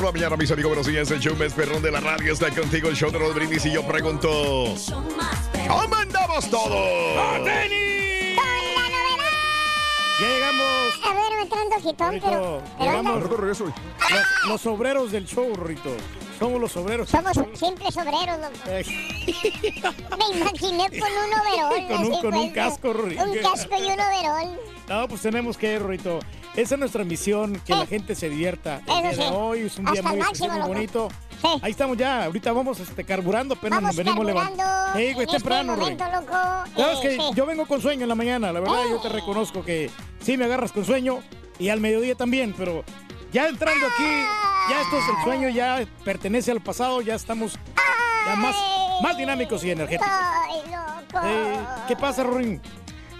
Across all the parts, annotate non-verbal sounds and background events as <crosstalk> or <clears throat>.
Por la mañana, mis amigos, buenos días. El show más perrón de la radio está contigo, el show de Raúl Brindis. Y yo pregunto: ¿Cómo andamos todos? Ya llegamos. A ver, me entrando jitón, pero. pero Llegamos. anda. Los, los obreros del show, Rito. Somos los obreros. Somos simples obreros, loco. <laughs> Me imaginé con un overol. Con un- así, con un casco, Rito. Un casco y un overol. No, pues tenemos que ir, Rito. Esa es nuestra misión, que la gente se divierta. El día de hoy es un día muy máximo, bonito. Ahí estamos ya. Ahorita vamos este, carburando, pero Vamos nos venimos levantando. Sí, güey, este temprano, Rito. momento, loco. Sabes Eh, que sí. yo vengo con sueño en la mañana, la verdad, yo te reconozco que sí me agarras con sueño y al mediodía también, pero ya entrando aquí, ya esto es el sueño, ya pertenece al pasado, ya estamos ya más, más dinámicos y energéticos. Ay, loco. Eh, ¿Qué pasa, Ruin?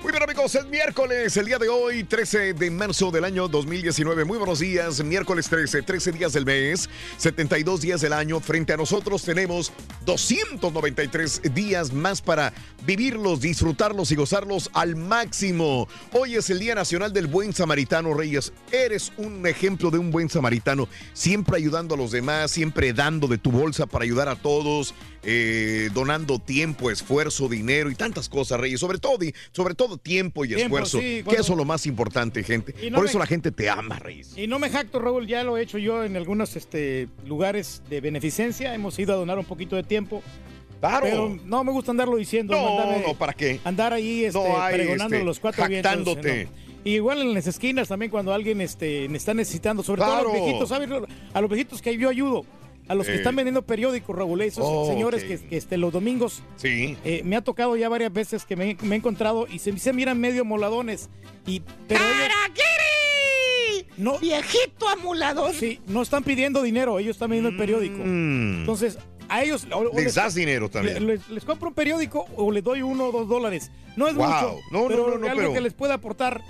Muy bien, amigos, es miércoles, el día de hoy, 13 de marzo del año 2019. Muy buenos días, miércoles 13, 13 días del mes, 72 días del año. Frente a nosotros tenemos 293 días más para vivirlos, disfrutarlos y gozarlos al máximo. Hoy es el Día Nacional del Buen Samaritano, Reyes. Eres un ejemplo de un buen samaritano, siempre ayudando a los demás, siempre dando de tu bolsa para ayudar a todos, eh, donando tiempo, esfuerzo, dinero y tantas cosas, Reyes. Sobre todo, sobre todo tiempo y Tiempo, esfuerzo, sí, que eso es lo más importante, gente. No Por me- eso la gente te ama, Reyes. Y no me jacto, Raúl, ya lo he hecho yo en algunos este, lugares de beneficencia. Hemos ido a donar un poquito de tiempo. Claro. Pero no me gusta andarlo diciendo. No, mandarme- no, ¿para qué? Andar ahí este, No hay, pregonando este, los cuatro vientos. jactándote. ¿no? Y igual en las esquinas también cuando alguien este, está necesitando, sobre todo a los viejitos, ¿sabes? A los viejitos que yo ayudo. A los que Eh. están vendiendo periódicos, Raúl, esos Oh, señores que, que, este, los domingos Sí. eh, me ha tocado ya varias veces que me, me he encontrado y se, se miran medio moladones. Y, pero ellos- no, ¡Viejito amulador! Sí, no están pidiendo dinero, ellos están vendiendo el periódico. Mm. Entonces, a ellos... o- o Les das dinero también. le- Les, les compro un periódico o les doy uno o dos dólares. No es Wow. mucho, No, no, pero no, no, algo pero- que les pueda aportar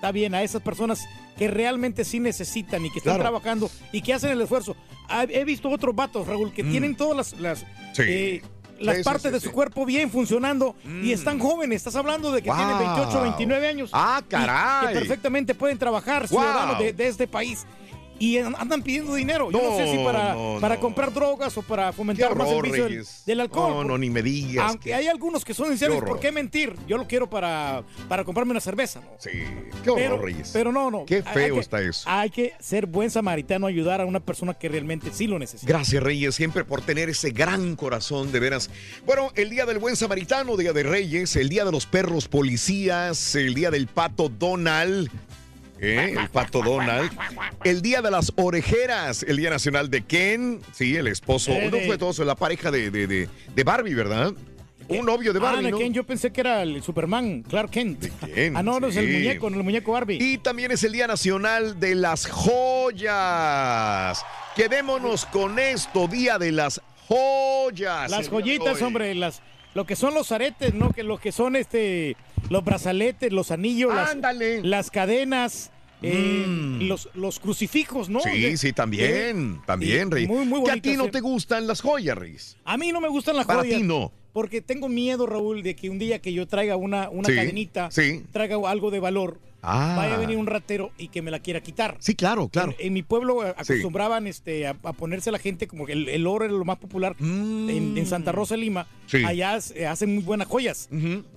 está bien a esas personas que realmente sí necesitan y que están Claro. trabajando y que hacen el esfuerzo. Ah, He visto otros vatos, Raúl, que Mm. tienen todas las, las, Sí. eh, las Sí, partes sí, de su cuerpo bien funcionando y están jóvenes. Estás hablando de que tienen 28, Wow. 29 años. Ah, caray. Que perfectamente pueden trabajar, Wow. ciudadanos de, de este país. Y an- andan pidiendo dinero. Yo no, sé si No, para, no, para no. comprar drogas o para fomentar más el vicio del, alcohol. No, no, ni me digas. Aunque que- hay algunos que son sinceros. ¿por qué mentir? Yo lo quiero para, para comprarme una cerveza, ¿no? Sí, qué horror, Pero, Reyes. pero no, no. Qué feo que- está eso. Hay que ser buen samaritano, ayudar a una persona que realmente sí lo necesita. Gracias, Reyes, siempre por tener ese gran corazón, de veras. Bueno, el Día del Buen Samaritano, Día de Reyes, el Día de los Perros Policías, el Día del Pato Donald. ¿Eh? El pato Donald. El Día de las Orejeras, el Día Nacional de Ken, sí, el esposo, Eh, no fue todo eso, la pareja de, de, de- de Barbie, ¿verdad? Un novio de Ah, Barbie, ¿no? Ken, yo pensé que era el Superman, Clark Kent. Ken, <laughs> ah, no, no es el muñeco, no, el muñeco Barbie. Y también es el Día Nacional de las Joyas. Quedémonos con esto, Día de las Joyas. Las joyitas, hombre, las, lo que son los aretes, ¿no? Que lo que son este, los brazaletes, los anillos, las, cadenas, eh, Mm. los, los crucifijos, ¿no? Sí, sí, también, eh, también, Rey. Muy, muy que a ti no eh. te gustan las joyas, Reyes. A mí no me gustan las Para joyas. ti no. Porque tengo miedo, Raúl, de que un día que yo traiga una, una Sí, cadenita, sí. traiga algo de valor, Ah. vaya a venir un ratero y que me la quiera quitar. Sí, claro, claro. En, en mi pueblo Sí. acostumbraban este, a, a ponerse la gente como que el, el oro era lo más popular en, en Santa Rosa, Lima. Mm. Sí. Allá eh, hacen muy buenas joyas.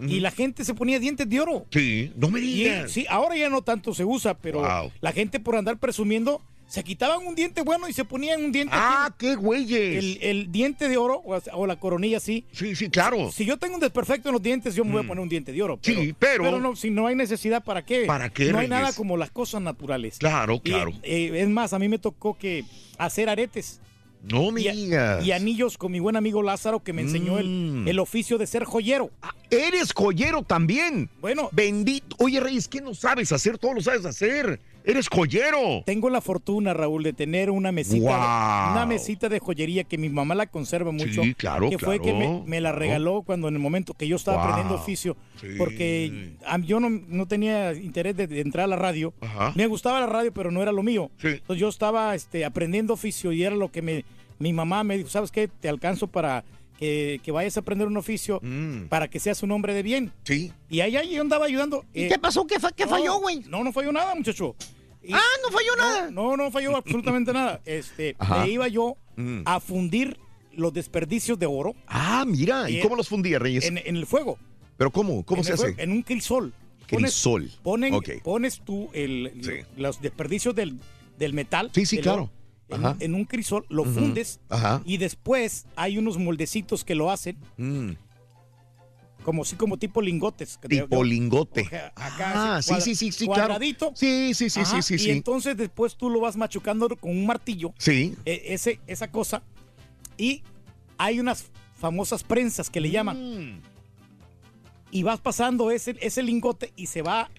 Y la gente se ponía dientes de oro. Sí, no me Y, digas. sí, ahora ya no tanto se usa, pero Wow. la gente por andar presumiendo se quitaban un diente bueno y se ponían un diente. Ah, qué güeyes. El, el diente de oro o, o la coronilla así. Sí, sí, claro. Si yo tengo un desperfecto en los dientes, yo me voy a poner un diente de oro. Pero, Sí, pero- no, si no hay necesidad, ¿para qué? ¿Para qué, No hay Reyes? nada como las cosas naturales. Claro, Y, claro. eh, es más, a mí me tocó que hacer aretes. No me y, digas. y anillos con mi buen amigo Lázaro que me enseñó el, Mm. el oficio de ser joyero. Eres joyero también. Bueno. Bendito. Oye, Reyes, ¿qué no sabes hacer? Todo lo sabes hacer. Eres joyero. Tengo la fortuna, Raúl, de tener una mesita, una mesita de joyería que mi mamá la conserva mucho. Sí, claro, Que fue que me, claro, me la claro. regaló cuando en el momento que yo estaba aprendiendo oficio. Sí. Porque yo no, no tenía interés de, de entrar a la radio. Ajá. Me gustaba la radio, pero no era lo mío. Sí. Entonces yo estaba este, aprendiendo oficio y era lo que me, mi mamá me dijo, ¿sabes qué? Te alcanzo para que, que vayas a aprender un oficio Mm. para que seas un hombre de bien. Sí. Y ahí, ahí yo andaba ayudando. ¿Y Eh, qué pasó? ¿Qué, fa- qué no, falló, güey? No, no falló nada, muchacho. Y- Ah, no falló nada. No, no falló absolutamente <laughs> nada. Este, Ajá. me iba yo Mm. a fundir los desperdicios de oro Ah, mira. ¿Y Y- cómo los fundía, Reyes? en, en el fuego. ¿Pero cómo? ¿Cómo en se hace? fuego, En un crisol. Crisol. ponen- Ok. Pones tú el, Sí. los desperdicios del, del metal. Sí, sí, claro. oro, En, un crisol lo fundes Ajá. y después hay unos moldecitos que lo hacen Mm. como así como tipo lingotes. Tipo lingote. acá, Ah, así, sí, cuadra- sí, sí, sí, claro. cuadradito. Sí, sí, sí, Ajá, sí, sí, Y sí. entonces después tú lo vas machucando con un martillo. Sí. e- ese, esa cosa. Y hay unas famosas prensas que le llaman. Mm. Y vas pasando ese, ese lingote y se va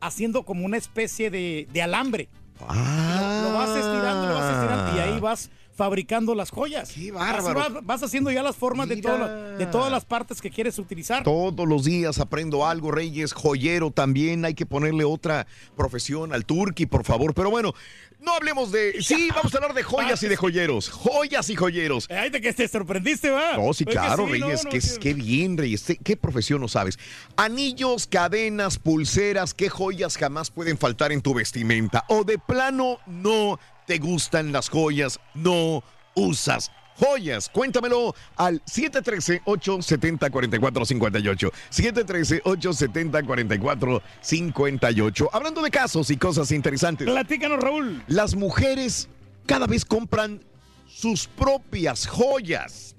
haciendo como una especie de, de alambre. Ah. Lo vas estirando, lo vas estirando y ahí vas fabricando las joyas. Qué bárbaro. Vas, vas haciendo ya las formas de, todo de todas las partes que quieres utilizar. Todos los días aprendo algo, Reyes, joyero también. Hay que ponerle otra profesión al turqui, por favor. Pero bueno, no hablemos de. <laughs> Sí, vamos a hablar de joyas y de joyeros. Joyas y joyeros. Ay, de que te sorprendiste, va. No, sí, claro, sí, Reyes. no, qué, que- qué bien, Reyes. ¿Qué, qué profesión no sabes? Anillos, cadenas, pulseras, qué joyas jamás pueden faltar en tu vestimenta. O de plano no te gustan las joyas, no usas joyas. Cuéntamelo al 713-870-4458. 713-870-4458. Hablando de casos y cosas interesantes. Platícanos, Raúl. Las mujeres cada vez compran sus propias joyas.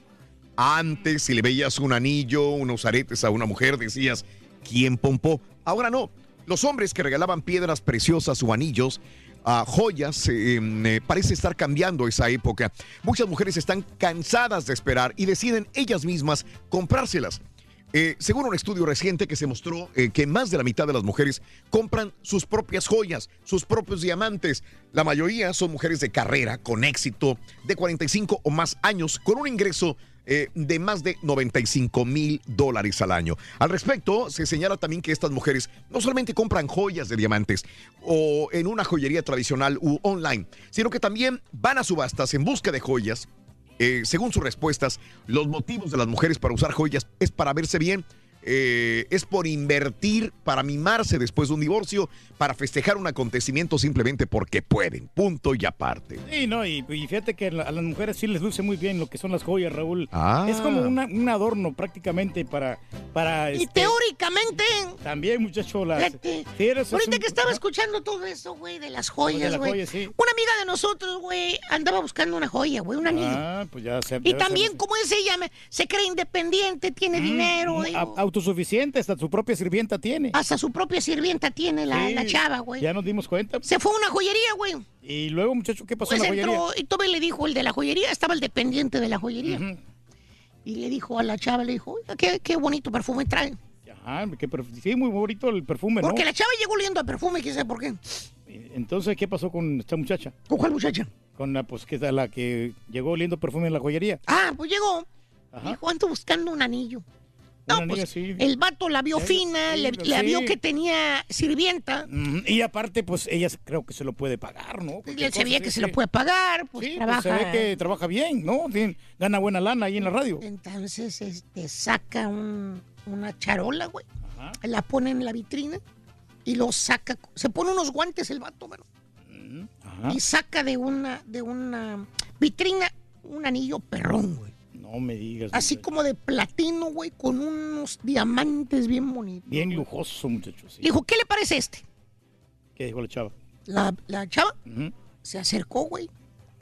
Antes, si le veías un anillo, unos aretes a una mujer, decías, ¿quién pompó? Ahora no. Los hombres que regalaban piedras preciosas o anillos, a joyas, eh, eh, parece estar cambiando esa época. Muchas mujeres están cansadas de esperar y deciden ellas mismas comprárselas. Eh, según un estudio reciente que se mostró que más de la mitad de las mujeres compran sus propias joyas, sus propios diamantes. La mayoría son mujeres de carrera, con éxito, de 45 o más años, con un ingreso eh, de más de 95 mil dólares al año. Al respecto, se señala también que estas mujeres no solamente compran joyas de diamantes o en una joyería tradicional u online, sino que también van a subastas en busca de joyas eh, según sus respuestas, los motivos de las mujeres para usar joyas es para verse bien, eh, es por invertir, para mimarse después de un divorcio, para festejar un acontecimiento simplemente porque pueden. Punto y aparte. Sí, no, y, y fíjate que a las mujeres sí les luce muy bien lo que son las joyas, Raúl. Ah. Es como una- un adorno prácticamente para... para Y este, teóricamente, También, muchacho, las... eres- es ahorita un- que estaba escuchando todo eso, güey, de las joyas, güey. sí. Una amiga de nosotros, güey, andaba buscando una joya, güey, un anillo. Ah, pues ya se... y ya también, se- como es ella, me- se cree independiente, tiene dinero, Mm, digo. a- autosuficiente, hasta su propia sirvienta tiene. hasta su propia sirvienta tiene la, Sí, la chava, güey. Ya nos dimos cuenta. Se fue a una joyería, güey. Y luego, muchacho, ¿qué pasó Pues en la joyería? entró y todavía le dijo el de la joyería, estaba el dependiente de la joyería. Ujú. Y le dijo a la chava, le dijo, oiga, qué, qué bonito perfume trae. Ajá, qué sí, muy bonito el perfume, ¿no? Porque la chava llegó oliendo a perfume, quién sabe por qué. Entonces, ¿qué pasó con esta muchacha? ¿Con cuál muchacha? Con la, pues, que es la que llegó oliendo perfume en la joyería. Ah, pues llegó. Ajá. Dijo, ando buscando un anillo. No, pues el vato la vio Sí, fina, sí, le, la vio que tenía sirvienta. Y aparte, pues ella creo que se lo puede pagar, ¿no? Y se veía que se lo puede pagar, pues Sí, pues, trabaja. se ve que trabaja bien, ¿no? Gana buena lana ahí en la radio. Entonces, este, saca un- una charola, güey. Ajá. La pone en la vitrina y lo saca. Se pone unos guantes el vato, mano. Ajá. Y saca de una, de una vitrina un anillo perrón, güey. No me digas. Así como de platino, güey, con unos diamantes bien bonitos. Bien lujoso, muchachos. Le dijo, ¿qué le parece este? ¿Qué dijo la chava? La, la chava se acercó, güey.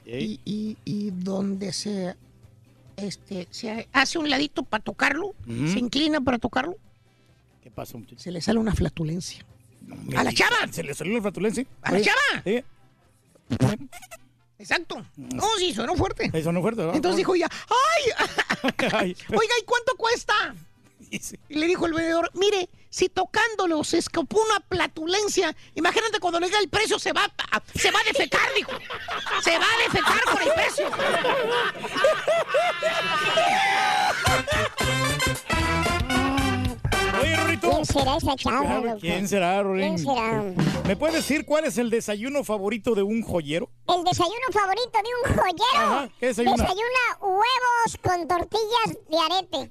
Ey. Y, y, y donde se, este, se hace un ladito para tocarlo, se inclina para tocarlo, ¿Qué pasa, muchachos? se le sale una flatulencia. No ¡A la chava! ¿Se le salió la flatulencia? ¡A la chava! <laughs> Exacto. No, sí, sonó fuerte. No es fuerte, ¿verdad? Entonces dijo ella, ¡ay! <laughs> <laughs> Oiga, ¿y cuánto cuesta? <laughs> Y le dijo el vendedor, mire, si tocándolo se escapó una platulencia, imagínate cuando le diga el precio se va a, se va a defecar, dijo. Se va a defecar por el precio. Oye, Rorrito. ¿Quién será esa chava, loco? ¿Quién será, Rorín? ¿Quién será? ¿Me puedes decir cuál es el desayuno favorito de un joyero? El desayuno favorito de un joyero. Ajá, ¿qué desayuna? Desayuna huevos con tortillas de arete. <laughs>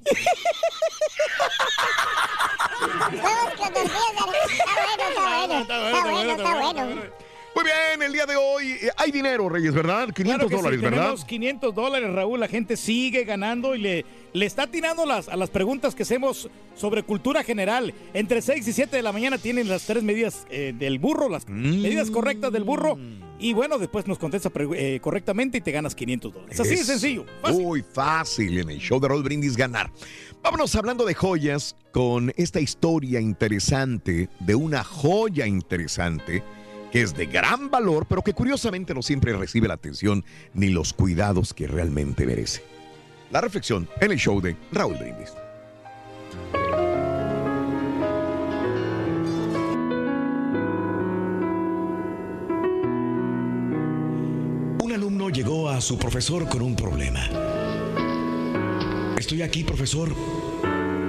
huevos con tortillas de arete. Está bueno, está bueno. Está bueno, está bueno. Muy bien, el día de hoy eh, hay dinero, Reyes, ¿verdad? 500 Claro que sí, dólares, ¿verdad? Tenemos 500 dólares, Raúl. La gente sigue ganando y le, le está atinando las, a las preguntas que hacemos sobre cultura general. Entre 6 y 7 de la mañana tienen las tres medidas eh, del burro, las Mm. medidas correctas del burro. Y bueno, después nos contesta eh, correctamente y te ganas 500 dólares. Así de Es sencillo. Fácil. Muy fácil en el show de Roll Brindis ganar. Vámonos hablando de joyas con esta historia interesante de una joya interesante que es de gran valor, pero que curiosamente no siempre recibe la atención ni los cuidados que realmente merece. La reflexión en el show de Raúl Brindis. Un alumno llegó a su profesor con un problema. Estoy aquí, profesor,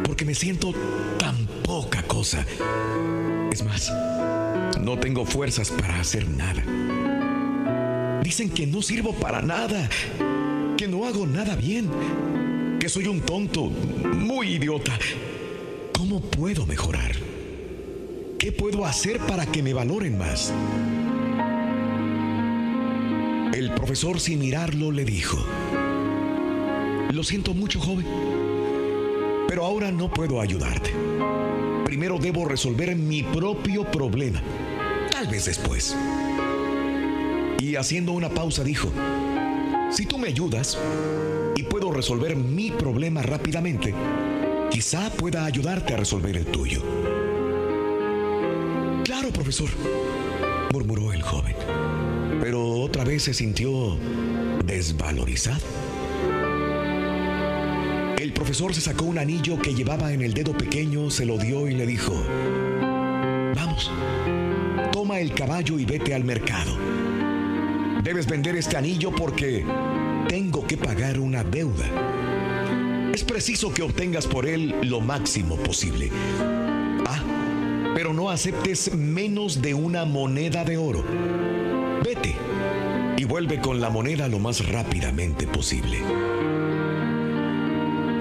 porque me siento tan poca cosa. Es más, no tengo fuerzas para hacer nada. Dicen que no sirvo para nada, que no hago nada bien, que soy un tonto, muy idiota. ¿Cómo puedo mejorar? ¿Qué puedo hacer para que me valoren más? El profesor sin mirarlo le dijo, lo siento mucho joven, pero ahora no puedo ayudarte. Primero debo resolver mi propio problema, tal vez después. Y haciendo una pausa dijo, si tú me ayudas y puedo resolver mi problema rápidamente, quizá pueda ayudarte a resolver el tuyo. Claro, profesor, murmuró el joven pero otra vez se sintió desvalorizado. Profesor se sacó un anillo que llevaba en el dedo pequeño, se lo dio y le dijo, vamos, toma el caballo y vete al mercado. Debes vender este anillo porque tengo que pagar una deuda. Es preciso que obtengas por él lo máximo posible. Ah, pero no aceptes menos de una moneda de oro. Vete y vuelve con la moneda lo más rápidamente posible.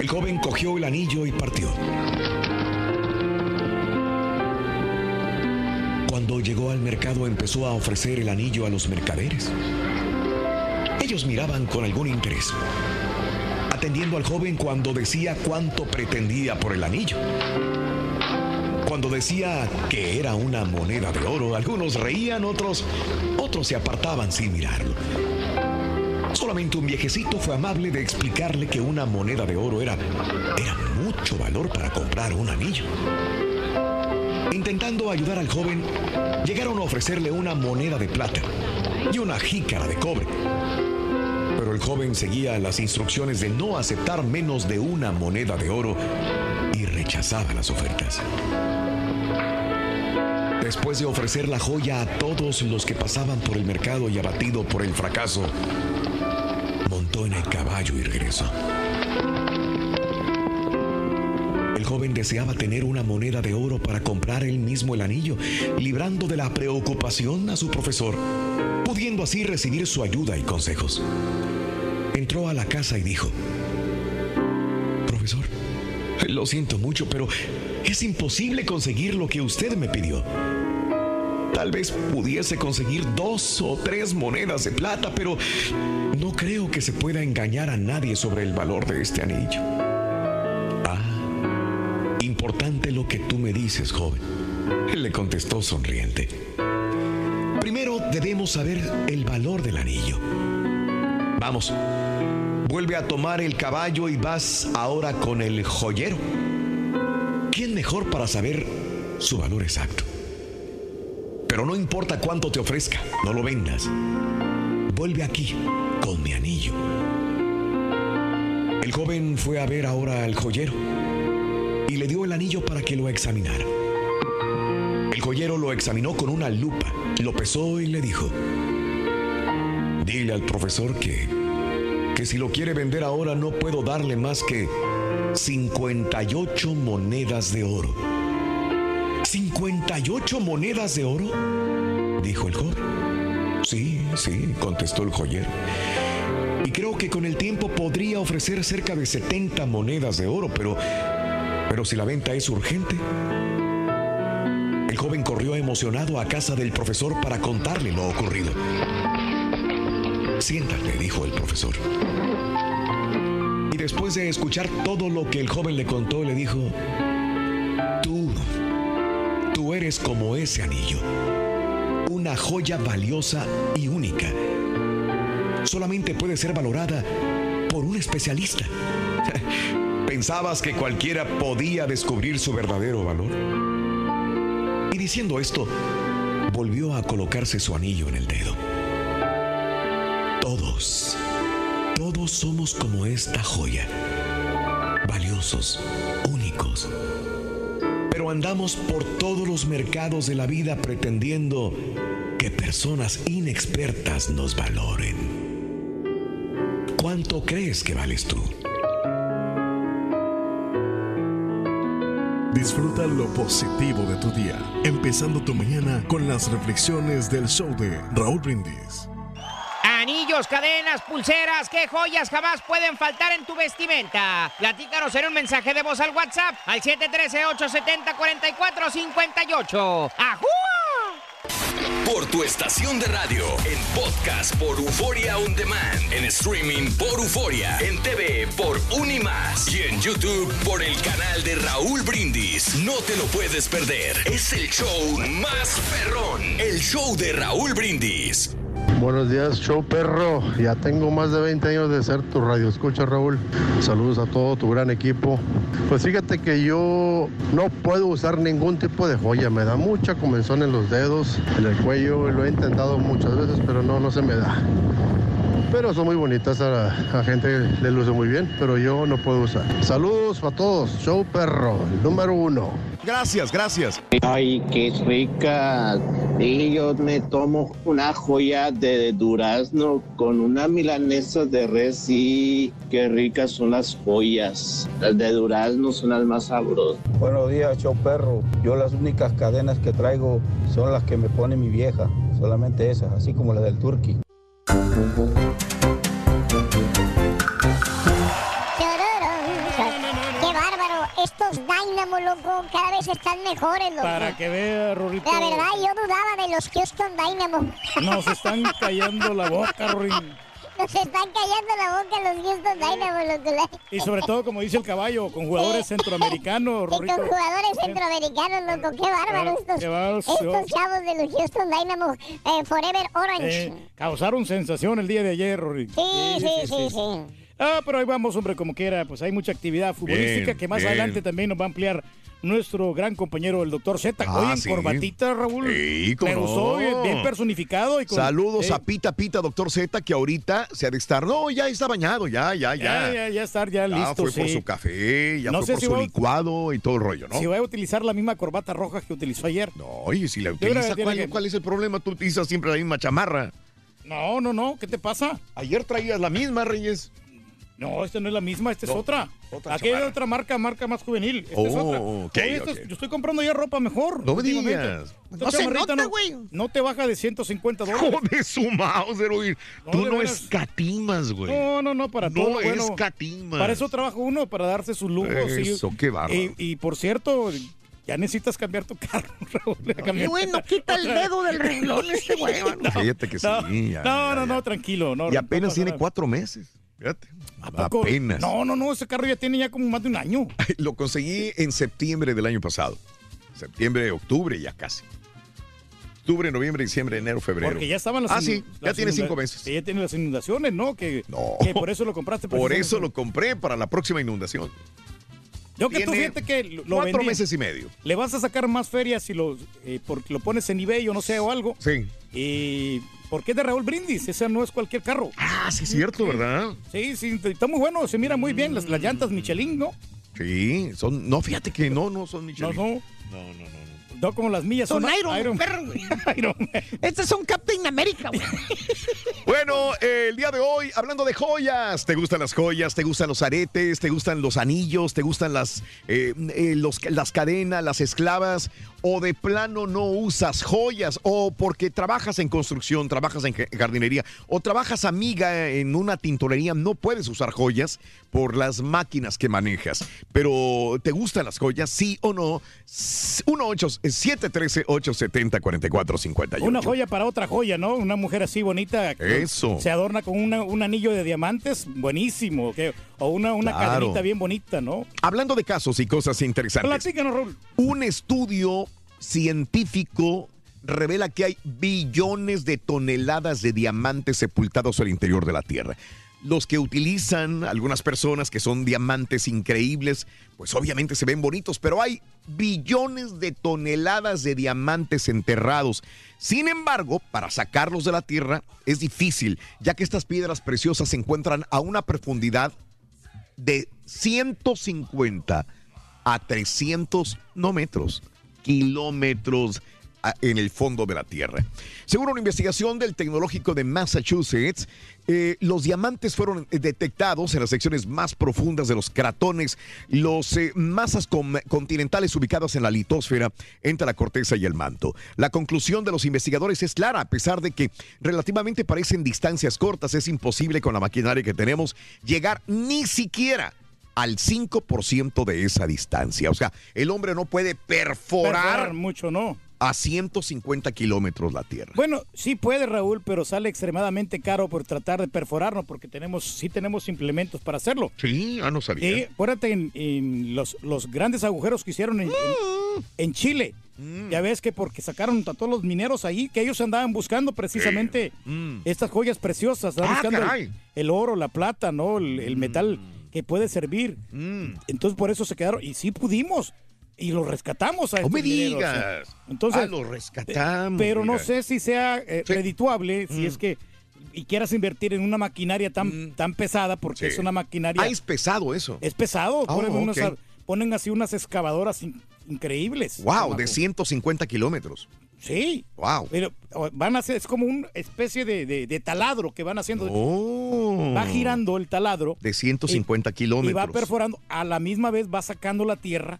El joven cogió el anillo y partió. Cuando llegó al mercado empezó a ofrecer el anillo a los mercaderes. Ellos miraban con algún interés, atendiendo al joven cuando decía cuánto pretendía por el anillo. Cuando decía que era una moneda de oro, algunos reían, otros, otros se apartaban sin mirarlo. Solamente un viejecito fue amable de explicarle que una moneda de oro era, era mucho valor para comprar un anillo. Intentando ayudar al joven, llegaron a ofrecerle una moneda de plata y una jícara de cobre. Pero el joven seguía las instrucciones de no aceptar menos de una moneda de oro y rechazaba las ofertas. Después de ofrecer la joya a todos los que pasaban por el mercado y abatido por el fracaso, y. El joven deseaba tener una moneda de oro para comprar él mismo el anillo, librando de la preocupación a su profesor, pudiendo así recibir su ayuda y consejos. Entró a la casa y dijo, Profesor, lo siento mucho, pero es imposible conseguir lo que usted me pidió. Tal vez pudiese conseguir dos o tres monedas de plata, pero no creo que se pueda engañar a nadie sobre el valor de este anillo. Ah, importante lo que tú me dices, joven, le contestó sonriente. Primero debemos saber el valor del anillo. Vamos, vuelve a tomar el caballo y vas ahora con el joyero. ¿Quién mejor para saber su valor exacto? Pero no importa cuánto te ofrezca, no lo vendas. Vuelve aquí con mi anillo. El joven fue a ver ahora al joyero y le dio el anillo para que lo examinara. El joyero lo examinó con una lupa, lo pesó y le dijo, dile al profesor que, que si lo quiere vender ahora no puedo darle más que 58 monedas de oro. ¿58 monedas de oro? Dijo el joven. Sí, sí, contestó el joyero. Y creo que con el tiempo podría ofrecer cerca de 70 monedas de oro, pero, pero si la venta es urgente. El joven corrió emocionado a casa del profesor para contarle lo ocurrido. Siéntate, dijo el profesor. Y después de escuchar todo lo que el joven le contó, le dijo, tú, eres como ese anillo, una joya valiosa y única. Solamente puede ser valorada por un especialista. <laughs> ¿Pensabas que cualquiera podía descubrir su verdadero valor? Y diciendo esto, volvió a colocarse su anillo en el dedo. Todos, todos somos como esta joya, valiosos, únicos. Pero andamos por todos los mercados de la vida pretendiendo que personas inexpertas nos valoren. ¿Cuánto crees que vales tú? Disfruta lo positivo de tu día, empezando tu mañana con las reflexiones del show de Raúl Brindis. Cadenas, pulseras, qué joyas jamás pueden faltar en tu vestimenta. Platícanos en un mensaje de voz al WhatsApp al 713-870-4458. ¡Ajú! Por tu estación de radio, en podcast por Euforia On Demand, en streaming por Euforia, en TV por Unimás y en YouTube por el canal de Raúl Brindis. No te lo puedes perder. Es el show más perrón, el show de Raúl Brindis. Buenos días, show perro. Ya tengo más de 20 años de ser tu radio escucha, Raúl. Saludos a todo tu gran equipo. Pues fíjate que yo no puedo usar ningún tipo de joya. Me da mucha comenzón en los dedos, en el cuello. Lo he intentado muchas veces, pero no, no se me da. Pero son muy bonitas, a la gente le luce muy bien, pero yo no puedo usar. Saludos a todos, show perro, número uno. Gracias, gracias. Ay, qué rica. Y yo me tomo una joya de durazno con una milanesa de res y qué ricas son las joyas. Las de durazno son las más sabrosas. Buenos días, show perro. Yo las únicas cadenas que traigo son las que me pone mi vieja. Solamente esas, así como la del turqui. Estos Dynamo, loco, cada vez están mejores, loco. Para que vea, Rorrito. La verdad, yo dudaba de los Houston Dynamo. <laughs> Nos están callando la boca, Rorín. Nos están callando la boca los Houston Dynamo, loco. Y sobre todo, como dice el caballo, con jugadores centroamericanos, Y con jugadores centroamericanos, loco. Qué bárbaro estos, Qué estos chavos de los Houston Dynamo. eh, Forever Orange. Eh, causaron sensación el día de ayer, Rory. Sí, sí, sí, sí. Ah, pero ahí vamos, hombre, como quiera, pues hay mucha actividad futbolística Bien, que más bien. adelante también nos va a ampliar nuestro gran compañero, el doctor Z. Ah, Hoy en sí. corbatita, Raúl. Sí, Me no. gustó, bien, bien personificado. Y con- Saludos eh, a Pita Pita, doctor Z, que ahorita se ha de estar. No, ya está bañado, ya, ya, ya. Ya, ya, ya estar ya Ya listo, fue por su café, ya No fue sé por si su va licuado y todo el rollo, ¿no? Si voy a utilizar la misma corbata roja que utilizó ayer. No, oye, si la utiliza, tiene ¿cuál, que- cuál es el problema? Tú utilizas siempre la misma chamarra. No, no, no, ¿qué te pasa? Ayer traías la misma, Reyes. No, esta no es la misma, esta es No, otra. otra Aquí hay otra marca, marca más juvenil. Esta es Oh, otra. ok, Oye, esta es- ok. yo estoy comprando ya ropa mejor. No me digas. Esta No se nota, no- güey. No te baja de 150 dólares. Joder, su Mauser. No, Tú no veras. escatimas, güey. No, no, no, para No todo lo bueno. escatimas. Para eso trabaja uno, para darse sus lujos. y- Eso, qué bárbaro. Y, y, por cierto, ya necesitas cambiar tu carro, <laughs> Raúl. camioneta. güey, no quita el dedo del renglón este güey. <laughs> mano. Fíjate que no, sí. ya, no, ya, no, ya. no, tranquilo. No, Y no apenas tiene cuatro meses. Fíjate. poco? Apenas. No, no, no, ese carro ya tiene ya como más de un año. <laughs> Lo conseguí en septiembre del año pasado. Septiembre, octubre, ya casi. Octubre, noviembre, diciembre, enero, febrero. Porque ya estaban las Ah, sí, ya tiene cinco meses. que ya tiene las inundaciones, ¿no? Que, No. que por eso lo compraste. <laughs> Por eso lo compré para la próxima inundación. Yo que tú fíjate que lo lo Cuatro vendí. meses y medio. Le vas a sacar más ferias si lo, eh, porque lo pones en eBay o no sé, o algo. Sí. Y porque es de Raúl Brindis, ese no es cualquier carro. Ah, sí, es cierto, ¿verdad? Sí, sí, está muy bueno, se mira muy bien. Las, las llantas Michelin, ¿no? Sí, son. No, fíjate que no, no son Michelin. No, no. No, no, no. No como las millas. Son Son, Iron, perro, güey. <laughs> Iron Estos son Captain America, güey. <laughs> Bueno, eh, el día de hoy, hablando de joyas, ¿te gustan las joyas? ¿Te gustan los aretes? ¿Te gustan los anillos? ¿Te gustan las, eh, eh, los- las cadenas, las esclavas? ¿O de plano no usas joyas? ¿O porque trabajas en construcción, trabajas en ja- jardinería? ¿O trabajas amiga en una tintorería? No puedes usar joyas por las máquinas que manejas. Pero ¿te gustan las joyas? ¿Sí o no? 1-713-870-4458. Una joya para otra joya, ¿no? Una mujer así bonita. que Eso. Se adorna con una- un anillo de diamantes, buenísimo. que- o una, una Claro. cadenita bien bonita, ¿no? Hablando de casos y cosas interesantes. Platícanos, Raúl. Un estudio científico revela que hay billones de toneladas de diamantes sepultados al interior de la Tierra. Los que utilizan algunas personas que son diamantes increíbles, pues obviamente se ven bonitos, pero hay billones de toneladas de diamantes enterrados. Sin embargo, para sacarlos de la Tierra es difícil, ya que estas piedras preciosas se encuentran a una profundidad de 150 a 300, no metros, kilómetros en el fondo de la Tierra. Según una investigación del Tecnológico de Massachusetts, eh, los diamantes fueron detectados en las secciones más profundas de los cratones, los eh, masas continentales ubicadas en la litosfera entre la corteza y el manto. La conclusión de los investigadores es clara, a pesar de que relativamente parecen distancias cortas, es imposible con la maquinaria que tenemos llegar ni siquiera al 5% de esa distancia. O sea, el hombre no puede perforar, Perforar mucho, ¿no? a 150 kilómetros la Tierra. Bueno, sí puede, Raúl, pero sale extremadamente caro por tratar de perforarnos porque tenemos, sí tenemos implementos para hacerlo. Sí, ah, no sabía. Y acuérdate en, en los, los grandes agujeros que hicieron en, en- en Chile. Mm. Ya ves que porque sacaron a todos los mineros ahí, que ellos andaban buscando precisamente estas joyas preciosas, andaban Mm. Ah, buscando el, el oro, la plata, ¿no? El, el metal que puede servir. Mm. Entonces por eso se quedaron. Y sí pudimos. Y los rescatamos a No me digas. ¿sí? Entonces, Ah, los rescatamos, Pero no sé si sea eh, redituable, si Mm. es que y quieras invertir en una maquinaria tan, tan pesada, porque Sí. es una maquinaria. Ah, es pesado eso. Es pesado. Ah, ponen, unos- ok. ponen así unas excavadoras in- increíbles. Wow, de 150 kilómetros. Sí. Wow. Pero van a hacer, es como una especie de, de- de taladro que van haciendo. Oh. Va girando el taladro. De 150 Y kilómetros. va perforando, a la misma vez va sacando la tierra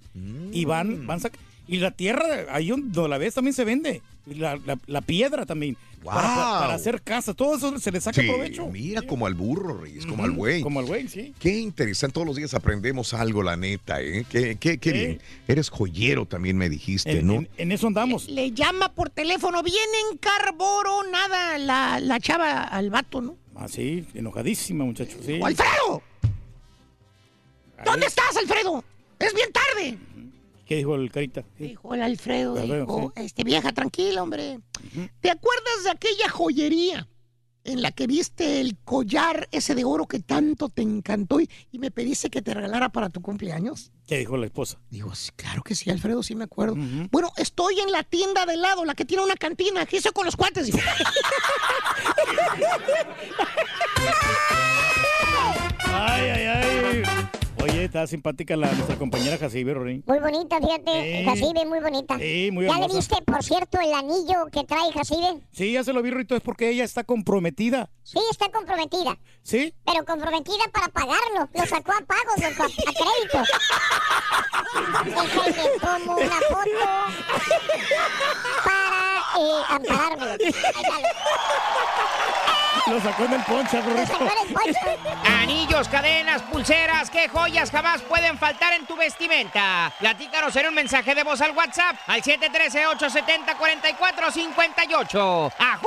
y Mm. van, van sac- y la tierra, ahí donde la ves también se vende. Y la, la- la piedra también. Para, Wow. para hacer casa, todo eso se le saca Sí, provecho. Mira como al burro, Reyes, como al güey. Como al güey, sí. Qué interesante, todos los días aprendemos algo, la neta, ¿eh? Qué, qué, qué Sí. bien. Eres joyero también me dijiste, En, ¿no? en- en eso andamos. Le llama por teléfono, bien encarboronada la, la chava al vato, ¿no? Ah, sí, enojadísima, muchacho. Sí. ¡Oh, ¡Alfredo! ¿Dónde estás, Alfredo? Es bien tarde. ¿Qué dijo el carita? Sí. Dijo el Alfredo, Alfredo, dijo, sí. este vieja, tranquila, hombre. ¿Te acuerdas de aquella joyería en la que viste el collar ese de oro que tanto te encantó y, y me pediste que te regalara para tu cumpleaños? ¿Qué dijo la esposa? Digo, sí, claro que sí, Alfredo, sí me acuerdo. Bueno, estoy en la tienda de lado, la que tiene una cantina. ¿Qué hizo con los cuates? Dijo. <laughs> Ay, ay, ay. Oye, está simpática la, nuestra compañera Jacibe, Rorín. Muy bonita, fíjate. Sí. Jacibe, muy bonita. Sí, muy ¿Ya le viste, por cierto, el anillo que trae Jacibe? Sí, ya se lo vi, Rito, es porque ella está comprometida. Sí, está comprometida. ¿Sí? Pero comprometida para pagarlo. Lo sacó a pagos, a, a crédito. Déjale, tomo una foto para eh, ampararme. Ahí está, Lo sacó en el poncha, Rorrito. <laughs> Anillos, cadenas, pulseras, qué joyas jamás pueden faltar en tu vestimenta. Platícanos en un mensaje de voz al WhatsApp al 713-870-4458. ¡Ajú!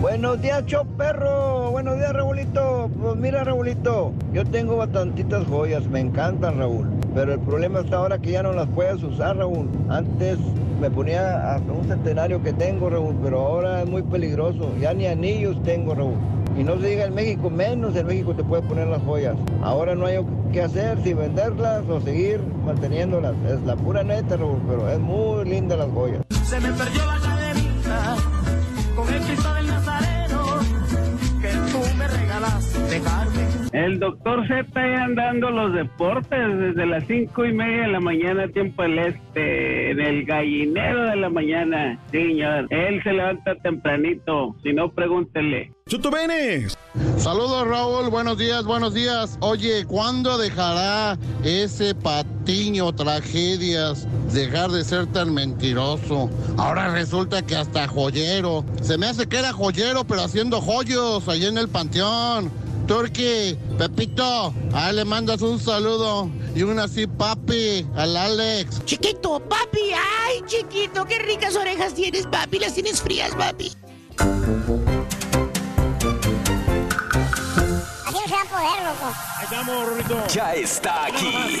Buenos días, show perro. Buenos días, Raulito. Pues mira, Raulito, yo tengo bastantitas joyas, me encantan, Raúl. Pero el problema está ahora que ya no las puedes usar, Raúl. Antes me ponía hasta un centenario que tengo, Raúl, pero ahora es muy peligroso. Ya ni anillos tengo, Raúl. Y no se diga en México, menos en México te puedes poner las joyas. Ahora no hay qué hacer si venderlas o seguir manteniéndolas. Es la pura neta, Raúl, pero es muy linda las joyas. Se me perdió la cadenita con el Cristo del Nazareno que tú me regalaste dejarme. El doctor Z ya andando los deportes desde las cinco y media de la mañana, tiempo del este, en el gallinero de la mañana. Señor, él se levanta tempranito, si no, pregúntele. Saludos Raúl, buenos días, buenos días. Oye, ¿cuándo dejará ese patiño tragedias dejar de ser tan mentiroso? Ahora resulta que hasta joyero. Se me hace que era joyero, pero haciendo joyos ahí en el panteón. Turki, Pepito, a él le mandas un saludo y un así papi al Alex. Chiquito, papi, ay, chiquito, qué ricas orejas tienes, papi. Las tienes frías, papi. Así no se va a poder, loco. Ahí estamos. Ya está aquí.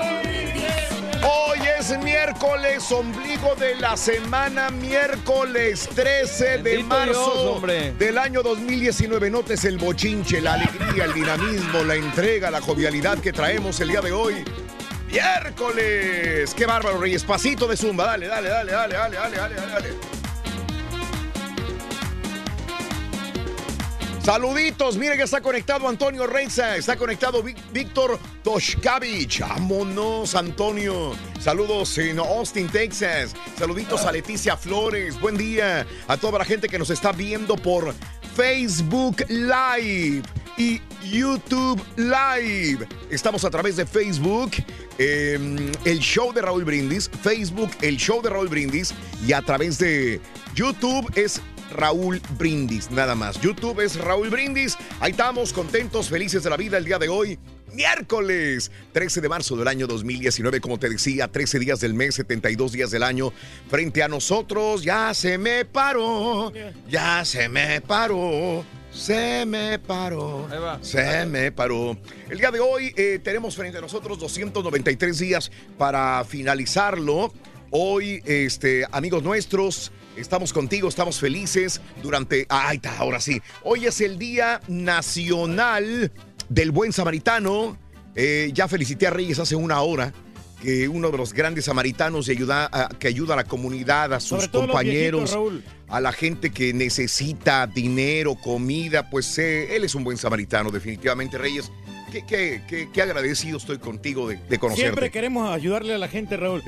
es miércoles, ombligo de la semana, miércoles 13 de Bendito marzo Dios, del año 2019. Notes el bochinche, la alegría, el dinamismo, la entrega, la jovialidad que traemos el día de hoy. Miércoles. Qué bárbaro, Reyes. Pasito de zumba. Dale, dale, dale, dale, dale, dale, dale, dale. Saluditos, miren que está conectado Antonio Reiza, está conectado Víctor Toshkavich. Vámonos, Antonio. Saludos en Austin, Texas. Saluditos a Leticia Flores. Buen día a toda la gente que nos está viendo por Facebook Live y YouTube Live. Estamos a través de Facebook, eh, el show de Raúl Brindis, Facebook, el show de Raúl Brindis, y a través de YouTube es Raúl Brindis, nada más. YouTube es Raúl Brindis. Ahí estamos, contentos, felices de la vida el día de hoy. Miércoles 13 de marzo del año 2019, como te decía, 13 días del mes, 72 días del año. Frente a nosotros ya se me paró, ya se me paró, se me paró, se me paró. El día de hoy eh, tenemos frente a nosotros 293 días para finalizarlo. Hoy, este, amigos nuestros, estamos contigo, estamos felices durante. Ahí está, ahora sí. Hoy es el Día Nacional del Buen Samaritano. Eh, ya felicité a Reyes hace una hora. Que uno de los grandes samaritanos y ayuda a- que ayuda a la comunidad, a sus compañeros, viejitos, a la gente que necesita dinero, comida, pues eh, él es un buen samaritano, definitivamente, Reyes. Qué, qué- qué- qué agradecido estoy contigo de, de conocerte. Siempre queremos ayudarle a la gente, Raúl.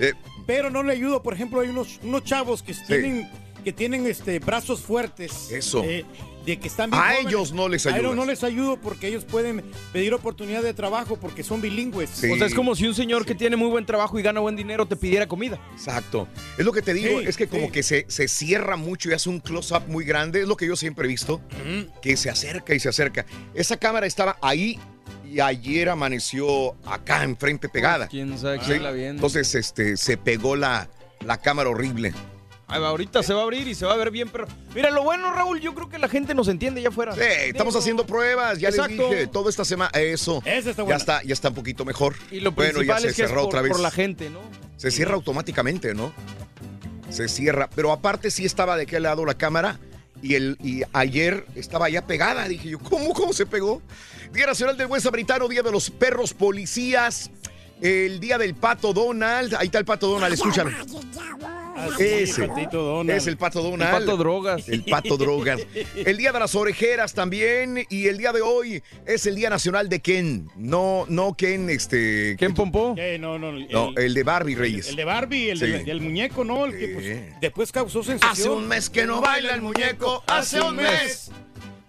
Pero no le ayudo, por ejemplo, hay unos, unos chavos que tienen, que tienen este, brazos fuertes. Eso. eh, de que están bien A jóvenes. ellos no les A ellos no les ayudo porque ellos pueden pedir oportunidad de trabajo porque son bilingües. Sí. O sea, es como si un señor que tiene muy buen trabajo y gana buen dinero te pidiera comida. Exacto. Es lo que te digo, Sí, es que como sí. que se, se cierra mucho y hace un close-up muy grande. Es lo que yo siempre he visto, que se acerca y se acerca. Esa cámara estaba ahí y ayer amaneció acá enfrente pegada. quién sabe quién la viendo. Entonces este, se pegó la, la cámara horrible. Ahorita se va a abrir y se va a ver bien, pero mira, lo bueno, Raúl, yo creo que la gente nos entiende ya afuera. Sí, estamos haciendo pruebas, ya Exacto. les dije, toda esta semana, eso, Esa está ya está, ya está un poquito mejor. Y lo bueno, ya principal se es que es cerró por, otra vez. por la gente, ¿no? Se cierra automáticamente, ¿no? Se cierra. Pero aparte sí estaba de aquel lado la cámara y, el, y ayer estaba ya pegada. Dije yo, ¿cómo, cómo se pegó? Día Nacional del Buen Samaritano, Día de los Perros Policías, el Día del Pato Donald. Ahí está el Pato Donald, escúchalo. Ese Patito Donald. es el Pato Donald. El Pato Drogas. El Pato Drogas. <laughs> El Día de las Orejeras también. Y el día de hoy es el Día Nacional de Ken. No, no Ken, este... ¿Ken Pompó? Eh, no, no, el, No, el de Barbie Reyes. el de Barbie, el, Sí. de- el muñeco, ¿no? El que pues, después causó sensación. Hace un mes que no baila el muñeco, hace un mes.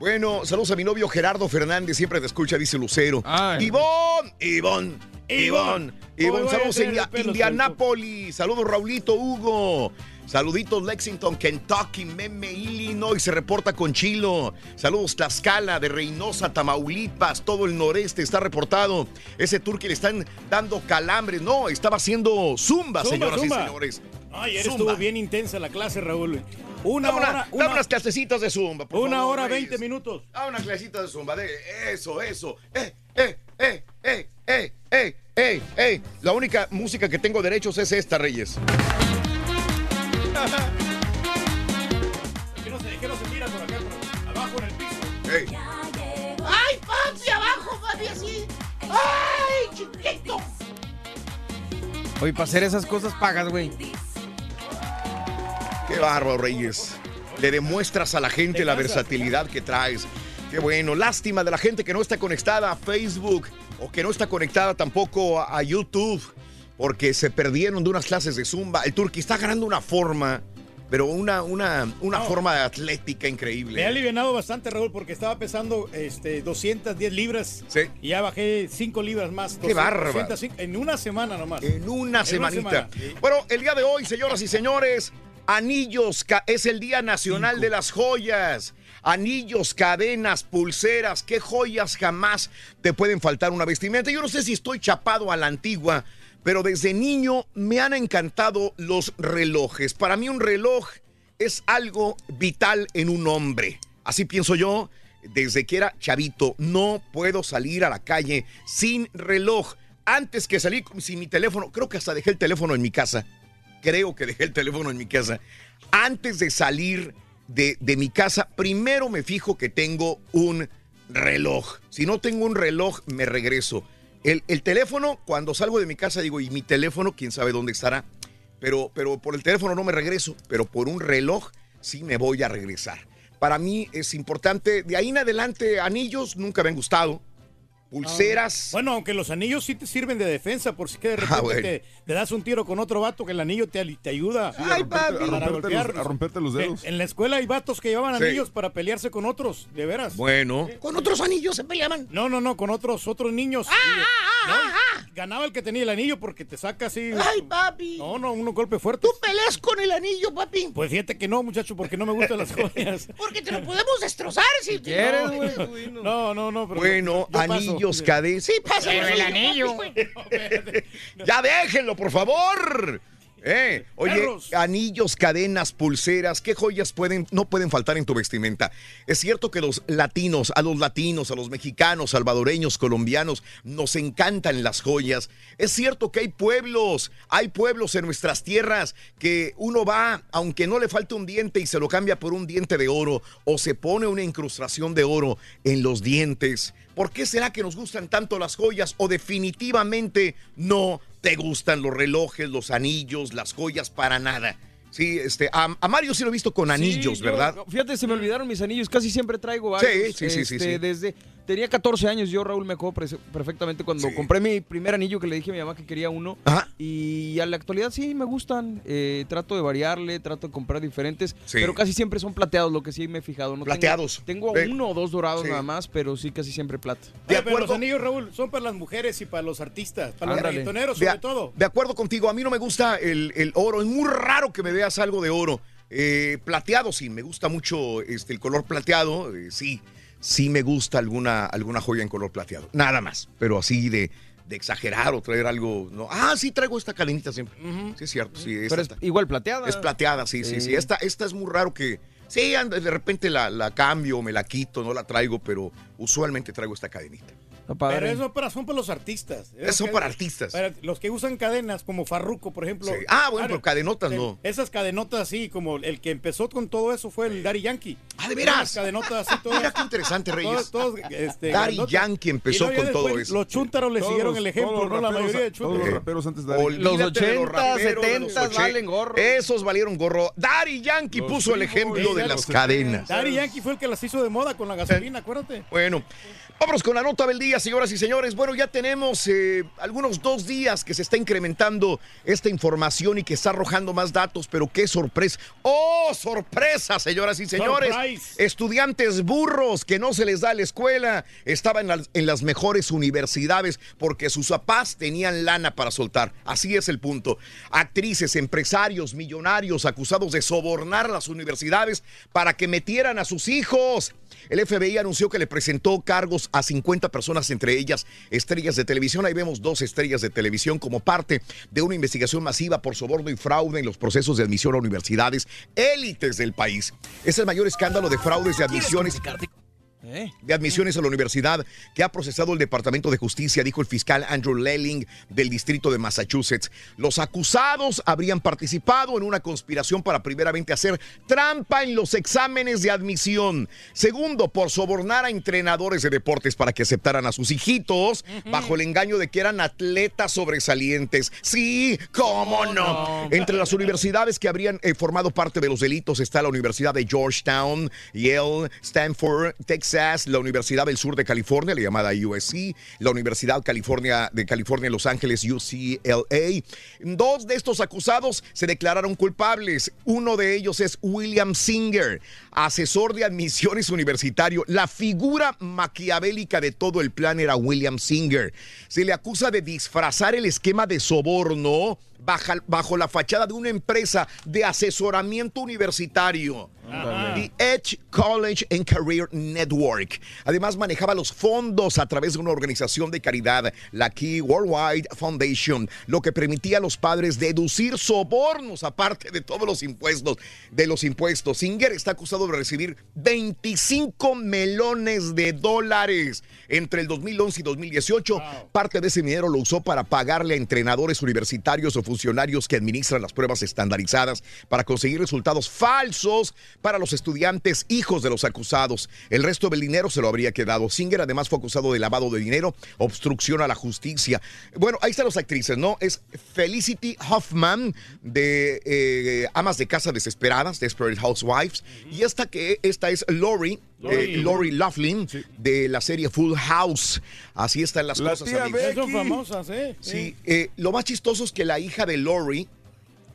Bueno, saludos a mi novio Gerardo Fernández, siempre te escucha, dice Lucero. Ivón, Ivón, Ivón, Ivón, a saludos en Indianápolis, saludos Raulito Hugo. Saluditos Lexington, Kentucky, Meme, Illinois, se reporta con Chilo. Saludos Tlaxcala, de Reynosa, Tamaulipas, todo el noreste está reportado. Ese turqui le están dando calambres. No, estaba haciendo zumba, Zumba, señoras zumba. y señores. Ayer Zumba. estuvo bien intensa la clase, Raúl. Una Dame una- hora, dame una, unas clasecitas de zumba, por una favor, hora veinte minutos. Ah, una clasita de zumba. De eso, eso. Eh, eh, eh, eh, eh, eh, eh, eh. La única música que tengo derechos es esta, Reyes. <laughs> Que no se, que no se tira por acá, por abajo en el piso. ¡Ay, papi, abajo, papi, así! ¡Ay, chiquito! Oye, para hacer esas cosas pagas, güey. Qué bárbaro, Reyes. Le demuestras a la gente la versatilidad que traes. Qué bueno. Lástima de la gente que no está conectada a Facebook o que no está conectada tampoco a, YouTube porque se perdieron de unas clases de Zumba. El Turqui está ganando una forma, pero una, una, una forma atlética increíble. Me he alivianado bastante, Raúl, porque estaba pesando este, 210 libras. Y ya bajé 5 libras más. Qué bárbaro. 205 en una semana nomás. En una semanita. semana, sí. Bueno, el día de hoy, señoras y señores, anillos, es el Día Nacional de las Joyas. Anillos, cadenas, pulseras, qué joyas jamás te pueden faltar una vestimenta. Yo no sé si estoy chapado a la antigua, pero desde niño me han encantado los relojes. Para mí un reloj es algo vital en un hombre. Así pienso yo desde que era chavito. No puedo salir a la calle sin reloj. Antes que salir sin mi teléfono, creo que hasta dejé el teléfono en mi casa. Creo que dejé el teléfono en mi casa. Antes de salir de, de mi casa, primero me fijo que tengo un reloj. Si no tengo un reloj, me regreso. El, el teléfono, cuando salgo de mi casa, digo, y mi teléfono, quién sabe dónde estará. Pero, pero por el teléfono no me regreso, pero por un reloj sí me voy a regresar. Para mí es importante, de ahí en adelante, anillos nunca me han gustado. Pulseras. Bueno, aunque los anillos sí te sirven de defensa, por si que de repente Ah, bueno. te, te das un tiro con otro vato que el anillo te, te ayuda a romperte- a romperte los- a romperte los dedos. En, en la escuela hay vatos que llevaban Sí. anillos para pelearse con otros, de veras. Bueno. ¿Con otros anillos se peleaban? No, no, no, con otros otros niños. Ah, Y, no, ganaba el que tenía el anillo porque te saca así. ¡Ay, papi! No, no, unos golpes fuertes. ¿Tú peleas con el anillo, papi? Pues fíjate que no, muchacho, porque no me gustan las <laughs> joyas. Porque te lo podemos destrozar si ¿Quieres, no. güey? No, no, no. Pero Bueno, yo paso. Anillos. Sí, pasa Pero el anillo. <laughs> Ya déjenlo, por favor. Eh, oye, Perros. anillos, cadenas, pulseras, ¿qué joyas pueden, no pueden faltar en tu vestimenta? Es cierto que los latinos, a los latinos, a los mexicanos, salvadoreños, colombianos, nos encantan las joyas. Es cierto que hay pueblos, hay pueblos en nuestras tierras que uno va, aunque no le falte un diente y se lo cambia por un diente de oro o se pone una incrustación de oro en los dientes. ¿Por qué será que nos gustan tanto las joyas o definitivamente no te gustan los relojes, los anillos, las joyas para nada? Sí, este, a, a Mario sí lo he visto con anillos, Sí, yo- ¿verdad? fíjate, se me olvidaron mis anillos. Casi siempre traigo varios. Sí, sí, sí, sí, este, sí. Desde, tenía 14 años yo, Raúl, me acuerdo perfectamente cuando compré mi primer anillo que le dije a mi mamá que quería uno. Y a la actualidad sí me gustan. eh, trato de variarle, trato de comprar diferentes, Sí. pero casi siempre son plateados, lo que sí me he fijado. No Plateados. Tengo, uno o dos dorados Sí. nada más, pero sí casi siempre plata. Oye, pero los anillos, Raúl, son para las mujeres y para los artistas, para los reggaetoneros De, sobre a- todo. de acuerdo contigo, a mí no me gusta el, el oro. Es muy raro que me veas algo de oro. Eh, plateado, sí, me gusta mucho este, el color plateado. eh, sí, sí me gusta alguna, alguna joya en color plateado. Nada más. Pero así de, de exagerar o traer algo. No. Ah, sí, traigo esta cadenita siempre. Sí, es cierto. Sí, esta Pero es igual plateada. Es plateada, sí, sí, sí. Sí. Esta, esta es muy raro que. Sí, de repente la, la cambio, me la quito, no la traigo, pero usualmente traigo esta cadenita. Pero eso para, son para los artistas. Eso son para artistas. Para los que usan cadenas, como Farruko, por ejemplo. Sí. Ah, bueno, pero cadenotas el- no. Esas cadenotas así, como el que empezó con todo eso fue el Daddy Yankee. Ah, ¿de veras? Cadenotas así, todas. Mira qué interesante, Reyes. Todos, todos, este, Daddy grandotas. Yankee empezó con todo eso. Los chúntaros le Todos siguieron los- el ejemplo, todos ¿no? los La mayoría de todos chúntaros. los raperos antes de Olvídate Los de 80, raperos de 70 los valen gorro. Esos valieron gorro. Daddy Yankee Los puso el ejemplo sí, de las los cadenas. Daddy Yankee fue el que las hizo de moda con la gasolina, acuérdate. Bueno, vámonos con la nota del día, señoras y señores. Bueno, ya tenemos eh, algunos dos días que se está incrementando esta información y que está arrojando más datos, pero qué sorpresa. ¡Oh, sorpresa, señoras y señores! Surprise. Estudiantes burros que no se les da a la escuela estaban en las, en las mejores universidades porque sus papás tenían lana para soltar. Así es el punto. Actrices, empresarios, millonarios acusados de sobornar las universidades para que metieran a sus hijos. El FBI anunció que le presentó cargos a 50 personas, entre ellas estrellas de televisión. Ahí vemos dos estrellas de televisión como parte de una investigación masiva por soborno y fraude en los procesos de admisión a universidades élites del país. Es el mayor escándalo de fraudes de admisiones de admisiones a la universidad que ha procesado el Departamento de Justicia, dijo el fiscal Andrew Lelling del distrito de Massachusetts. Los acusados habrían participado en una conspiración para primeramente hacer trampa en los exámenes de admisión. Segundo, por sobornar a entrenadores de deportes para que aceptaran a sus hijitos bajo el engaño de que eran atletas sobresalientes. Sí, cómo no. Entre las universidades que habrían eh, formado parte de los delitos está la Universidad de Georgetown, Yale, Stanford, Texas, la Universidad del Sur de California, la llamada USC, la Universidad California de California Los Ángeles, UCLA. Dos de estos acusados se declararon culpables. Uno de ellos es William Singer, asesor de admisiones universitario. La figura maquiavélica de todo el plan era William Singer. Se le acusa de disfrazar el esquema de soborno bajo la fachada de una empresa de asesoramiento universitario. The Edge College and Career Network. Además, manejaba los fondos a través de una organización de caridad, la Key Worldwide Foundation, lo que permitía a los padres deducir sobornos aparte de todos los impuestos. De los impuestos. Singer está acusado de recibir 25 melones de dólares entre el 2011 y 2018. Parte de ese dinero lo usó para pagarle a entrenadores universitarios o funcionarios que administran las pruebas estandarizadas para conseguir resultados falsos para los estudiantes hijos de los acusados. El resto del dinero se lo habría quedado. Singer además fue acusado de lavado de dinero, obstrucción a la justicia. Bueno, ahí están las actrices, ¿no? Es Felicity Hoffman de eh, Amas de Casa Desesperadas, Desperate Housewives. Y esta que esta es Lori. Lori. eh, Lori Laughlin de la serie Full House. Así están las La cosas, tía amigos. Son famosas, ¿eh? Sí, eh, lo más chistoso es que la hija de Lori,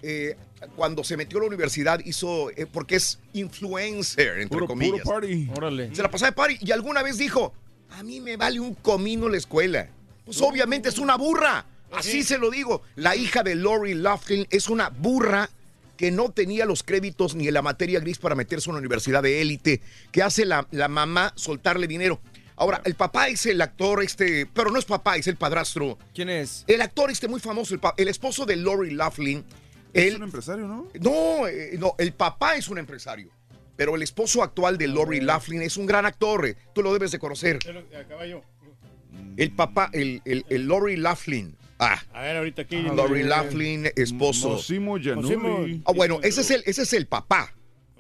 eh, cuando se metió a la universidad, hizo, eh, porque es influencer, entre Puro- comillas. puro party. Órale. Se la pasaba de party y alguna vez dijo, a mí me vale un comino la escuela. Pues obviamente es una burra. Así se lo digo. La hija de Lori Laughlin es una burra que no tenía los créditos ni la materia gris para meterse a una universidad de élite, que hace la, la mamá soltarle dinero. Ahora, el papá es el actor este, pero no es papá, es el padrastro. ¿Quién es? El actor este muy famoso, el, el esposo de Lori Laughlin. Es él- un empresario, ¿no? no, eh, no, el papá es un empresario. Pero el esposo actual de Lori Laughlin es un gran actor. eh, Tú lo debes de conocer. A caballo. El papá, el, el, el Lori Laughlin. Ah, A ver, ahorita aquí. Lori Laughlin, esposo. Ah, bueno, ese es el, ese es el papá.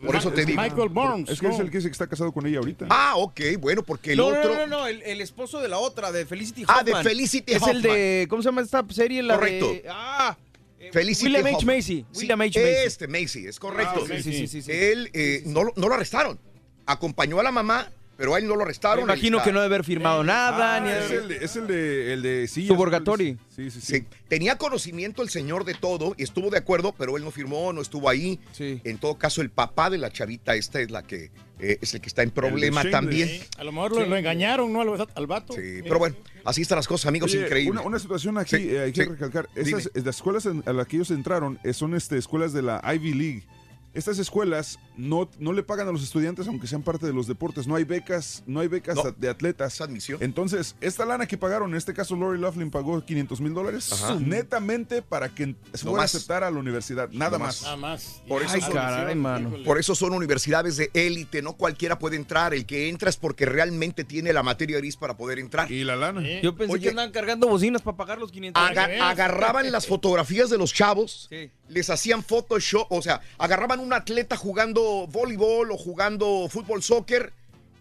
Por eso te digo. Michael Burns. Es que es el que dice que está casado con ella ahorita. Ah, ok, bueno, porque el no, otro. no, no, no, el, el esposo de la otra, de Felicity Ah, Hoffman. de Felicity Es el Hoffman. de, ¿cómo se llama esta serie? La Correcto. De, ah, eh, Felicity William H. Hoffman. Macy. Sí, William H. Macy. Este Macy, es correcto. Ah, sí, sí, sí, sí, sí. Él eh, no, no lo arrestaron. Acompañó a la mamá pero a él no lo arrestaron. Me imagino que no debe haber firmado nada. Ah, ni es, el de, es el de, el de. Sí, sí, sí. Sí, tenía conocimiento el señor de todo y estuvo de acuerdo, pero él no firmó, no estuvo ahí. En todo caso, el papá de la chavita esta es la que eh, es el que está en problema también. Sí, A lo mejor lo, lo engañaron, ¿no? Al, al vato. Sí, pero bueno, así están las cosas, amigos, Oye, increíble. Una, una situación aquí, Sí, eh, hay que sí. recalcar. Esas, las escuelas en- a las que ellos entraron eh, son este, escuelas de la Ivy League. Estas escuelas no, no le pagan a los estudiantes aunque sean parte de los deportes. No hay becas, no hay becas No. de atletas. Entonces, esta lana que pagaron, en este caso Lori Laughlin pagó 500 mil dólares netamente para que fuera a más. aceptar a la universidad. Nada No más. más. Nada más. Por eso, Ay, son, caray, mano. por eso son universidades de élite, no cualquiera puede entrar. El que entra es porque realmente tiene la materia gris para poder entrar. Y la lana. Yo pensé Oye, que andaban cargando bocinas para pagar los 500 Aga- agarraban las fotografías de los chavos, Sí. les hacían Photoshop, o sea, agarraban un atleta jugando voleibol o jugando fútbol, soccer,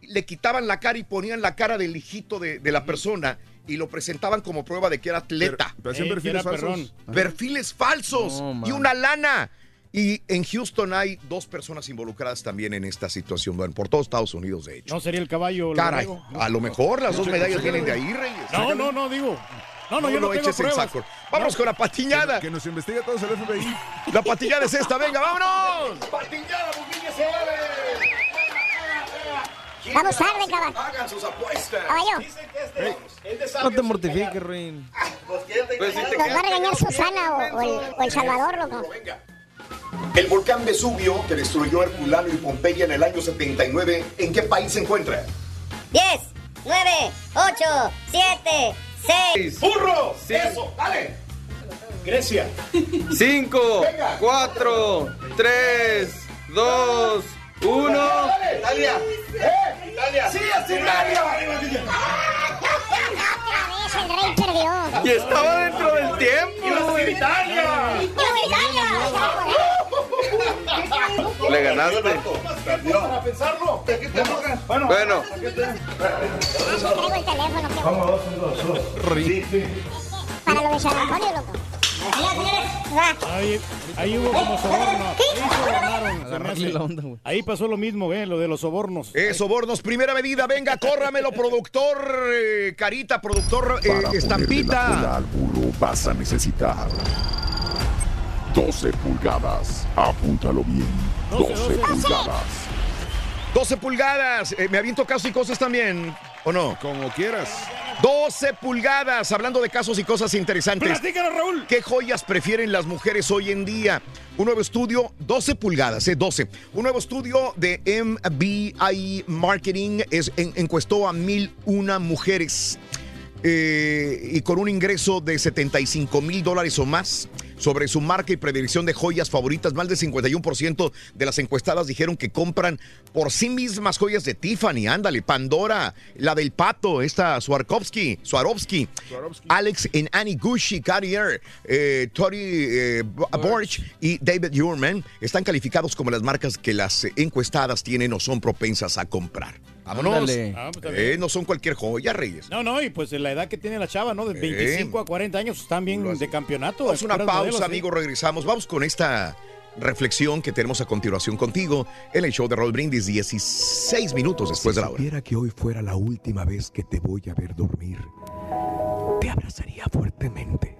le quitaban la cara y ponían la cara del hijito de, de la persona y lo presentaban como prueba de que era atleta. Pero hacían Ey, perfiles era falsos. Perfiles falsos No, y una lana. Y en Houston hay dos personas involucradas también en esta situación, bueno, por todo Estados Unidos, de hecho. No sería el caballo. Caray, a lo mejor las dos medallas vienen de ahí, Reyes. No, no, no, digo. No, no, yo no lo tengo eches en saco. Vámonos con la patiñada. Que nos investigue todos el FBI. La patillada es esta, venga, vámonos. Se Vamos tarde, caballo. Hagan sus apuestas. Caballo, No te mortifiques, Ruin. Pues nos va a regañar Susana o, o el, o el Salvador, loco. El volcán Vesubio, que destruyó Herculano y Pompeya en el año 79, ¿en qué país se encuentra? 10, 9, 8, 7, 6. ¡Burro! ¡Eso! ¡Dale! Grecia. 5, Venga. 4, 3, 2, 1. ¡Italia! ¡Eh! ¡Italia! ¡Sí, es Italia! Otra vez el rey perdió. Y estaba dentro del tiempo. ¡Italia! Le ganaste. para pensarlo. Bueno, Bueno, Traigo el teléfono. Para lo de San Antonio, loco. Ahí, ahí hubo como soborno. Ahí sobornaron. Ahí pasó lo mismo, ¿eh? Lo de los sobornos. Eh, sobornos, primera medida, venga, córramelo, productor eh, Carita, productor eh, Estampita. vas a necesitar 12 pulgadas. Apúntalo bien. 12 pulgadas. 12 pulgadas. Eh, me aviento casos y cosas también, ¿o no? Como quieras. 12 pulgadas, hablando de casos y cosas interesantes. Platícanos, Raúl. ¿Qué joyas prefieren las mujeres hoy en día? Un nuevo estudio, 12 pulgadas, eh, 12. Un nuevo estudio de MBI Marketing es, en- encuestó a mil una mujeres eh, y con un ingreso de 75 mil dólares o más sobre su marca y predicción de joyas favoritas. Más del 51% de las encuestadas dijeron que compran por sí mismas joyas de Tiffany, ándale, Pandora, la del Pato, esta Swarovski, Swarovski, Alex en Annie Gucci, Cartier, eh, Tory eh, Bo- Burch y David Yurman están calificados como las marcas que las encuestadas tienen o son propensas a comprar. Vámonos. Ah, pues. Eh, no son cualquier joya, Reyes. No, no, y pues la edad que tiene la chava, ¿no? De 25 a 40 años están bien de campeonato. Vamos una pausa, modelos, ¿eh? amigos, regresamos. Vamos con esta reflexión que tenemos a continuación contigo en el show de Roll Brindis, 16 minutos después de la hora. supiera que hoy fuera la última vez que te voy a ver dormir, te abrazaría fuertemente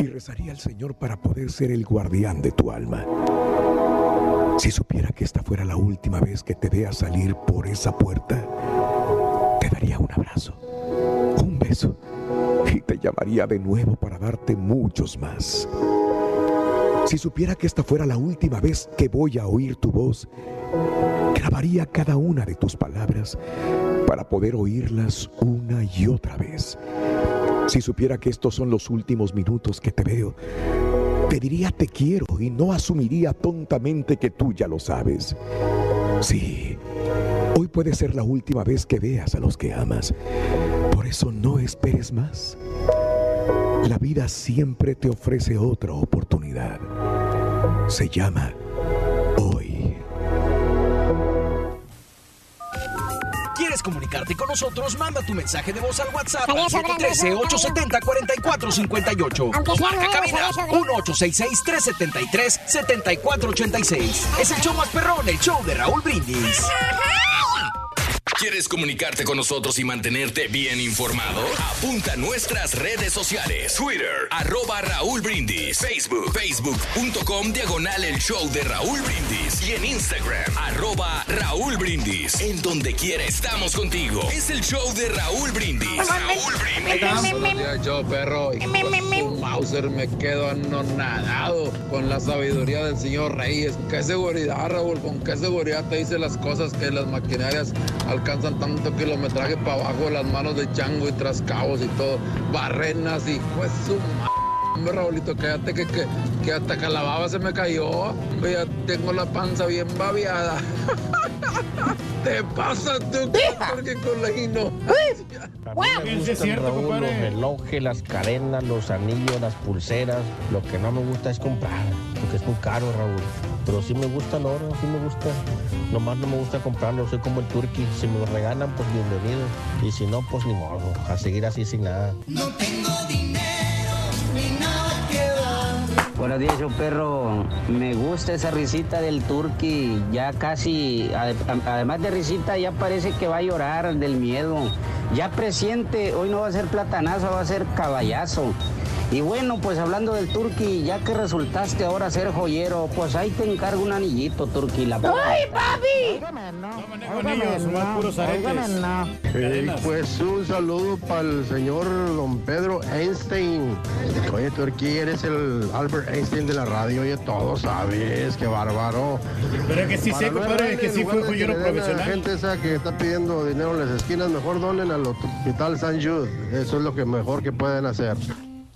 y rezaría al Señor para poder ser el guardián de tu alma. Si supiera que esta fuera la última vez que te vea salir por esa puerta, te daría un abrazo, un beso y te llamaría de nuevo para darte muchos más. Si supiera que esta fuera la última vez que voy a oír tu voz, grabaría cada una de tus palabras para poder oírlas una y otra vez. Si supiera que estos son los últimos minutos que te veo, te diría te quiero y no asumiría tontamente que tú ya lo sabes. Sí, hoy puede ser la última vez que veas a los que amas. Por eso no esperes más. La vida siempre te ofrece otra oportunidad. Se llama ¿Quieres comunicarte con nosotros? Manda tu mensaje de voz al WhatsApp Salía al sobrando, 713-870-4458. Aunque O sea marca nuevo, cabina salía sobrando. 1-866-373-7486. Es el show más perrón, el show de Raúl Brindis. ¿Quieres comunicarte con nosotros y mantenerte bien informado? Apunta a nuestras redes sociales. Twitter, arroba Raúl Brindis. Facebook, facebook.com, diagonal el show de Raúl Brindis. Y en Instagram, arroba Raúl Brindis. En donde quiera estamos contigo. Es el show de Raúl Brindis. Raúl Brindis. Buenos días, show perro. Mauser, me quedo anonadado con la sabiduría del señor Reyes. ¿Qué seguridad, Raúl? ¿Con qué seguridad te dice las cosas que las maquinarias alcanzan tanto kilometraje para abajo, las manos de chango y trascabos y todo? Barrenas y pues su m- Hombre, Raulito, quédate que, que, que hasta que la baba se me cayó. Hombre, Ya tengo la panza bien babeada. <laughs> Te pasa tú, porque con la hino. Me gustan, Raúl, los relojes, las cadenas, los anillos, las pulseras. Lo que no me gusta es comprar, porque es muy caro, Raúl. Pero sí me gusta el oro, sí me gusta. Nomás no me gusta comprarlo, soy como el turqui. Si me lo regalan, pues bienvenido. Y si no, pues ni modo. A seguir así sin nada. No tengo dinero Buenos días, yo perro. Me gusta esa risita del turqui. Ya casi, ade- además de risita, ya parece que va a llorar del miedo. Ya presiente, hoy no va a ser platanazo, va a ser caballazo. Y bueno, pues hablando del turqui, ya que resultaste ahora ser joyero, pues ahí te encargo un anillito, turqui. La ¡Ay, papi! anillos, son puros aretes. Eh, pues un saludo para el señor don Pedro Einstein. Oye, tú aquí eres el Albert Einstein de la radio, oye, todo sabes, qué bárbaro. Pero es que sí Para sé, no compadre, que sí fue joyero profesional. La gente esa que está pidiendo dinero en las esquinas, mejor donen al Hospital San Jude. Eso es lo que mejor que pueden hacer.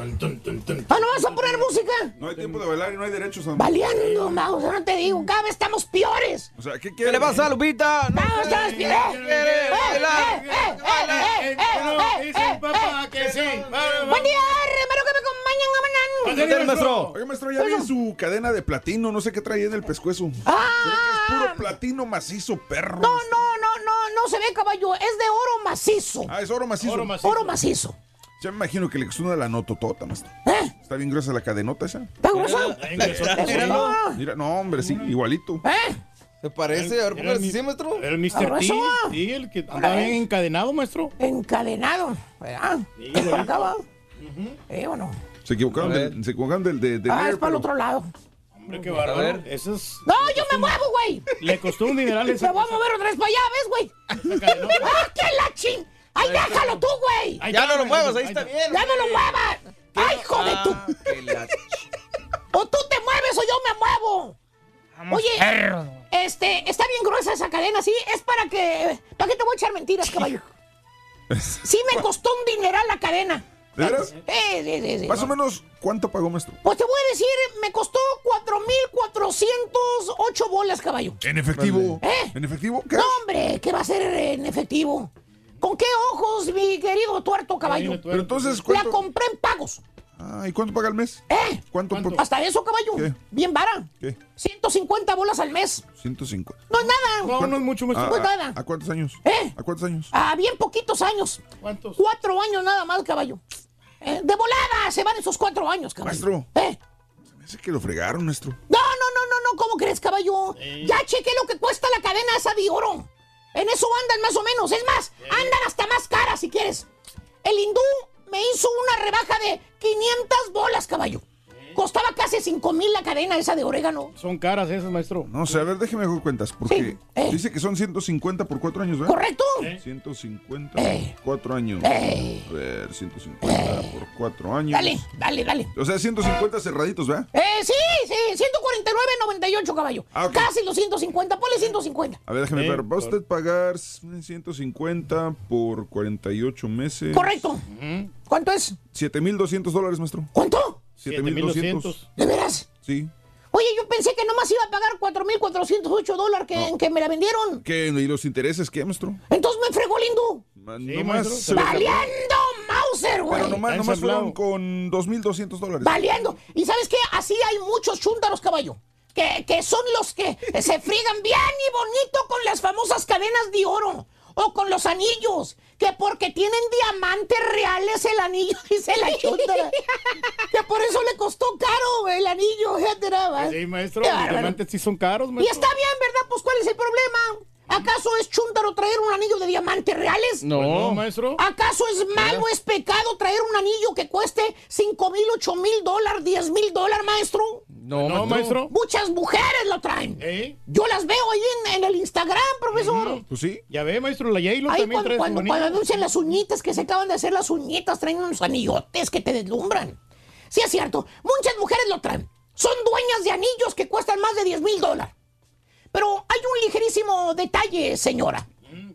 ¿Ah, no vas a poner música? No hay tiempo de bailar y no hay derechos. a- Valiendo, Mouse, no te digo, cada vez estamos peores. O sea, ¿qué ¿Qué quiere? le pasa, Lupita? No, Vamos, estamos peores. quiere bailar. que sí. Buen día, hermano, que me acompañan a mañana. Ándale, maestro. Oiga, maestro, ya vi su cadena de platino, no sé qué trae en el pescuezo. Ah. Es puro platino macizo, perro. No, no, no, no, no se ve caballo, es de oro macizo. Ah, es oro macizo. Oro macizo. Oro macizo. Ya me imagino que le costó una la nototota, maestro. ¿Eh? Está bien gruesa la cadenota esa. ¿Está grueso? Míralo. Mira, no, hombre, sí, igualito. ¿Eh? ¿Se parece? A ver, Era el así, maestro. El Mr. T. Sí, el que andaba bien encadenado, maestro. Encadenado, ¿verdad? Sí. Eh, bueno. Se equivocaron, del, se equivocaron del, de, Ah, es para el otro lado. Hombre, qué A bárbaro. ver. Eso es. No, yo me muevo, güey. Le costó un dineral <laughs> esa Me voy a mover otra vez para allá, ¿ves, güey? ¡Ah, qué la ching! ¡Ay, déjalo tú, güey! Ya está, no lo muevas, ahí está bien. ¡Ya no lo muevas! ¡Ay, hijo de tu! Ah, la O tú te mueves o yo me muevo. Oye, este, está bien gruesa esa cadena, ¿sí? Es para que... ¿Para qué te voy a echar mentiras, caballo? Sí me <laughs> costó un dineral la cadena. ¿De veras? Sí, sí, sí. Más o menos, ¿cuánto pagó, maestro? Pues te voy a decir, me costó 4,408 bolas, caballo. ¿En efectivo? ¿Eh? ¿En efectivo? ¿Qué? No, hombre, ¿qué va a ser en efectivo? ¿Con qué ojos, mi querido tuerto caballo? Pero entonces, La ¿cuánto? compré en pagos. Ah, ¿y cuánto paga al mes? ¿Eh? ¿Cuánto? por- Hasta eso, caballo. ¿Qué? Bien vara. ¿Qué? 150 bolas al mes. 150. No es nada. No, no es mucho, maestro. No es ¿A, nada. a cuántos años? ¿Eh? ¿A cuántos años? A bien poquitos años. ¿Cuántos? Cuatro años nada más, caballo. Eh, de volada se van esos cuatro años, caballo. Maestro. ¿Eh? Ese que lo fregaron, maestro. No, no, no, no, no. ¿Cómo crees, caballo? Ya chequé lo que cuesta la cadena esa de oro. En eso andan más o menos. Es más, andan hasta más caras si quieres. El hindú me hizo una rebaja de 500 bolas, caballo. Costaba casi 5 mil la cadena esa de orégano. Son caras esas, maestro. No sé, a ver, déjeme hacer cuentas, porque Sí, eh. dice que son 150 por cuatro años, ¿verdad? ¿Correcto? 150 Eh. por cuatro años. Eh. A ver, 150 por cuatro años. Dale, dale, dale. O sea, 150 cerraditos, ¿verdad? Eh, sí, sí, 149.98, caballo. Ah, ok. Casi los 150, ponle 150. A ver, déjeme Eh, ver. Va usted pagar 150 por 48 meses. Correcto. ¿Cuánto es? 7,200 dólares, maestro. ¿Cuánto? 7,200. ¿De veras? Sí. Oye, yo pensé que nomás iba a pagar 4.408 dólares que, en que me la vendieron. ¿Qué? ¿Y los intereses qué, maestro? Entonces me fregó el hindú. Ma- Sí, nomás ¡Valiendo Mauser, güey! Pero nomás, nomás fueron con 2,200 dólares. ¡Valiendo! ¿Y sabes qué? Así hay muchos chúntaros, caballo. que, que son los que se friegan bien y bonito con las famosas cadenas de oro o con los anillos. Que porque tienen diamantes reales el anillo, <laughs> dice la chuntara. <laughs> que por eso le costó caro el anillo. más. Sí, maestro, los diamantes sí son caros, Y maestro. está bien, ¿verdad? Pues ¿cuál es el problema? ¿Acaso es chúntaro traer un anillo de diamantes reales? No. Pues no, maestro. ¿Acaso es malo, es pecado traer un anillo que cueste 5 mil, 8 mil dólares, 10 mil dólares, maestro? No, No, maestro. Muchas mujeres lo traen. ¿Eh? Yo las veo ahí en, en el Instagram, profesor. Pues sí. Ya ve, maestro, la Ahí también cuando, trae cuando, cuando anuncian las uñitas, que se acaban de hacer las uñitas, traen unos anillotes que te deslumbran. Sí, es cierto. Muchas mujeres lo traen. Son dueñas de anillos que cuestan más de 10 mil dólares. Pero hay un ligerísimo detalle, señora.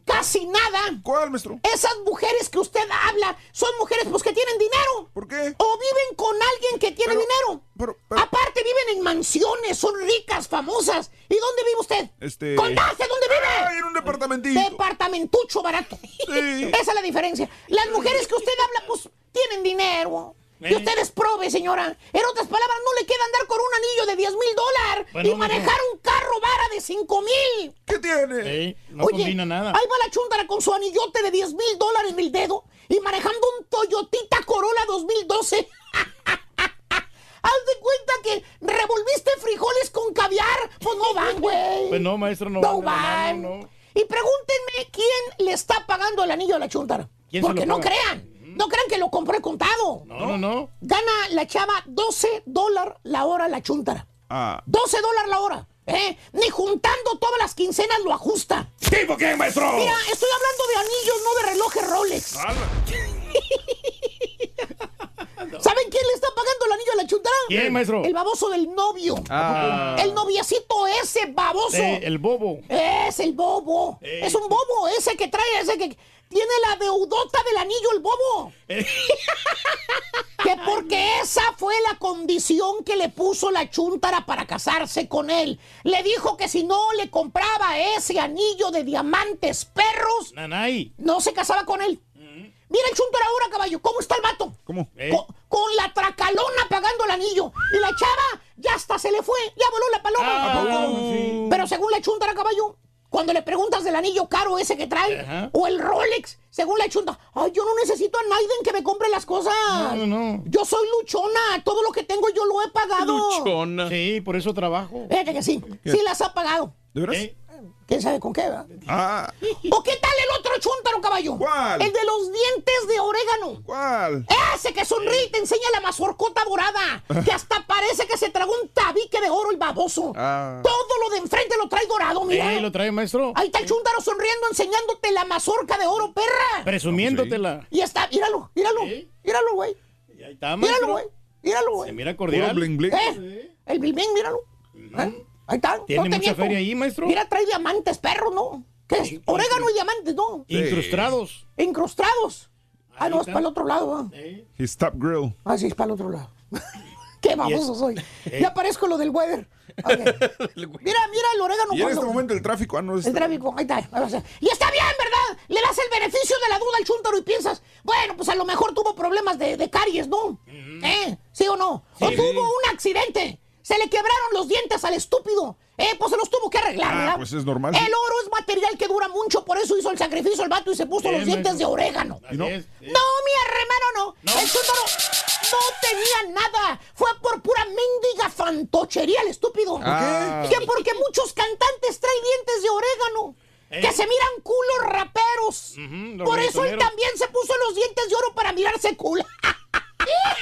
Casi nada. ¿Cuál, maestro? Esas mujeres que usted habla son mujeres pues que tienen dinero. ¿Por qué? O viven con alguien que tiene dinero. Aparte viven en mansiones, son ricas, famosas. ¿Y dónde vive usted? Este. ¡Contaste dónde vive! Ay, en un departamentito. Departamentucho barato. <laughs> Esa es la diferencia. Las mujeres que usted habla, pues, tienen dinero. Y usted es prove, señora. En otras palabras, no le queda andar con un anillo de 10 mil dólares Bueno, y manejar un carro vara de 5 mil. ¿Qué tiene? Sí, no Oye, combina nada. ahí va la chuntara con su anillote de 10 mil dólares en el dedo y manejando un Toyotita Corolla 2012. <laughs> Haz de cuenta que revolviste frijoles con caviar. Pues no van, güey. Pues no, maestro, no, No van van. no. Y pregúntenme quién le está pagando el anillo a la chuntara. ¿Quién se Porque no crean. No crean que lo compré contado. No, no, no. Gana la chava 12 dólares la hora la chuntara. Ah. 12 dólares la hora. ¿eh? Ni juntando todas las quincenas lo ajusta. ¿Tipo quién, maestro? Mira, estoy hablando de anillos, no de relojes Rolex. <laughs> ¿Saben quién le está pagando el anillo a la chuntara? ¿Quién, maestro? El baboso del novio. Ah. El noviecito ese baboso. Eh, el bobo. Es el bobo. Eh. Es un bobo ese que trae, ese que tiene la deudota del anillo, el bobo. Eh. <laughs> que porque esa fue la condición que le puso la chuntara para casarse con él. Le dijo que si no le compraba ese anillo de diamantes perros, Nanay. no se casaba con él. Mira el chuntara ahora, caballo. ¿Cómo está el vato? ¿Cómo? Eh. Con, con la tracalona pagando el anillo. Y la chava ya hasta se le fue. Ya voló la paloma. Ah. Pero según la chuntara, caballo, cuando le preguntas del anillo caro ese que trae, Ajá. o el Rolex, según la chunta, ay, yo no necesito a Naiden que me compre las cosas. No, no, no. Yo soy luchona. Todo lo que tengo yo lo he pagado. Luchona. Sí, por eso trabajo. Fíjate que sí. Sí las ha pagado. ¿De veras? Eh, ¿Quién sabe con qué, verdad? Ah. ¿O qué tal el otro chuntaro, caballo? ¿Cuál? El de los dientes de orégano. ¿Cuál? Ese que sonríe y te enseña la mazorcota dorada. Que hasta parece que se tragó un tabique de oro el baboso. Ah. Todo lo de enfrente lo trae dorado, mira. eh, lo trae, maestro. Ahí está el chúntaro sonriendo, enseñándote la mazorca de oro, perra. Presumiéndotela. Y está, míralo, míralo. ¿Eh? Míralo, güey. Y ahí está, Míralo, maestro. güey. Míralo, güey. Se mira cordial. bling bling. ¿Eh? El bling bling, míralo. ¿Eh? Ahí está. Tiene mucha feria ahí, maestro. Mira, trae diamantes, perro, ¿no? ¿Qué es? Orégano y diamantes, ¿no? Incrustados. Incrustados. Ah, no, es para el otro lado, ¿va? His top grill. Ah, sí, es para el otro lado. <laughs> Qué baboso es- soy. Eh. Ya parezco lo del weather. Ok. <laughs> Mira, mira el orégano. Y en cuando- este momento el tráfico, ah, no es. El tráfico, ahí está. Y está bien, ¿verdad? Le das el beneficio de la duda al chúntaro y piensas, bueno, pues a lo mejor tuvo problemas de, de caries, ¿no? ¿Eh? ¿Sí o no? O Sí. tuvo un accidente. Se le quebraron los dientes al estúpido. Eh, pues se los tuvo que arreglar, Ah, ¿verdad? pues es normal. El oro es material que dura mucho, por eso hizo el sacrificio el vato y se puso los dientes de orégano. Así no? No, mi hermano, no. No. El chúntaro no tenía nada. Fue por pura mendiga fantochería el estúpido. Ah. Que porque muchos cantantes traen dientes de orégano. Eh. Que se miran culos raperos. Por eso él también se puso los dientes de oro para mirarse culo. <laughs>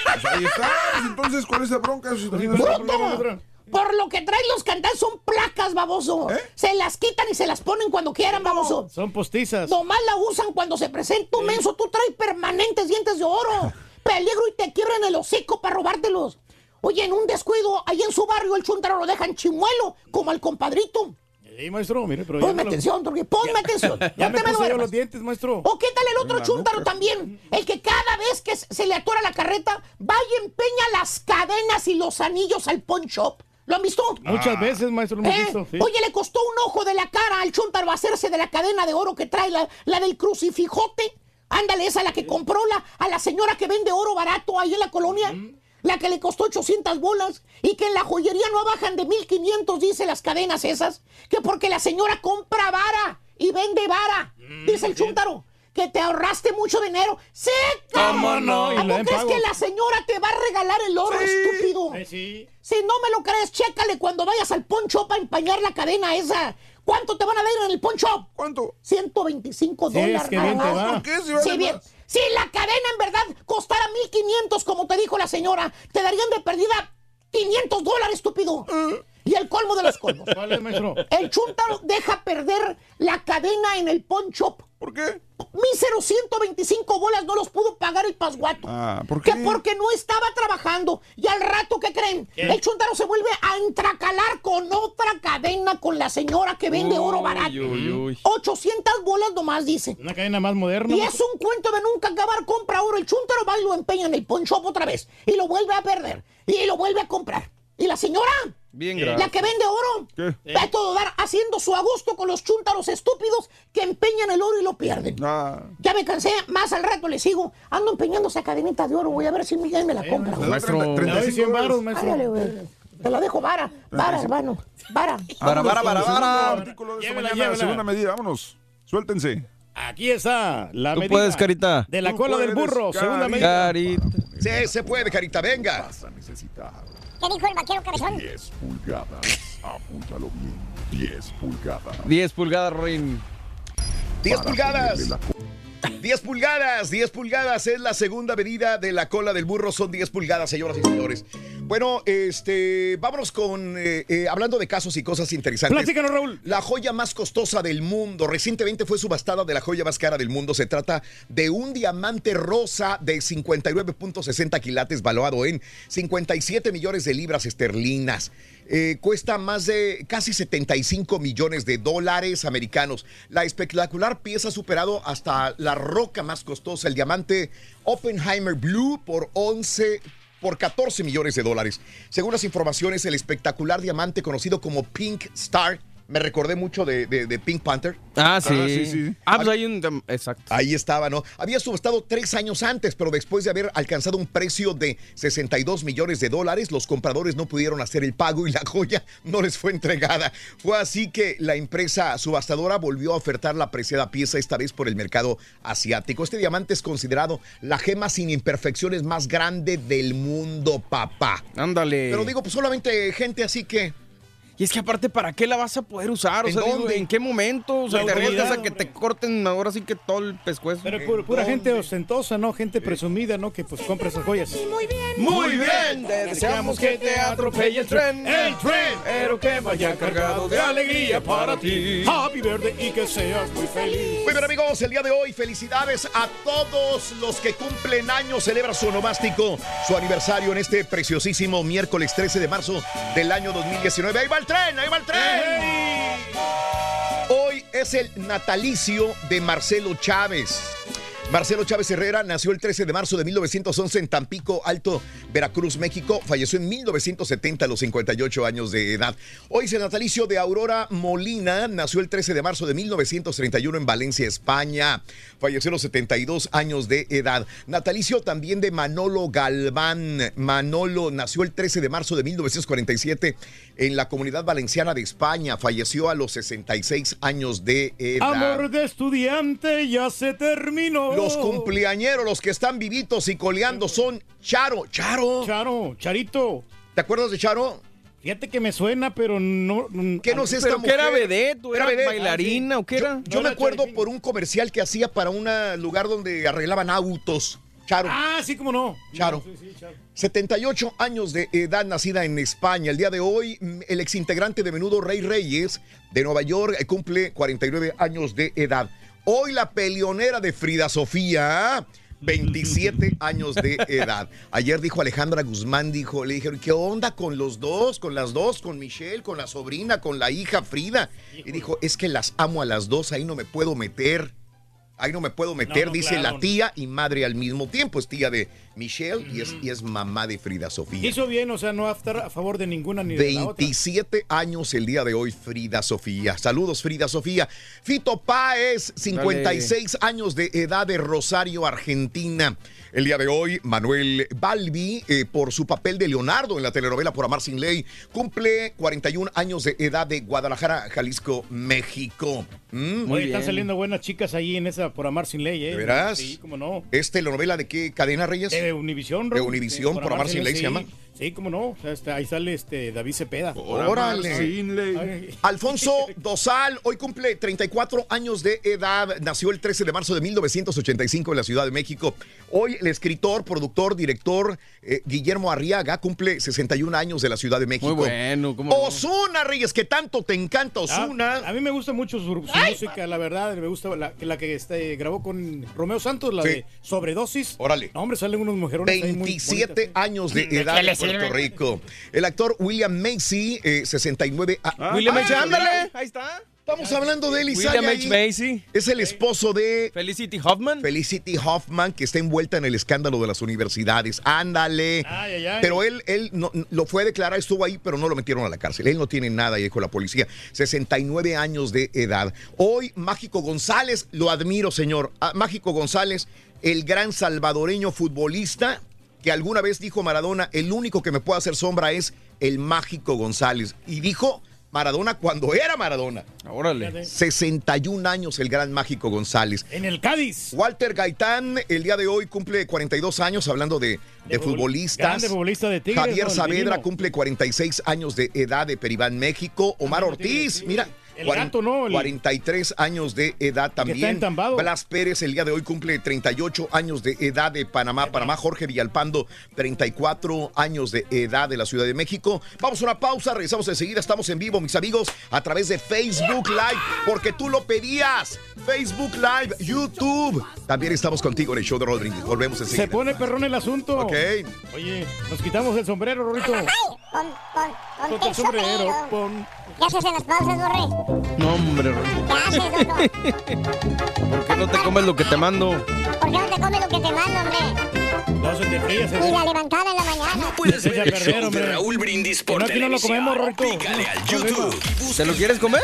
Pues ahí está. Pues entonces, ¿cuál es la bronca? ¡Bruto! Por lo que traen los cantantes son placas, baboso. ¿Eh? Se las quitan y se las ponen cuando quieran, baboso. Son postizas. Nomás la usan cuando se presenta un menso. Tú traes permanentes dientes de oro. Peligro y te quiebran el hocico para robártelos. Oye, en un descuido, ahí en su barrio el chuntaro lo dejan chimuelo, como al compadrito. Sí, maestro, mire, pero Ponme lo- atención, Turquía, ponme atención. <laughs> Ya me te me puse yo los dientes, maestro. ¿O qué tal el otro la chúntaro nuca. también? El que cada vez que se le atora la carreta, va y empeña las cadenas y los anillos al pawn shop. ¿Lo han visto? Muchas veces, maestro, lo hemos ¿Eh? visto. sí. Oye, le costó un ojo de la cara al chúntaro hacerse de la cadena de oro que trae, la, la del crucifijote. Ándale, esa la que compró la, a la señora que vende oro barato ahí en la colonia. La que le costó 800 bolas, y que en la joyería no bajan de 1500, dice las cadenas esas, que porque la señora compra vara y vende vara, dice el chúntaro. Que te ahorraste mucho dinero. ¡Sí, ¿Cómo no? Y ¿A no crees pago. que la señora te va a regalar el oro, estúpido? Eh, sí. Si no me lo crees, chécale cuando vayas al poncho para empañar la cadena esa. ¿Cuánto te van a dar en el poncho? ¿Cuánto? 125 Sí, es dólares. que bien nada te más. va. ¿Por qué? Si vale Sí, bien. más. Si la cadena en verdad costara 1500, como te dijo la señora, te darían de perdida 500 dólares, estúpido. Y el colmo de los colmos. <laughs> ¿Cuál es, maestro? El chúntaro deja perder la cadena en el pawn shop. ¿Por qué? Mísero 125 bolas no los pudo pagar el pasguato. Ah, ¿por Que qué? porque no estaba trabajando. Y al rato, ¿qué creen? ¿Qué? El chuntaro se vuelve a entracalar con otra cadena con la señora que vende oro barato. Uy, uy, uy. 800 bolas nomás, dice. Una cadena más moderna. Y es un cuento de nunca acabar. Compra oro. El chuntaro va y lo empeña en el pawn shop otra vez. Y lo vuelve a perder. Y lo vuelve a comprar. Y la señora, Bien, la gracias. que vende oro, ¿Qué? va a todo dar haciendo su agosto con los chúntaros estúpidos que empeñan el oro y lo pierden. Ah, Ya me cansé, más al rato le sigo. Ando empeñando esa cadenita de oro, voy a ver si Miguel me la compra. da Maestro. 30, Le doy 35 100 varos, dólares. maestro. Ándale, güey. Te la dejo vara, vara, hermano, vara. Vara, vara, vara, vara. artículo de esta Llévela, mañana, llévela. segunda medida, vámonos. Suéltense. Aquí está la Tú medida puedes, Carita. de la Tú cola del puedes, burro. Segunda Carita. medida. Carita. Sí, se puede, carita, venga. Vas a necesitar ¿Qué dijo el vaquero cabezón? 10 pulgadas. Apúntalo bien. 10 pulgadas. 10 pulgadas, Rin. 10 Para pulgadas. Ponerle la co- 10 pulgadas, 10 pulgadas es la segunda medida de la cola del burro, son 10 pulgadas, señoras y señores. Bueno, este, vámonos con, eh, eh, hablando de casos y cosas interesantes. Platícanos, Raúl. La joya más costosa del mundo. Recientemente fue subastada de la joya más cara del mundo. Se trata de un diamante rosa de 59.60 quilates, valuado en 57 millones de libras esterlinas. Eh, cuesta más de casi 75 millones de dólares americanos. La espectacular pieza ha superado hasta la roca más costosa, el diamante Oppenheimer Blue, por 11 por 14 millones de dólares. Según las informaciones, el espectacular diamante conocido como Pink Star, me recordé mucho de, de- de Pink Panther. Ah, sí. Ah, sí, sí. Ah, pues hay un. Exacto. Ahí estaba, ¿no? Había subastado tres años antes, pero después de haber alcanzado un precio de 62 millones de dólares, los compradores no pudieron hacer el pago y la <laughs> joya no les fue entregada. Fue así que la empresa subastadora volvió a ofertar la apreciada pieza, esta vez por el mercado asiático. Este diamante es considerado la gema sin imperfecciones más grande del mundo, papá. Ándale. Pero digo, pues solamente gente así que... Y es que aparte, ¿para qué la vas a poder usar? O ¿En sea, digo, dónde? ¿en qué momento? O sea, te arriesgas a que te corten ahora sí que todo el pescuezo. Pero pu- pura gente ostentosa, ¿no? Gente presumida, ¿no? Que pues compra esas joyas. Muy bien, te deseamos que te atropelle el tren. El tren. Pero que vaya cargado de alegría para ti. Happy birthday y que seas muy feliz. Muy bien amigos, el día de hoy felicidades a todos los que cumplen años, celebra su onomástico, su aniversario en este preciosísimo miércoles 13 de marzo del año 2019. Ahí va el tren, ahí va el tren. Hoy es el natalicio de Marcelo Chávez. Marcelo Chávez Herrera nació el 13 de marzo de 1911 en Tampico, Alto, Veracruz, México. Falleció en 1970 a los 58 años de edad. Hoy es el natalicio de Aurora Molina. Nació el 13 de marzo de 1931 en Valencia, España. Falleció a los 72 años de edad. Natalicio también de Manolo Galván. Manolo nació el 13 de marzo de 1947 en la comunidad valenciana de España. Falleció a los 66 años de edad. Amor de estudiante ya se terminó. Los cumpleañeros, los que están vivitos y coleando son Charo. Charo. Charo, Charito. ¿Te acuerdas de Charo? Fíjate que me suena, pero no. ¿Qué no sé esta ¿Pero qué era mujer? vedette? ¿O era bailarina? ¿O qué Yo, era? yo me acuerdo por un comercial que hacía para un lugar donde arreglaban autos. Charo. Ah, sí, cómo no. Charo. 78 años de edad, nacida en España. El día de hoy, mm, el exintegrante de menudo Rey Reyes de Nueva York eh, cumple 49 años de edad. Hoy la peleonera de Frida Sofía. 27 <laughs> años de edad. Ayer dijo Alejandra Guzmán, dijo, le dijeron, ¿qué onda con los dos? Con las dos, con Michelle, con la sobrina, con la hija Frida. Y dijo, es que las amo a las dos, ahí no me puedo meter. Ahí no me puedo meter, no, dice claro. la tía y madre al mismo tiempo. Es tía de Michelle y, es, y es mamá de Frida Sofía. Hizo bien, o sea, no estar a favor de ninguna ni de la otra. 27 años el día de hoy, Frida Sofía. Saludos, Frida Sofía. Fito Páez, 56 años de edad de Rosario, Argentina. El día de hoy, Manuel Balbi, eh, por su papel de Leonardo en la telenovela Por Amar Sin Ley, cumple 41 años de edad de Guadalajara, Jalisco, México. Mm, Oye, están saliendo buenas chicas ahí en esa por amar sin ley, ¿eh? ¿De veras? Sí, cómo no. ¿Es telenovela de qué cadena, Reyes? De Univisión, De. Univisión, por amar sin ley se sí. llama. Sí, cómo no. O sea, está- ahí sale este David Cepeda. Órale. Alfonso <laughs> Dosal, hoy cumple 34 años de edad. Nació el 13 de marzo de 1985 en la Ciudad de México. Hoy el escritor, productor, director eh, Guillermo Arriaga cumple 61 años de la Ciudad de México. Muy bueno, ¿cómo no? Osuna, Reyes, que tanto te encanta Osuna. Ah, a mí me gusta mucho su, su música, la verdad. Me gusta la, que- la que este, grabó con Romeo Santos, la Sí. de Sobredosis. Órale. No, hombre, salen unos mujerones ahí muy 27 años de ¿De edad qué Puerto? Rico. El actor William Macy, eh, 69 años. William H. ándale, ahí está. Estamos hablando de él y William H. Macy. Es el esposo de Felicity Hoffman. Felicity Hoffman, que está envuelta en el escándalo de las universidades. Ándale. Ay, ay, ay. Pero él, él no- lo fue a declarar, estuvo ahí, pero no lo metieron a la cárcel. Él no tiene nada, y dijo la policía. 69 años de edad. Hoy, Mágico González, lo admiro, señor. Ah, Mágico González, el gran salvadoreño futbolista que alguna vez dijo Maradona, el único que me puede hacer sombra es el Mágico González. Y dijo Maradona cuando era Maradona. Órale. 61 años el gran Mágico González. En el Cádiz. Walter Gaitán, el día de hoy cumple 42 años, hablando de, de futbol- futbolistas. grande futbolista de Tigres, Javier Saavedra divino. cumple 46 años de edad de Peribán, México. Omar Ortiz, mira. El gato, ¿no? El- 43 años de edad también. entambado. Blas Pérez el día de hoy cumple 38 años de edad de Panamá. Panamá, Jorge Villalpando, 34 años de edad de la Ciudad de México. Vamos a una pausa, regresamos enseguida. Estamos en vivo, mis amigos, a través de Facebook Live, porque tú lo pedías. Facebook Live, YouTube. También estamos contigo en el show de Rodríguez. Volvemos enseguida. Se pone perrón el asunto. Ok. Oye, nos quitamos el sombrero, Rorito. Pon, pon, ponte el sombrero. Pon... ¿Qué haces en las pausas, Borre? No, hombre. ¿Por qué no te comes lo que te mando? ¿Por qué no te comes lo que te mando, hombre? No se te frías. Y la levantada en la mañana. Puedes ver el perder, show hombre. de Raúl Brindis por no, aquí no lo televisión. comemos, Rorito. Pícale al No, YouTube. ¿Te lo quieres comer?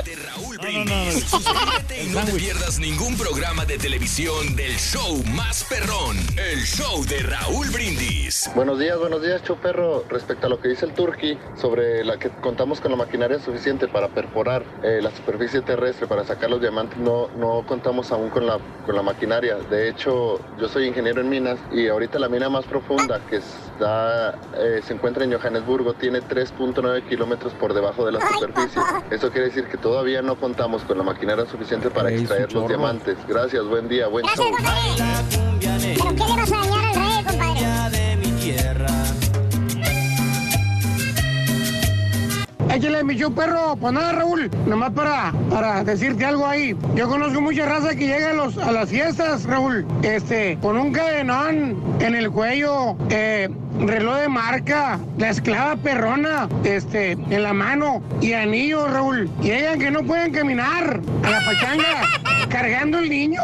No, no, no. Suscríbete y no te pierdas ningún programa de televisión del show más perrón. El show de Raúl Brindis. Buenos días, buenos días, Choperro. Respecto a lo que dice el Turqui sobre la que contamos con la maquinaria suficiente para perforar eh, la superficie terrestre para sacar los diamantes, no, no contamos aún con la, con la maquinaria. De hecho, yo soy ingeniero en minas y ahorita la mina más profunda que está, eh, se encuentra en Johannesburgo tiene 3.9 kilómetros por debajo de la superficie. Eso quiere decir que todavía no contamos con la maquinaria suficiente para extraer los diamantes. Gracias, buen día, buen Gracias, show. compadre. ¿Pero qué le vas a dañar al rey, Échale mi perro. Pues nada, Raúl, nomás para, para decirte algo ahí. Yo conozco mucha raza que llega a, los, a las fiestas, Raúl, este, con un cadenón en el cuello, eh, reloj de marca, la esclava perrona, este, en la mano y anillos, Raúl. Llegan que no pueden caminar a la pachanga, cargando el niño,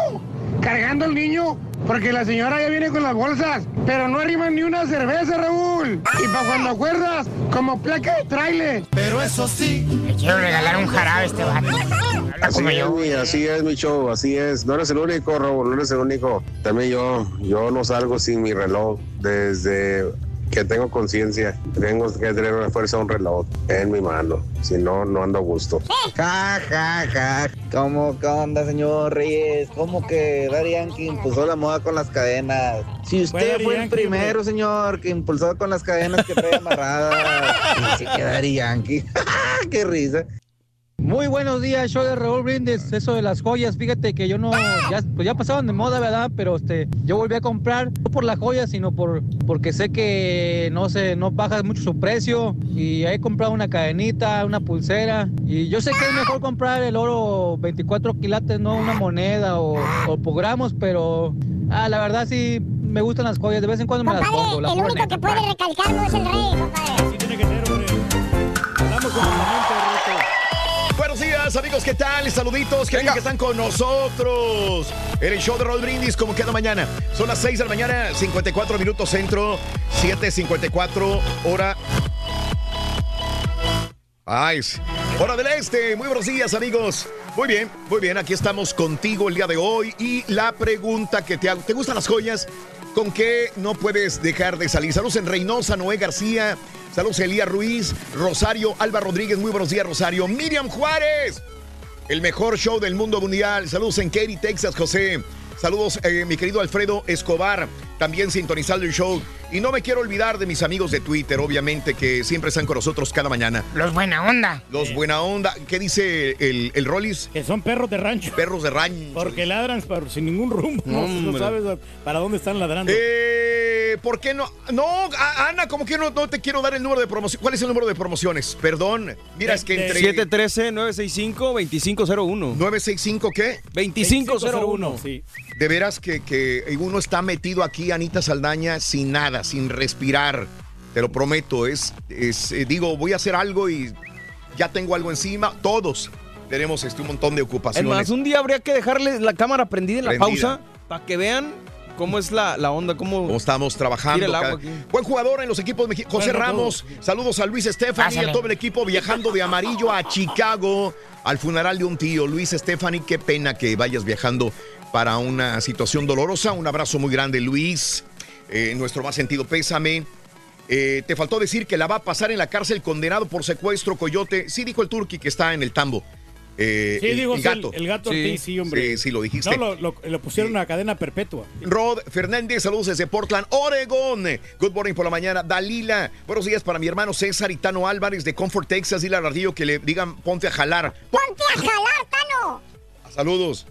cargando el niño. Porque la señora ya viene con las bolsas, pero no arriman ni una cerveza, Raúl. Y para cuando acuerdas, como placa de trailer. Pero eso sí. Le quiero regalar un jarabe a este vato. Así es, mi, así es mi show, así es. No eres el único, Raúl, no eres el único. También yo, yo no salgo sin mi reloj desde que tengo conciencia. Tengo que tener una fuerza, un reloj en mi mano. Si no, no ando a gusto. Ja, ja, ja. ¿Cómo, qué onda, señor Reyes? ¿Cómo que Daddy Yankee impulsó la moda con las cadenas? Si usted fue el Yankee, primero, señor, que impulsó con las cadenas que trae amarradas. <laughs> Sí, que Daddy Yankee. <laughs> ¡Qué risa! Muy buenos días, show de Raúl Brindis. Eso de las joyas, fíjate que yo no, ya, pues ya pasaban de moda, ¿verdad? Pero este, yo volví a comprar, no por las joyas, sino por, porque sé que no sé, no baja mucho su precio. Y he comprado una cadenita, una pulsera. Y yo sé que es mejor comprar el oro 24 quilates, no una moneda o, o por gramos, pero ah, la verdad sí me gustan las joyas. De vez en cuando me las pongo. la El único neta. que puede recalcar no es el rey, compadre. Así tiene que ser, hombre. Hablamos con el momento, Amigos. ¿Qué tal? Saluditos. ¿Qué que están con nosotros? En el show de Roll Brindis, como cada mañana. Son las 6 de la mañana, 54 minutos centro, 7.54 hora. Ay, hora del este. Muy buenos días, amigos. Muy bien, muy bien. Aquí estamos contigo el día de hoy. Y la pregunta que te hago: ¿te gustan las joyas? ¿Con qué no puedes dejar de salir? Saludos en Reynosa, Noé García. Saludos Elías Ruiz, Rosario, Alba Rodríguez. Muy buenos días, Rosario. Miriam Juárez. El mejor show del mundo mundial. Saludos en Katy, Texas, José. Saludos, eh, mi querido Alfredo Escobar, también sintonizando el show. Y no me quiero olvidar de mis amigos de Twitter, obviamente, que siempre están con nosotros cada mañana. Los buena onda. Los buena onda. ¿Qué dice el, el Rollis? Que son perros de rancho. Perros de rancho. Porque ladran sin ningún rumbo. No, sabes para dónde están ladrando. Eh, ¿Por qué no? No, Ana, como que no, no te quiero dar el número de promoción. ¿Cuál es el número de promociones? Perdón. Mira, es que entre. 713-965-2501. ¿965 qué? 2501. Sí. De veras que, que uno está metido aquí, Anita Saldaña, sin nada sin respirar. Te lo prometo, es, es eh, digo, voy a hacer algo y ya tengo algo encima. Todos tenemos este, un montón de ocupaciones. Es más, un día habría que dejarle la cámara prendida en la pausa para que vean cómo es la, la onda, cómo, estamos trabajando. Buen jugador en los equipos José Ramos, saludos a Luis Estefani y a todo el equipo viajando de amarillo a Chicago al funeral de un tío. Luis Estefani, qué pena que vayas viajando para una situación dolorosa. Un abrazo muy grande, Luis. Eh, nuestro más sentido pésame. Eh, te faltó decir que la va a pasar en la cárcel condenado por secuestro, coyote. Sí, dijo el turqui que está en el tambo. Eh, sí, el, gato. El, gato sí. sí, hombre. Sí, sí, lo dijiste. No, lo, pusieron a cadena perpetua. Rod Fernández, saludos desde Portland, Oregon. Good morning por la mañana. Dalila, buenos días para mi hermano César y Tano Álvarez de Comfort, Texas. Dile a Ardillo que le digan ponte a jalar. ¡Ponte a jalar, Tano! Saludos.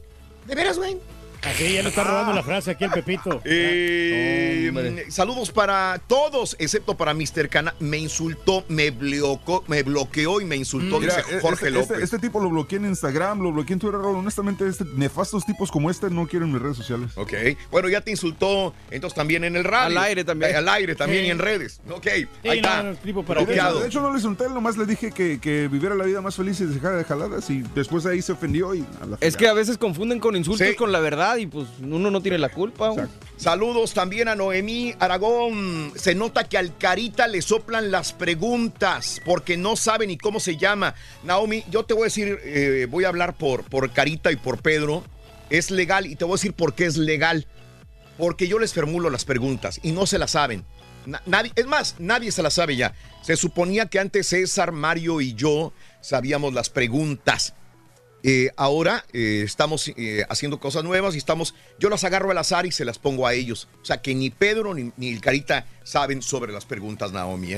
¿De veras, güey? Aquí ya le está robando la frase aquí el Pepito. <laughs> Eh, saludos para todos, excepto para Mr. Cana. Me insultó, me bloqueó, me bloqueó y me insultó, dice e-, Jorge este, López. Este, este, tipo lo bloqueé en Instagram, lo bloqueé en Twitter. Honestamente, este, nefastos tipos como este no quieren mis redes sociales. Ok. Bueno, ya te insultó, entonces también en el radio. Al aire también. al aire también y en redes. Ok. ahí está. de, hecho, no le insulté, nomás le dije que, que, viviera la vida más feliz y dejara de jaladas. Y después ahí se ofendió. y Es que a veces confunden con insultos con la verdad y pues uno no tiene la culpa. Saludos también a Noemí Aragón. Se nota que al Carita le soplan las preguntas porque no sabe ni cómo se llama. Naomi, yo te voy a decir, eh, voy a hablar por, por Carita y por Pedro. Es legal y te voy a decir por qué es legal. Porque yo les formulo las preguntas y no se las saben. nadie, es más, nadie se las sabe ya. Se suponía que antes César, Mario y yo sabíamos las preguntas. Eh, ahora eh, estamos eh, haciendo cosas nuevas y estamos, yo las agarro al azar y se las pongo a ellos. O sea que ni Pedro ni, ni el Carita saben sobre las preguntas, Naomi.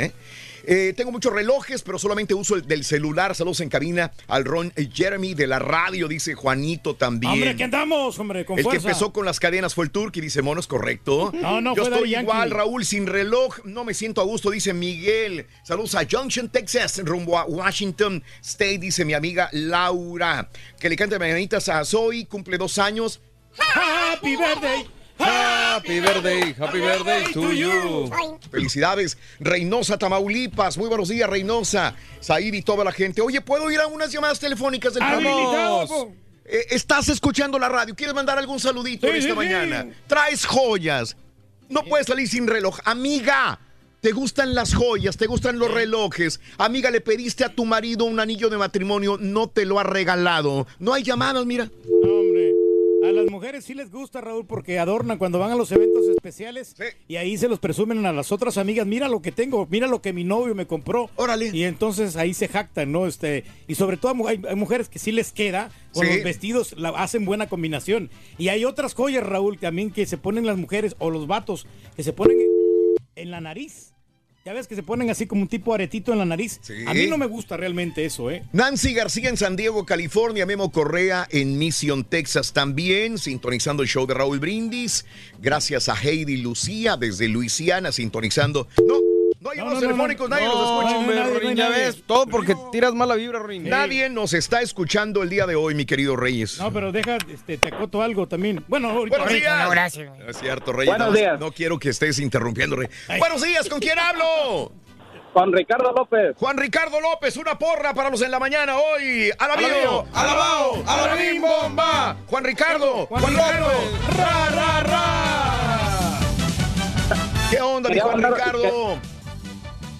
¿Eh? Tengo muchos relojes, pero solamente uso el del celular. Saludos en cabina al Ron Jeremy de la radio, dice Juanito también. Hombre, ¿qué andamos, hombre? Con el que empezó con las cadenas fue el Turk y dice, mono, es correcto. No, no, Yo estoy igual, Raúl, sin reloj. No me siento a gusto, dice Miguel. Saludos a Junction, Texas, rumbo a Washington State, dice mi amiga Laura. Que le cante mañanitas a Zoe, cumple dos años. Happy birthday. Happy birthday, happy birthday to you. Felicidades, Reynosa, Tamaulipas. Muy buenos días, Reynosa. Said y toda la gente. Oye, ¿puedo ir a unas llamadas telefónicas del programa? Eh, estás escuchando la radio. ¿Quieres mandar algún saludito esta mañana? Traes joyas. No puedes salir sin reloj. Amiga, ¿te gustan las joyas? ¿Te gustan los relojes? Amiga, le pediste a tu marido un anillo de matrimonio. No te lo ha regalado. No hay llamadas, mira. A las mujeres sí les gusta, Raúl, porque adornan cuando van a los eventos especiales y ahí se los presumen a las otras amigas. Mira lo que tengo, mira lo que mi novio me compró. Órale. Y entonces ahí se jactan, ¿no? Este, y sobre todo hay, mujeres que sí les queda, con los vestidos la, hacen buena combinación. Y hay otras joyas, Raúl, también que se ponen las mujeres o los vatos que se ponen en la nariz. Ya ves que se ponen así como un tipo aretito en la nariz. A mí no me gusta realmente eso, ¿eh? Nancy García en San Diego, California. Memo Correa en Mission, Texas también. Sintonizando el show de Raúl Brindis. Gracias a Heidi Lucía desde Luisiana, sintonizando. No, no hay llamados telefónicos, nadie nos escucha. ya ves, todo porque tiras mala vibra, Rin. Nadie nos está escuchando el día de hoy, mi querido Reyes. No, pero deja, este, te acoto algo también. Bueno, ahorita. Buenos días. No, gracias. es cierto, Reyes. Buenos días. No quiero que estés interrumpiendo, Rey. Buenos días, ¿con quién hablo? Juan Ricardo López. Juan Ricardo López, una porra para los en la mañana hoy. ¡Alabío! ¡Alabao! ¡Alabim bomba! Juan Ricardo, Juan, Ricardo. ¡Ra, ra, ra! ¿Qué onda, mi Juan mandar- Ricardo?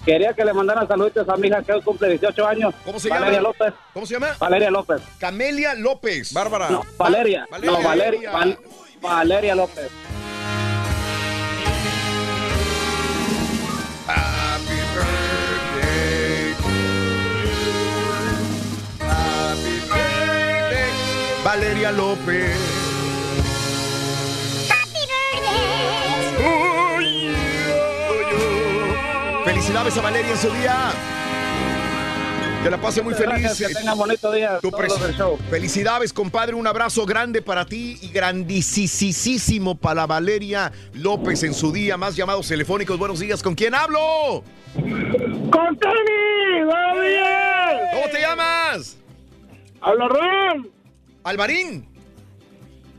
Quería que le mandaran saluditos a mi hija que hoy cumple 18 años. ¿Cómo se Valeria llama? López. ¿Cómo se llama? Valeria López. Camelia López. Bárbara. No, Valeria. Valeria. No, Valeria. Val- Valeria López. Happy birthday. Happy birthday. Valeria López. Felicidades a Valeria en su día. Que la pase muy feliz. gracias, que tengan bonito día, Tu show. Felicidades, compadre. Un abrazo grande para ti y grandísimo para Valeria López en su día. Más llamados telefónicos. Buenos días. ¿Con quién hablo? ¡Con Tony! ¡Buenos días! ¿Cómo te llamas? Habla Ram. Alvarín.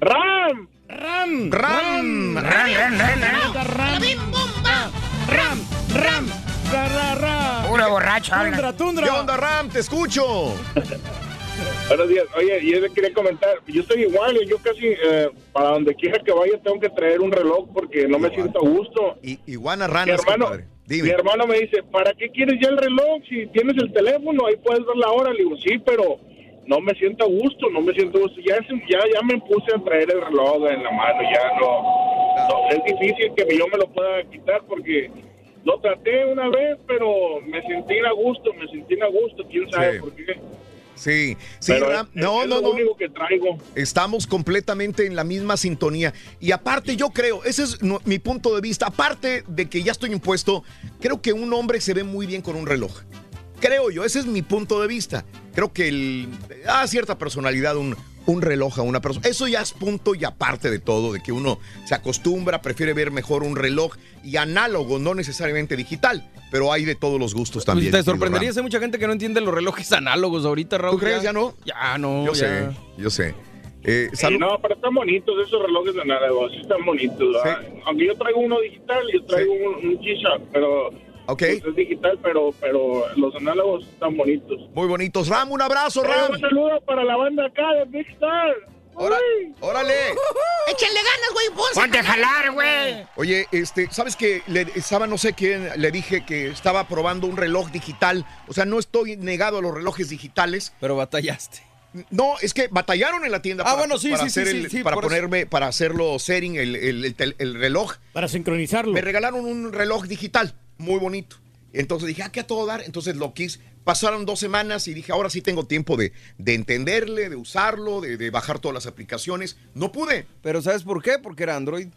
Ram. Ram. Ram. Ram, ram, ram, ram. Ram. Ram. Ra, ra, ra. Puro borracho habla. Tundra, tundra. ¿Qué onda, Ram? Te escucho. Buenos días. Oye, yo le quería comentar, yo estoy igual, yo casi eh, para donde quiera que vaya tengo que traer un reloj porque no me siento a gusto. I- iguana Mi ranas, hermano, compadre. mi Dime. hermano me dice, ¿para qué quieres ya el reloj? Si tienes el teléfono, ahí puedes ver la hora. Le digo, sí, pero no me siento a gusto, no me siento a gusto. Ya, ya, ya me puse a traer el reloj en la mano, ya no, no, Es difícil que yo me lo pueda quitar porque lo traté una vez, pero me sentí a gusto, me sentí a gusto, quién sabe Sí. por qué. Sí, sí, Pero Ram. es- No, es no, lo no. único que traigo. Estamos completamente en la misma sintonía. Y aparte, yo creo, ese es mi punto de vista. Aparte de que ya estoy impuesto, creo que un hombre se ve muy bien con un reloj. Creo yo, ese es mi punto de vista. Creo que el, da cierta personalidad un, un reloj a una persona. Eso ya es punto y aparte de todo, de que uno se acostumbra, prefiere ver mejor un reloj y análogo, no necesariamente digital. Pero hay de todos los gustos también. Pues te querido sorprendería, hay mucha gente que no entiende los relojes análogos ahorita, Raúl. ¿Tú crees? ¿Ya no? Ya no. Yo ya. sé, yo sé. Eh, Sí, salud- no, pero están bonitos esos relojes de análogo, sí están bonitos. ¿verdad? Aunque yo traigo uno digital, yo traigo un, un G-Shock, pero Ok. pues, es digital, pero pero los análogos están bonitos. Muy bonitos. Ram, un abrazo, Ram. un saludo para la banda acá de Big Star. Órale, órale. <laughs> Échenle ganas, güey. Ponte a jalar, güey. Oye, este, ¿sabes que le estaba no sé quién le dije que estaba probando un reloj digital? O sea, no estoy negado a los relojes digitales. Pero batallaste. No, es que batallaron en la tienda Ah, para, bueno, sí, para sí, sí, hacer sí, el- sí, para eso. ponerme, para hacerlo setting, el, el- el tel- el reloj. Para sincronizarlo. Me regalaron un reloj digital, muy bonito. Entonces dije, ah, que a todo dar. Entonces lo quise. Pasaron dos semanas y dije, ahora sí tengo tiempo de, de entenderle, de usarlo, de, de bajar todas las aplicaciones. No pude. Pero ¿sabes por qué? Porque era Android.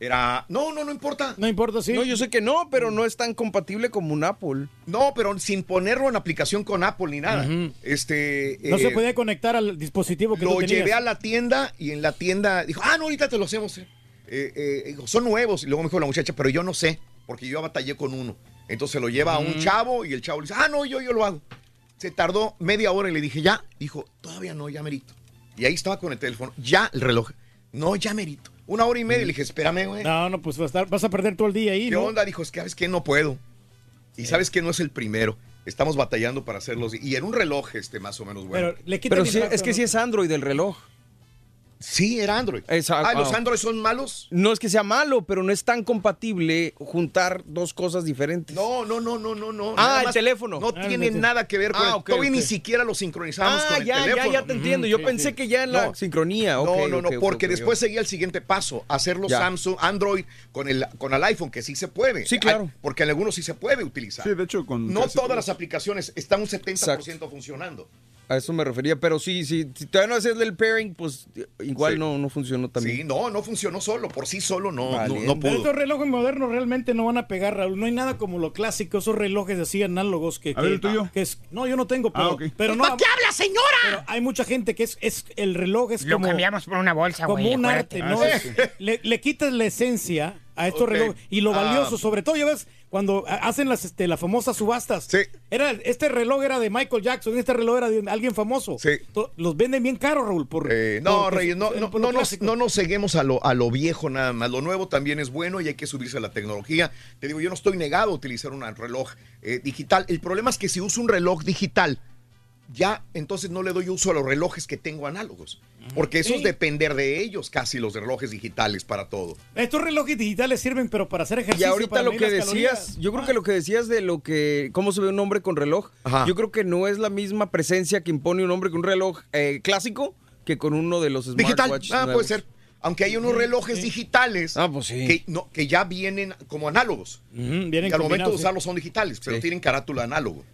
Era. No, no, no importa. No importa, sí. No, yo sé que no, pero no es tan compatible como un Apple. No, pero sin ponerlo en aplicación con Apple ni nada. Este. No se eh, podía conectar al dispositivo que Lo tú llevé a la tienda y en la tienda dijo, ah, no, ahorita te lo hacemos. eh". Eh, eh, digo, son nuevos. Y luego me dijo la muchacha, pero yo no sé, porque yo batallé con uno. Entonces se lo lleva a un chavo y el chavo le dice, ah, no, yo, yo lo hago. Se tardó media hora y le dije, ya. Dijo, todavía no, ya merito. Y ahí estaba con el teléfono, ya el reloj. No, ya merito. Una hora y media. Le dije, espérame, güey. No, no, pues vas a, estar- vas a perder todo el día ahí, ¿Qué ¿no? onda? Dijo, es que sabes que no puedo. Y sabes que no es el primero. Estamos batallando para hacerlos. Y en un reloj, este, más o menos bueno. Pero le Pero sí, es que sí es Android el reloj. Sí, era Android. Esa- Ah, ¿los. Android son malos? No es que sea malo, pero no es tan compatible juntar dos cosas diferentes. No, no, no, no, no, no. Ah, Nada el teléfono. No Ah, tiene nada que ver con Ah, el- ok, Todavía ni siquiera lo sincronizamos Ah, con el ya, ya, teléfono. ya te entiendo. Yo pensé que ya en la No. sincronía. ok, no, no, no, porque después seguía el siguiente paso, hacerlo Ya. Samsung, Android con el, con el iPhone, que sí se puede. Sí, claro. Hay- porque en algunos sí se puede utilizar. Sí, de hecho, con No todas las aplicaciones están un 70% funcionando. A eso me refería, pero sí, sí, si todavía no haces el pairing, pues igual Sí. no, no funcionó también. Sí, no, no funcionó solo, por sí solo no, no, no pudo. estos relojes modernos realmente no van a pegar, Raúl. No hay nada como lo clásico, esos relojes así análogos que... A ver, que- ¿el tuyo? que es, no, yo no tengo, pero, Ah, ok. pero no... ¿Para qué habla, señora? Pero hay mucha gente que es, es el reloj es Lo como, cambiamos por una bolsa, como güey. un acuérdate. arte, ¿no? Ah, Es- le, le quitas la esencia a estos Ok. relojes y lo Ah. valioso, sobre todo, ya ves, cuando ha- hacen las, este, las famosas subastas. Era, este reloj era de Michael Jackson, este reloj era de alguien famoso. To- Los venden bien caros, Raúl. Por, Eh, no, por- Reyes, no, por- no, por no lo nos, no nos seguimos a lo, a lo viejo nada más. Lo nuevo también es bueno y hay que subirse a la tecnología. Te digo, yo no estoy negado a utilizar un reloj eh, digital. El problema es que si uso un reloj digital, ya entonces no le doy uso a los relojes que tengo análogos. Porque eso es depender de ellos, casi los relojes digitales para todo. Estos relojes digitales sirven, pero para hacer Y ejercicio. ahorita para lo que decías, calorías. yo creo que lo que decías de lo que, cómo se ve un hombre con reloj, yo creo que no es la misma presencia que impone un hombre con un reloj eh, clásico que con uno de los smartwatches ah, puede ser. Aunque hay unos relojes digitales que, no, que ya vienen como análogos. vienen que al momento de sí. usarlos son digitales, pero Sí. tienen carátula análogo.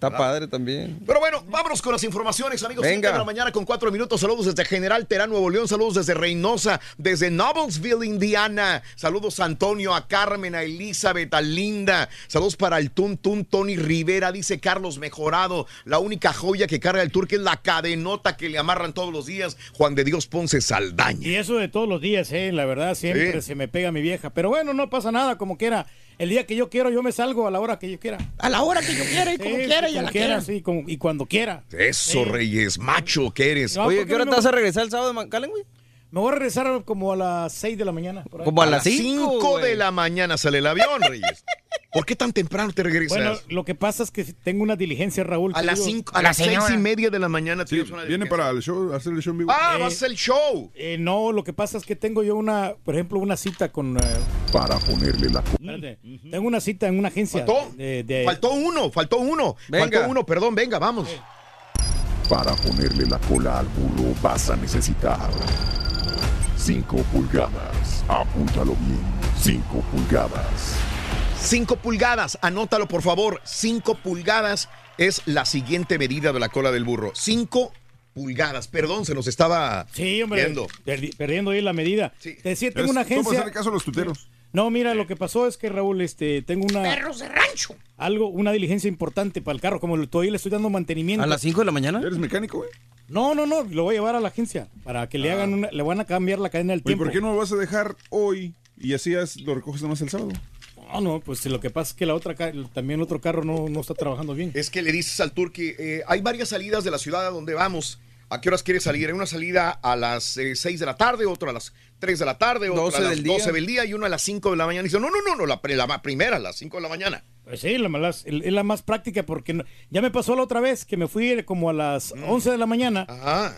Está ¿verdad? padre también. Pero bueno, vámonos con las informaciones, amigos. Venga. 7 de la mañana con cuatro minutos. Saludos desde General Terán, Nuevo León. Saludos desde Reynosa, desde Noblesville, Indiana. Saludos a Antonio, a Carmen, a Elizabeth, a Linda. Saludos para el Tun Tun Tony Rivera, dice Carlos Mejorado. La única joya que carga el turque es la cadenota que le amarran todos los días. Juan de Dios Ponce Saldaña. Y eso de todos los días, eh, la verdad, siempre Sí. se me pega mi vieja. Pero bueno, no pasa nada, como quiera. El día que yo quiero, yo me salgo a la hora que yo quiera. A la hora que yo quiera y como Sí, quiera y a la quiera, quiera. sí, como- y cuando quiera. Eso, Sí. Reyes, macho que eres. No, Oye, ¿qué hora no te vas a regresar el sábado de McAllen, güey? Me voy a regresar como a las 6 de la mañana. por ahí. Como a las las cinco, 5 de la mañana sale el avión, Reyes. ¿Por qué tan temprano te regresas? Bueno, lo que pasa es que tengo una diligencia, Raúl. a las cinco, a las seis y media de la mañana Sí, tienes una viene para el show, hacer el show en vivo. Ah, Eh, va a ser el show. Eh, no, lo que pasa es que tengo yo una, por ejemplo, una cita con... eh, Para ponerle la... espérate, tengo una cita en una agencia. ¿Faltó? de- de- Faltó uno, faltó uno. Venga. Faltó uno, perdón, venga, vamos. Para ponerle la cola al burro vas a necesitar 5 pulgadas. Apúntalo bien. 5 pulgadas. 5 pulgadas, anótalo por favor. 5 pulgadas es la siguiente medida de la cola del burro. 5 pulgadas, perdón, se nos estaba Sí, hombre, yendo. perdi- perdiendo ahí la medida. Te decía, tengo una ¿Cómo agencia... hacerle caso a los tuteros? No, mira, lo que pasó es que Raúl, este, tengo una Perros de rancho. algo, una diligencia importante para el carro, como todavía le estoy dando mantenimiento. ¿A las 5 de la mañana? ¿Eres mecánico, güey? No, no, no, lo voy a llevar a la agencia para que le hagan una, le van a cambiar la cadena del Oye, tiempo. ¿por qué no lo vas a dejar hoy y así es- lo recoges nomás el sábado? No, no, pues lo que pasa es que la otra ca- también el otro carro no, no está trabajando bien. Es que le dices al turqui, eh, hay varias salidas de la ciudad a donde vamos. ¿A qué horas quieres salir? Hay una salida a las 6 de la tarde, otra a las 3 de la tarde, otra 12 a las del día. 12 del día y una a las 5 de la mañana. Y dice, no, no, no, no la, la primera, a las 5 de la mañana. Pues sí, la más, es la más práctica porque no- ya me pasó la otra vez que me fui como a las Mm. 11 de la mañana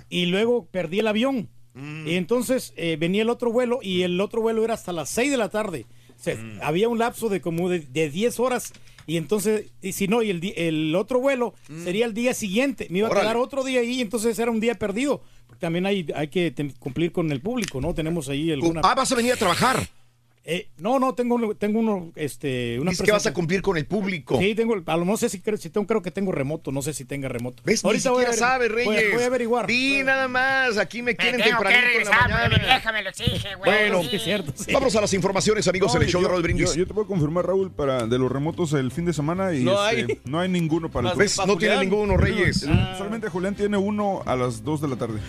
y luego perdí el avión. Mm. Y entonces eh, venía el otro vuelo y el otro vuelo era hasta las 6 de la tarde. O sea, Mm. Había un lapso de como de, de 10 horas y entonces, y si no, y el, el otro vuelo sería el día siguiente. Me iba Mm. Órale. a quedar otro día ahí, entonces era un día perdido. Porque también hay, hay que cumplir con el público, ¿no? Tenemos ahí alguna... Ah, vas a venir a trabajar. Eh, no, no, tengo, uno- tengo uno, este, una Dices que vas a cumplir con el público. Sí, tengo, a lo- no sé si tengo, creo que tengo remoto, no sé si tenga remoto. ¿Ves? Ahorita Ni voy a siquiera ver- sabe, voy Reyes. Voy, a averiguar. Di nada más, aquí me quieren tengo que tempranito en la regresar mañana. mi vieja me lo exige, güey. Bueno, Sí. es cierto. sí. Vámonos a las informaciones, amigos, No, en el show yo, de Raúl Brindis. Yo, yo te puedo confirmar, Raúl, para de los remotos el fin de semana y No este, hay. no hay ninguno para el ¿Ves? No tiene ninguno, Reyes. Solamente Julián tiene uno a las 2 de la tarde.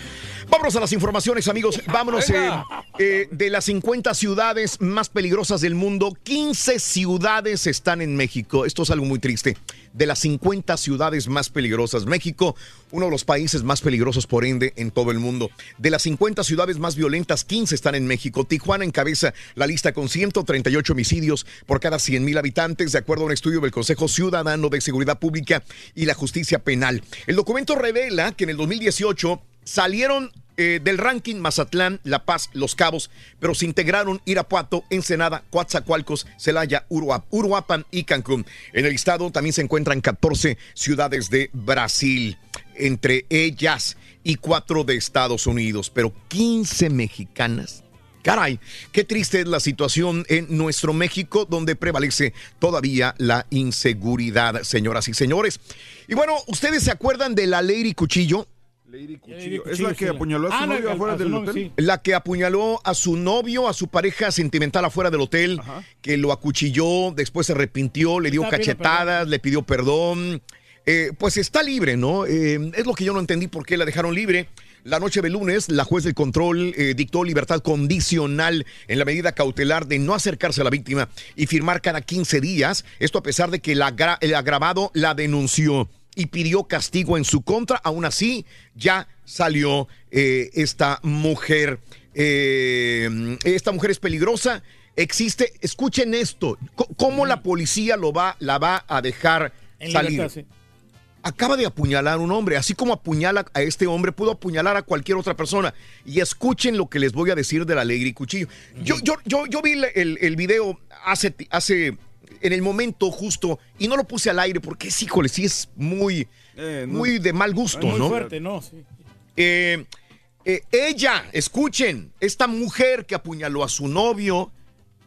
Vámonos a las informaciones, amigos. Vámonos eh, eh, de las 50 ciudades más peligrosas del mundo. 15 ciudades están en México. Esto es algo muy triste. De las 50 ciudades más peligrosas, México, uno de los países más peligrosos por ende en todo el mundo. De las 50 ciudades más violentas, 15 están en México. Tijuana encabeza la lista con 138 homicidios por cada 100 mil habitantes, de acuerdo a un estudio del Consejo Ciudadano de Seguridad Pública y la Justicia Penal. El documento revela que en el 2018 salieron eh, del ranking Mazatlán, La Paz, Los Cabos, pero se integraron Irapuato, Ensenada, Coatzacoalcos, Celaya, Uruap- Uruapan y Cancún. En el estado también se encuentran 14 ciudades de Brasil, entre ellas y cuatro de Estados Unidos, pero 15 mexicanas. Caray, qué triste es la situación en nuestro México, donde prevalece todavía la inseguridad, señoras y señores. Y bueno, ¿ustedes se acuerdan de la Lady Cuchillo? Lady Cuchillo, Es la que apuñaló a su Ah, no, novio a- afuera del novio, hotel. sí. La que apuñaló a su novio, a su pareja sentimental afuera del hotel, que lo acuchilló, después se arrepintió, le dio Está cachetadas, le pidió perdón. Eh, pues está libre, ¿no? Eh, es lo que yo no entendí por qué la dejaron libre. La noche de lunes, la juez del control eh, dictó libertad condicional en la medida cautelar de no acercarse a la víctima y firmar cada 15 días. Esto a pesar de que el, agra- el agravado la denunció y pidió castigo en su contra. Aún así, ya salió eh, esta mujer. Eh, esta mujer es peligrosa. Existe, escuchen esto, cómo la policía lo va, la va a dejar En salir. libertad, sí. Acaba de apuñalar a un hombre, así como apuñala a este hombre, pudo apuñalar a cualquier otra persona. Y escuchen lo que les voy a decir del alegre y cuchillo. Yo, yo, yo, yo vi el, el- video hace, hace, en el momento justo, y no lo puse al aire porque es, híjole, sí es muy, Eh, no. muy de mal gusto, Muy ¿no? fuerte, ¿no? Sí. Eh, eh, ella, escuchen, esta mujer que apuñaló a su novio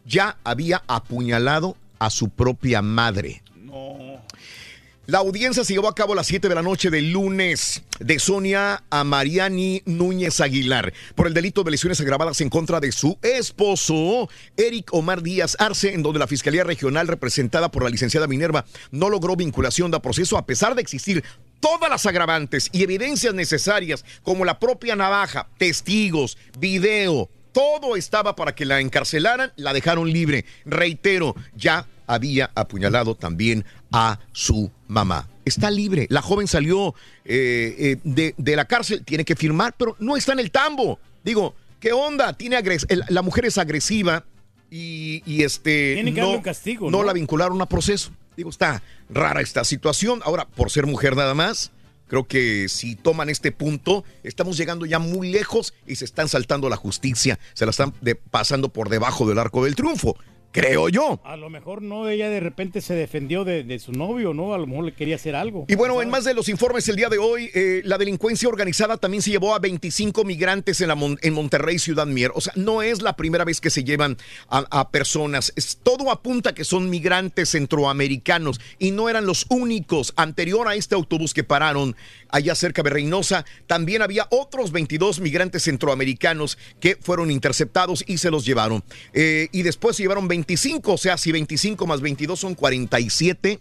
ya había apuñalado a su propia madre. La audiencia se llevó a cabo a las 7 de la noche del lunes de Sonia a Mariani Núñez Aguilar por el delito de lesiones agravadas en contra de su esposo, Eric Omar Díaz Arce, en donde la Fiscalía Regional representada por la licenciada Minerva no logró vinculación de proceso a pesar de existir todas las agravantes y evidencias necesarias como la propia navaja, testigos, video, todo estaba para que la encarcelaran, la dejaron libre. Reitero, ya había apuñalado también a su mamá. Está libre. La joven salió eh, eh, de, de la cárcel, tiene que firmar, pero no está en el tambo. Digo, ¿qué onda? Tiene agres- el- la mujer es agresiva y, y este Tiene que no, darle un castigo, no ¿no? la vincularon a proceso. Digo, está rara esta situación. Ahora, por ser mujer nada más, creo que si toman este punto, estamos llegando ya muy lejos y se están saltando la justicia. Se la están de- pasando por debajo del arco del triunfo. Creo yo. A lo mejor no, ella de repente se defendió de, de su novio, ¿no? A lo mejor le quería hacer algo. Y bueno, en más de los informes el día de hoy, eh, la delincuencia organizada también se llevó a 25 migrantes en, la Mon- en Monterrey, Ciudad Mier. O sea, no es la primera vez que se llevan a, a personas. Es- todo apunta que son migrantes centroamericanos y no eran los únicos. Anterior a este autobús que pararon allá cerca de Reynosa, también había otros 22 migrantes centroamericanos que fueron interceptados y se los llevaron. Eh, y después se llevaron 25, o sea, si 25 más 22 son 47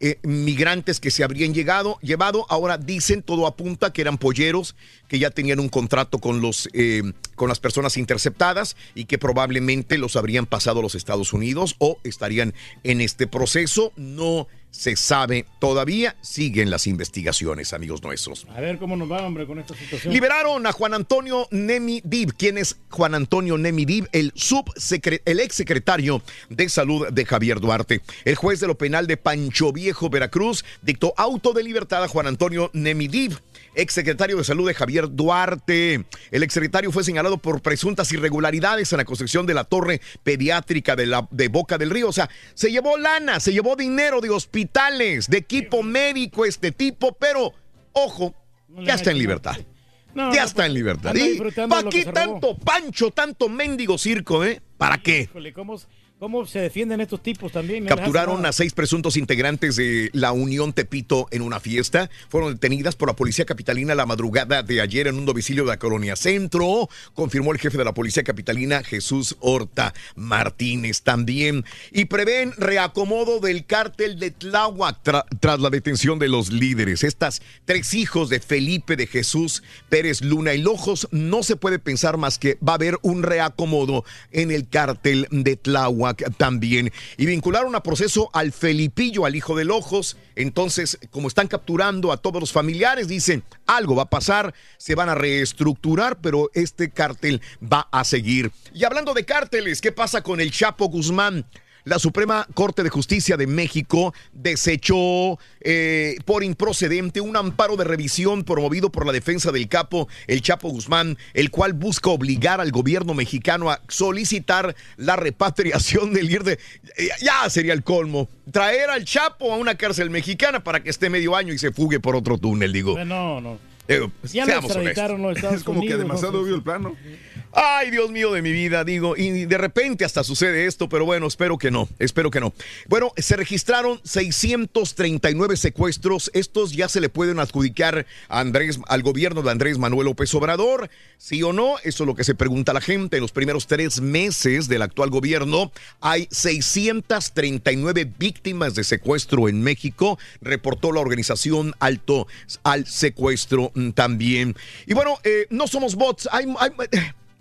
eh, migrantes que se habrían llegado, llevado. Ahora dicen, todo apunta que eran polleros, que ya tenían un contrato con, los, eh, con las personas interceptadas y que probablemente los habrían pasado a los Estados Unidos o estarían en este proceso. No se sabe todavía. Siguen las investigaciones, amigos nuestros. A ver cómo nos va, hombre, con esta situación. Liberaron a Juan Antonio Nemi Dib. ¿Quién es Juan Antonio Nemi Dib? El, el exsecretario de Salud de Javier Duarte. El juez de lo penal de Pancho Viejo, Veracruz, dictó auto de libertad a Juan Antonio Nemi Dib, exsecretario de Salud de Javier Duarte. El exsecretario fue señalado por presuntas irregularidades en la construcción de la torre pediátrica de, la, de Boca del Río. O sea, se llevó lana, se llevó dinero de hospitales, de equipo médico este tipo, pero ojo, ya está en libertad. No, ya no, está en libertad. ¿Y disfrutando ¿Para qué tanto pancho, tanto mendigo circo, eh? ¿Para qué? Híjole, ¿cómo, ¿Cómo se defienden estos tipos también? No Capturaron a seis presuntos integrantes de la Unión Tepito en una fiesta. Fueron detenidas por la policía capitalina la madrugada de ayer en un domicilio de la colonia Centro. Confirmó el jefe de la policía capitalina, Jesús Horta Martínez, también. Y prevén reacomodo del cártel de Tláhuac tra- tras la detención de los líderes. Estas tres hijos de Felipe de Jesús Pérez Luna y Lojos, no se puede pensar más que va a haber un reacomodo en el cártel de Tláhuac también. Y vincularon a proceso al Felipillo, al hijo de Lojos. Entonces, como están capturando a todos los familiares, dicen, algo va a pasar, se van a reestructurar, pero este cártel va a seguir. Y hablando de cárteles, ¿qué pasa con el Chapo Guzmán? La Suprema Corte de Justicia de México desechó eh, por improcedente un amparo de revisión promovido por la defensa del capo, el Chapo Guzmán, el cual busca obligar al gobierno mexicano a solicitar la repatriación del líder de... eh, Ya sería el colmo. Traer al Chapo a una cárcel mexicana para que esté medio año y se fugue por otro túnel, digo. No, no. Eh, Ya lo extraditaron honestos. los <laughs> Estados Es como que demasiado obvio el plano. Ay, Dios mío de mi vida, digo, y de repente hasta sucede esto, pero bueno, espero que no, espero que no. Bueno, se registraron 639 secuestros, estos ya se le pueden adjudicar Andrés, al gobierno de Andrés Manuel López Obrador, sí o no, eso es lo que se pregunta la gente. En los primeros tres meses del actual gobierno hay 639 víctimas de secuestro en México, reportó la organización Alto al Secuestro mm, también. Y bueno, eh, no somos bots, hay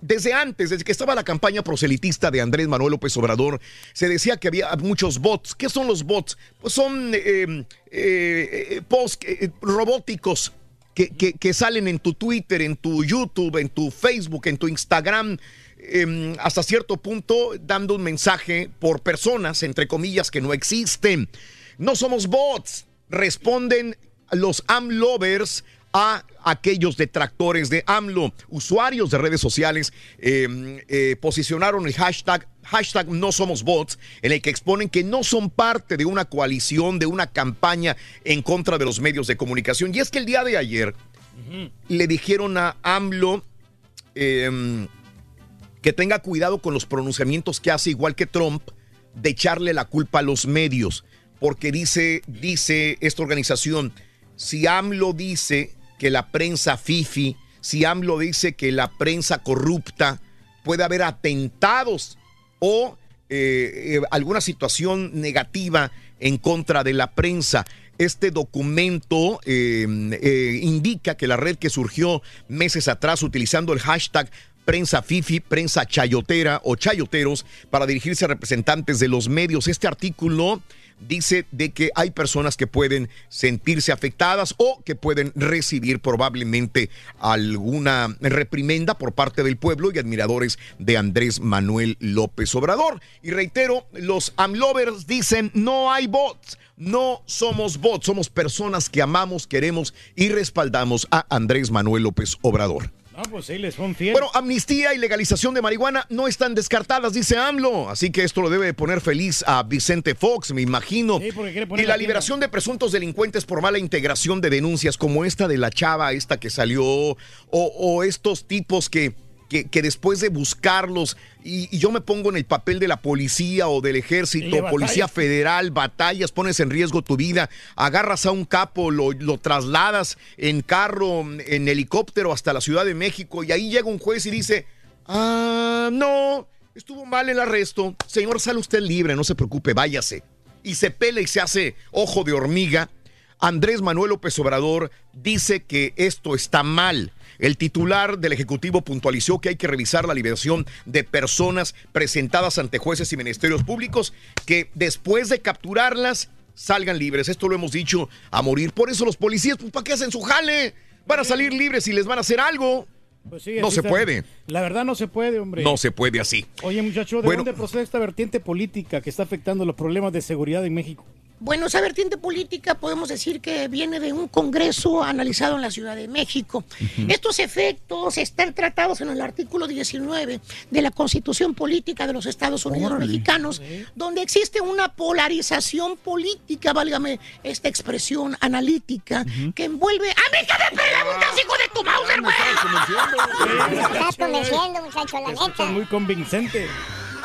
desde antes, desde que estaba la campaña proselitista de Andrés Manuel López Obrador, se decía que había muchos bots. ¿Qué son los bots? Pues son eh, eh, posts eh, robóticos que, que, que, salen en tu Twitter, en tu YouTube, en tu Facebook, en tu Instagram, em, hasta cierto punto dando un mensaje por personas, entre comillas, que no existen. No somos bots, responden los amlovers a aquellos detractores de AMLO. Usuarios de redes sociales eh, eh, posicionaron el hashtag, hashtag no somos bots, en el que exponen que no son parte de una coalición, de una campaña en contra de los medios de comunicación. Y es que el día de ayer le dijeron a AMLO eh, que tenga cuidado con los pronunciamientos que hace, igual que Trump, de echarle la culpa a los medios. Porque dice, dice esta organización, si AMLO dice que la prensa fifi, si AMLO dice que la prensa corrupta, puede haber atentados o eh, eh, alguna situación negativa en contra de la prensa. Este documento eh, eh, indica que la red que surgió meses atrás utilizando el hashtag prensa fifi, prensa chayotera o chayoteros para dirigirse a representantes de los medios. Este artículo dice de que hay personas que pueden sentirse afectadas o que pueden recibir probablemente alguna reprimenda por parte del pueblo y admiradores de Andrés Manuel López Obrador. Y reitero, los amlovers dicen no hay bots. No somos bots, somos personas que amamos, queremos y respaldamos a Andrés Manuel López Obrador. No, pues sí, les son fieles. Bueno, amnistía y legalización de marihuana no están descartadas, dice AMLO. Así que esto lo debe poner feliz a Vicente Fox, me imagino. Sí, porque quiere poner y la la liberación de presuntos delincuentes por mala integración de denuncias, como esta de la chava, esta que salió, o, o estos tipos que, que, que después de buscarlos, y, y yo me pongo en el papel de la policía o del ejército, policía federal, batallas, pones en riesgo tu vida, agarras a un capo, lo, lo trasladas en carro, en helicóptero hasta la Ciudad de México, y ahí llega un juez y dice, ah, no, estuvo mal el arresto, señor, sale usted libre, no se preocupe, váyase. Y se pela y se hace ojo de hormiga. Andrés Manuel López Obrador dice que esto está mal. El titular del Ejecutivo puntualizó que hay que revisar la liberación de personas presentadas ante jueces y ministerios públicos que después de capturarlas salgan libres. Esto lo hemos dicho a morir. Por eso los policías, pues, ¿para qué hacen su jale? Van a salir libres y les van a hacer algo. Pues sí, no se está. puede. La verdad no se puede, hombre. No se puede así. Oye, muchacho, ¿de Bueno. dónde procede esta vertiente política que está afectando los problemas de seguridad en México? Bueno, esa vertiente política podemos decir que viene de un congreso analizado en la Ciudad de México. Estos efectos están tratados en el artículo 19 de la Constitución Política de los Estados Unidos Órale. Mexicanos, donde existe una polarización política, válgame esta expresión analítica, que envuelve... ¡A mí que me preguntas, hijo de tu Mauser, güey! Estás convenciendo, muchacho, la neta. muy convincente.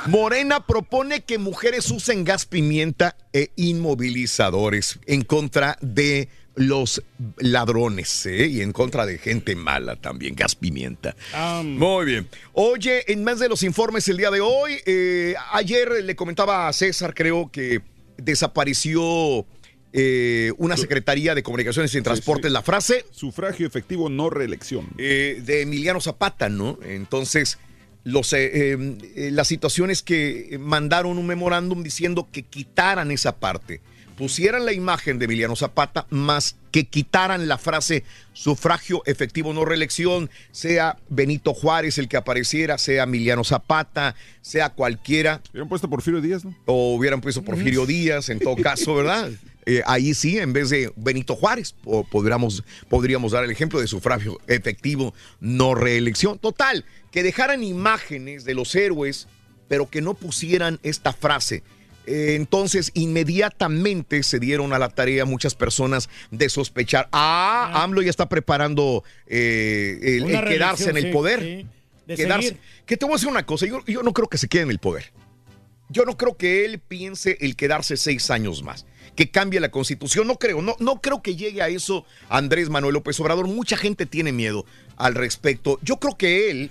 Morena propone que mujeres usen gas pimienta e inmovilizadores en contra de los ladrones ¿eh? y en contra de gente mala también, gas pimienta. Muy bien. Oye, en más de los informes el día de hoy, eh, ayer le comentaba a César, creo que desapareció eh, una Secretaría de Comunicaciones y Transportes, la frase. Sufragio efectivo, no reelección. eh, de Emiliano Zapata, ¿no? Entonces, los, eh, eh, eh, las situaciones que mandaron un memorándum diciendo que quitaran esa parte, pusieran la imagen de Emiliano Zapata, más que quitaran la frase sufragio efectivo, no reelección, sea Benito Juárez el que apareciera, sea Emiliano Zapata, sea cualquiera. Hubieran puesto Porfirio Díaz, ¿no? O hubieran puesto Porfirio Díaz, en todo caso, ¿verdad? <laughs> Eh, ahí sí, en vez de Benito Juárez, po- podríamos, podríamos dar el ejemplo de sufragio efectivo, no reelección. Total, que dejaran imágenes de los héroes, pero que no pusieran esta frase. Eh, entonces, inmediatamente se dieron a la tarea muchas personas de sospechar, ah, AMLO ya está preparando eh, el, quedarse en el sí, poder. sí. De quedarse. seguir. Que te voy a decir una cosa, yo, yo no creo que se quede en el poder. Yo no creo que él piense el quedarse seis años más, que cambie la constitución. No creo, no, no creo que llegue a eso Andrés Manuel López Obrador. Mucha gente tiene miedo al respecto. Yo creo que él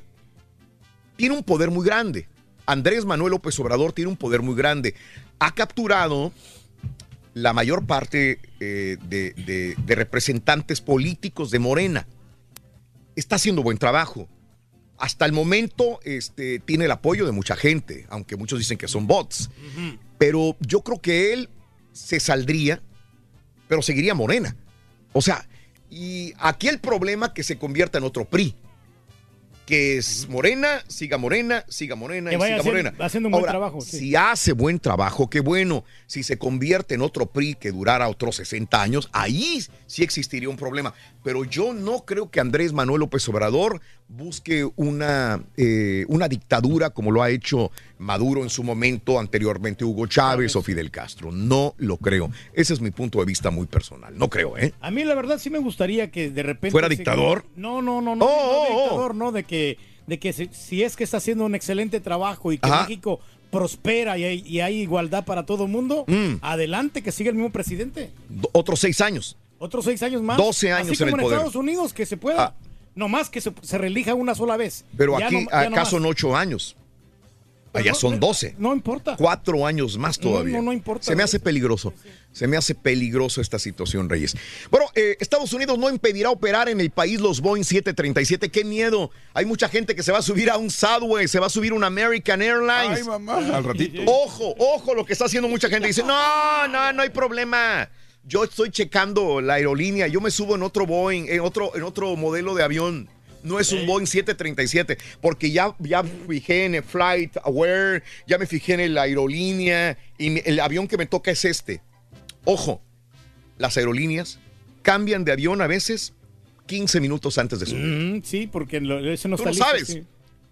tiene un poder muy grande. Andrés Manuel López Obrador tiene un poder muy grande. Ha capturado la mayor parte eh, de, de- de representantes políticos de Morena. Está haciendo buen trabajo. Hasta el momento este, tiene el apoyo de mucha gente, aunque muchos dicen que son bots. Pero yo creo que él se saldría, pero seguiría Morena. O sea, y aquí el problema que se convierta en otro PRI. Que es Morena, siga Morena, siga Morena Que y vaya siga haciendo- Morena. haciendo un buen trabajo, sí. Si hace buen trabajo, qué bueno. Si se convierte en otro PRI que durara otros 60 años, ahí sí existiría un problema. Pero yo no creo que Andrés Manuel López Obrador busque una, eh, una dictadura como lo ha hecho Maduro en su momento, anteriormente Hugo Chávez o Fidel Castro. No lo creo. Ese es mi punto de vista muy personal. No creo, ¿eh? A mí la verdad sí me gustaría que de repente... ¿Fuera se- dictador? No, no, no, no, Oh, no oh, dictador, no, de que, de que si, si es que está haciendo un excelente trabajo y que Ajá. México prospera y hay, y hay igualdad para todo el mundo, Mm. adelante, que siga el mismo presidente. Otros seis años. Otros seis años más. 12 años Así en como el en poder. Estados Unidos, que se pueda. Ah. No más que se, se relija una sola vez. Pero Ya aquí, no- no acá más. son ocho años. Allá no- son 12. No importa. Cuatro años más No, todavía. no, no importa. Se me hace peligroso. Se me hace peligroso esta situación, Reyes. Bueno, eh, Estados Unidos no impedirá operar en el país los Boeing 737. ¡Qué miedo! Hay mucha gente que se va a subir a un Subway, se va a subir a un American Airlines. Ay, mamá. Al ratito. Ojo, ojo lo que está haciendo mucha gente. Dice, no, no, no hay problema. Yo estoy checando la aerolínea. Yo me subo en otro Boeing, en otro, en otro modelo de avión. No es un Boeing 737, porque ya, ya fijé en el Flight Aware, ya me fijé en la aerolínea y el avión que me toca es este. Ojo, las aerolíneas cambian de avión a veces 15 minutos antes de subir. Mm, sí, porque lo- ese no Tú está lo listo, sabes. sí.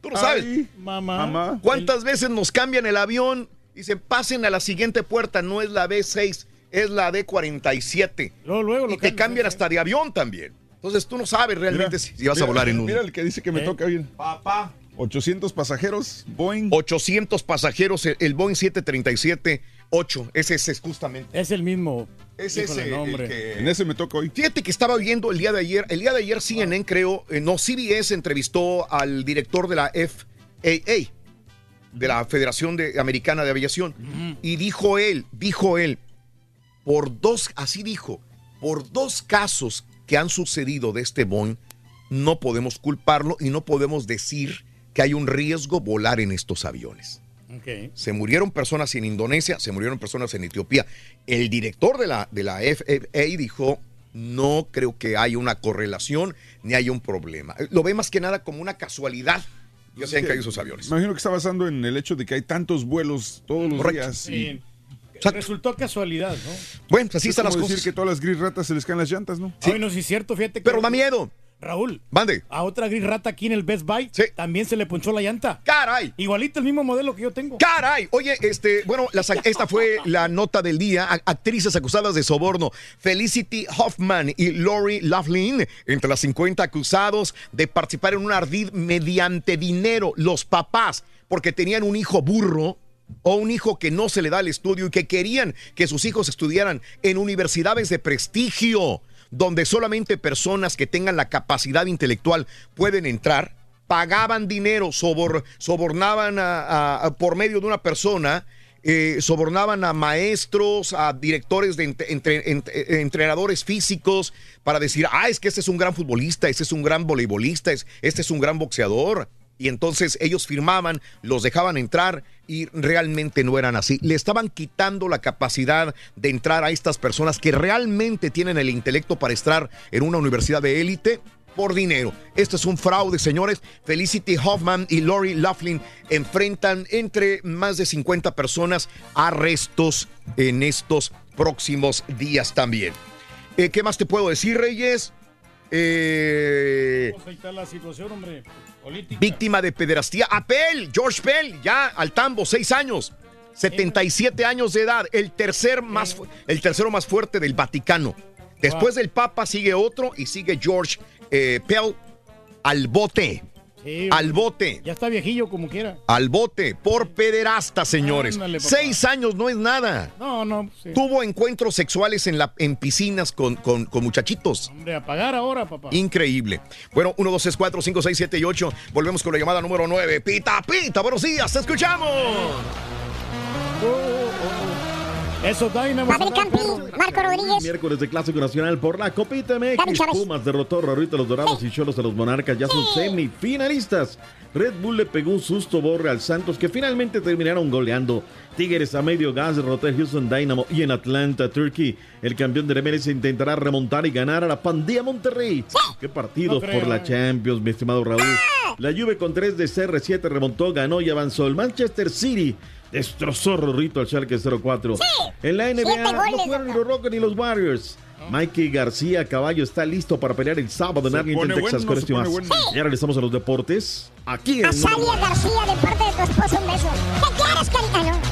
Tú lo sabes. Ay, mamá. ¿Cuántas veces nos cambian el avión? Dicen, pasen a la siguiente puerta, no es la B6, es la D47. Luego, luego y te cambian hasta de avión también. Entonces tú no sabes realmente si, si vas a volar en un... Mira el que dice que me toca hoy. Papá. 800 pasajeros, Boeing. 800 pasajeros, el, el Boeing 737 8, ese es justamente. Es el mismo. Es ese Híjole, no, el que- En ese me toca hoy. Fíjate que estaba viendo el día de ayer, el día de ayer CNN creo, eh, no, CBS entrevistó al director de la FAA, de la Federación de- Americana de Aviación, y dijo él, dijo él, por dos, así dijo, por dos casos que han sucedido de este Boeing, no podemos culparlo y no podemos decir que hay un riesgo volar en estos aviones. Ok. Se murieron personas en Indonesia, se murieron personas en Etiopía. El director de la, de la FAA dijo, no creo que haya una correlación ni haya un problema. Lo ve más que nada como una casualidad. Ya se han caído esos aviones. Me imagino que está basando en el hecho de que hay tantos vuelos todos los Correcto. días. y- Sí. Resultó casualidad, ¿no? Bueno, así es están las cosas. decir que todas las gris ratas se les caen las llantas, ¿no? Sí. no, sí es cierto, fíjate que... Pero da miedo. Raúl. Mande. A otra gris rata aquí en el Best Buy también se le ponchó la llanta. ¡Caray! Igualito el mismo modelo que yo tengo. ¡Caray! Oye, este, bueno, las- esta fue la nota del día. Actrices acusadas de soborno. Felicity Hoffman y Lori Laughlin, entre las 50 acusados de participar en un ardid mediante dinero. Los papás, porque tenían un hijo burro o un hijo que no se le da el estudio y que querían que sus hijos estudiaran en universidades de prestigio, donde solamente personas que tengan la capacidad intelectual pueden entrar, pagaban dinero, sobor- sobornaban a- por medio de una persona, eh, sobornaban a maestros, a directores de entre- entre- entre- entrenadores físicos para decir, ah, es que este es un gran futbolista, este es un gran voleibolista, es- este es un gran boxeador. Y entonces ellos firmaban, los dejaban entrar y realmente no eran así. Le estaban quitando la capacidad de entrar a estas personas que realmente tienen el intelecto para estar en una universidad de élite por dinero. Esto es un fraude, señores. Felicity Hoffman y Lori Laughlin enfrentan entre más de 50 personas arrestos en estos próximos días también. Eh, ¿Qué más te puedo decir, Reyes? Eh, Ahí está la situación, hombre. Política. víctima de pederastía. Apel, George Pell, ya al tambo, seis años. 77 años de edad, el, tercer más, el tercero más fuerte del Vaticano. Después del Papa sigue otro y sigue George eh, Pell al bote. Al bote. Ya está viejillo como quiera. Al bote, por pederasta, señores. Ándale. Seis años no es nada. No, no. sí. Tuvo encuentros sexuales en, la, en piscinas con, con, con muchachitos. Hombre, a pagar ahora, papá. Increíble. Bueno, 1, 2, 3, 4, 5, 6, 7 y 8. Volvemos con la llamada número 9. Pita, pita, buenos días, te escuchamos. Eso, Dynamo. Marco Rodríguez. Miércoles de Clásico Nacional por la Copita MX. Pumas derrotó a los Dorados y Cholos a los Monarcas. Ya son semifinalistas. Red Bull le pegó un susto borre al Santos que finalmente terminaron goleando. Tigres a medio gas derrotó a Houston Dynamo y en Atlanta, Turkey. El campeón de MLS intentará remontar y ganar a la Pandilla Monterrey. Qué partidos No por la. Champions, mi estimado Raúl. La Juve con 3 de CR7 remontó, ganó y avanzó. El Manchester City destrozó Rorrito al Schalke 04. En la NBA no fueron ni los Rockets ni los Warriors. Mikey García Caballo está listo para pelear el sábado en Arlington, Texas. bueno, con esto y pone más. bueno. Ya regresamos a los deportes. Aquí en Azalia García, de parte de tu esposo, un beso. ¿Qué quieres, carita? No.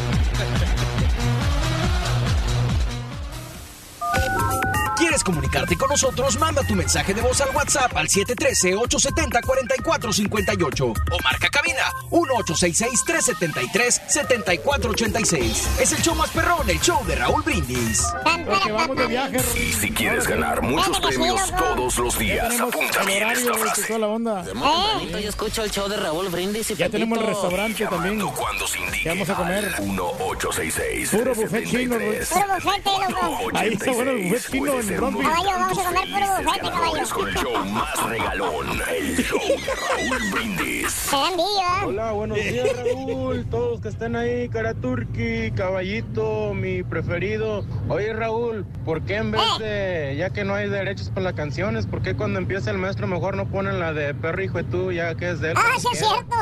¿Quieres comunicarte con nosotros? Manda tu mensaje de voz al WhatsApp al 713-870-4458 o marca cabina 1866-373-7486. Es el show más perrón, el show de Raúl Brindis. Porque vamos de viaje. Y si quieres ganar muchos premios todos los días, tenemos apunta bien esta frase. toda la onda. Tempranito yo escucho el show de Raúl Brindis y Ya tenemos el restaurante también. Cuando se indique ¿Qué vamos a comer? 1866 Puro buffet chino. Puro bufete, loco. Ahí está bueno el buffet chino Caballo, vamos a comer puro bufete, ganadores con el show caballo. más regalón, el show de Raúl Brindis. Envidia. Hola, buenos días Raúl, todos que están ahí, cara turqui, caballito, mi preferido. Oye Raúl, ¿por qué en vez de, ya que no hay derechos para las canciones, por qué cuando empieza el maestro mejor no ponen la de perro hijo de tú, ya que es de él? Ah, sí es cierto.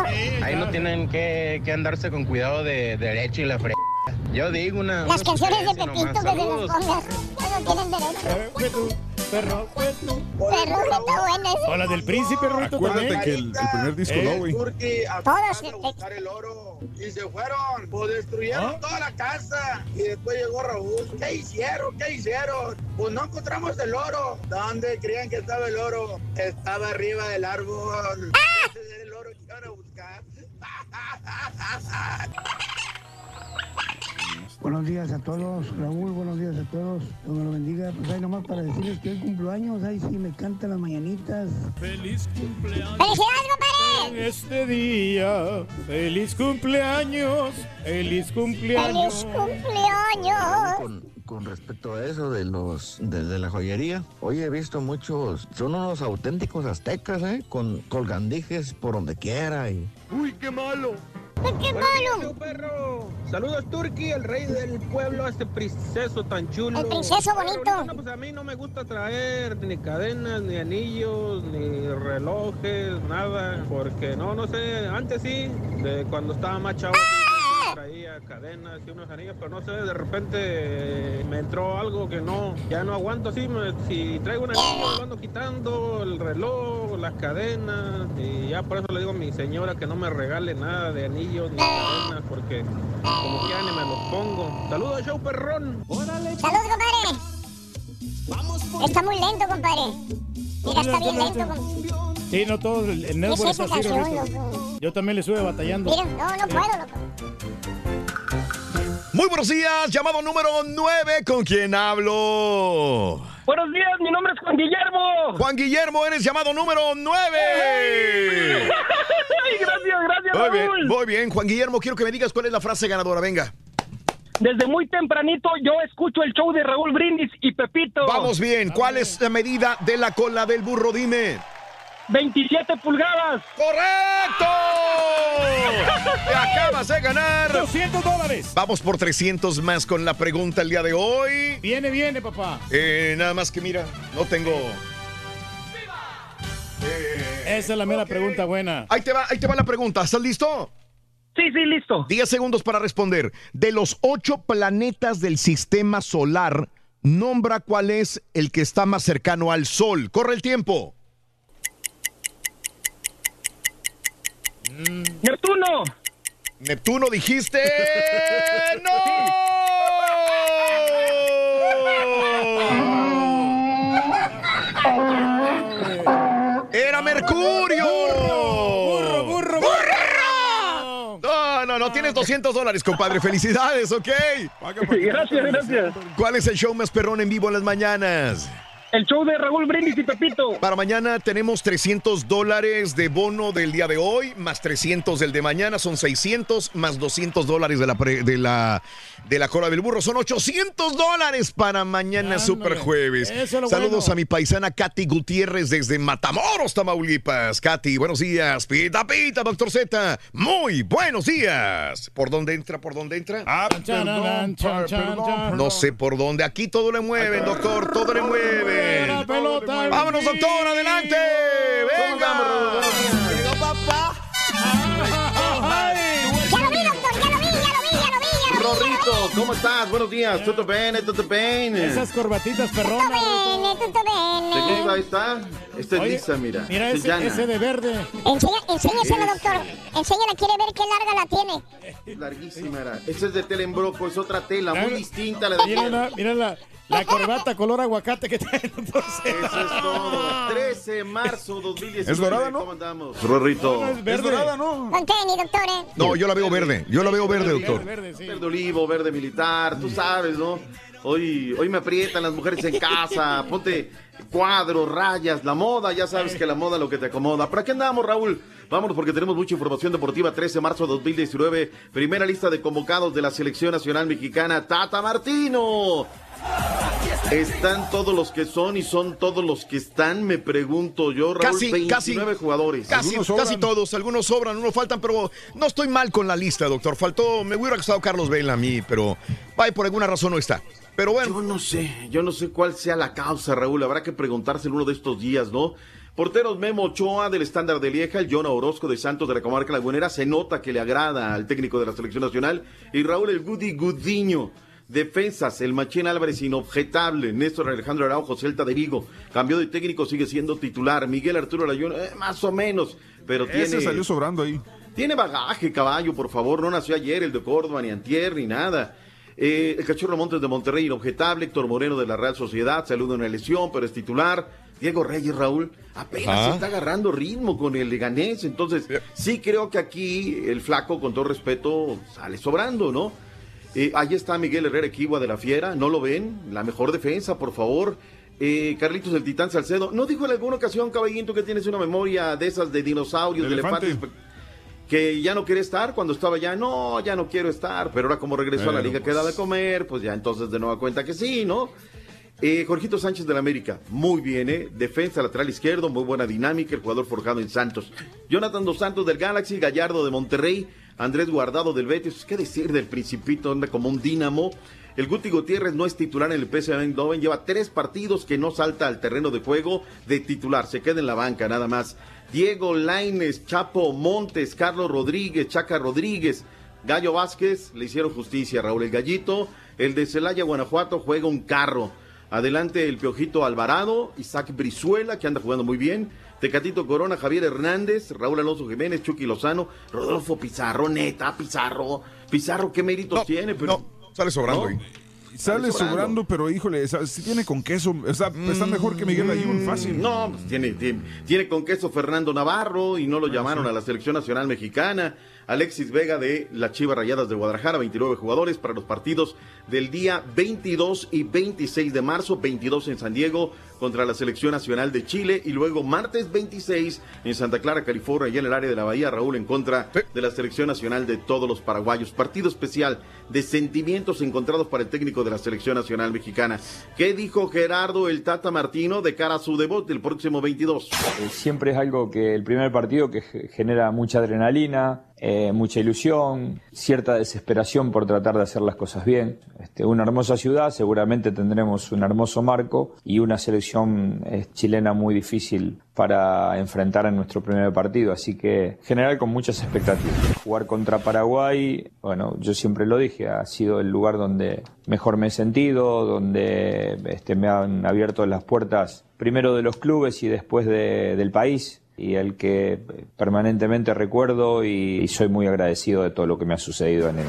Ahí no tienen que, que andarse con cuidado de derecho y la fre... Yo digo una... Las canciones de Pepito que se pongan. Ya no tienen derecho. Perro, fue tú. Perro, que está bueno ese. O la del príncipe, Rorrito, Acuérdate también. que el, el primer disco Eh, no, güey. Todos. a buscar el oro y se fueron, pues destruyeron ¿Ah? toda la casa y después llegó Raúl. ¿Qué hicieron? ¿Qué hicieron? Pues no encontramos el oro. ¿Dónde creían que estaba el oro? Estaba arriba del árbol. Ese era el oro que iban a buscar. <laughs> Buenos días a todos, Raúl, buenos días a todos. Dios me lo bendiga. Pues ahí nomás para decirles que hoy cumpleaños, ahí sí me cantan las mañanitas. Feliz cumpleaños. ¡Felicidades, compadre! En este día, feliz cumpleaños, feliz cumpleaños. ¡Feliz cumpleaños! Con, con respecto a eso de los de, de la joyería, hoy he visto muchos, son unos auténticos aztecas, ¿eh? Con colgandijes por donde quiera y ¡Uy, qué malo! ¡Qué malo! perro! Saludos, Turqui, el rey del pueblo, este princeso tan chulo. El princeso bonito. No, pues a mí no me gusta traer ni cadenas, ni anillos, ni relojes, nada, porque no, no sé, antes sí, de cuando estaba más chavo, traía cadenas y unos anillos, pero no sé, de repente eh, me entró algo que no, ya no aguanto así, me- si traigo un anillo, lo ando quitando, el reloj, las cadenas, y ya por eso le digo a mi señora que no me regale nada de anillos ni cadenas, porque como ya ni me los pongo. Saludos, show perrón. ¡Saludos, compadre! Está muy lento, compadre. Mira, está bien lento. Sí, no todo el, el network ¿Qué es está así, canción? Yo también le estuve batallando. Mira, no, no puedo, loco. Muy buenos días, llamado número 9, ¿con quién hablo? Buenos días, mi nombre es Juan Guillermo. Juan Guillermo, eres llamado número 9. <laughs> gracias, gracias, Muy bien, Raúl. muy bien, Juan Guillermo, quiero que me digas cuál es la frase ganadora, venga. Desde muy tempranito yo escucho el show de Raúl Brindis y Pepito. Vamos bien, ¿cuál es la medida de la cola del burro? Dime. 27 pulgadas. ¡Correcto! <laughs> Te acabas de ganar 200 dólares. Vamos por 300 más con la pregunta el día de hoy. Viene, viene, papá. Eh, nada más que mira, no tengo. Esa es la mera pregunta buena. Ahí te va, ahí te va la pregunta. ¿Estás listo? Sí, sí, listo. 10 segundos para responder. De los ocho planetas del sistema solar, nombra cuál es el que está más cercano al Sol. Corre el tiempo. ¡Neptuno! ¡Neptuno dijiste! <laughs> ¡No! ¡Era Mercurio! Burro! burro. burro. No, no, no, tienes 200 dólares, compadre. ¡Felicidades, ok! Gracias, gracias. ¿Cuál es el show más perrón en vivo en las mañanas? El show de Raúl Brindis y Pepito. Para mañana tenemos 300 dólares de bono del día de hoy, más 300 del de mañana, son 600, más 200 dólares de la, pre- de la, de la cola del burro, son 800 dólares para mañana, super jueves. Saludos bueno. a mi paisana Katy Gutiérrez desde Matamoros, Tamaulipas. Katy, buenos días. Pita, pita, doctor Z. Muy buenos días. ¿Por dónde entra? ¿Por dónde entra? Ah. No sé por dónde. Aquí todo le mueven, doctor. Todo le pelota. Vámonos, doctor. Adelante. Venga. ¿Cómo estás? Buenos días. ¿Todo bien? ¿Todo bien? Esas corbatitas perronas. Bene, tutto ¿De bene. qué está? Está, Esta es lisa, mira. Mira Se ese, de verde. Enseña, enséñesela, doctor. Enséñala, quiere ver qué larga la tiene. Es larguísima, era. Esa es de tela en broco, es otra tela, muy distinta a la de Mira ayer. La, corbata color aguacate que trae. doctor Z. Eso es todo. 13 de marzo 2019. ¿Es dorada, no? ¿Cómo andamos? Rorrito. No, es verde. Es dorada, ¿no? Con tenis, doctor, eh. No, yo la veo verde. Yo la veo verde, doctor. Verde, sí. Verde olivo, verde militar, tú sabes, ¿no? Hoy, hoy me aprietan las mujeres en casa, ponte cuadros, rayas, la moda, ya sabes que la moda es lo que te acomoda. ¿Para qué andamos, Raúl? Vámonos porque tenemos mucha información deportiva. 13 de marzo de 2019, primera lista de convocados de la selección nacional mexicana, Tata Martino. Están todos los que son y son todos los que están, me pregunto yo, Raúl. Casi, 29 casi. jugadores. Casi, casi todos, algunos sobran, unos faltan, pero no estoy mal con la lista, doctor. Faltó, me hubiera gustado Carlos Vela a mí, pero vaya, por alguna razón no está. Pero bueno, Yo no sé, yo no sé cuál sea la causa, Raúl. Habrá que preguntárselo uno de estos días, ¿no? Porteros Memo Ochoa del estándar de Lieja, el Jonah Orozco de Santos de la Comarca Lagunera, se nota que le agrada al técnico de la selección nacional. Y Raúl el Gudi Gudiño. Defensas, el Machín Álvarez inobjetable, Néstor Alejandro Araujo, Celta de Vigo, cambió de técnico, sigue siendo titular, Miguel Arturo Layón, eh, más o menos, pero Ese tiene... salió sobrando ahí. Tiene bagaje, caballo, por favor. No nació ayer el de Córdoba, ni antier, ni nada. Eh, el Cachorro Montes de Monterrey, inobjetable. Héctor Moreno de la Real Sociedad, saluda una lesión, pero es titular. Diego Reyes, Raúl, apenas Ajá. está agarrando ritmo con el Leganés. Entonces, sí creo que aquí el flaco, con todo respeto, sale sobrando, ¿no? Eh, ahí está Miguel Herrera Equigua de la Fiera, ¿no lo ven? La mejor defensa, por favor. Eh, Carlitos el Titán Salcedo, ¿no dijo en alguna ocasión, caballito, que tienes una memoria de esas de dinosaurios, de Elefante. elefantes? que ya no quiere estar cuando estaba ya, no, ya no quiero estar, pero ahora como regresó a la liga pues. que da de comer, pues ya entonces de nueva cuenta que sí, ¿no? Eh, Jorgito Sánchez del América, muy bien, ¿eh? Defensa lateral izquierdo, muy buena dinámica, el jugador forjado en Santos. Jonathan Dos Santos del Galaxy, Gallardo de Monterrey, Andrés Guardado del Betis, ¿qué decir del Principito? Anda como un dínamo. El Guti Gutiérrez no es titular en el PSV Eindhoven, lleva tres partidos que no salta al terreno de juego de titular, se queda en la banca nada más. Diego Laines, Chapo Montes, Carlos Rodríguez, Chaca Rodríguez, Gallo Vázquez, le hicieron justicia, Raúl el Gallito, el de Celaya, Guanajuato, juega un carro. Adelante el Piojito Alvarado, Isaac Brizuela, que anda jugando muy bien. Tecatito Corona, Javier Hernández, Raúl Alonso Jiménez, Chucky Lozano, Rodolfo Pizarro, neta, Pizarro. Pizarro, ¿qué méritos tiene? Pero, no, sale sobrando ¿No? ahí. Sale sobrando, pero híjole, si tiene con queso, está, está mejor que Miguel Ayun, fácil. No, pues tiene, tiene, tiene con queso Fernando Navarro y no lo llamaron a la selección nacional mexicana. Alexis Vega de las Chivas Rayadas de Guadalajara, 29 jugadores para los partidos del día 22 y 26 de marzo, 22 en San Diego contra la selección nacional de Chile y luego martes 26 en Santa Clara, California, y en el área de la Bahía, Raúl en contra de la selección nacional de todos los paraguayos. Partido especial de sentimientos encontrados para el técnico de la selección nacional mexicana. ¿Qué dijo Gerardo el Tata Martino de cara a su debut el próximo 22? Eh, Siempre es algo que el primer partido que ge- genera mucha adrenalina, eh, mucha ilusión, cierta desesperación por tratar de hacer las cosas bien. Este, una hermosa ciudad, seguramente tendremos un hermoso marco y una selección eh, chilena muy difícil para enfrentar en nuestro primer partido, así que general con muchas expectativas. Jugar contra Paraguay, bueno, yo siempre lo dije, ha sido el lugar donde mejor me he sentido, donde este, me han abierto las puertas primero de los clubes y después de- del país y el que permanentemente recuerdo y, y soy muy agradecido de todo lo que me ha sucedido en él.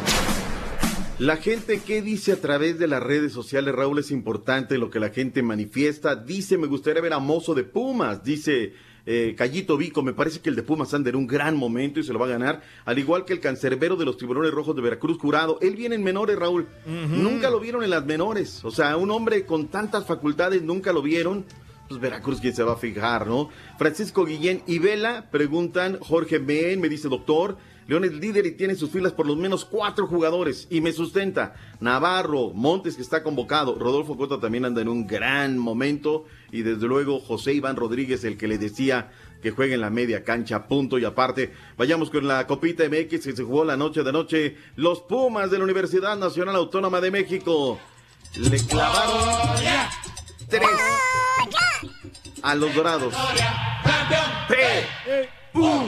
La gente, ¿qué dice a través de las redes sociales, Raúl? Es importante lo que la gente manifiesta. Dice, me gustaría ver a Mozo de Pumas. Dice eh, Callito Vico, me parece que el de Pumas anda en un gran momento y se lo va a ganar, al igual que el cancerbero de los tiburones rojos de Veracruz, Curado. Él viene en menores, Raúl. Nunca lo vieron en las menores. O sea, un hombre con tantas facultades nunca lo vieron. Pues Veracruz, ¿quién se va a fijar, no? Francisco Guillén y Vela preguntan, Jorge Ben, me dice doctor, León es líder y tiene en sus filas por lo menos cuatro jugadores y me sustenta. Navarro, Montes que está convocado, Rodolfo Cota también anda en un gran momento y desde luego José Iván Rodríguez, el que le decía que juegue en la media cancha, punto y aparte. Vayamos con la Copita MX que se jugó la noche de noche. Los Pumas de la Universidad Nacional Autónoma de México le clavaron tres a los Dorados. P U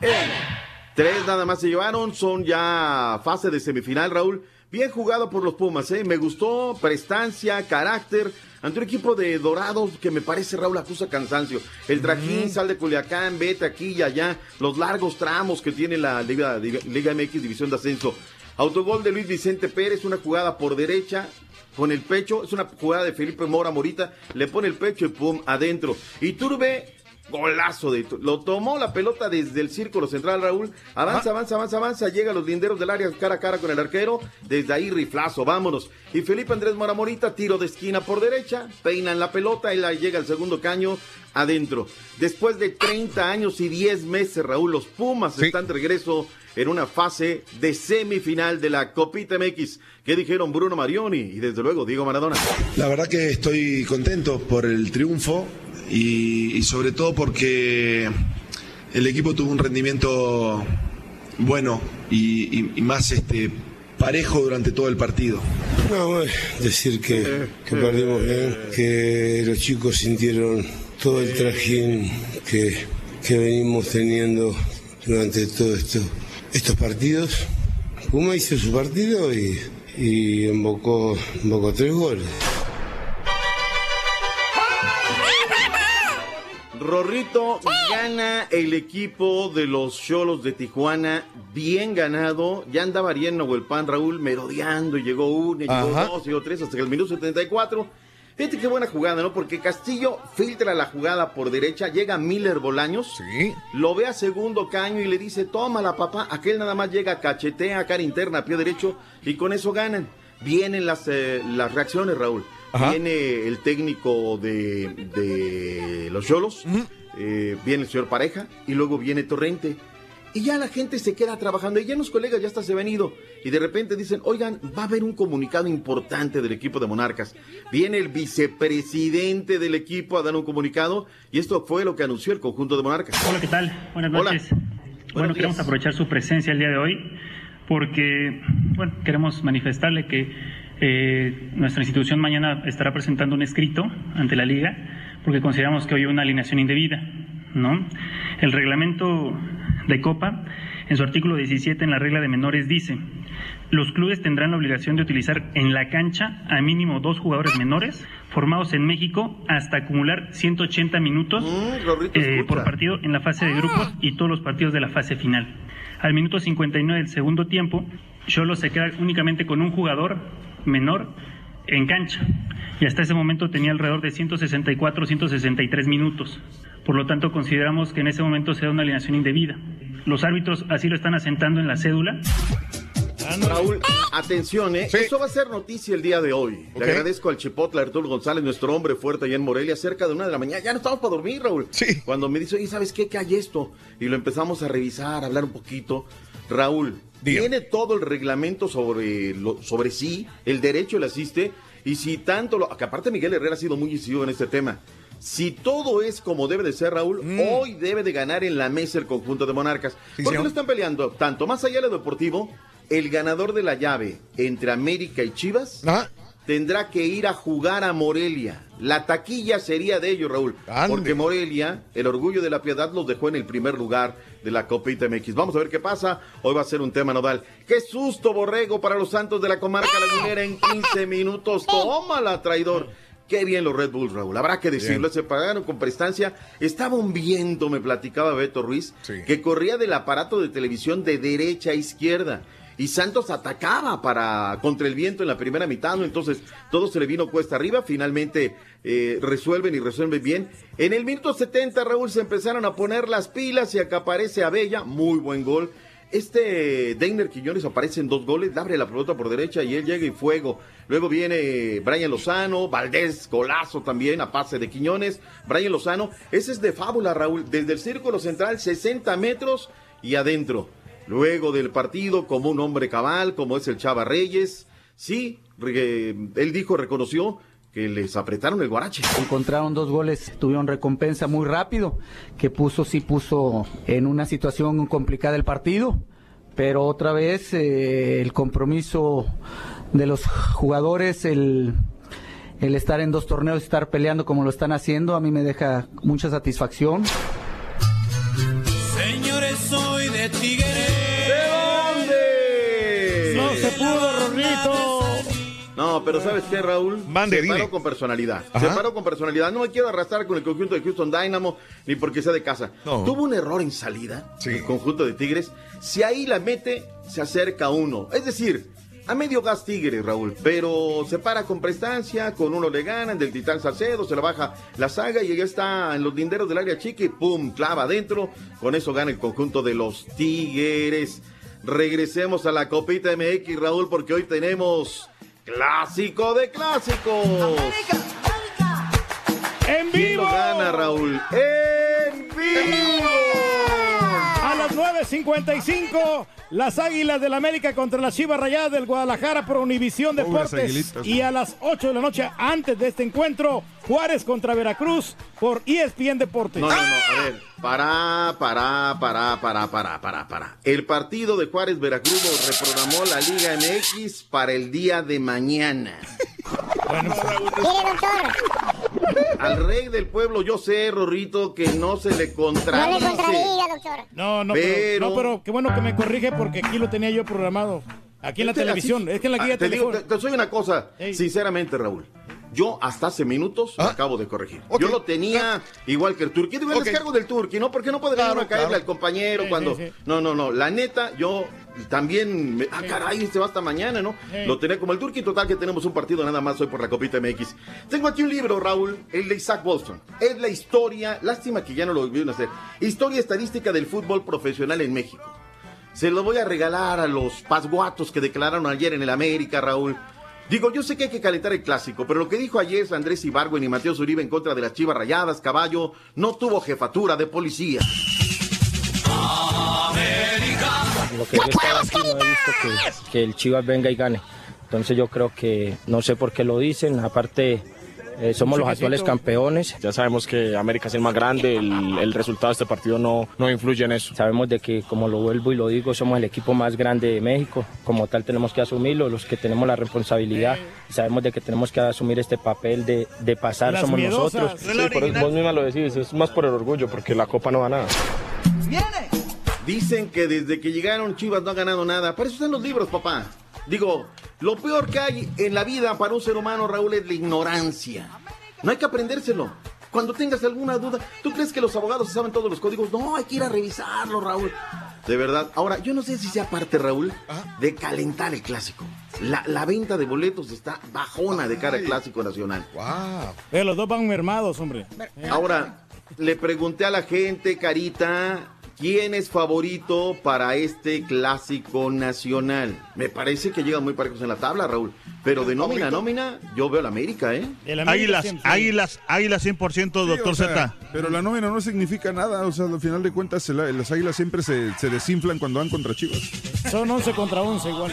N Tres nada más se llevaron, son ya fase de semifinal, Raúl. Bien jugado por los Pumas, ¿eh? Me gustó, prestancia, carácter. Ante un equipo de Dorados que me parece, Raúl, acusa cansancio. El trajín, sal de Culiacán, vete aquí y allá. Los largos tramos que tiene la Liga, Liga MX División de Ascenso. Autogol de Luis Vicente Pérez, una jugada por derecha, con el pecho. Es una jugada de Felipe Mora Morita. Le pone el pecho y pum, adentro. Y Turbe Golazo de lo tomó la pelota desde el círculo central Raúl, avanza, avanza, avanza, avanza, llega a los linderos del área cara a cara con el arquero, desde ahí riflazo, vámonos. Y Felipe Andrés Moramorita, tiro de esquina por derecha, peinan la pelota y la llega al segundo caño adentro. Después de 30 años y 10 meses, Raúl, los Pumas están de regreso en una fase de semifinal de la Copita MX. ¿Qué dijeron Bruno Marioni y desde luego Diego Maradona? La verdad que estoy contento por el triunfo y, sobre todo porque el equipo tuvo un rendimiento bueno y, más este parejo durante todo el partido. No, decir que, que perdimos bien, que los chicos sintieron todo el trajín que, que venimos teniendo durante todos esto, estos partidos. Puma hizo su partido y, y invocó, invocó tres goles. Rorrito gana el equipo de los Cholos de Tijuana, bien ganado. Ya andaba bien el Pan Raúl merodeando, llegó uno, llegó dos, llegó tres, hasta el minuto 74. Fíjate qué buena jugada, ¿no? Porque Castillo filtra la jugada por derecha, llega Miller Bolaños, sí. lo ve a segundo caño y le dice, tómala papá, aquel nada más llega, cachetea, cara interna, pie derecho, y con eso ganan. Vienen las, eh, las reacciones, Raúl. Viene el técnico de, los Yolos, eh, viene el señor Pareja y luego viene Torrente. Y ya la gente se queda trabajando y ya los colegas ya hasta se han ido. Y de repente dicen, oigan, va a haber un comunicado importante del equipo de Monarcas. Viene el vicepresidente del equipo a dar un comunicado y esto fue lo que anunció el conjunto de Monarcas. Hola, ¿qué tal? Buenas noches. Bueno, queremos aprovechar su presencia el día de hoy porque, bueno, queremos manifestarle que eh, nuestra institución mañana estará presentando un escrito ante la liga porque consideramos que hoy hay una alineación indebida. ¿no? El reglamento de Copa, en su artículo 17 en la regla de menores, dice, los clubes tendrán la obligación de utilizar en la cancha a mínimo dos jugadores menores formados en México hasta acumular 180 minutos Mm, eh, por partido en la fase de grupos y todos los partidos de la fase final. Al minuto 59 del segundo tiempo, Cholo se queda únicamente con un jugador menor en cancha y hasta ese momento tenía alrededor de 164, 163 minutos. Por lo tanto, consideramos que en ese momento se da una alineación indebida. Los árbitros así lo están asentando en la cédula. Raúl, atención, ¿eh? Eso va a ser noticia el día de hoy. Le agradezco al Chipotle Arturo González, nuestro hombre fuerte allá en Morelia, cerca de una de la mañana. Ya no estamos para dormir, Raúl. Sí. Cuando me dice, oye, ¿sabes qué? ¿Qué hay esto? Y lo empezamos a revisar, a hablar un poquito. Raúl, tiene todo el reglamento sobre, lo, sobre sí, el derecho le asiste, y si tanto lo. Que aparte Miguel Herrera ha sido muy incisivo en este tema. Si todo es como debe de ser, Raúl, hoy debe de ganar en la mesa el conjunto de Monarcas. ¿Por qué señor. lo están peleando? Tanto más allá de lo deportivo, el ganador de la llave entre América y Chivas tendrá que ir a jugar a Morelia. La taquilla sería de ellos, Raúl. Porque Morelia, el orgullo de la piedad, los dejó en el primer lugar de la Copita MX. Vamos a ver qué pasa. Hoy va a ser un tema nodal. ¡Qué susto, borrego, para los santos de la comarca lagunera en 15 minutos! ¡Tómala, traidor! Qué bien los Red Bulls, Raúl. Habrá que decirlo, se pagaron con prestancia. Estaba un viento, me platicaba Beto Ruiz, que corría del aparato de televisión de derecha a izquierda. Y Santos atacaba para contra el viento en la primera mitad, entonces todo se le vino cuesta arriba, finalmente eh, resuelven y resuelven bien. En el minuto 70, Raúl, se empezaron a poner las pilas y acá aparece Abella, muy buen gol. Este Deiner Quiñones aparece en dos goles, le abre la pelota por derecha y él llega y fuego. Luego viene Brian Lozano, Valdés, golazo también a pase de Quiñones. Brian Lozano, ese es de fábula, Raúl, desde el círculo central, 60 metros y adentro. Luego del partido, como un hombre cabal, como es el Chava Reyes, sí, él dijo, reconoció que les apretaron el guarache. Encontraron dos goles, tuvieron recompensa muy rápido, que puso, sí puso en una situación complicada el partido, pero otra vez eh, el compromiso de los jugadores, el, el estar en dos torneos, estar peleando como lo están haciendo, a mí me deja mucha satisfacción. Señores, soy de Tigres. No se pudo, Rorrito. No, pero ¿sabes qué, Raúl? Mande, se dime. paró con personalidad. Ajá. Se paró con personalidad. No me quiero arrastrar con el conjunto de Houston Dynamo, ni porque sea de casa. No. Tuvo un error en salida, el conjunto de Tigres. Si ahí la mete, se acerca uno. Es decir, a medio gas Tigres, Raúl. Pero se para con prestancia, con uno le ganan, del Titán Salcedo, se le baja la saga y ya está en los linderos del área chica y pum, clava adentro. Con eso gana el conjunto de los Tigres. Regresemos a la Copita MX, Raúl, porque hoy tenemos clásico de clásicos. ¡En ¿Quién vivo! lo gana, Raúl? ¡En vivo! A las 9.55, las Águilas del América contra las Chivas Rayadas del Guadalajara por Univisión Deportes. Y a las 8 de la noche, antes de este encuentro, Juárez contra Veracruz por ESPN Deportes. No, no, no, a ver, para, para, para, para, para, para, para. El partido de Juárez Veracruz lo reprogramó la Liga MX para el día de mañana. <laughs> Doctor. Al rey del pueblo, yo sé, Rorrito, que no se le No le contradice. contradiga, doctor. No, no, Pero- pero, no, pero qué bueno que me corrige porque aquí lo tenía yo programado. Aquí en la Te- televisión. así- Es que en la guía Ah, te digo, te, te soy una cosa, sinceramente, Raúl. Yo hasta hace minutos lo acabo de corregir. Yo lo tenía igual que el Turqui. Digo, el descargo del Turqui, ¿no? Porque no puede venir Claro, uno a caerle claro. al compañero Sí, cuando. sí, sí. No, no, no. La neta, yo también. me- Ah, caray, se va hasta mañana, ¿no? Sí. Lo tenía como el Turqui. Total, que tenemos un partido nada más hoy por la Copita MX. Tengo aquí un libro, Raúl, el de Isaac Bolson. Es la historia, lástima que ya no lo volvieron a hacer. Historia estadística del fútbol profesional en México. Se lo voy a regalar a los pasguatos que declararon ayer en el América, Raúl. Digo, yo sé que hay que calentar el clásico, pero lo que dijo ayer Andrés Ibargüen y Mateo Zuribe en contra de las Chivas Rayadas, Caballo, no tuvo jefatura de policía. Lo que yo estaba aquí no he visto que, que el Chivas venga y gane. Entonces yo creo que no sé por qué lo dicen. Aparte, eh, somos los actuales campeones. Ya sabemos que América es el más grande, el, el resultado de este partido no, no influye en eso. Sabemos de que, como lo vuelvo y lo digo, somos el equipo más grande de México. Como tal tenemos que asumirlo, los que tenemos la responsabilidad. Sabemos de que tenemos que asumir este papel de, de pasar, Las somos miedosas. nosotros. Sí, por eso vos misma lo decís, es más por el orgullo, porque la copa no va a nada. Dicen que desde que llegaron Chivas no ha ganado nada. Para eso están los libros, papá. Digo, lo peor que hay en la vida para un ser humano, Raúl, es la ignorancia. No hay que aprendérselo. Cuando tengas alguna duda, ¿tú crees que los abogados saben todos los códigos? No, hay que ir a revisarlo, Raúl. De verdad. Ahora, yo no sé si sea parte, Raúl, de calentar el clásico. La, la venta de boletos está bajona de cara al clásico nacional. Wow. Eh, los dos van mermados, hombre. Ahora, le pregunté a la gente, Carita, ¿quién es favorito para este clásico nacional? Me parece que llegan muy parejos en la tabla, Raúl. Pero de nómina a nómina, yo veo la América, ¿eh? Águilas, águilas, águilas 100%, doctor o sea, Z. Pero la nómina no significa nada. O sea, al final de cuentas, las águilas siempre se, se desinflan cuando van contra Chivas. Son 11 contra 11 igual.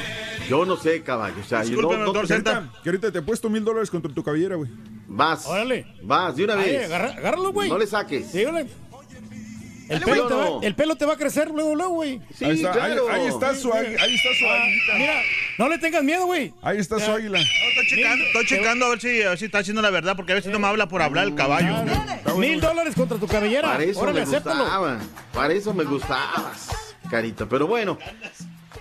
Yo no sé, caballo. O sea, yo no- no- doctor Zeta, Que ahorita te he puesto mil dólares contra tu cabellera, güey. Vas. Órale. Vas, de una Ay, vez. agarra- agárralo, güey. No le saques. Sí. El pelo, te va, el pelo te va a crecer luego, luego, güey. Sí, Ahí está, ahí- claro. ahí está su águi- ahí está su Ah, aguilita. Mira, no le tengas miedo, güey. Ahí está su águila. Estoy checando, estoy checando a ver si, a ver si está haciendo la verdad, porque a veces no me habla por hablar el caballo. Mil dólares contra tu cabellera. Para eso Órale, me acéptalo. gustaba. Para eso me gustabas, Carita. Pero bueno,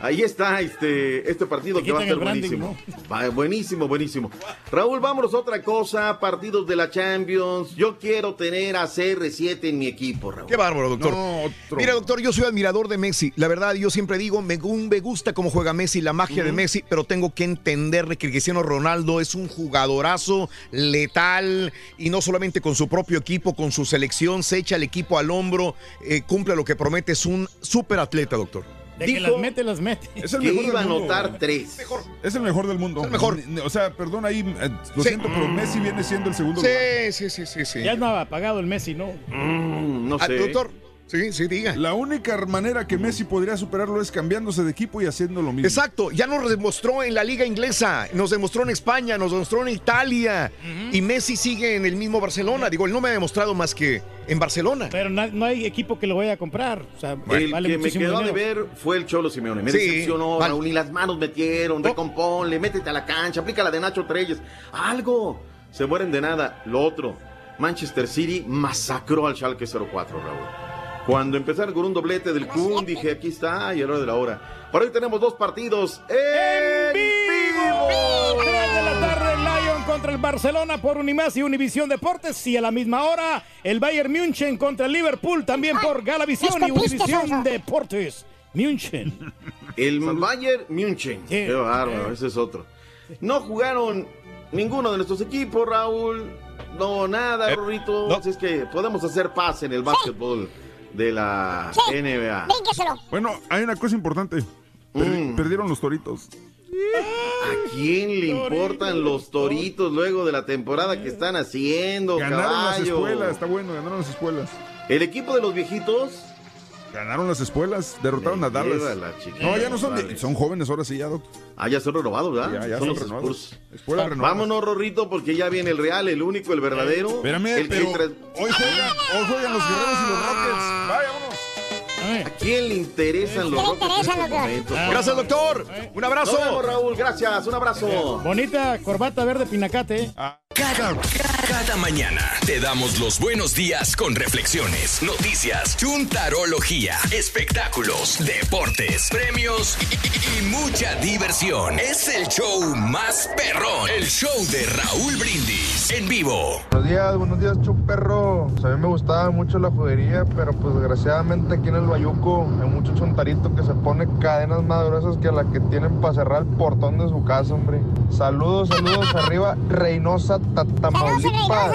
Ahí está este, este partido que va a branding, buenísimo. Va- buenísimo, buenísimo. Raúl, vámonos a otra cosa. Partidos de la Champions. Yo quiero tener a CR7 en mi equipo, Raúl. Qué bárbaro, doctor. No, otro. Mira, doctor, yo soy admirador de Messi. La verdad, yo siempre digo, me, gu- me gusta cómo juega Messi, la magia de. Messi, pero tengo que entenderle que Cristiano Ronaldo es un jugadorazo letal y no solamente con su propio equipo, con su selección, se echa el equipo al hombro, eh, cumple lo que promete, es un súper atleta, doctor. De que las mete, las mete. Es el que mejor iba a del mundo. anotar tres. Es el mejor del mundo. el mejor. O sea, perdón ahí, eh, lo Sí. siento, pero Messi viene siendo el segundo lugar. Sí, sí, sí, sí. Ya no ha pagado el Messi, ¿no? Mm, no Ah, sé. doctor, sí, sí, diga. La única manera que Messi podría superarlo es cambiándose de equipo y haciendo lo mismo. Exacto, ya nos demostró en la liga inglesa, nos demostró en España, nos demostró en Italia y Messi sigue en el mismo Barcelona. Digo, él no me ha demostrado más que en Barcelona. Pero no hay equipo que lo vaya a comprar. O sea, El vale que me quedó dinero. deber fue el Cholo Simeone. Me Sí, decepcionó, vale. Raúl. Ni las manos metieron. Recomponle, métete a la cancha, aplica la de Nacho Treyes. Algo. Se mueren de nada. Lo otro. Manchester City masacró al Schalke 04, Raúl. Cuando empezaron con un doblete del Kun, dije, aquí está, y era hora de la hora. Por hoy tenemos dos partidos en vivo. 3 de la tarde, el Lion contra el Barcelona por Unimás y Univisión Deportes. Y a la misma hora, el Bayern München contra el Liverpool también por Galavisión y Univisión. Deportes. München. El Bayern München. Qué bárbaro, ese es otro. No jugaron ninguno de nuestros equipos, Raúl. No, nada, Eh, Rorrito. no. Así es que podemos hacer paz en el básquetbol de la Sí. NBA. Bueno, hay una cosa importante. Perdi- Mm. Perdieron los toritos. ¿A quién le importan los toritos luego de la temporada que están haciendo, Ganaron las escuelas, está bueno, ganaron las escuelas. El equipo de los viejitos. Ganaron las escuelas, derrotaron Me a Dallas. No, ya no son, de- son jóvenes ahora sí ya, doctor. Ah, ya son renovados, ¿verdad? Ya, ya Son son renovados. Spurs. Escuela renovada. Vámonos, Rorrito, porque ya viene el real, el único, el verdadero. Espérame, el que pero tra- hoy juegan, hoy juegan los guerreros y los Rockets. Vaya, vámonos. ¿A quién le interesan los momentos? Gracias, doctor. Un abrazo. Nos vemos, Raúl. Gracias. Un abrazo. Bonita corbata verde pinacate. Cada, cada mañana te damos los buenos días con reflexiones, noticias, chuntarología, espectáculos, deportes, premios y, y- y mucha diversión. Es el show más perrón, el show de Raúl Brindis en vivo. Buenos días, buenos días, chuperro. Pues a mí me gustaba mucho la juguería, pero pues desgraciadamente aquí en el Bayuco hay mucho chontarito que se pone cadenas más gruesas que la que tienen para cerrar el portón de su casa, hombre. Saludos, saludos arriba, Reynosa, Tatamaulipas.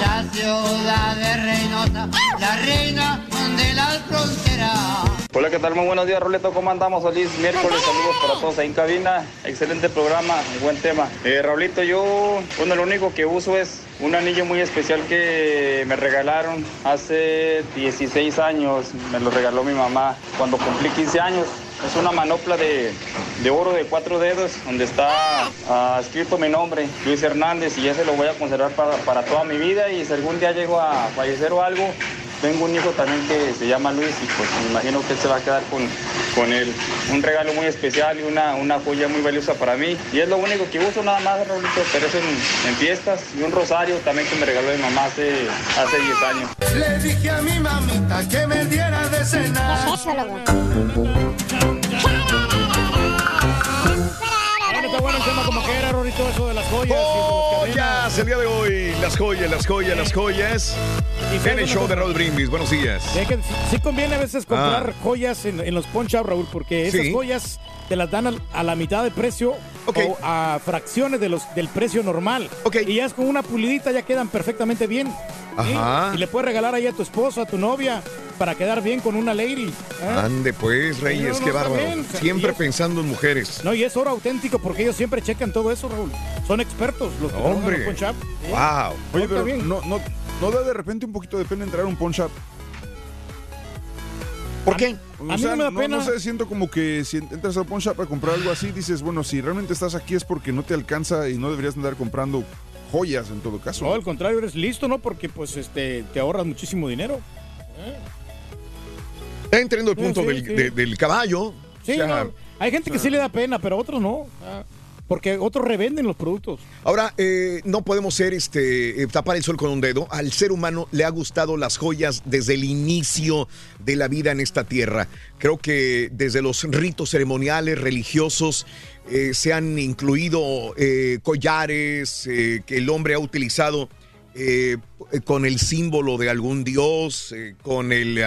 La ciudad de Reynosa, la reina de las fronteras. Hola, ¿qué tal? Muy buenos días, Roleto. ¿Cómo andamos? Feliz miércoles, saludos para todos ahí en cabina. Excelente programa, buen tema. Eh, Raulito, yo, bueno, lo único que uso es un anillo muy especial que me regalaron hace 16 años. Me lo regaló mi mamá cuando cumplí 15 años. Es una manopla de, de oro de cuatro dedos donde está ah, escrito mi nombre, Luis Hernández, y ese lo voy a conservar para, para toda mi vida. Y si algún día llego a fallecer o algo, tengo un hijo también que se llama Luis y pues me imagino que él se va a quedar con, con él. Un regalo muy especial y una, una joya muy valiosa para mí. Y es lo único que uso nada más, Raulito, pero es en, en fiestas. Y un rosario también que me regaló mi mamá hace, hace 10 años. Le dije a mi mamita que me diera de cenar. Está bueno el tema como que era, Rorito, eso de las joyas. Joyas, el día de hoy, las joyas, las joyas, las joyas. Y En el show de Raúl Brindis, buenos días. que sí- sí conviene a veces comprar Ah. joyas en, en los poncha, Raúl, porque esas Sí. joyas te las dan al- a, la mitad de precio o a fracciones de los, del precio normal. Ok. Y ya es con una pulidita ya quedan perfectamente bien. Y le puedes regalar ahí a tu esposo, a tu novia, para quedar bien con una lady. ¿eh? Ande pues, Reyes, No, no, qué bárbaro. Siempre es- pensando en mujeres. No, y es oro auténtico porque ellos siempre checan todo eso, Raúl. Son expertos los que Hombre. shop. ¿sí? Wow. Oye, pero bien. no, no, no da de repente un poquito de pena entrar a un pawn shop. ¿Por qué? O A mí no me da pena. No sé, siento como que si entras al pawn shop a comprar algo así, dices, bueno, si realmente estás aquí es porque no te alcanza y no deberías andar comprando joyas en todo caso. No, al contrario, eres listo, ¿no? Porque pues este te ahorras muchísimo dinero. Está entendiendo el punto sí, del, sí. de- del caballo. Sí, O sea, no, hay gente que sí le da pena, pero otros no. Ah, porque otros revenden los productos. Ahora, eh, no podemos ser este eh, tapar el sol con un dedo. Al ser humano le ha gustado las joyas desde el inicio de la vida en esta tierra. Creo que desde los ritos ceremoniales religiosos eh, se han incluido collares que el hombre ha utilizado con el símbolo de algún dios, con el,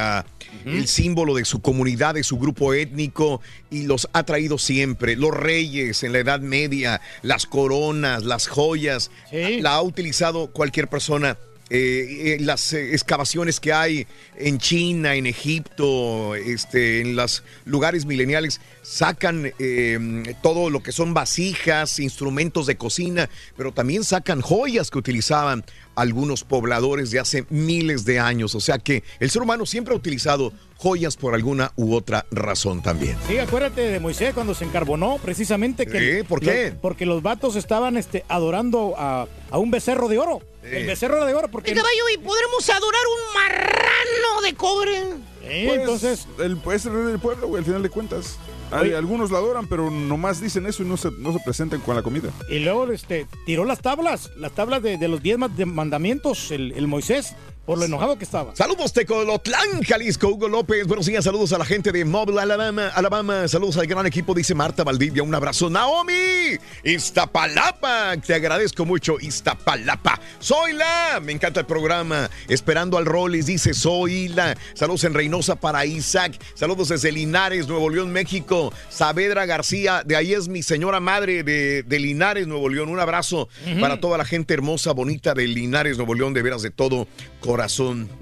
el símbolo de su comunidad, de su grupo étnico, y los ha traído siempre. Los reyes en la Edad Media, las coronas, las joyas, la ha utilizado cualquier persona. Eh, las eh, excavaciones que hay en China, en Egipto, este, en los lugares mileniales, sacan eh, todo lo que son vasijas, instrumentos de cocina, pero también sacan joyas que utilizaban algunos pobladores de hace miles de años. O sea que el ser humano siempre ha utilizado joyas por alguna u otra razón también. Sí, acuérdate de Moisés cuando se encarbonó, precisamente que... Sí, ¿por qué? porque los vatos estaban este, adorando a, a un becerro de oro. El becerro era de oro porque... Mi caballo, ¿y podremos adorar un marrano de cobre? Pues, entonces- El, es el rey del pueblo, güey, al final de cuentas. Hay- algunos lo adoran, pero nomás dicen eso y no se, no se presentan con la comida. Y luego este, tiró las tablas, las tablas de, de los diez mandamientos, el, el Moisés, por lo enojado que estaba. Saludos Tecolotlán, Jalisco, Hugo López. Buenos días, saludos a la gente de Mobile, Alabama. Alabama, saludos al gran equipo, dice Marta Valdivia. Un abrazo, Naomi. Iztapalapa, te agradezco mucho, Iztapalapa. Soy la, me encanta el programa. Esperando al Rollis, dice Soy la. Saludos en Reynosa para Isaac. Saludos desde Linares, Nuevo León, México. Saavedra García, de ahí es mi señora madre de, de Linares, Nuevo León. Un abrazo para toda la gente hermosa, bonita de Linares, Nuevo León, de veras de todo corazón.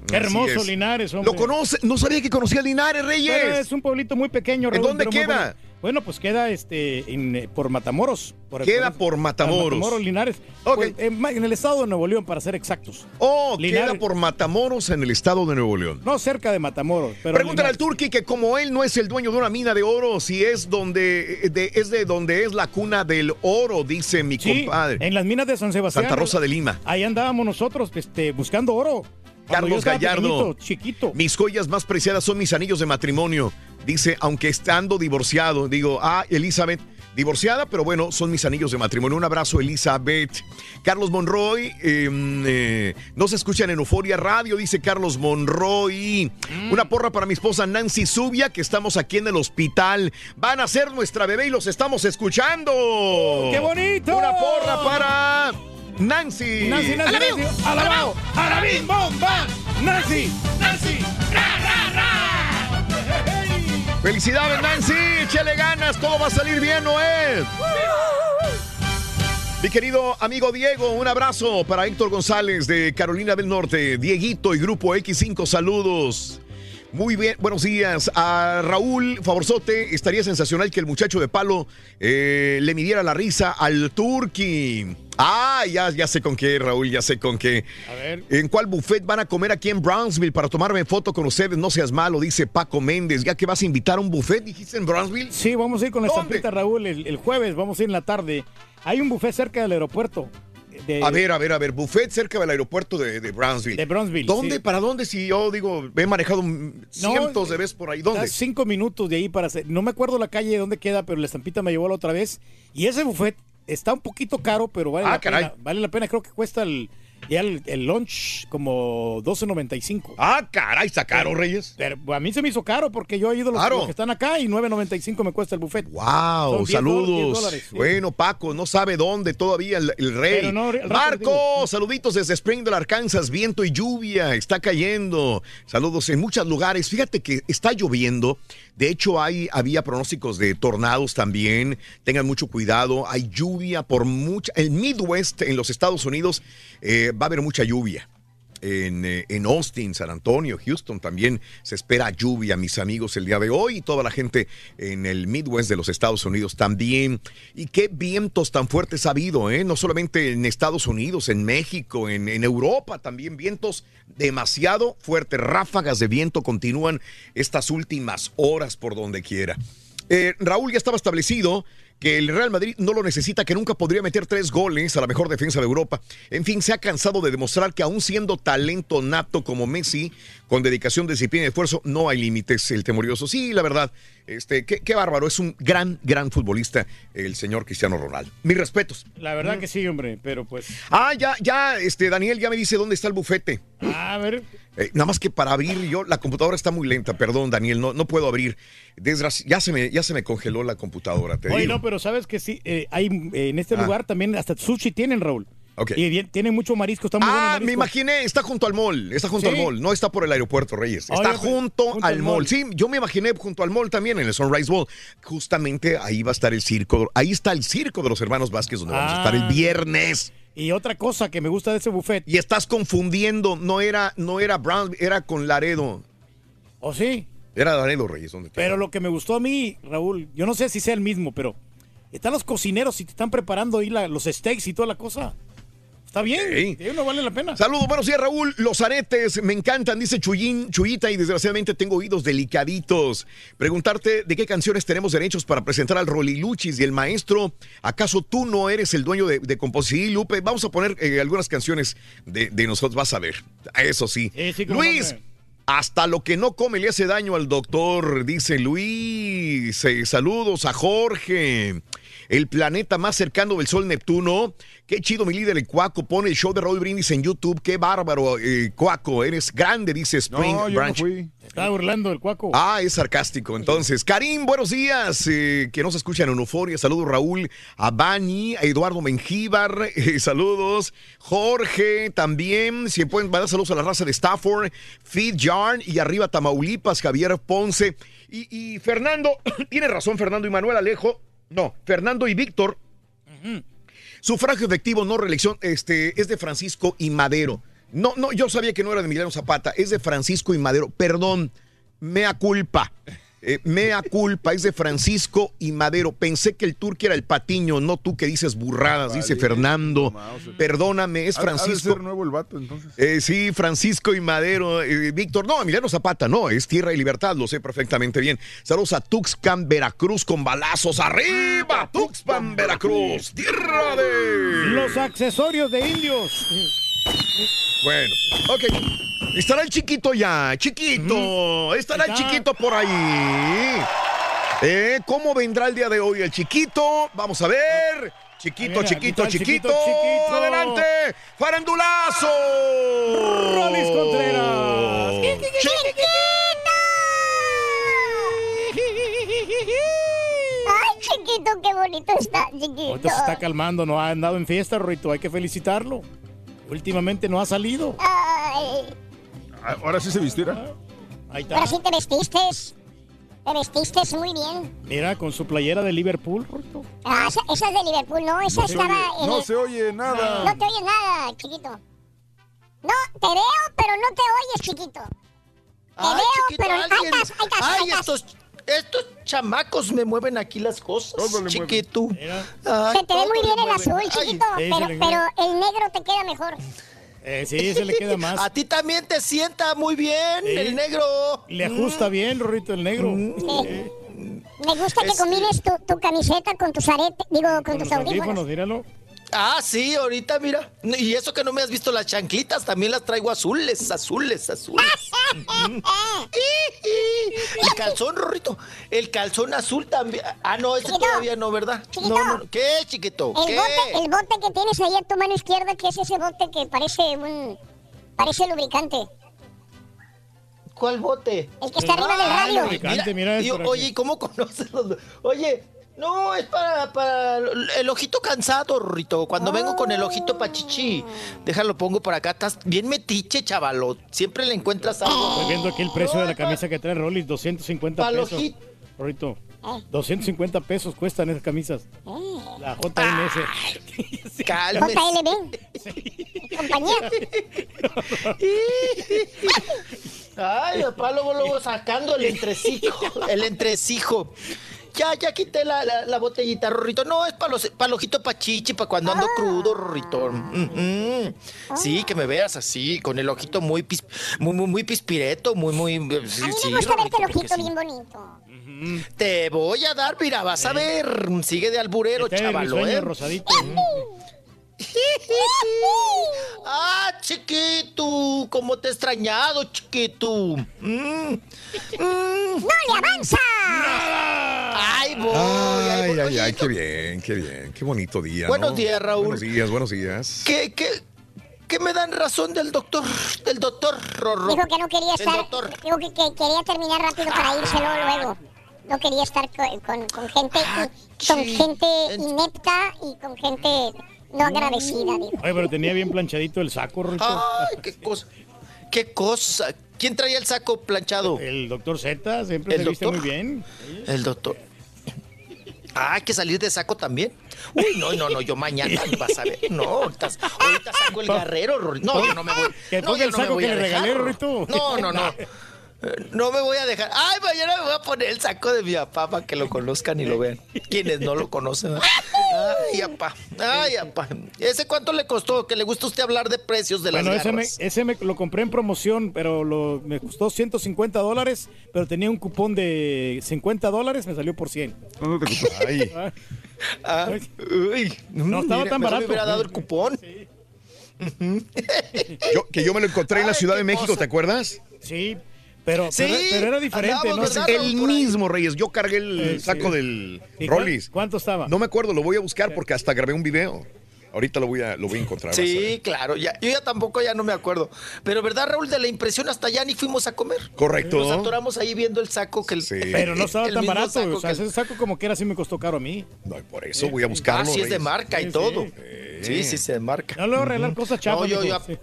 Qué Así hermoso es. Linares, hombre. ¿Lo conoce? No sabía que conocía Linares, Reyes. Pero es un pueblito muy pequeño. ¿En Raúl, dónde pero muy queda? bueno. Pues queda este en, eh, por Matamoros. Por Queda por Matamoros. Matamoros, Linares. Pues, en, en el estado de Nuevo León, para ser exactos. Oh, Linares. queda por Matamoros en el estado de Nuevo León. No cerca de Matamoros. Pero Pregúntale al. Turqui que como él no es el dueño de una mina de oro, si es donde eh, de- es de donde es la cuna del oro, dice mi Sí, compadre. en las minas de San Sebastián. Santa Rosa de Lima. Ahí andábamos nosotros este, buscando oro. Carlos Gallardo. Chiquito. Mis joyas más preciadas son mis anillos de matrimonio. Dice, aunque estando divorciado, digo, ah, Elizabeth, divorciada, pero bueno, son mis anillos de matrimonio. Un abrazo, Elizabeth. Carlos Monroy, eh, eh, no se escuchan en Euforia Radio, dice Carlos Monroy. Una porra para mi esposa Nancy Zubia, que estamos aquí en el hospital. Van a ser nuestra bebé y los estamos escuchando. ¡Qué bonito! Una porra para Nancy. Nancy, Nancy. Nancy. ¡Alabao! ¡Alabim, bomba! ¡Nancy! ¡Nancy! Felicidades, Nancy. Échale ganas. Todo va a salir bien, Noel. Mi querido amigo Diego, un abrazo para Héctor González de Carolina del Norte, Dieguito y Grupo X5, saludos. Muy bien, buenos días. A Raúl Favorzote, estaría sensacional que el muchacho de palo eh, le midiera la risa al Turqui. Ah, ya, ya sé con qué, Raúl, ya sé con qué. A ver. ¿En cuál buffet van a comer aquí en Brownsville para tomarme foto con ustedes? No seas malo, dice Paco Méndez. ¿Ya que vas a invitar a un buffet, dijiste en Brownsville? Sí, vamos a ir con la estampita, Raúl, el, el jueves. Vamos a ir en la tarde. Hay un buffet cerca del aeropuerto. De, A ver, a ver, a ver, buffet cerca del aeropuerto de, de Brownsville. De Brownsville, ¿Dónde? sí. ¿Para dónde? Si yo digo, he manejado cientos de veces por ahí. ¿Dónde? Cinco minutos de ahí para hacer. No me acuerdo la calle de dónde queda, pero la estampita me llevó la otra vez. Y ese buffet está un poquito caro, pero vale Ah, la caray. pena. Vale la pena. Creo que cuesta el, ya el, el lunch como 12.95. Ah, caray, está caro, Reyes. Pero a mí se me hizo caro porque yo he ido los, Claro. los que están acá y 9.95 me cuesta el buffet. Wow, Son 10 saludos. dólares, 10 dólares, sí. Bueno, Paco, no sabe dónde todavía el, el rey. No, rato Marco, saluditos desde Springdale, Arkansas. Viento y lluvia, está cayendo. Saludos en muchos lugares. Fíjate que está lloviendo. De hecho, hay, había pronósticos de tornados también. Tengan mucho cuidado. Hay lluvia por mucha. El Midwest en los Estados Unidos eh, va a haber mucha lluvia. En, eh, en Austin, San Antonio, Houston también se espera lluvia, mis amigos, el día de hoy y toda la gente en el Midwest de los Estados Unidos también. Y qué vientos tan fuertes ha habido, ¿eh? No solamente en Estados Unidos, en México, en, en Europa también vientos demasiado fuertes, ráfagas de viento continúan estas últimas horas por donde quiera. Eh, Raúl ya estaba establecido que el Real Madrid no lo necesita, que nunca podría meter tres goles a la mejor defensa de Europa. En fin, se ha cansado de demostrar que aún siendo talento nato como Messi, con dedicación, disciplina y esfuerzo, no hay límites, el temorioso. Sí, la verdad, este, qué, qué bárbaro, es un gran, gran futbolista, el señor Cristiano Ronaldo. Mis respetos. La verdad que sí, hombre, pero pues. Ah, ya, ya, este, Daniel ya me dice dónde está el bufete. A ver. Eh, nada más que para abrir yo, la computadora está muy lenta, perdón, Daniel, no, no puedo abrir. Desgraci- ya, se me, ya se me congeló la computadora, te Oye, digo. no, pero sabes que sí, eh, hay eh, en este Ah. lugar también hasta sushi tienen, Raúl. Ok. Y tienen mucho marisco, está muy Ah, marisco. me imaginé, está junto al mall, está junto Sí. al mall, no está por el aeropuerto, Reyes, está junto, junto al al mall. mall. Sí, yo me imaginé junto al mall también, en el Sunrise Bowl. Justamente ahí va a estar el circo, ahí está el circo de los hermanos Vázquez, donde vamos a estar el Ah. viernes. Y otra cosa que me gusta de ese buffet. Y estás confundiendo, no era, no era Brown, era con Laredo. ¿O sí? Era Laredo, Reyes, donde Pero lo que me gustó a mí, Raúl, yo no sé si sea el mismo, pero están los cocineros y te están preparando ahí la- los steaks y toda la cosa. Está bien, sí, no vale la pena. Saludos, buenos días, Raúl. Los aretes me encantan, dice Chuyín, Chuyita, y desgraciadamente tengo oídos delicaditos. Preguntarte de qué canciones tenemos derechos para presentar al Roliluchis y el maestro. ¿Acaso tú no eres el dueño de, de composición? Sí, Lupe, vamos a poner eh, algunas canciones de, de nosotros, vas a ver. Eso sí. Luis. Hasta lo que no come le hace daño al doctor, dice Luis. Eh, saludos a Jorge. El planeta más cercano del Sol Neptuno. Qué chido, mi líder, el Cuaco. Pone el show de Roy Brindis en YouTube. Qué bárbaro, eh, Cuaco. Eres grande, dice Spring No, yo no Branch. fui. Estaba burlando el cuaco. Ah, es sarcástico. Entonces, Karim, buenos días. eh, que nos escuchan en Euforia. Saludos, Raúl, a Bani, a Eduardo Mengíbar. <laughs> eh, saludos. Jorge también. Si pueden mandar saludos a la raza de Stafford, Feed Yarn y arriba Tamaulipas, Javier Ponce. Y, y Fernando, <coughs> tiene razón, Fernando y Manuel Alejo. No, Fernando y Víctor. Sufragio efectivo, no reelección, este, es de Francisco y Madero. No, no, yo sabía que no era de Emiliano Zapata, es de Francisco y Madero. Perdón, mea culpa. Eh, mea culpa, es de Francisco y Madero. Pensé que el turque era el patiño, no tú que dices burradas, dice Fernando. Perdóname, es Ha- ha de Francisco. ser nuevo el vato, entonces. Eh, sí, Francisco y Madero. eh, Víctor, no, Emiliano Zapata, no, es Tierra y Libertad, lo sé perfectamente bien. Saludos a Tuxpan, Veracruz con balazos. ¡Arriba! Tuxpan, Veracruz, tierra de. Los accesorios de indios. Bueno, ok. Estará el chiquito ya, chiquito. Estará el chiquito por ahí. Eh, ¿Cómo vendrá el día de hoy el chiquito? Vamos a ver. Chiquito, Mira, chiquito, chiquito, chiquito, chiquito. Adelante. Farandulazo. Rolis Contreras. Ay, chiquito, qué bonito está, chiquito. Ahorita se está calmando, no ha andado en fiesta, Rito, hay que felicitarlo. Últimamente no ha salido. Ay, Ahora sí se vistiera. Ahí pero está. sí te vestiste. Te vestiste muy bien. Mira, con su playera de Liverpool, Rito. Ah, esa, esa es de Liverpool, no, esa No estaba oye- en no el- se oye nada. No te oyes nada, chiquito. No, te veo, pero no te oyes, chiquito. Te Ay, veo, chiquito, pero ahí alguien- estás, ahí estás, Ay, ahí estás. estos, estos chamacos me mueven aquí las cosas, chiquito. Ay, Se te ve muy bien me el mueven. azul, chiquito, pero, el negro te queda mejor. Eh, sí, se le queda más. <laughs> A ti también te sienta muy bien Sí. el negro. Le ajusta bien, Rorrito, el negro. Mm. Eh, Me gusta que Es- combines tu, tu camiseta con tus aretes, digo, con, con tus audífonos. audífonos. Ah, sí, ahorita mira. Y eso que no me has visto las chanclitas, también las traigo azules, azules, azules. <laughs> El calzón, Rorrito. El calzón azul también. Ah, no, ese Chiquito. todavía no, ¿verdad? Chiquito. No, no. ¿Qué, chiquito? El ¿Qué? bote, el bote que tienes ahí a tu mano izquierda, que es ese bote que parece un... Parece lubricante. ¿Cuál bote? El que está arriba del radio. lubricante, mira, aquí. oye, ¿y ¿cómo conoces los Oye, no, es para, para el ojito cansado, Rito. Cuando vengo con el ojito pachichi, déjalo, pongo por acá. Estás bien metiche, chavalo. Siempre le encuentras algo. Estoy viendo aquí el precio de la camisa que trae Rollis, 250 Pa'l pesos. ojito. Rorrito, 250 pesos cuestan esas camisas. La JNS. <laughs> Cálmese. JLB. Compañía. <laughs> Ay, papá, luego, luego sacando el entresijo. El entresijo. Ya, ya quité la, la, la botellita, Rorrito. No, es para los pa' el ojito pachichi, para cuando ando crudo, Rorrito. Sí, que me veas así, con el ojito muy, pis- muy, muy, muy pispireto, muy, muy... Sí, A mí sí, me gusta verte el ojito sí. bien bonito. Te voy a dar, mira, vas a ver. Sigue de alburero, chavalo, ¿eh? rosadito. <laughs> ah, chiquito, cómo te he extrañado, chiquito. Mm. Mm. ¡No le avanza! Ay, voy. Ay, ay, ay, qué bien, qué bien. Qué bonito día. Buenos ¿no? días, Raúl. Buenos días, buenos días. ¿Qué, qué, qué me dan razón del doctor? Del doctor Rorro. Dijo que no quería estar. doctor. Dijo que, que quería terminar rápido para irse luego, luego. No quería estar con, con- con gente y- con gente inepta y con gente no agradecida, dijo. Oye, pero tenía bien planchadito el saco, Rito. Ay, qué cosa. Qué cosa. ¿Quién traía el saco planchado? El doctor Z siempre ¿El se viste doctor? muy bien. El doctor. Ah, hay que salir de saco también. Uy, no, no, no, yo mañana vas a ver. No, ahorita, ahorita saco el guerrero. Rorri. No, yo no me voy. Que no, yo el no me saco voy que a le dejar, regalé. Rito. No, no, no. <laughs> No me voy a dejar. Ay, mañana me voy a poner el saco de mi papá para que lo conozcan y lo vean. Quienes no lo conocen. Ay, apá. Ay, apá. ¿Ese cuánto le costó? Que le gusta a usted hablar de precios de las Bueno, ese, me, garras. ese me lo compré en promoción, pero lo, me costó 150 dólares, pero tenía un cupón de 50 dólares, me salió por 100. ¿Cuánto te costó? Ay. <laughs> Ah, uy. No estaba tan barato. me hubiera dado el cupón. Yo, que yo me lo encontré en la Ciudad de México, cosa. ¿te acuerdas? Sí, pero, Sí, pero, pero era diferente, andamos, ¿no? El mismo, Reyes. Yo cargué el Eh, sí. saco del ¿Y Rollis. ¿Cuánto estaba? No me acuerdo, lo voy a buscar porque hasta grabé un video. Ahorita lo voy a, lo voy a encontrar. a. Sí, claro, ya, yo ya tampoco ya no me acuerdo. Pero verdad, Raúl, de la impresión hasta allá ni fuimos a comer. Correcto. Nos atoramos ahí viendo el saco que el, Pero no estaba el tan barato. saco O sea, el- ese saco como que era así me costó caro a mí. No, por eso voy a buscarlo. Ah, sí es de marca y Sí, todo. sí. Sí, sí, se marca. No le voy a regalar cosas chafas. No, yo, yo, Sí.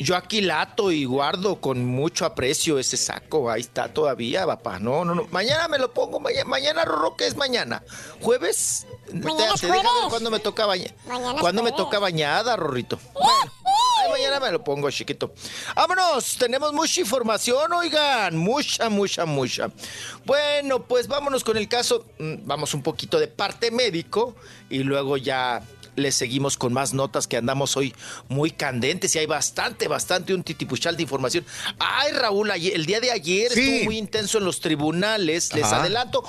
Yo aquí lato y guardo con mucho aprecio ese saco. Ahí está todavía, papá. No, no, no. Mañana me lo pongo. Mañana, mañana Rorro, ¿qué es mañana? ¿Jueves? Mañana Te- te. ¿Cuándo me toca es ¿Cuándo me toca bañada, Rorrito? <laughs> Bueno. ay, mañana me lo pongo, chiquito. Vámonos, tenemos mucha información, oigan. Mucha, mucha, mucha. Bueno, pues vámonos con el caso. mm, Vamos un poquito de parte médico y luego ya le seguimos con más notas que andamos hoy muy candentes y hay bastante, bastante un titipuchal de información. Ay, Raúl, el día de ayer Sí. estuvo muy intenso en los tribunales. Les adelanto.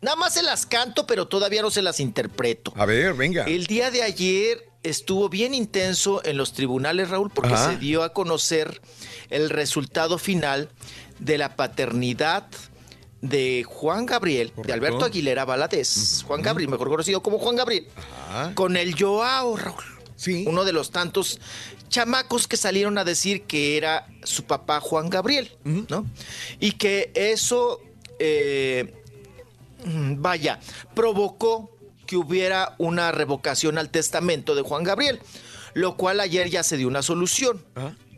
Nada más se las canto, pero todavía no se las interpreto. A ver, venga. El día de ayer estuvo bien intenso en los tribunales, Raúl, porque Ajá. se dio a conocer el resultado final de la paternidad de Juan Gabriel, de Alberto Aguilera Valadez, Juan Gabriel, mejor conocido como Juan Gabriel, con el Joao, Raúl. Uno de los tantos chamacos que salieron a decir que era su papá Juan Gabriel, ¿no? Y que eso, eh, vaya, provocó que hubiera una revocación al testamento de Juan Gabriel, lo cual ayer ya se dio una solución.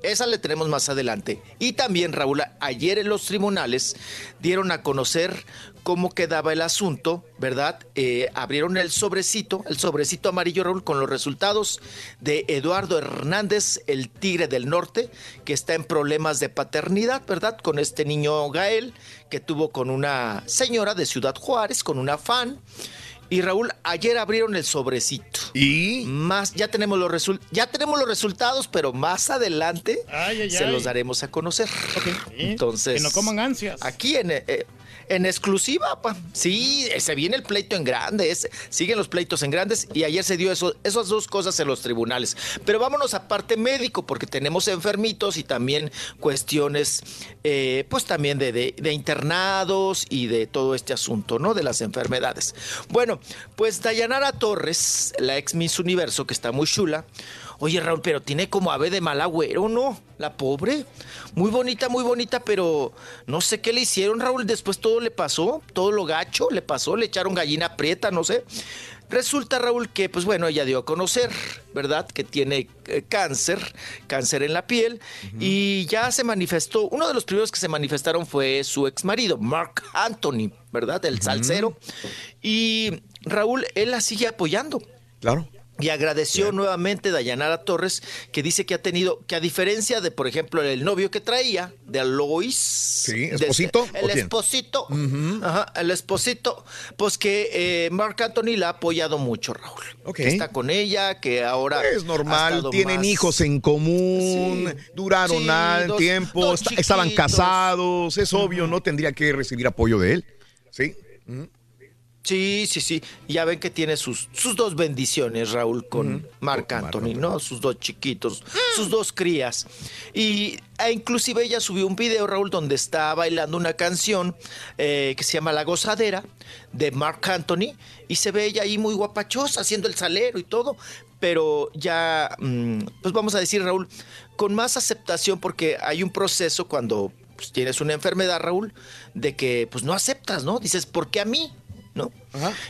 Esa le tenemos más adelante. Y también, Raúl, ayer en los tribunales dieron a conocer cómo quedaba el asunto, ¿verdad? Eh, abrieron el sobrecito, el sobrecito amarillo, Raúl, con los resultados de Eduardo Hernández, el Tigre del Norte, que está en problemas de paternidad, ¿verdad? Con este niño Gael, que tuvo con una señora de Ciudad Juárez, con una fan. Y Raúl, ayer abrieron el sobrecito. ¿Y? Más, ya tenemos los resul- ya tenemos los resultados, pero más adelante Ay, ay, se ay. los daremos a conocer. Entonces. Que no coman ansias. Aquí en, eh, en exclusiva, pa. Sí, se viene el pleito en grande. siguen los pleitos en grandes. Y ayer se dio eso, esas dos cosas en los tribunales. Pero vámonos a parte médico, porque tenemos enfermitos y también cuestiones, eh, pues también de, de- de internados y de todo este asunto, ¿no? De las enfermedades. Bueno, pues Dayanara Torres, la ex Miss Universo, que está muy chula. Oye, Raúl, pero tiene como ave de mal agüero, ¿no? La pobre. Muy bonita, muy bonita, pero no sé qué le hicieron, Raúl. Después todo le pasó, todo lo gacho le pasó, le echaron gallina prieta, no sé. Resulta, Raúl, que, pues bueno, ella dio a conocer, ¿verdad? Que tiene eh, cáncer, cáncer en la piel, y ya se manifestó, uno de los primeros que se manifestaron fue su ex marido, Mark Anthony, ¿verdad? El salsero. Y Raúl, él la sigue apoyando. Claro. Y agradeció nuevamente Dayanara Torres, que dice que ha tenido, que a diferencia de, por ejemplo, el novio que traía, de Alois. Sí, ¿esposito o El esposito. Ajá, el esposito. Pues que eh, Marc Anthony la ha apoyado mucho, Raúl. Que está con ella, que ahora. Es normal, tienen más- hijos en común, duraron Sí, al dos- tiempo, dos estaban casados, es obvio, no tendría que recibir apoyo de él. ¿Sí? Sí, sí, sí. Ya ven que tiene sus, sus dos bendiciones, Raúl, con Marc Anthony, ¿no? Sus dos chiquitos, sus dos crías. Y e inclusive ella subió un video, Raúl, donde está bailando una canción eh, que se llama La Gozadera de Marc Anthony. Y se ve ella ahí muy guapachosa, haciendo el salero y todo. Pero ya, mm, pues vamos a decir, Raúl, con más aceptación, porque hay un proceso cuando pues, tienes una enfermedad, Raúl, de que pues no aceptas, ¿no? Dices, ¿por qué a mí?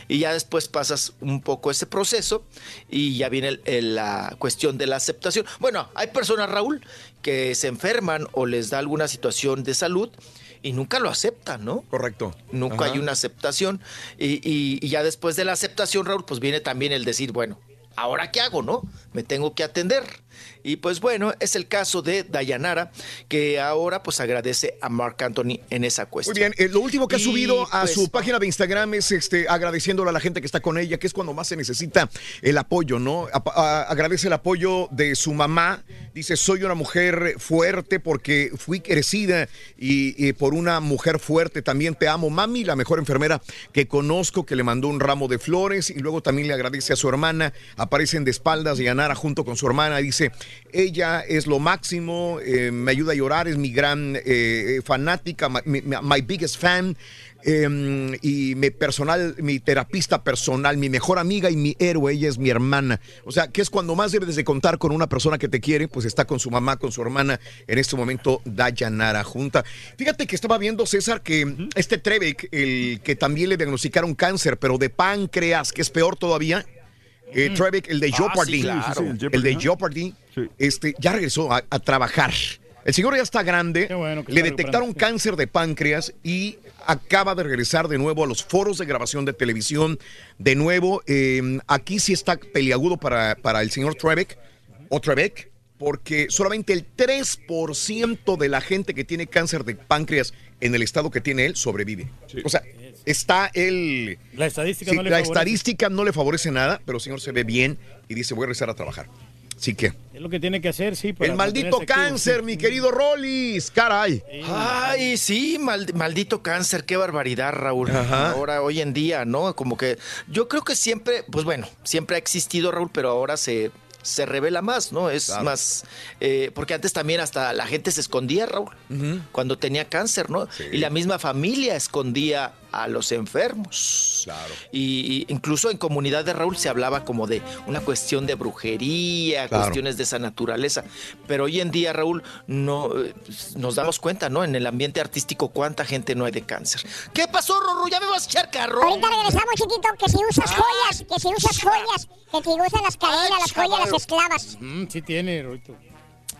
Y ya después pasas un poco ese proceso y ya viene el- el- la cuestión de la aceptación. Bueno, hay personas, Raúl, que se enferman o les da alguna situación de salud y nunca lo aceptan, ¿no? Correcto. Nunca Ajá. hay una aceptación y, y- y ya después de la aceptación, Raúl, pues viene también el decir, bueno, ¿ahora qué hago, no? Me tengo que atender. Y pues bueno, es el caso de Dayanara, que ahora pues agradece a Marc Anthony en esa Muy cuestión. bien, eh, lo último que ha Y, subido a pues, su página de Instagram es este agradeciéndole a la gente que está con ella, que es cuando más se necesita el apoyo, ¿no? A- agradece el apoyo de su mamá. Dice, soy una mujer fuerte porque fui crecida y, y por una mujer fuerte también te amo, mami, la mejor enfermera que conozco, que le mandó un ramo de flores y luego también le agradece a su hermana. Aparecen de espaldas de Anara junto con su hermana. Dice, ella es lo máximo, eh, me ayuda a llorar, es mi gran eh, fanática, my, biggest fan. eh, y mi personal, mi terapista personal, mi mejor amiga y mi héroe, ella es mi hermana. O sea, que es cuando más debes de contar con una persona que te quiere, pues está con su mamá, con su hermana, en este momento Dayanara junta. Fíjate que estaba viendo, César, que este Trebek, el que también le diagnosticaron cáncer, pero de páncreas, que es peor todavía, eh, Trebek, el de Ah, Jeopardy, sí, claro. Sí, sí, el de. Jeopardy, este, ya regresó a, a trabajar. El señor ya está grande, que le detectaron cáncer de páncreas y acaba de regresar de nuevo a los foros de grabación de televisión. De nuevo, eh, aquí sí está peliagudo para, para el señor Trebek, o Trebek, porque solamente el 3% de la gente que tiene cáncer de páncreas en el estado que tiene él sobrevive. O sea, está él... La estadística Sí, no le la favorece. estadística no le favorece nada, pero el señor se ve bien y dice, voy a regresar a trabajar. Así que... Es lo que tiene que hacer, sí. para El maldito activo, cáncer, sí. mi querido Rollis, caray. Ay, sí, mal- maldito cáncer, qué barbaridad, Raúl. Ajá. Ahora, hoy en día, ¿no? Como que yo creo que siempre, pues bueno, siempre ha existido, Raúl, pero ahora se, se revela más, ¿no? Es Claro. más, eh, porque antes también hasta la gente se escondía, Raúl, cuando tenía cáncer, ¿no? Y la misma familia escondía a los enfermos. Claro. Y, y incluso en comunidad de Raúl se hablaba como de una cuestión de brujería, Claro. cuestiones de esa naturaleza. Pero hoy en día, Raúl, no pues, nos damos cuenta, ¿no? En el ambiente artístico, cuánta gente no hay de cáncer. ¿Qué pasó, Rorro? ¿Ya me vas a echar carro? Ahorita regresamos, chiquito, que si usas joyas, que si usas joyas, que te gustan las cadenas, las joyas, las esclavas. Mm, sí tiene, Rorito.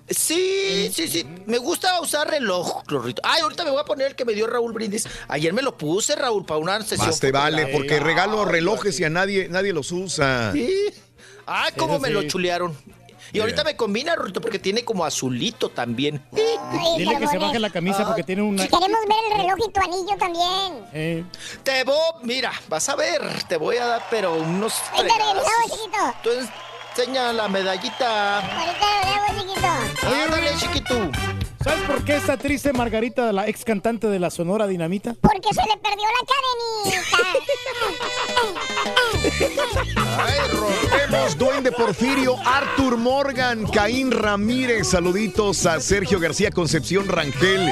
Sí, sí, sí. Me gusta usar reloj, Rorrito. Ay, ahorita me voy a poner el que me dio Raúl Brindis. Ayer me lo puse, Raúl, para una sesión. Más te vale, porque regalo relojes y a nadie, nadie los usa. Sí. Ay, cómo Eso me sí. lo chulearon. Y ahorita me combina, Rorrito, porque tiene como azulito también. Dile que se baje la camisa porque tiene una. Si queremos ver el reloj y tu anillo también. Eh, Te voy, mira, vas a ver, te voy a dar, pero unos fregazos. regresamos, chiquito. Tú enseña la medallita. Ahorita lo chiquito. Ándale, chiquito. ¿Sabes por qué está triste Margarita, la ex cantante de la Sonora Dinamita? Porque se le perdió la cadenita. <laughs> Ay, rompemos Duende Porfirio, Arthur Morgan, Caín Ramírez. Saluditos a Sergio García Concepción Rangel.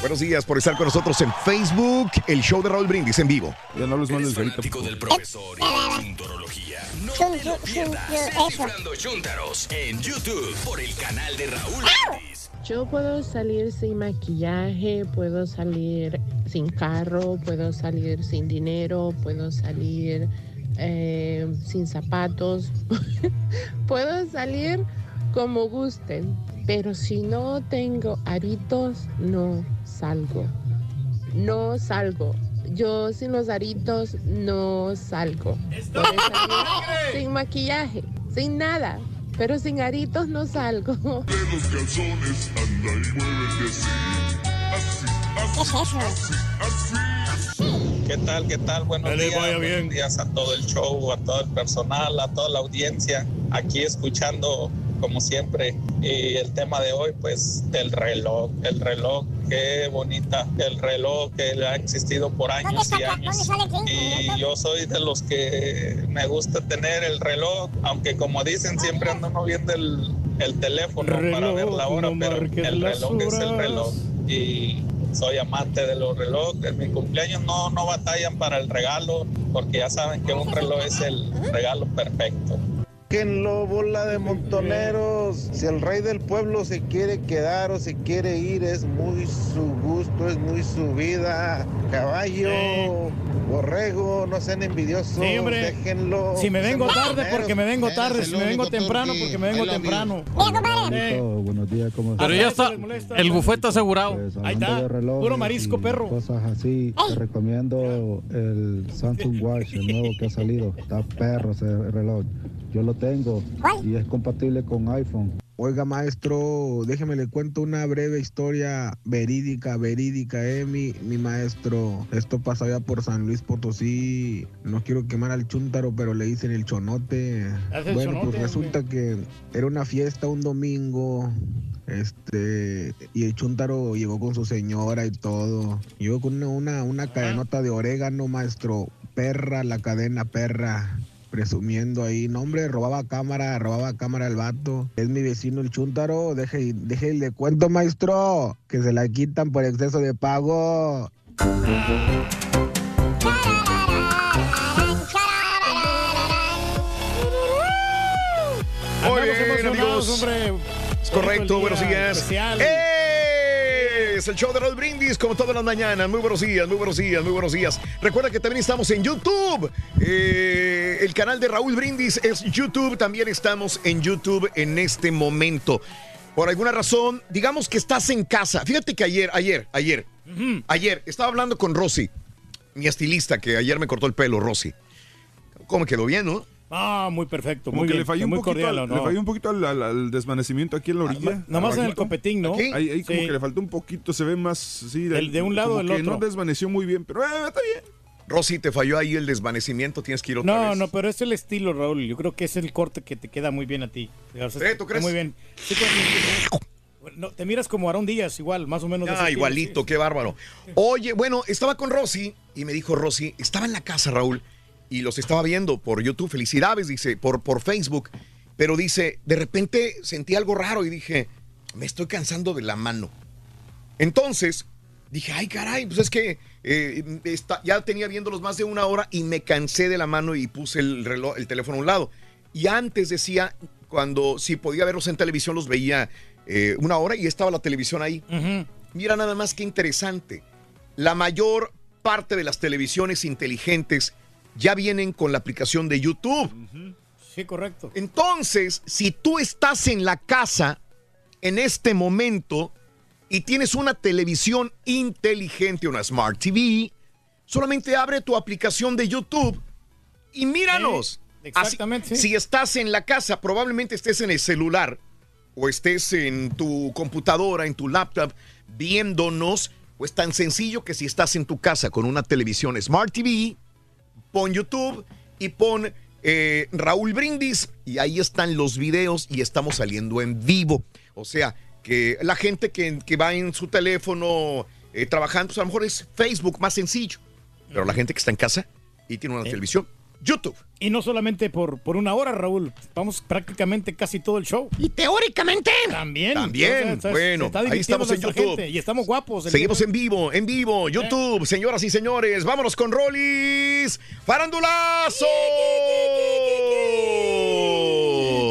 Buenos días por estar con nosotros en Facebook, el show de Raúl Brindis en vivo. Ya no los mandes Fanático del profesor. No te lo pierdas. en YouTube por el canal de Raúl. Yo puedo salir sin maquillaje, puedo salir sin carro, puedo salir sin dinero, puedo salir eh, sin zapatos, <laughs> puedo salir como gusten, pero si no tengo aritos, no salgo. No salgo. Yo sin los aritos no salgo. Sin maquillaje, sin nada, pero sin aritos no salgo. los calzones, anda y muévete así. Así, así, así, así. ¿Qué tal? ¿Qué tal? Buenos días. vaya Buenos días a todo el show, a todo el personal, a toda la audiencia. Aquí escuchando como siempre. Y el tema de hoy, pues, el reloj. El reloj, qué bonita. El reloj que ha existido por años y años. Y yo soy de los que me gusta tener el reloj, aunque como dicen, siempre ando uno viendo el, el teléfono para ver la hora, no pero el reloj es el reloj. Y soy amante de los relojes. En mi cumpleaños no, no batallan para el regalo, porque ya saben que un reloj es el regalo perfecto. Sáquenlo, bola de montoneros. Si el rey del pueblo se quiere quedar o se quiere ir, es muy su gusto, es muy su vida. Caballo, borrego, no sean envidiosos. Sí, hombre. Déjenlo. Si me vengo tarde, porque me vengo tarde. Si me vengo temprano, porque me vengo temprano. Buenos días, ¿cómo Pero ya está el bufete asegurado. Ahí está. Puro marisco, perro. Cosas así, te recomiendo el Samsung Watch, el nuevo que ha salido. Está perro ese reloj. Yo lo tengo y es compatible con iPhone. Oiga, maestro, déjeme le cuento una breve historia verídica, verídica, eh, mi, mi maestro. Esto pasó allá por San Luis Potosí. No quiero quemar al chúntaro, pero le dicen el chonote. El Bueno, chonote, pues resulta que era una fiesta un domingo. Este, y el chúntaro llegó con su señora y todo. Llegó con una, una, una cadenota de orégano, maestro. Perra, la cadena perra presumiendo ahí. No, hombre, robaba cámara, robaba cámara el vato. Es mi vecino el chúntaro. Deje, deje el de cuento, maestro. Que se la quitan por exceso de pago. Muy bien, amigos. hombre. Es correcto, buenos días. especial. Es el show de Raúl Brindis, como todas las mañanas. Muy buenos días, muy buenos días, muy buenos días. Recuerda que también estamos en YouTube. Eh, el canal de Raúl Brindis es YouTube. También estamos en YouTube en este momento. Por alguna razón, digamos que estás en casa. Fíjate que ayer, ayer, ayer, ayer, estaba hablando con Rosy, mi estilista, que ayer me cortó el pelo, Rosy. ¿Cómo quedó bien, no? Ah, muy perfecto. Como muy que bien, le falló un muy poquito, cordial, al, ¿no? le falló un poquito al, al- al desvanecimiento aquí en la orilla. nomás en el copetín, ¿no? Ahí, ahí como Sí. que le faltó un poquito, se ve más, sí, Del- de un lado del que otro. no desvaneció muy bien, pero eh, está bien. Rosy, te falló ahí el desvanecimiento, tienes que ir otra No, vez. no, pero es el estilo, Raúl. Yo creo que es el corte que te queda muy bien a ti. O sea, ¿tú crees? Muy bien. Sí, pues, no, te miras como Aarón Díaz, igual, más o menos. de Ah, estilo, igualito, qué bárbaro. Oye, bueno, estaba con Rosy y me dijo Rosy, estaba en la casa, Raúl, y los estaba viendo por YouTube. Felicidades, dice, por, por Facebook. Pero dice, de repente sentí algo raro y dije, me estoy cansando de la mano. Entonces, dije, ay, caray, pues es que eh, está- ya tenía viéndolos más de una hora y me cansé de la mano y puse el reloj, el teléfono a un lado. Y antes decía, cuando si podía verlos en televisión, los veía eh, una hora y estaba la televisión ahí. Mira nada más que interesante. La mayor parte de las televisiones inteligentes ya vienen con la aplicación de YouTube. Sí, correcto. Entonces, si tú estás en la casa en este momento y tienes una televisión inteligente, una Smart TV, solamente abre tu aplicación de YouTube y míranos. exactamente, Así- Si estás en la casa, probablemente estés en el celular o estés en tu computadora, en tu laptop, viéndonos, pues tan sencillo que si estás en tu casa con una televisión Smart TV, pon YouTube y pon eh, Raúl Brindis y ahí están los videos y estamos saliendo en vivo. O sea, que la gente que, que va en su teléfono eh, trabajando, pues a lo mejor es Facebook más sencillo. Pero la gente que está en casa y tiene una televisión, YouTube. Y no solamente por, por una hora, Raúl. Vamos prácticamente casi todo el show. Y teóricamente. También. También, O sea, bueno, está ahí estamos en YouTube. gente y estamos guapos. Seguimos día en vivo, en vivo, YouTube, señoras y señores. Vámonos con Rollis. ¡Farandulazo!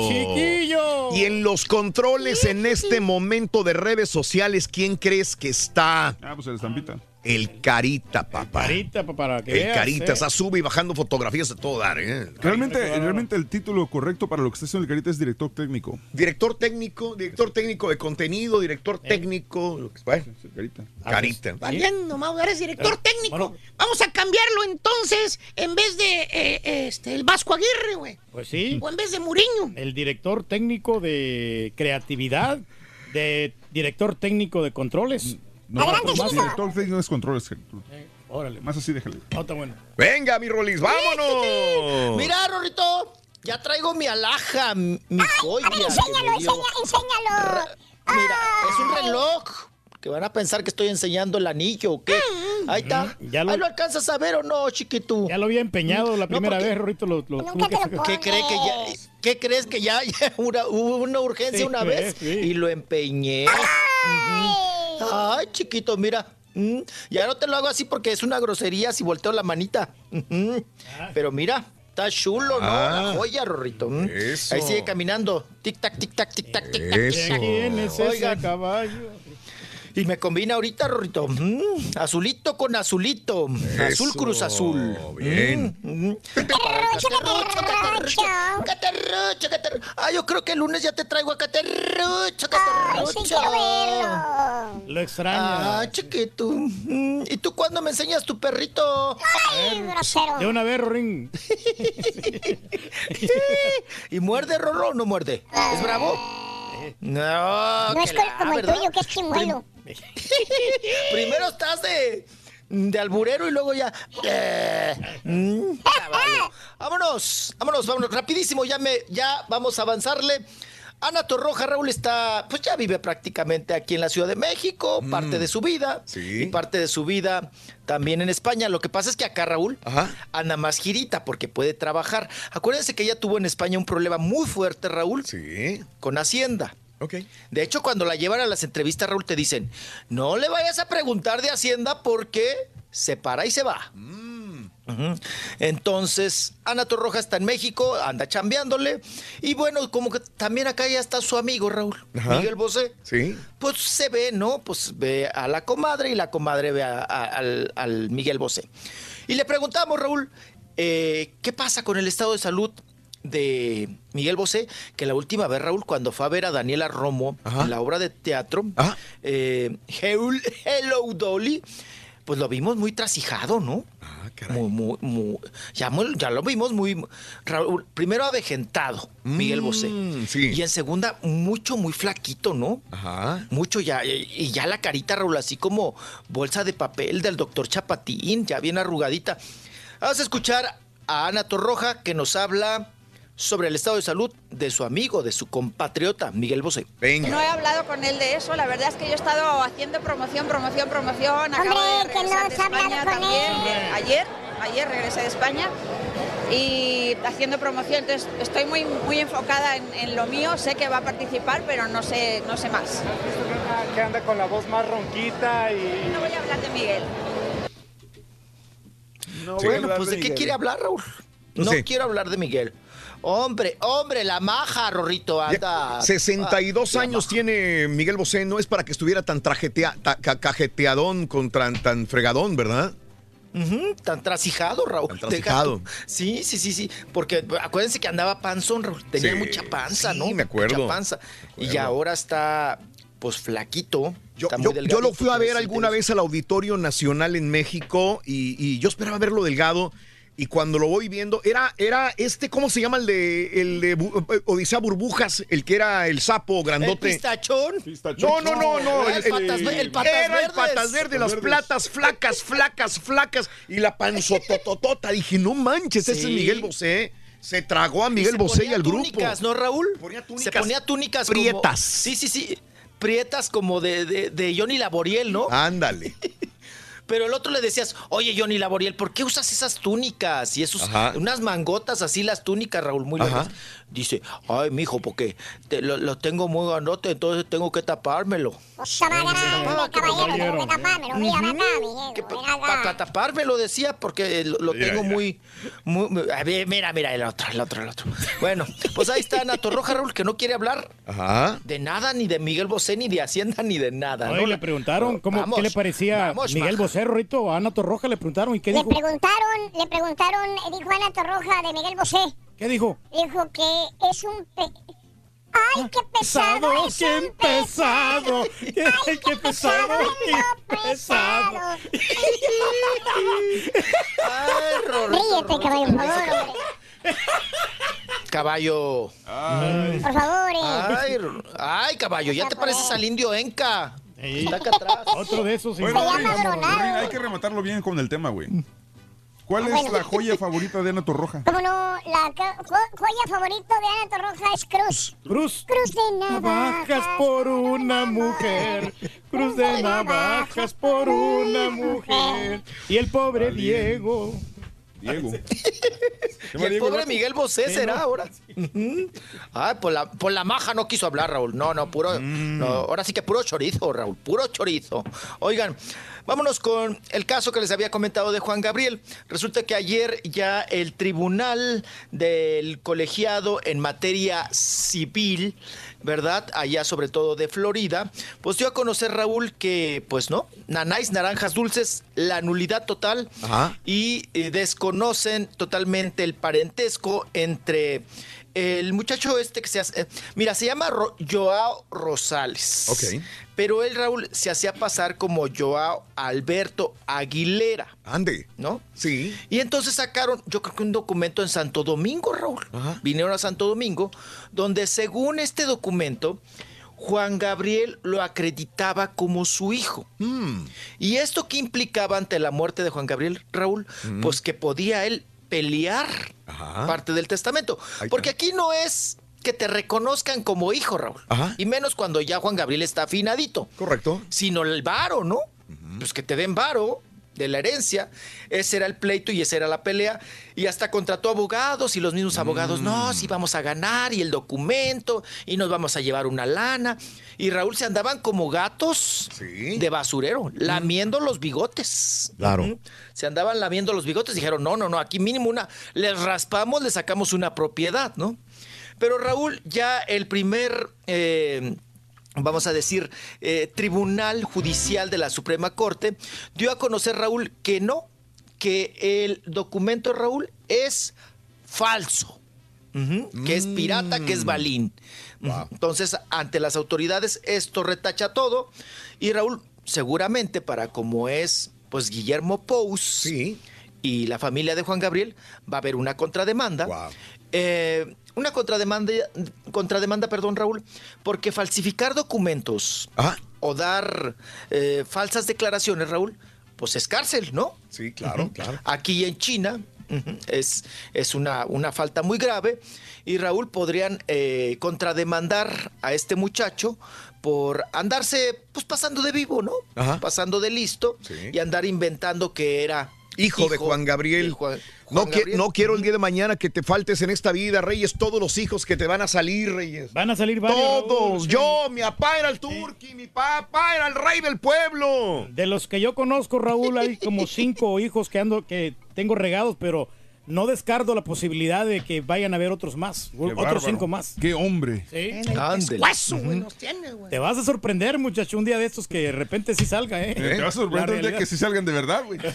Chiquillo. Y en los controles en este momento de redes sociales, ¿quién crees que está? Ah, pues el estampita. El Carita, papá. Carita, papá, para que El veas, Carita, ¿eh? está sube y bajando fotografías a todo dar, ¿eh? Realmente, realmente el título correcto para lo que está haciendo el Carita es director técnico. Director técnico, director técnico de contenido, director técnico. lo que- bueno, Carita. Carita. Valiendo, Mau, eres director Eh, técnico. Vamos a cambiarlo entonces en vez de eh, este, el Vasco Aguirre, güey. Pues sí. O en vez de Muriño. El director técnico de creatividad, de director técnico de controles. No, Adelante, más director técnico es controles. Órale. Más así, déjale. No, está bueno. Venga, mi Rolis, vámonos. Mira, Rorrito, Ya traigo mi alhaja, mi joya. que Enséñalo, me dio. enseña, enséñalo. Mira, es un reloj. Que van a pensar que estoy enseñando el anillo o qué. Ahí está. ya lo- Ahí lo alcanzas a ver o no, chiquito. Ya lo había empeñado la No, primera porque- vez, Rorrito. Lo, lo tuve que sacar. ¿Qué cree que ya, ¿Qué crees que ya, ya <laughs> una- hubo una urgencia Sí, una vez sí. y lo empeñé? Ujú. Ay, chiquito, mira. mm, Ya no te lo hago así porque es una grosería si volteo la manita. Ujú. Pero mira, está chulo, ¿no? Ah. La joya, Rorrito. mm. Eso. Ahí sigue caminando. Tic tac, tic tac, tic tac, tic tac, tic Eso. tac. ¿Quién es ese Oigan, caballo? Y me combina ahorita, Rorrito. mm, azulito con azulito. Azul cruz azul. bien. Mm, mm. Caterrucho, caterrucho, caterrucho, caterrucho. Ah, yo creo que el lunes ya te traigo a caterrucho, caterrucho. Lo extraña. Ah, chiquito. Mm, ¿Y tú cuándo me enseñas tu perrito? De una vez, Rorín. <laughs> ¿Y muerde, Rorro, o no muerde? ¿Es bravo? No, No es la, como el tuyo, que es chimuelo. <laughs> Primero estás de, de alburero y luego ya. eh, mm. Vámonos, vámonos, vámonos. Rapidísimo, ya me, ya vamos a avanzarle. Ana Torroja, Raúl está, pues ya vive prácticamente aquí en la Ciudad de México, parte de su vida, y parte de su vida también en España. Lo que pasa es que acá Raúl anda más girita porque puede trabajar. Acuérdense que ella tuvo en España un problema muy fuerte, Raúl, con Hacienda. De hecho, cuando la llevan a las entrevistas, Raúl, te dicen, no le vayas a preguntar de Hacienda porque se para y se va. Ujú. Entonces, Ana Torroja está en México, anda chambeándole. Y bueno, como que también acá ya está su amigo, Raúl, Ajá. Miguel Bosé. Sí. Pues se ve, ¿no? Pues ve a la comadre y la comadre ve a- a- al, al Miguel Bosé. Y le preguntamos, Raúl, eh, ¿qué pasa con el estado de salud de Miguel Bosé? Que la última vez, Raúl, cuando fue a ver a Daniela Romo en la obra de teatro, eh, Heul- Hello Dolly, pues lo vimos muy trasijado, ¿no? Muy, muy, muy- ya, ya lo vimos muy... Raúl, primero avejentado, Miguel Bosé. Y en segunda, mucho, muy flaquito, ¿no? Ajá. Mucho ya. Y y ya la carita, Raúl, así como bolsa de papel del doctor Chapatín, ya bien arrugadita. Vamos a escuchar a Ana Torroja que nos habla sobre el estado de salud de su amigo, de su compatriota, Miguel Bosé. No he hablado con él de eso, la verdad es que yo he estado haciendo promoción, promoción, promoción. Acabo de Hombre, que no de España con también. él. eh, Ayer, ayer regresé de España y haciendo promoción, entonces estoy muy, muy enfocada en, en lo mío, sé que va a participar, pero no sé, no sé más. Que anda con la voz más ronquita y... No voy a hablar de Miguel. No Sí. Bueno, pues de ¿de qué quiere hablar, Raúl? No No sé. quiero hablar de Miguel. Hombre, hombre, la maja, Rorrito, anda. 62 Ah, años tiene Miguel Bosé, no es para que estuviera tan trajetea, ta- ca- cajeteadón con tan, tan fregadón, ¿verdad? Tan trasijado, Raúl. Tan trasijado. Sí, sí, sí, sí. Porque acuérdense que andaba panzón, Raúl. Tenía Sí, mucha panza, sí, ¿no? me acuerdo. Mucha panza. Y ahora está, pues, flaquito. Yo, lo fui a ver alguna vez al Auditorio Nacional en México y, y yo esperaba verlo delgado. Y cuando lo voy viendo, era, era este, ¿cómo se llama? El de, el de eh, Odisea Burbujas, el que era el sapo ¿El grandote. pistachón? No, no, no, no. El patas, el patas era el verdes. patas verdes, las platas flacas, flacas, flacas y la panzotototota. Dije, no manches, ese es. Miguel Bosé. Se tragó a Miguel se Bosé y ponía al grupo. túnicas, ¿no, Raúl? se ponía túnicas como- prietas. sí, sí, sí. Prietas como de, de, de Johnny Laboriel, ¿no? Ándale. <laughs> Pero el otro le decías, oye, Johnny Laboriel, ¿por qué usas esas túnicas? Y esos, Ajá. unas mangotas así, las túnicas, Raúl, muy Ajá. Dice, ay, mijo, porque te- lo, lo tengo muy grandote, entonces tengo que tapármelo. Para tapármelo, decía, porque lo, tengo muy, muy... muy- a ver, Mira, mira, el otro, el otro, el otro. Bueno, pues ahí está Ana Torroja, Raúl, que no quiere hablar Ajá. de nada, ni de Miguel Bosé, ni de Hacienda, ni de nada. Oye, ¿no? le preguntaron cómo, Vamos, qué le parecía vamos, Miguel maja. Bosé, Rorrito, a Ana Torroja le preguntaron y qué Le dijo. preguntaron, le preguntaron, eh, dijo Ana Torroja de Miguel Bosé. ¿Qué dijo? Dijo que es un pe... ¡Ay, qué pesado! Pesado, es qué un pesado, qué, qué pesado, qué pesado. Ay, Ríete, caballo, por favor. Caballo. Por favor, eh. Ay, ay, caballo, ya te pareces al indio Enca. Está acá atrás. Otro de esos. Bueno, Se llama Rorín, Dronado. Rorín, hay que rematarlo bien con el tema, güey. ¿Cuál Ah, es bueno. la joya favorita de Ana Torroja? Como no, la jo- joya favorita de Ana Torroja es Cruz. Cruz. Cruz de navajas. Navajas por una mujer, cruz de navajas por una mujer. Y el pobre Diego. Diego. <laughs> Y el pobre Miguel Bosé será ahora. Ay, por la, por la maja no quiso hablar, Raúl. No, no, puro. Mm. no, ahora sí que puro chorizo, Raúl. Puro chorizo. Oigan, vámonos con el caso que les había comentado de Juan Gabriel. Resulta que ayer ya el tribunal del colegiado en materia civil, ¿verdad? Allá sobre todo de Florida, pues dio a conocer, Raúl, que, pues no, nanáis, naranjas dulces, la nulidad total Ajá. y eh, desconocen totalmente el parentesco entre el muchacho este que se hace, eh, mira, se llama Ro- Joao Rosales. Ok. Pero él, Raúl, se hacía pasar como Joao Alberto Aguilera. Ande. ¿No? Sí. Y entonces sacaron, yo creo que un documento en Santo Domingo, Raúl. Vinieron a Santo Domingo, donde según este documento, Juan Gabriel lo acreditaba como su hijo. Mm. ¿Y esto qué implicaba ante la muerte de Juan Gabriel, Raúl? Mm. Pues que podía él pelear Ajá. parte del testamento. Porque aquí no es que te reconozcan como hijo, Raúl. Ajá. Y menos cuando ya Juan Gabriel está afinadito. Correcto. Sino el varo, ¿no? Pues que te den varo de la herencia. Ese era el pleito y esa era la pelea. Y hasta contrató abogados y los mismos abogados, no, sí vamos a ganar y el documento y nos vamos a llevar una lana. Y Raúl se andaban como gatos de basurero, lamiendo los bigotes. Claro. Se andaban lamiendo los bigotes. Dijeron, no, no, no, aquí mínimo una, les raspamos, le sacamos una propiedad, ¿no? Pero Raúl, ya el primer... eh, vamos a decir, eh, Tribunal Judicial de la Suprema Corte, dio a conocer, Raúl, que no, que el documento, Raúl, es falso. Que es pirata, que es balín. Ujú. Entonces, ante las autoridades, esto retacha todo. Y Raúl, seguramente para como es, pues, Guillermo Pous y la familia de Juan Gabriel, va a haber una contrademanda. Eh, una contrademanda, contrademanda, perdón, Raúl, porque falsificar documentos o dar eh, falsas declaraciones, Raúl, pues es cárcel, ¿no? Sí, claro, claro. Aquí en China es, es una, una falta muy grave y Raúl podrían eh, contrademandar a este muchacho por andarse pues pasando de vivo, ¿no? Ajá. Pasando de listo y andar inventando que era Hijo, de Juan Gabriel. de Juan- no, Gabriel. quiero el día de mañana que te faltes en esta vida, Reyes. Todos los hijos que te van a salir, Reyes. Van a salir varios. Todos. Raúl, sí. Yo, mi papá era el turqui, mi papá era el rey del pueblo. De los que yo conozco, Raúl, hay como cinco hijos que ando, que tengo regados, pero no descarto la posibilidad de que vayan a haber otros más, otros bárbaro. cinco más. Qué hombre. Sí. Hueso, güey, los tiene, güey. Te vas a sorprender, muchacho, un día de estos que de repente sí salga, ¿eh? Eh, Te vas a sorprender un día que sí salgan de verdad, güey. <laughs>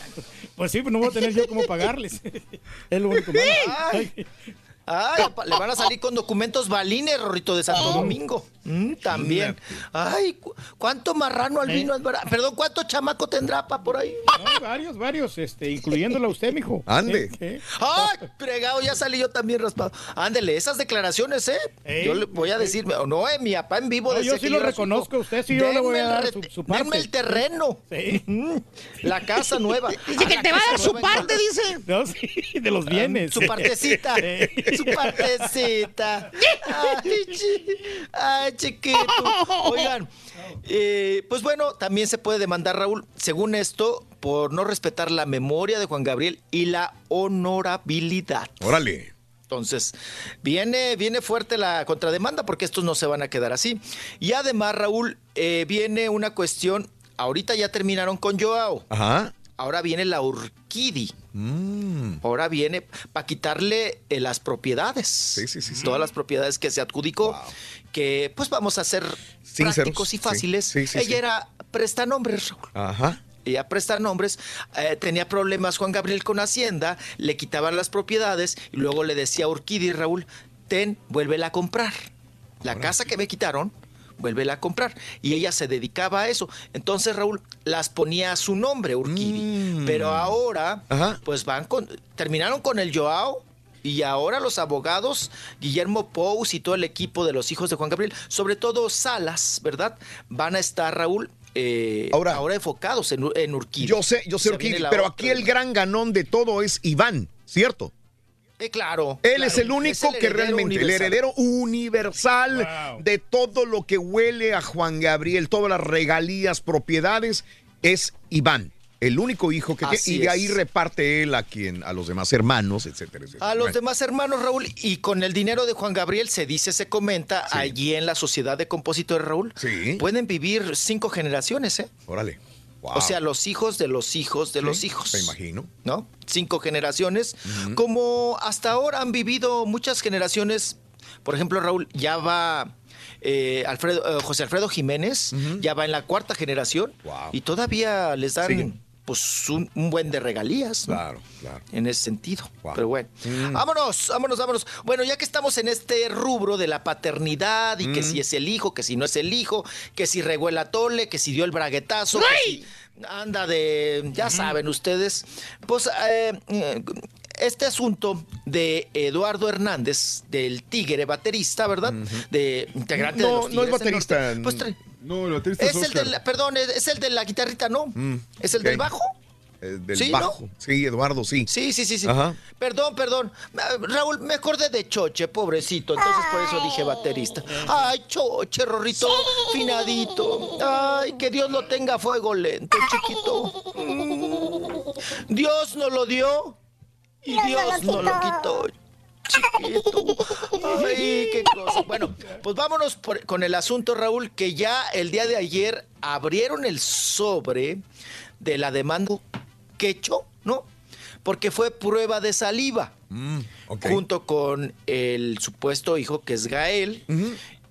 Pues sí, pues no voy a tener yo cómo pagarles. <laughs> es lo único malo. Ay. Ay, le van a salir con documentos balines, Rorrito, de Santo Domingo. Mm, también. Ay, cu- ¿cuánto marrano albino es verdad? Perdón, ¿cuánto chamaco tendrá pa por ahí? No, varios, varios, este, incluyéndolo a usted, mijo. <laughs> Ande. Sí. ¡Ay, fregado! Ya salí yo también raspado. Ándele, esas declaraciones, ¿eh? Ey, yo le voy a decir, no, eh, mi papá en vivo No, decía yo sí que lo reconozco, usted sí, yo le voy a dar el su- parte. denme el terreno. Sí. Mm, La casa nueva. <laughs> Dice Ah, que te va a dar su en parte, dice. No, <laughs> sí, de los bienes. Su partecita. Sí. Su partecita. Ay, chi- ay, chiquito. <laughs> Oigan, eh, pues bueno, también se puede demandar, Raúl, según esto, por no respetar la memoria de Juan Gabriel y la honorabilidad. Órale. Entonces, viene, viene fuerte la contrademanda porque estos no se van a quedar así. Y además, Raúl, eh, viene una cuestión. Ahorita ya terminaron con Joao. Ajá. Ahora viene la Urquidi. Mm. Ahora viene para quitarle eh, las propiedades. Sí, sí, sí. Todas las propiedades que se adjudicó. Que pues vamos a ser prácticos y fáciles. sí, sí, Ella era prestanombres, Raúl. Ajá. Ella presta nombres, eh, tenía problemas Juan Gabriel con Hacienda, le quitaban las propiedades y luego le decía a Urquidi, Raúl, ten, vuélvela a comprar. La casa que me quitaron, vuélvela a comprar. Y ella se dedicaba a eso. Entonces, Raúl, las ponía a su nombre, Urquidi. Pero ahora, pues van con, terminaron con el Joao. Y ahora los abogados, Guillermo Pous y todo el equipo de los hijos de Juan Gabriel, sobre todo Salas, ¿verdad? Van a estar, Raúl, eh, ahora, enfocados en, en Urquidi. Yo sé, yo sé Urquidi, pero otra, aquí el gran ganón de todo es Iván, ¿cierto? Eh, claro. Él claro. es el único Es el que realmente, el heredero universal de todo lo que huele a Juan Gabriel, todas las regalías, propiedades, es Iván. El único hijo que tiene, y de es. ahí reparte él a quien, a los demás hermanos, etcétera, etcétera. A los Bueno. demás hermanos, Raúl, y con el dinero de Juan Gabriel se dice, se comenta, allí en la Sociedad de Compositores, Raúl, pueden vivir cinco generaciones, ¿eh? Órale. Wow. O sea, los hijos de los hijos de los hijos. Me imagino. ¿No? Cinco generaciones. Como hasta ahora han vivido muchas generaciones. Por ejemplo, Raúl, ya va eh, Alfredo, eh, José Alfredo Jiménez, ya va en la cuarta generación. Y todavía les dan Siguen. Pues un, un buen de regalías. ¿no? Claro, claro. En ese sentido. Pero bueno. Vámonos, vámonos, vámonos. Bueno, ya que estamos en este rubro de la paternidad y que Mm. si es el hijo, que si no es el hijo, que si regó el atole, que si dio el braguetazo, que si anda de, ya saben ustedes, pues eh, este asunto de Eduardo Hernández, del Tigre baterista, ¿verdad? De integrante de No, los no es baterista. Norte. Pues No, el baterista es es el del, perdón, es el de la guitarrita, ¿no? Mm, ¿Es el del bajo? Eh, del Sí, ¿no? bajo. Sí, Eduardo, sí. Sí, sí, sí, sí. Ajá. Perdón, perdón. Ah, Raúl, me acordé de Choche, pobrecito. Entonces por eso dije baterista. Ay, Choche, Rorrito, finadito. Ay, que Dios lo tenga a fuego lento, chiquito. Mm. Dios nos lo dio y Dios nos lo quitó. Chiquito. Ay, qué cosa. Bueno, pues vámonos por- con el asunto, Raúl, que ya el día de ayer abrieron el sobre de la demanda quecho, ¿no? Porque fue prueba de saliva, Mm, junto con el supuesto hijo que es Gael,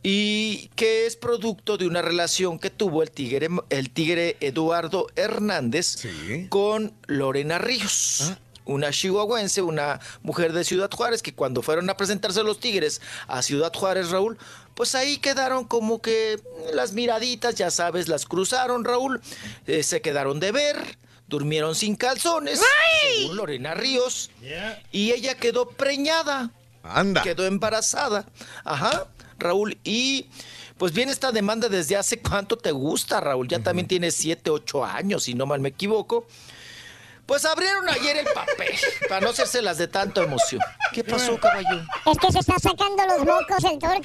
y que es producto de una relación que tuvo el tigre, el tigre Eduardo Hernández con Lorena Ríos. Una chihuahuense, una mujer de Ciudad Juárez, que cuando fueron a presentarse los Tigres a Ciudad Juárez, Raúl, pues ahí quedaron como que las miraditas, ya sabes, las cruzaron, Raúl, eh, se quedaron de ver, durmieron sin calzones, según Lorena Ríos, y ella quedó preñada. Anda. Quedó embarazada. Ajá, Raúl. Y pues viene esta demanda desde hace cuánto te gusta, Raúl. Ya también tiene siete, ocho años, si no mal me equivoco. Pues abrieron ayer el papel, para no hacerse las de tanta emoción. ¿Qué pasó, caballo? Es que se está sacando los mocos el bien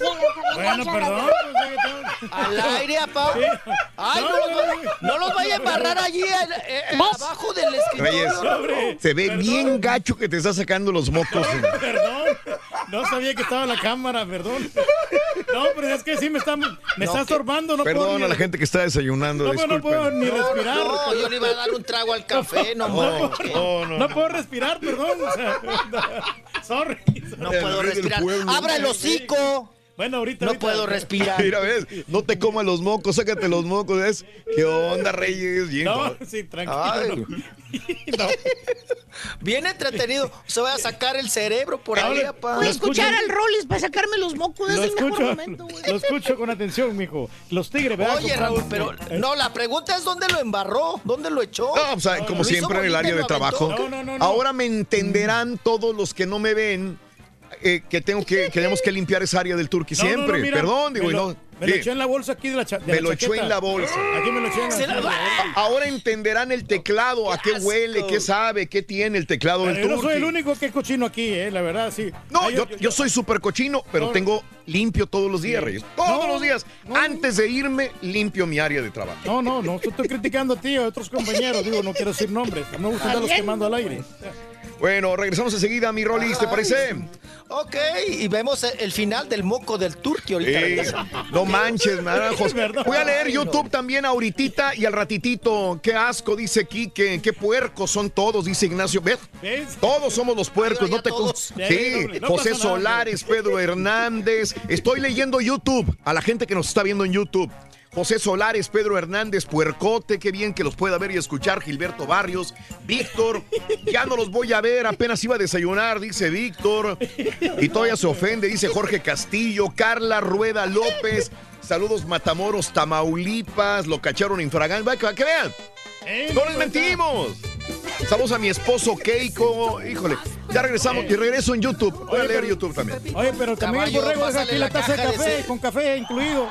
Bueno, perdón. Al aire, apá. Ay, no, los va- no los vaya a embarrar allí en- en- ¿Ves? abajo del escritorio. Reyes, se ve bien gacho que te está sacando los mocos. Perdón. No sabía que estaba la cámara, perdón. No, pero es que sí me está, me está estorbando. No puedo Perdón ni- a la gente que está desayunando. No, pero no puedo ni respirar. No, yo le iba a dar un trago al café, no, <laughs> No, no, no. No puedo respirar, perdón. <laughs> o sea, sorry. No puedo respirar. ¡Abra el hocico! Bueno, ahorita. No ahorita. puedo respirar. <laughs> Mira, ves, no te comas los mocos, sácate los mocos. ¿ves? ¿Qué onda, Reyes? Bien, No, sí, tranquilo. <laughs> No. Bien entretenido. Se va a sacar el cerebro por ahí, Ahora, apá. Voy a escuchar al Rollis para sacarme los mocos. Es Lo el mejor momento, güey. lo escucho con atención, mijo. Los tigres, ¿verdad? Oye, Raúl, pero no, la pregunta es dónde lo embarró, dónde lo echó. No, o sea, como ¿Lo hizo siempre en el área de trabajo. No, no, no, no. Ahora me entenderán todos los que no me ven eh, que tengo que tenemos que limpiar esa área del turqui No, no, no, siempre. mira, Perdón, digo, me y lo, no. me lo eché en la bolsa aquí de la, cha- de Me la lo echó en la bolsa. Aquí me lo eché en la la chaqueta. va- Ahora entenderán el teclado, a qué huele, qué sabe, qué tiene el teclado Pero del yo no soy el turqui. único que es cochino aquí, eh, la verdad, sí. No, Ay, yo, yo soy súper cochino, pero tengo limpio todos los días. Reyes. Todos los días. Antes de irme, limpio mi área de trabajo. No, no, no estoy criticando a ti o a otros compañeros, digo, no quiero decir nombres. No me gusta estarlos quemando al aire. Bueno, regresamos enseguida, mi Rolis, ¿te parece? Ok, y vemos el final del moco del turqui ahorita. Eh, <laughs> no manches, naranjos. <laughs> Voy a leer. YouTube también ahorita y al ratitito. Qué asco, dice Quique. Qué puercos son todos, dice Ignacio. ¿Ves? ¿Ves? Todos somos los puercos, no te todos. Sí, no José. Solares, Pedro Hernández. Estoy leyendo YouTube, a la gente que nos está viendo en YouTube. José Solares, Pedro Hernández, Puercote, qué bien que los pueda ver y escuchar. Gilberto Barrios, Víctor, ya no los voy a ver, apenas iba a desayunar, dice Víctor. Y todavía se ofende, dice Jorge Castillo, Carla Rueda López. Saludos Matamoros, Tamaulipas, lo cacharon infragante. Va, que que vean, Eh, no les mentimos. Saludos a mi esposo Keiko. Híjole, ya regresamos y regreso en YouTube. Voy a leer pero- YouTube también. Oye, pero también el borrego deja aquí la la taza de café, con café incluido.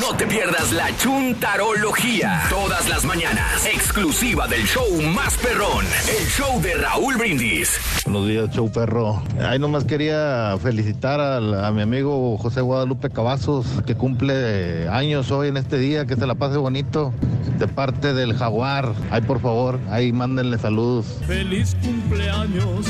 No te pierdas la chuntarología. Todas las mañanas. Exclusiva del show más perrón. El show de Raúl Brindis. Buenos días, show perro. Ahí nomás quería felicitar al- a, mi amigo José Guadalupe Cavazos, que cumple años hoy en este día, que se la pase bonito, de parte del Jaguar. Ahí, por favor, ahí mándenle saludos. Feliz cumpleaños.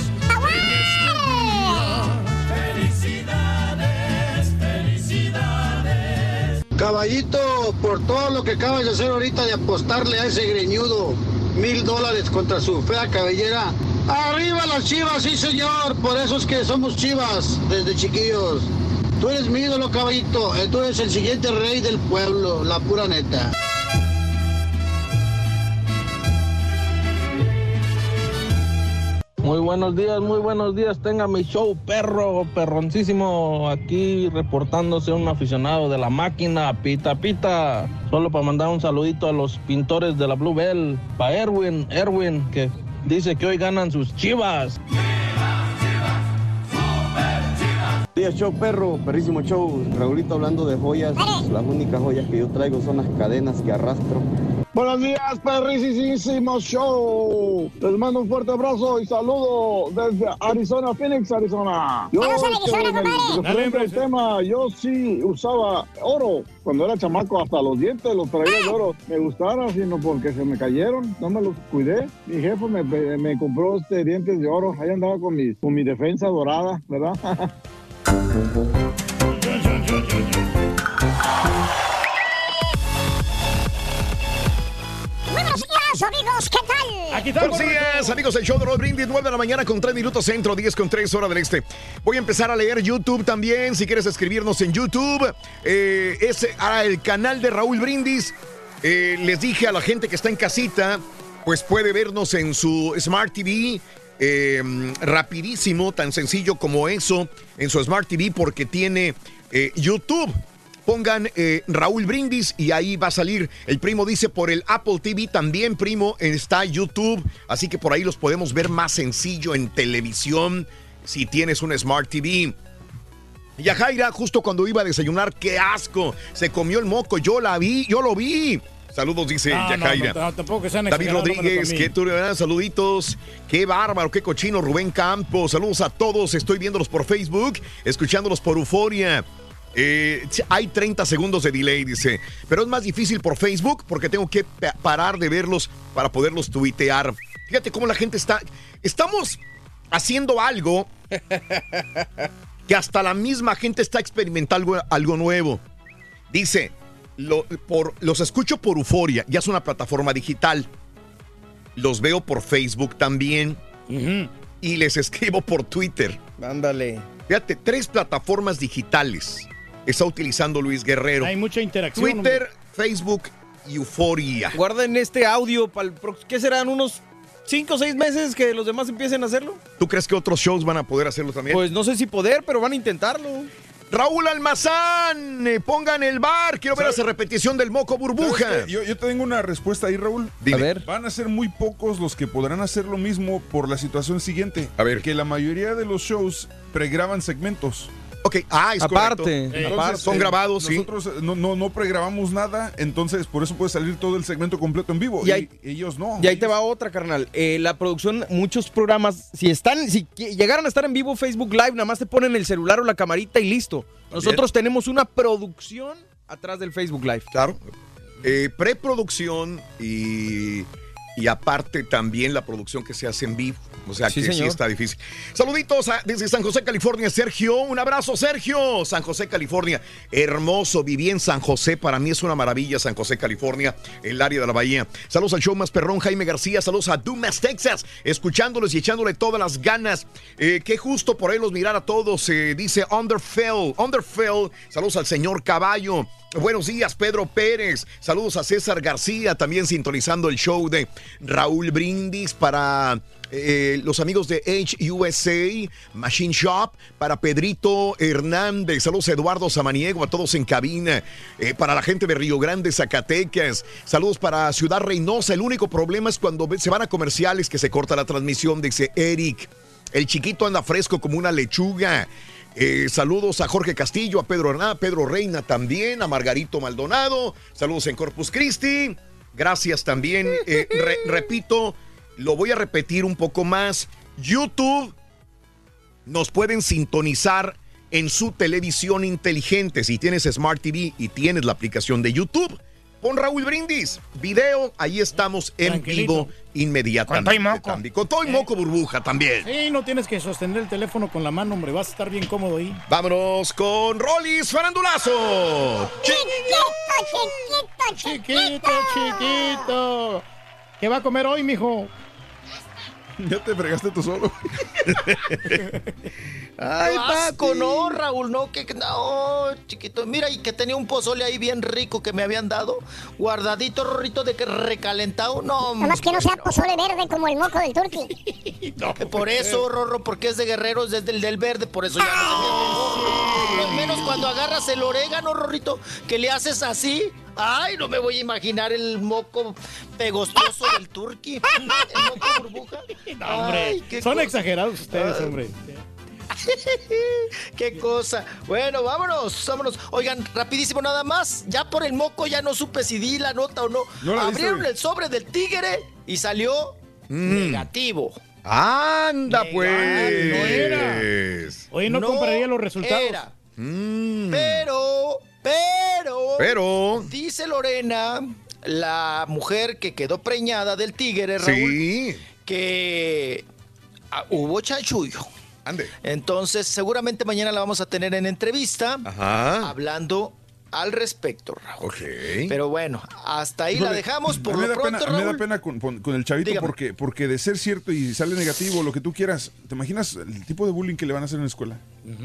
Caballito, por todo lo que acabas de hacer ahorita de apostarle a ese greñudo mil dólares contra su fea cabellera. Arriba las chivas, sí señor, por eso es que somos chivas desde chiquillos. Tú eres mi ídolo, caballito, eh, tú eres el siguiente rey del pueblo, la pura neta. Muy buenos días, muy buenos días. Tenga mi show, perro, perroncísimo. Aquí reportándose un aficionado de la máquina, pita pita. Solo para mandar un saludito a los pintores de la Blue Bell. Para Erwin, Erwin, que dice que hoy ganan sus chivas. Días, show perro, perrísimo show. Raulito hablando de joyas. Las únicas joyas que yo traigo son las cadenas que arrastro. Buenos días, perricísimo show. Les mando un fuerte abrazo y saludo desde Arizona, Phoenix, Arizona. Yo, Vamos a Arizona, el- compadre. referente al tema, yo sí usaba oro cuando era chamaco, hasta los dientes los traía de oro. Me gustaron, sino porque se me cayeron, no me los cuidé. Mi jefe me, me compró este dientes de oro. Ahí andaba con mi, con mi defensa dorada, ¿verdad? <laughs> días, amigos, ¿qué tal? Aquí Buenos días, amigos del show de Roll Brindis, 9 de la mañana con 3 minutos centro, 10 con 3 hora del este. Voy a empezar a leer YouTube también, si quieres escribirnos en YouTube. Eh, es ah, el canal de Raúl Brindis. Eh, les dije a la gente que está en casita, pues puede vernos en su Smart TV. eh, rapidísimo, tan sencillo como eso, en su Smart TV, porque tiene eh, YouTube. Pongan eh, Raúl Brindis y ahí va a salir. El primo dice por el Apple TV también, primo, está YouTube. Así que por ahí los podemos ver más sencillo en televisión si tienes un Smart TV. Yajaira, justo cuando iba a desayunar, qué asco. Se comió el moco, yo la vi, yo lo vi. Saludos, dice No, Yajaira. no, no, tampoco que sean David Rodríguez, qué tú saluditos. Qué bárbaro, qué cochino. Rubén Campos, saludos a todos. Estoy viéndolos por Facebook, escuchándolos por Euforia. Eh, hay 30 segundos de delay, dice. Pero es más difícil por Facebook porque tengo que pa- parar de verlos para poderlos tuitear. Fíjate cómo la gente está. Estamos haciendo algo que hasta la misma gente está experimentando algo, algo nuevo. Dice, lo- por, los escucho por Euforia, ya es una plataforma digital. Los veo por Facebook también. Y les escribo por Twitter. Ándale. Fíjate, tres plataformas digitales está utilizando Luis Guerrero. Hay mucha interacción. Twitter, Facebook y Euforia. Guarden este audio para el próximo. ¿Qué serán? ¿Unos 5 o 6 meses que los demás empiecen a hacerlo? ¿Tú crees que otros shows van a poder hacerlo también? Pues no sé si poder, pero van a intentarlo. Raúl Almazán, eh, pongan el bar. Quiero ver esa repetición del moco burbuja. Yo tengo una respuesta ahí, Raúl. Dime. A ver. Van a ser muy pocos los que podrán hacer lo mismo por la situación siguiente. A ver. Que la mayoría de los shows pregraban segmentos. Ok, ah, es Aparte, correcto. Entonces, Aparte. Son grabados, sí. Nosotros eh, no, no, no pregrabamos nada, entonces por eso puede salir todo el segmento completo en vivo. Y ellos no. Y ahí te va otra, carnal. Eh, la producción, muchos programas, si están, si llegaran a estar en vivo Facebook Live, nada más te ponen el celular o la camarita y listo. Nosotros tenemos una producción atrás del Facebook Live. Claro. Eh, preproducción y, y aparte también la producción que se hace en vivo. O sea Sí, que sí está difícil. Saluditos a- desde San José, California, Sergio. Un abrazo, Sergio. San José, California. Hermoso. Viví en San José. Para mí es una maravilla San José, California, el área de la bahía. Saludos al show más perrón, Jaime García. Saludos a Dumas, Texas. Escuchándolos y echándole todas las ganas. Eh, qué justo por ahí los mirar a todos. eh, dice Underfell. Underfell. Saludos al señor Caballo. Buenos días, Pedro Pérez. Saludos a César García, también sintonizando el show de Raúl Brindis para eh, los amigos de HUSA Machine Shop, para Pedrito Hernández. Saludos a Eduardo Samaniego, a todos en cabina. Eh, para la gente de Río Grande, Zacatecas. Saludos para Ciudad Reynosa. El único problema es cuando se van a comerciales que se corta la transmisión, dice Eric. El chiquito anda fresco como una lechuga. Eh, saludos a Jorge Castillo, a Pedro Hernández, a Pedro Reina también, a Margarito Maldonado. Saludos en Corpus Christi. Gracias también. Eh, re- <laughs> repito, lo voy a repetir un poco más. YouTube nos pueden sintonizar en su televisión inteligente. Si tienes Smart TV y tienes la aplicación de YouTube, pon Raúl Brindis. Video, ahí estamos en Tranquilito. vivo inmediatamente. Con moco. Con todo y moco burbuja también. Sí, no tienes que sostener el teléfono con la mano, hombre. Vas a estar bien cómodo ahí. Vámonos con Rollis Farandulazo. Chiquito, Chiquito, chiquito. ¿Qué va a comer hoy, mijo? <laughs> Ya te fregaste tú solo. <laughs> Ay, Paco, no, Raúl, no, que no, chiquito. Mira, y que tenía un pozole ahí bien rico que me habían dado, guardadito, rorrito de que recalentado. No, Nada más que no sea pozole verde como el moco del turqui. <laughs> Eh, Por eso, Rorro, porque es de guerreros, es del, del verde, por eso ya no se me Lo menos cuando agarras el orégano, Rorrito, que le haces así. Ay, no me voy a imaginar el moco pegostoso del turqui. El moco burbuja. No, hombre, Ay, qué son cosa. exagerados ustedes, Ay. hombre. <laughs> Qué cosa. Bueno, vámonos, vámonos. Oigan, rapidísimo nada más. Ya por el moco ya no supe si di la nota o no. No Abrieron el sobre del tigre y salió Mm. negativo. Anda, pues. No era. Oye, no, compraría los resultados. Era. Mm. Pero, pero. Pero. Dice Lorena, la mujer que quedó preñada del tigre, Raúl. Sí. Que ah, hubo chanchullo. Ande. Entonces, seguramente mañana la vamos a tener en entrevista. Ajá. Hablando al respecto, Raúl. Ok. Pero bueno, hasta ahí la dejamos por mí lo me da pronto, pena, me da pena con, con- con el chavito Dígame. porque, porque de ser cierto y sale negativo, lo que tú quieras, ¿te imaginas el tipo de bullying que le van a hacer en la escuela?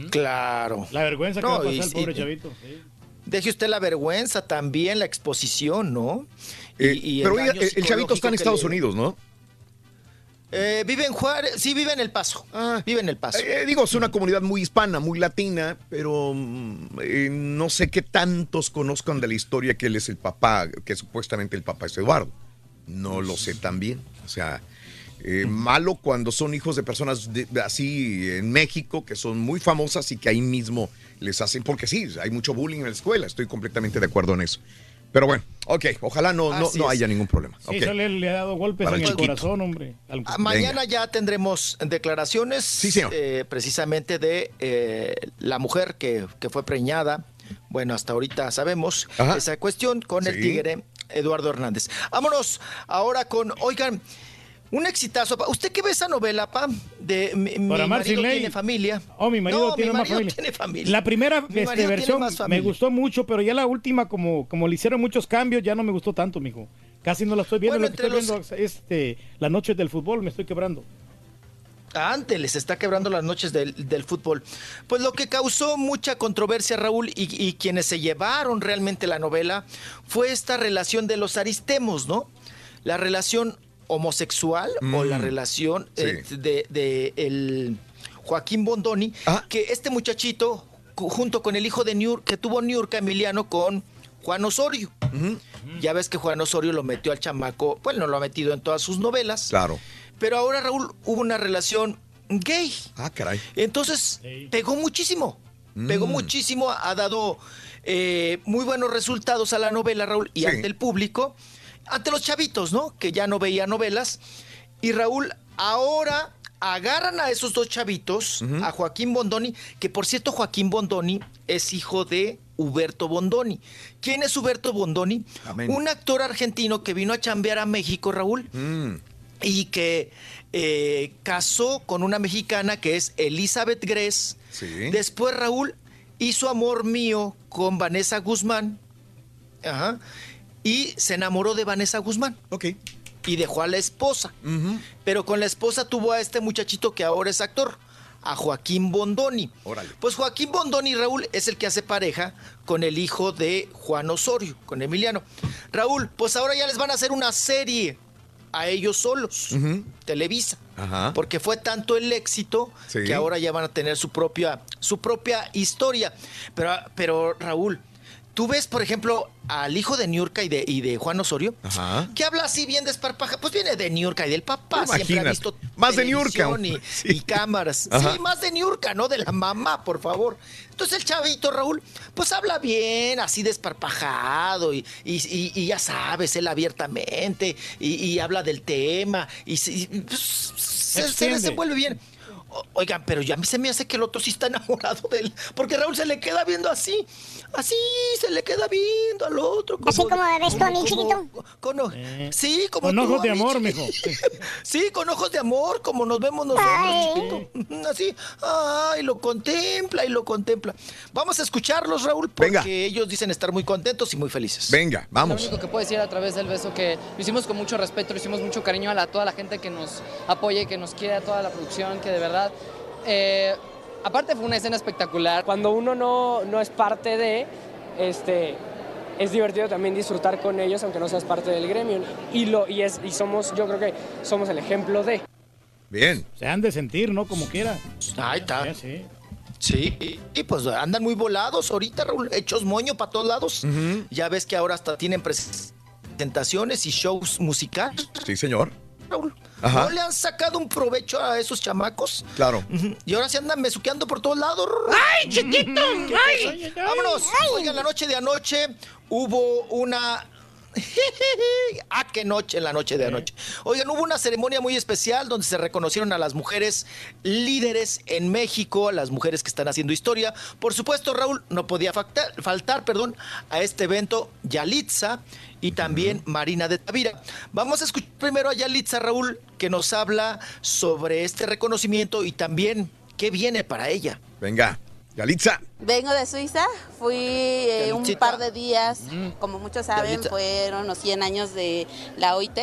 Claro. La vergüenza que No, va a pasar y- el pobre y- chavito. sí. Deje usted la vergüenza, también la exposición, ¿no? Y- Eh, y pero el, el chavito está en Estados le- Unidos, ¿no? Eh, vive en Juárez, sí, vive en El Paso. vive en El Paso. Eh, digo, es una comunidad muy hispana, muy latina, pero mm, eh, no sé qué tantos conozcan de la historia que él es el papá, que supuestamente el papá es Eduardo. No lo sé tan bien. O sea, eh, malo cuando son hijos de personas de- de- así en México, que son muy famosas y que ahí mismo les hacen, porque sí, hay mucho bullying en la escuela, estoy completamente de acuerdo en eso. Pero bueno, ok, ojalá no, no, no haya ningún problema. Sí, le ha dado golpes Para en el corazón, hombre. Al- Ah, Mañana ya tendremos declaraciones eh, precisamente de eh, la mujer que, que fue preñada. Bueno, hasta ahorita sabemos Ajá. esa cuestión con el tigre Eduardo Hernández. Vámonos ahora con, oigan, un exitazo. pa. ¿Usted qué ve esa novela, pa? De mi, marido ley. tiene familia. Oh, mi marido No, tiene mi más marido familia. tiene familia. La primera este, versión me gustó mucho, pero ya la última, como, como le hicieron muchos cambios, ya no me gustó tanto, mijo. Casi no la estoy viendo. Bueno, lo que estoy viendo es este, las noches del fútbol, me estoy quebrando. Antes les está quebrando las noches del, del fútbol. Pues lo que causó mucha controversia, Raúl, y, y quienes se llevaron realmente la novela, fue esta relación de los aristemos, ¿no? La relación homosexual o la Mm, relación sí. eh, de, de el Joaquín Bondoni, que este muchachito, junto con el hijo de Niur, que tuvo Niurka Emiliano con Juan Osorio. Ya ves que Juan Osorio lo metió al chamaco, bueno, lo ha metido en todas sus novelas. Claro. Pero ahora, Raúl, hubo una relación gay. Ah, caray. Entonces, pegó muchísimo. Pegó Mm. muchísimo, ha dado eh, muy buenos resultados a la novela, Raúl, y Sí. ante el público, ante los chavitos, ¿no? Que ya no veían novelas. Y Raúl, ahora agarran a esos dos chavitos, a Joaquín Bondoni, que por cierto, Joaquín Bondoni es hijo de Huberto Bondoni. ¿Quién es Huberto Bondoni? Amén. Un actor argentino que vino a chambear a México, Raúl Mm. y que eh, casó con una mexicana que es Elizabeth Gress. Sí. Después Raúl hizo amor mío con Vanessa Guzmán. Ajá. Y se enamoró de Vanessa Guzmán. Ok. Y dejó a la esposa. Pero con la esposa tuvo a este muchachito que ahora es actor, a Joaquín Bondoni. Órale. Pues Joaquín Bondoni, Raúl, es el que hace pareja con el hijo de Juan Osorio, con Emiliano. Raúl, pues ahora ya les van a hacer una serie a ellos solos, Televisa. Ajá. Porque fue tanto el éxito Sí. que ahora ya van a tener su propia, su propia historia. Pero, pero Raúl, tú ves, por ejemplo, al hijo de Niurka y de, y de Juan Osorio, Ajá. que habla así bien desparpaja. Pues viene de Niurka y del papá. Imagínate. Siempre ha visto Más de Niurka. televisión Y, y cámaras. Ajá. Sí, más de Niurka, ¿no? De la mamá, por favor. Entonces el chavito, Raúl, pues habla bien, así desparpajado y, y- y- y ya sabes, él abiertamente y, y habla del tema y, se- y, pues, se, desenvuelve bien. Oigan, pero ya a mí se me hace que el otro sí está enamorado de él, porque Raúl se le queda viendo así, así, se le queda viendo al otro. Así como ves tú a mí, como- chiquito. con o- sí, como Con tú ojos a de amor, mijo. <laughs> Sí, con ojos de amor, como nos vemos nosotros, chiquito. Así, ay, lo contempla y lo contempla. Vamos a escucharlos, Raúl, porque Venga. ellos dicen estar muy contentos y muy felices. Venga, Lo vamos. único que puedo decir a través del beso que lo hicimos con mucho respeto, lo hicimos mucho cariño a la- toda la gente que nos apoya y que nos quiere, a toda la producción, que de verdad. Eh, aparte fue una escena espectacular. Cuando uno no, no es parte de, este, es divertido también disfrutar con ellos, aunque no seas parte del gremio. Y, lo, y, es, y somos, yo creo que somos el ejemplo de. Bien. Se han de sentir, ¿no? Como quiera. Ahí está. Sí. Sí, y, y pues andan muy volados ahorita, Raúl, hechos moño para todos lados. Ya ves que ahora hasta tienen presentaciones y shows musicales, Sí, señor. Raúl. Ajá. ¿No le han sacado un provecho a esos chamacos? Claro. Y ahora se andan besuqueando por todos lados. ¡Ay, chiquito! ¿Qué ¡Ay! ¡Vámonos! Oigan, la noche de anoche hubo una... <laughs> ah, qué noche, la noche de anoche. Oigan, hubo una ceremonia muy especial donde se reconocieron a las mujeres líderes en México, a las mujeres que están haciendo historia. Por supuesto, Raúl, no podía faltar, faltar perdón, a este evento Yalitza y también Marina de Tavira. Vamos a escuchar primero a Yalitza, Raúl, que nos habla sobre este reconocimiento y también qué viene para ella. Venga, Yalitza. Vengo de Suiza, fui eh, un par de días, como muchos saben, Yalitza. fueron los 100 años de la OIT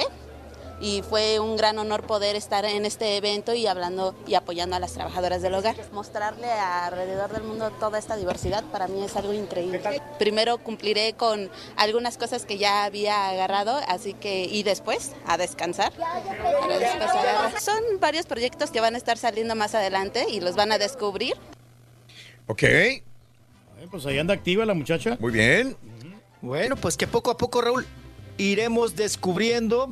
y fue un gran honor poder estar en este evento y hablando y apoyando a las trabajadoras del hogar. Mostrarle alrededor del mundo toda esta diversidad para mí es algo increíble. Primero cumpliré con algunas cosas que ya había agarrado, así que y después a descansar. Para después. Son varios proyectos que van a estar saliendo más adelante y los van a descubrir. Ok. Eh, Pues ahí anda activa la muchacha. Muy bien. Bueno, pues que poco a poco, Raúl, iremos descubriendo,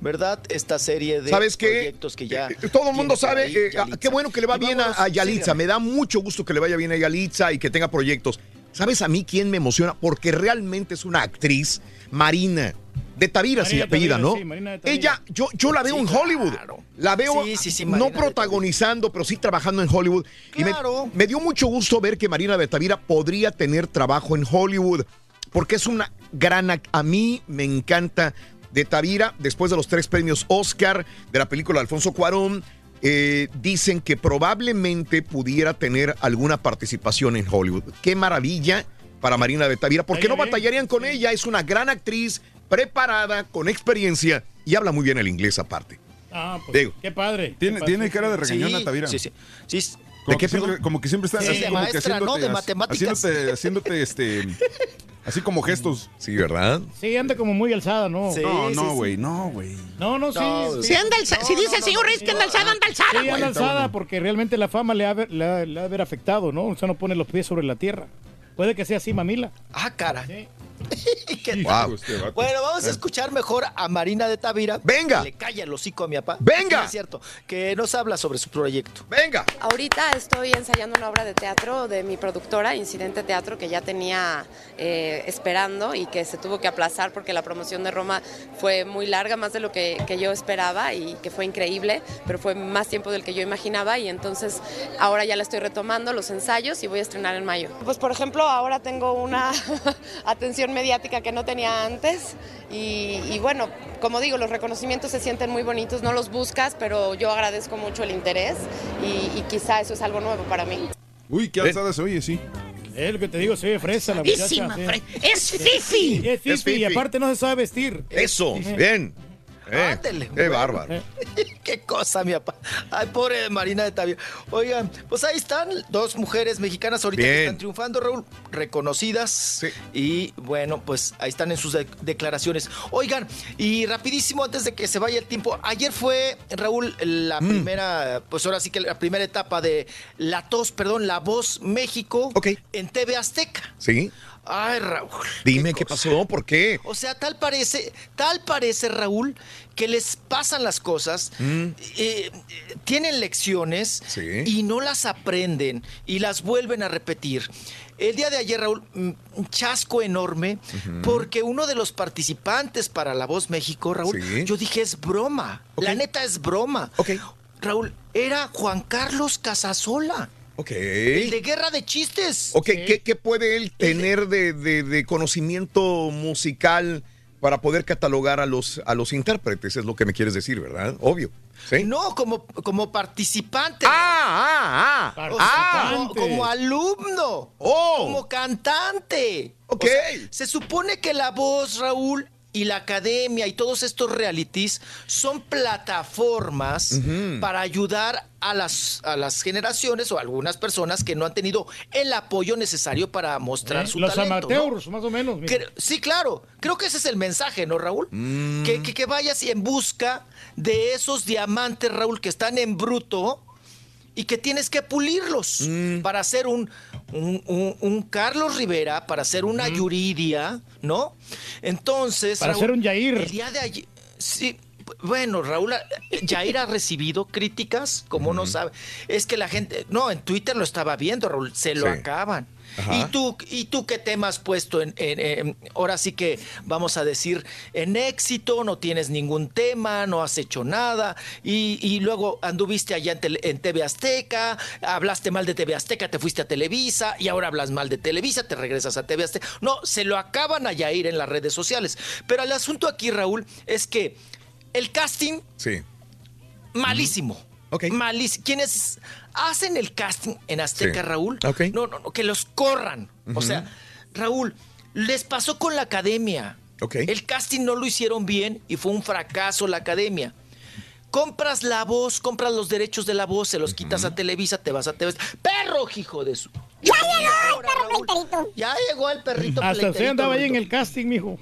¿verdad? Esta serie de ¿Sabes qué? proyectos que ya. Eh, Todo el mundo sabe, ahí eh, Yalitza. qué bueno que le va Y bien a, a Yalitza. Me da mucho gusto que le vaya bien a Yalitza y que tenga proyectos. ¿Sabes a mí quién me emociona? Porque realmente es una actriz, Marina. De Tavira, sí, Marina de apellida, Tavira, ¿no? sí, Marina de Tavira. Ella, yo, yo la veo Sí, en Hollywood. claro. La veo Sí, sí, sí, no protagonizando, pero sí trabajando en Hollywood. Y me- Claro. me, dio mucho gusto ver que Marina de Tavira podría tener trabajo en Hollywood. Porque es una gran... A mí me encanta de Tavira, después de los tres premios Oscar de la película de Alfonso Cuarón, eh, dicen que probablemente pudiera tener alguna participación en Hollywood. Qué maravilla para Marina de Tavira, porque no batallarían con ella. Es una gran actriz, preparada, con experiencia y habla muy bien el inglés aparte. Ah, pues Digo. qué padre. Tiene, qué tiene padre. cara de regañona, Sí, Tavira. sí, sí. Sí, Como, ¿De qué, que siempre, como que siempre está Sí, así de como que ¿no? De matemáticas. haciéndote, haciéndote este, así como gestos. Sí, ¿verdad? Sí, anda como muy alzada, ¿no? Sí, no, no, sí. güey, no, güey. No, no, sí. No, sí. Anda alza- si dice el señor Reyes que anda alzada, anda alzada, Sí, güey. anda alzada porque realmente la fama le ha, le, ha, le ha de haber afectado, ¿no? O sea, no pone los pies sobre la tierra. Puede que sea así, mamila. Ah, cara. Sí. <laughs> ¿Qué Wow. Este. Bueno, vamos a escuchar mejor a Marina de Tavira. Venga. Que le calla el hocico a mi papá. Venga. Es cierto. Que nos habla sobre su proyecto. Venga. Ahorita estoy ensayando una obra de teatro de mi productora, Incidente Teatro, que ya tenía eh, esperando y que se tuvo que aplazar porque la promoción de Roma fue muy larga, más de lo que, que yo esperaba y que fue increíble, pero fue más tiempo del que yo imaginaba y entonces ahora ya la estoy retomando, los ensayos y voy a estrenar en mayo. Pues por ejemplo, ahora tengo una <laughs> atención mediática que no tenía antes y, y bueno, como digo, los reconocimientos se sienten muy bonitos, no los buscas, pero yo agradezco mucho el interés y, y quizá eso es algo nuevo para mí. Uy, qué alzada se oye, sí. Es lo que te digo, se ve fresa la muchacha. Fre- Es fifi. Es fifi, Es fifi. y aparte no se sabe vestir. Eso, bien. Eh, Ándele, qué bueno. bárbaro. <laughs> Qué cosa, mi papá. Ay, pobre Marina de Tavio. Oigan, pues ahí están dos mujeres mexicanas ahorita Bien. que están triunfando, Raúl, reconocidas. Y bueno, pues ahí están en sus de- declaraciones. Oigan, y rapidísimo, antes de que se vaya el tiempo, ayer fue, Raúl, la Mm. primera, pues ahora sí que la primera etapa de La Tos, perdón, La Voz México en TV Azteca. ¿Sí? Ay, Raúl. Dime qué pasó, ¿por qué? O sea, tal parece, tal parece, Raúl, que les pasan las cosas, Mm. eh, eh, tienen lecciones y no las aprenden y las vuelven a repetir. El día de ayer, Raúl, mm, un chasco enorme, porque uno de los participantes para La Voz México, Raúl, yo dije es broma. La neta es broma. Raúl, era Juan Carlos Casasola. Ok. El de Guerra de Chistes. Ok, ¿qué, qué puede él tener de, de- de conocimiento musical para poder catalogar a los, a los intérpretes? Es lo que me quieres decir, ¿verdad? Obvio. ¿Sí? No, como, como participante. Ah, ah, ah. O sea, Ah. como, como alumno. Oh. Como cantante. Ok. O sea, se supone que la voz, Raúl, y la academia y todos estos realities son plataformas para ayudar a las, a las generaciones o a algunas personas que no han tenido el apoyo necesario para mostrar Eh, su Los talento. amateurs, más o menos. mira. Sí, claro. Creo que ese es el mensaje, ¿no, Raúl? Mm. Que, que- que vayas en busca de esos diamantes, Raúl, que están en bruto y que tienes que pulirlos Mm. para hacer un, un, un- un Carlos Rivera, para hacer una Yuridia, ¿no? Entonces. Para hacer un Yair. El día de ayer. Sí. Bueno, Raúl, Jair ha recibido críticas, como no sabe. Es que la gente, no, en Twitter lo estaba viendo, Raúl, se lo Sí. acaban. Ajá. ¿Y tú, ¿Y tú qué tema has puesto en, en- en- ahora sí que vamos a decir, en éxito, no tienes ningún tema, no has hecho nada, y, y luego anduviste allá en, tele- en TV Azteca, hablaste mal de TV Azteca, te fuiste a Televisa, y ahora hablas mal de Televisa, te regresas a TV Azteca. No, se lo acaban a Yair en las redes sociales. Pero el asunto aquí, Raúl, es que el casting Sí. malísimo. Malísimo. Quienes hacen el casting en Azteca, Sí. Raúl, Ok. no, no, no, que los corran. O sea, Raúl, les pasó con la academia. Ok. El casting no lo hicieron bien y fue un fracaso la academia. Compras la voz, compras los derechos de la voz, se los quitas a Televisa, te vas a TV. ¡Perro, hijo de su! ¡Ya llegó el perro pleiterito! Ya llegó el perrito Hasta usted pleiterito, andaba ahí en el casting, mijo.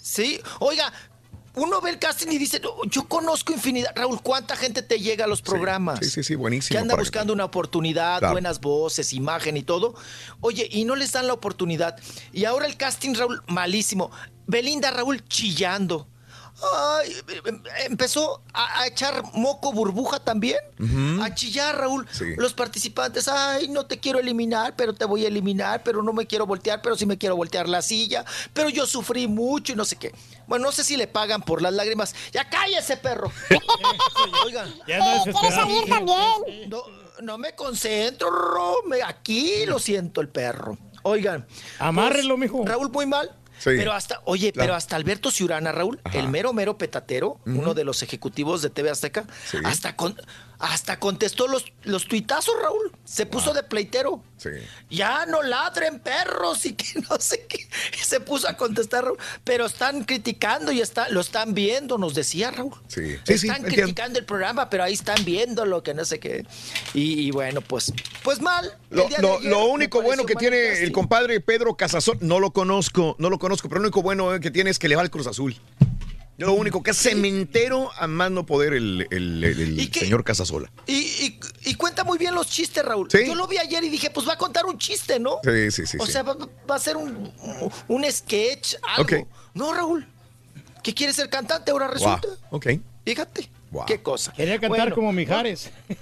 Sí, oiga, uno ve el casting y dice, "No, yo conozco infinidad. Raúl, ¿cuánta gente te llega a los programas? Sí, sí, sí, buenísimo. que anda buscando una oportunidad, Claro. buenas voces, imagen y todo. Oye, y no les dan la oportunidad. Y ahora el casting, Raúl, malísimo. Belinda, Raúl, chillando. Ay, em- empezó a, a echar moco burbuja también. A chillar, Raúl. Sí. Los participantes, ay, no te quiero eliminar, pero te voy a eliminar, pero no me quiero voltear, pero sí me quiero voltear la silla, pero yo sufrí mucho y no sé qué. Bueno, no sé si le pagan por las lágrimas. ¡Ya cállese, perro! <laughs> Oigan. <laughs> Ya no Eh, ¿Quieres salir también? No, no me concentro, Ro, me- aquí lo siento el perro. Oigan. Amárrelo, mijo. Raúl, muy mal. Sí. Pero hasta, oye, Claro. pero hasta Alberto Ciurana, Raúl, el mero mero petatero, uno de los ejecutivos de TV Azteca, Sí. hasta con, hasta contestó los, los tuitazos, Raúl. Se puso de pleitero. Sí. Ya no ladren perros y que <laughs> no sé qué. Se puso a contestar, Raúl. Pero están criticando y está, lo están viendo, nos decía Raúl. Sí, sí, sí, están entiendo. criticando el programa, pero ahí están viendo lo que no sé qué. Y, y bueno, pues, pues mal. Lo, lo- ayer lo único bueno que tiene el compadre Pedro Casazón, no lo conozco, no lo conozco, pero lo único bueno eh, que tiene es que le va al Cruz Azul. Lo único que es cementero a más no poder el, el- el- el señor Casasola. Y, y- y cuenta muy bien los chistes, Raúl. Sí. Yo lo vi ayer y dije, pues va a contar un chiste, ¿no? Sí, sí, sí. o sí. sea, va, va a ser un, un sketch, algo. No, Raúl. ¿Que quiere ser cantante ahora resulta? Ok. Fíjate. Wow. Qué cosa. Quería cantar Bueno, como Mijares. <laughs>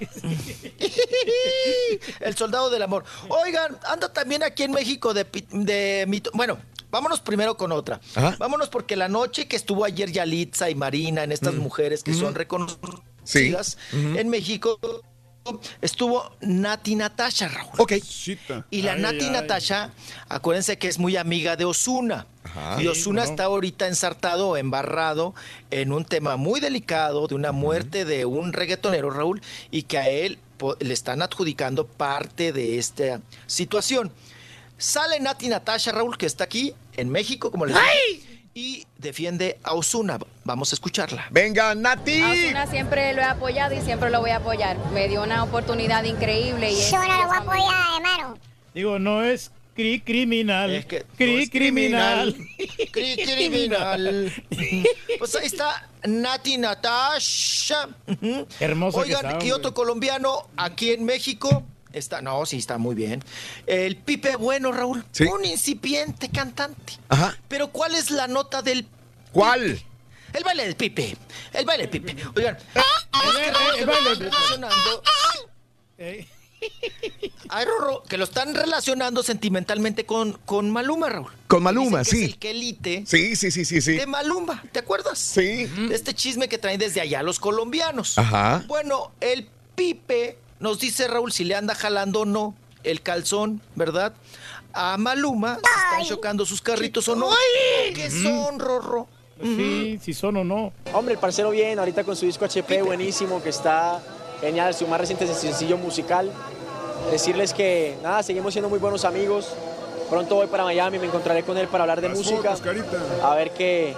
El soldado del amor. Oigan, anda también aquí en México de, de mito- Bueno, vámonos primero con otra. Ajá. Vámonos porque la noche que estuvo ayer Yalitza y Marina en estas mujeres que son reconocidas en México, estuvo Nati Natasha, Raúl. Ok. Y la Ay, Nati ay. Natasha, acuérdense que es muy amiga de Osuna. Ajá. Y Osuna Sí, está ahorita ensartado, embarrado en un tema muy delicado de una muerte de un reggaetonero, Raúl, y que a él le están adjudicando parte de esta situación. Sale Nati Natasha, Raúl, que está aquí en México, como les dije, y defiende a Osuna. Vamos a escucharla. Venga, Nati. A Ozuna siempre lo he apoyado y siempre lo voy a apoyar. Me dio una oportunidad increíble y Yo no lo voy a apoyar, hermano. Digo, no es cri criminal. Es que cri no es criminal. <laughs> Cri- criminal. Pues ahí está Nati Natasha. Que Oigan, está, y otro colombiano aquí en México. Está, no, sí, está muy bien. El Pipe Bueno, Raúl. Sí. Un incipiente cantante. Ajá. Pero ¿cuál es la nota del ¿Cuál? El baile del Pipe. El baile del Pipe. Oigan. eh, eh, el baile del Pipe. Ay, Rorro, que lo están relacionando sentimentalmente con, con Maluma, Raúl. Con Maluma, Dicen que sí. Es el quelite Sí, sí, sí, sí, sí. de Maluma, ¿te acuerdas? Sí. De este chisme que traen desde allá los colombianos. Ajá. Bueno, el Pipe nos dice Raúl si le anda jalando o no el calzón, ¿verdad? A Maluma, si están chocando sus carritos o no. ¿Qué son, Rorro? Sí, si son o no. Hombre, el parcero bien, ahorita con su disco HP buenísimo, que está genial, su más reciente sencillo musical. Decirles que, nada, seguimos siendo muy buenos amigos. Pronto voy para Miami, me encontraré con él para hablar de Las música. fotos. A ver qué,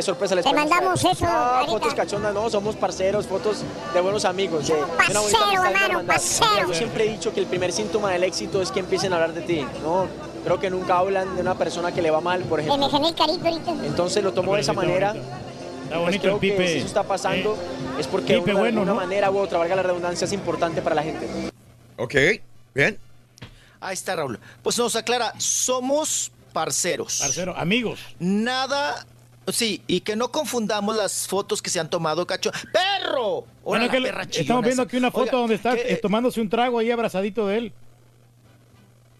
qué sorpresa les Te mandamos eso, No, fotos cachondas, no, somos parceros, fotos de buenos amigos. De, de una Parcero, una hermano, parcero. Yo siempre he dicho que el primer síntoma del éxito es que empiecen a hablar de ti. No, creo que nunca hablan de una persona que le va mal, por ejemplo. me el carito ahorita. Entonces lo tomo de esa Está manera. bonito. Está Pues bonito creo el que Pipe. si eso está pasando es porque Pipe de bueno, alguna ¿no? manera u otra, valga la redundancia, es importante para la gente. Ok, bien. Ahí está, Raúl. Pues nos aclara, somos parceros. Parcero, amigos. Nada. Sí, y que no confundamos las fotos que se han tomado, cacho. ¡Perro! Bueno, que le- estamos viendo aquí una foto Oiga, donde está que- eh, tomándose un trago ahí abrazadito de él.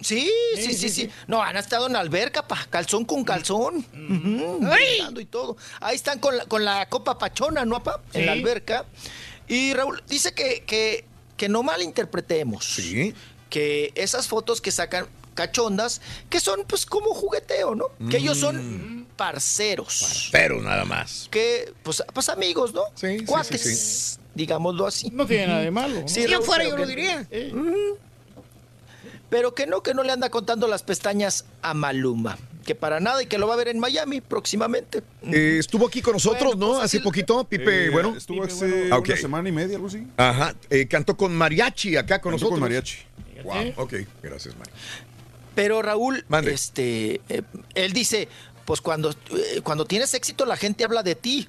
Sí, sí, sí, sí, No, han estado en la alberca, pa, calzón con calzón. Brindando y todo. Ahí están con la, con la copa pachona, ¿no, pa? En la alberca. Y Raúl dice que, que, que no malinterpretemos. Sí. Que esas fotos que sacan cachondas, que son pues como jugueteo, ¿no? Que ellos Mm. son parceros. Pero nada más. Que, pues, pues amigos, ¿no? Sí, sí, Cuates, sí, digámoslo así. No tiene nada de malo. ¿no? Sí, Si yo fuera, pero yo lo que- diría. Pero que no, que no le anda contando las pestañas a Maluma. Que para nada y que lo va a ver en Miami próximamente. Eh, estuvo aquí con nosotros, Bueno, ¿no? pues, Hace poquito, Pipe, Eh, bueno. Estuvo Pipe hace bueno. Una semana y media, algo así. Ajá. eh, cantó con mariachi acá con Cantó nosotros. con mariachi. Wow, ok, gracias, Mari. Pero Raúl, Mande. este, eh, él dice, pues cuando, eh, cuando tienes éxito la gente habla de ti.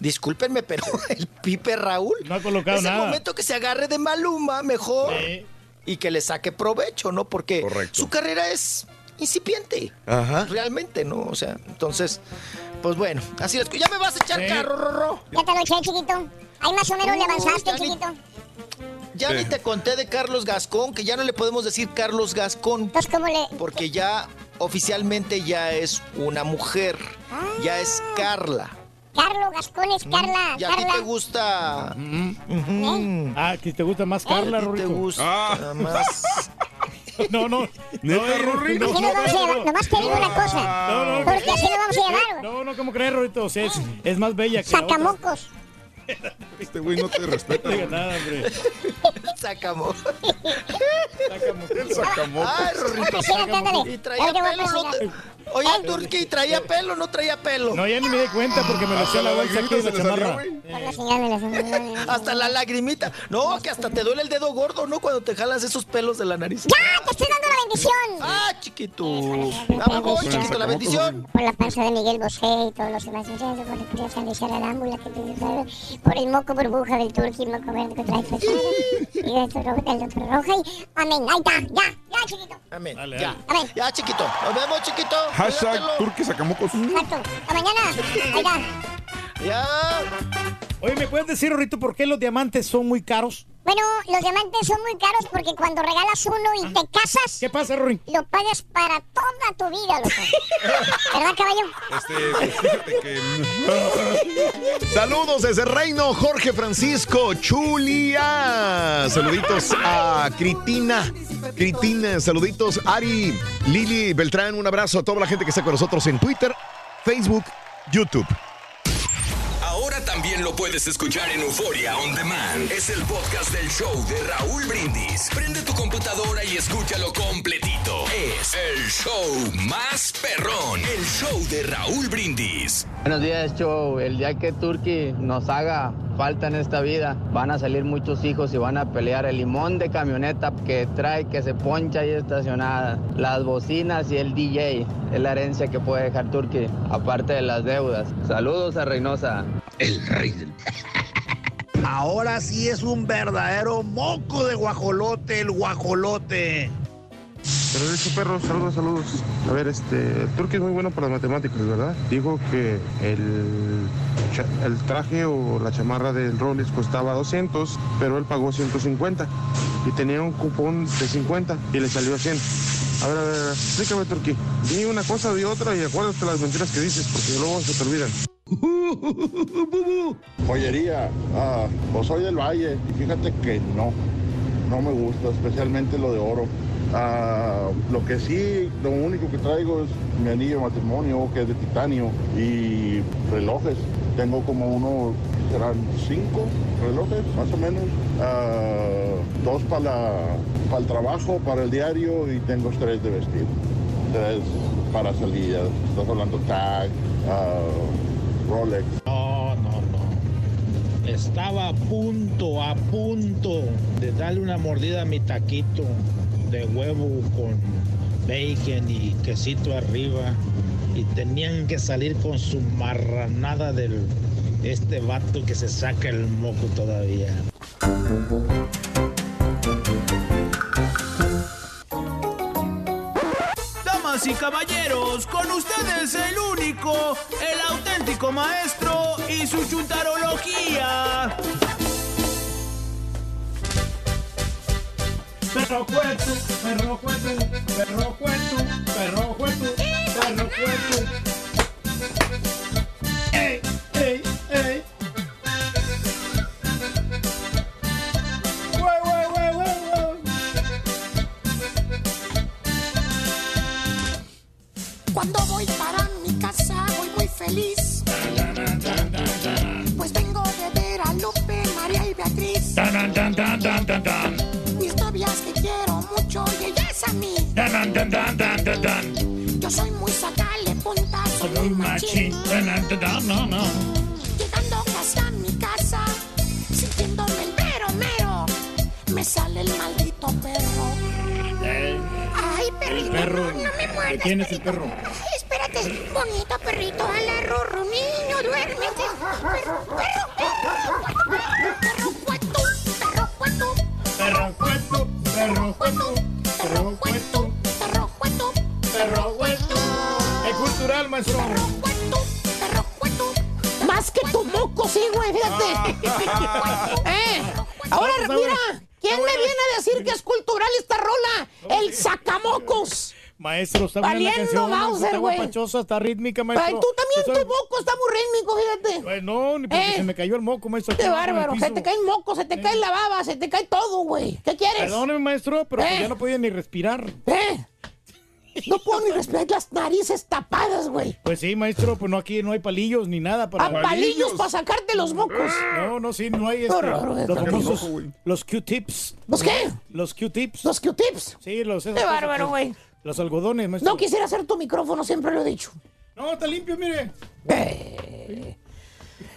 Discúlpenme, pero <laughs> el Pipe Raúl No ha colocado es el nada. momento que se agarre de Maluma mejor Sí. y que le saque provecho, ¿no? Porque Correcto. su carrera es incipiente. Ajá. Realmente, ¿no? O sea, entonces, pues bueno, así es. Ya me vas a echar Sí. carro, Rorro. Ya te lo eché, chiquito. Ahí más o menos le Uy, avanzaste, ni- Ya ni te conté de Carlos Gascón, que ya no le podemos decir Carlos Gascón, Entonces, ¿cómo le...? porque ya oficialmente ya es una mujer. Ya es Carla. Carlos Gascón es Carla. Y a ti Carla. te gusta. Ujú. Ah, que te gusta más Carla, A ti te Rorrito. gusta Ah. más. <laughs> No, no. ¿Neta, no, Rorri? no, Así nos vamos a no, llevar. no. Nomás te digo una cosa. No, no, Porque así nos vamos a llevar. No, no, ¿cómo crees, Rorrito? O sea, es, es más bella que la otra. Este güey no te respeta. No digas nada, hombre. Sacamos. El sacamocos. Ay, Rorrito. Ándale, sí, ándale. Y traía Ahora te voy a pelo, no presionar. te- Oye, Turki, ¿traía pelo o no traía pelo? No, ya ni me di cuenta porque me lo eché a la bolsa aquí de la chamarra. güey. Por la señal de la señal. Hasta la lagrimita. No, que hasta te duele el dedo gordo, ¿no? Cuando te jalas esos pelos de la nariz. ¡Ya! ¡Te estoy dando la bendición! Ah, chiquito. Vamos, chiquito, la bendición. Por la panza de Miguel Bosé y todos los demás por la curiosa de Sara Dámbula que te dio por el moco burbuja del turqui, moco verde que trae fachada, y del doctor Roja, del doctor Roja, y amén, ahí está, ya, ya, chiquito. Amén. Ya. Ya, chiquito. Nos vemos, chiquito. Hashtag. Turque Sacamocos. Exacto. A mañana. Ahí está. Ya. Oye, ¿me puedes decir, Rorrito, por qué los diamantes son muy caros? Bueno, los diamantes son muy caros porque cuando regalas uno y te casas, ¿Qué pasa, Rory? lo pagas para toda tu vida, loco. <laughs> ¿Verdad, caballo? Este, fíjate que. Saludos desde Reino, Jorge Francisco Chulia. Saluditos a Critina. Critina, saluditos Ari, Lili Beltrán. Un abrazo a toda la gente que está con nosotros en Twitter, Facebook, YouTube. También lo puedes escuchar en Euforia On Demand. Es el podcast del show de Raúl Brindis. Prende tu computadora y escúchalo completito. Es el show más perrón. El show de Raúl Brindis. Buenos días, show. El día que Turkey nos haga falta en esta vida, van a salir muchos hijos y van a pelear el limón de camioneta que trae, que se poncha ahí estacionada, las bocinas y el DJ. Es la herencia que puede dejar Turkey, aparte de las deudas. Saludos a Reynosa. El <laughs> Ahora sí es un verdadero moco de guajolote, el guajolote. Hecho, perro, saludos, saludos. A ver, este, el es muy bueno para las matemáticas, ¿verdad? Dijo que el, el traje o la chamarra del Rolex costaba 200, pero él pagó 150 y tenía un cupón de 50 y le salió 100. A ver, a ver, a ver, explícame, Turquí. Di una cosa, di otra y acuérdate las mentiras que dices porque luego se te olvidan. <laughs> Joyería, ah, pues soy del Valle y fíjate que no, no me gusta, especialmente lo de oro. Ah, lo que sí, lo único que traigo es mi anillo de matrimonio, que es de titanio, y relojes. Tengo como unos, serán cinco relojes, más o menos. Ah, dos para el trabajo, para el diario, y tengo tres de vestir. Tres para salidas. Estás hablando tag, ah, No, no, no. Estaba a punto, a punto de darle una mordida a mi taquito de huevo con bacon y quesito arriba. Y tenían que salir con su marranada del este vato que se saca el moco todavía. Y caballeros, con ustedes el único, el auténtico maestro y su chuntarología. Perro cueto, perro cueto, perro cueto, perro cueto, perro cueto. Quién es el perro? Maestro, está buena la canción. Está güey. guapachosa, está rítmica, maestro. Ay, tú también, Eso- tu moco está muy rítmico, fíjate. Pues no, ni porque Eh. se me cayó el moco, maestro. Qué bárbaro, se te cae el moco, se te cae la baba, se te cae todo, güey. ¿Qué quieres? Perdóneme, maestro, pero pues Eh. ya no podía ni respirar. ¿Eh? No puedo ni respirar las narices tapadas, güey. Pues sí, maestro, pues no aquí no hay palillos ni nada para. A palillos para sacarte los mocos. No, no, sí, no hay este, horror, los famosos, los Q-tips. ¿Los qué? Los Q-tips. ¿Los Q-tips? Sí, los Qué bárbaro, güey. Los algodones, maestro. No quisiera hacer tu micrófono, siempre lo he dicho. No, está limpio, mire.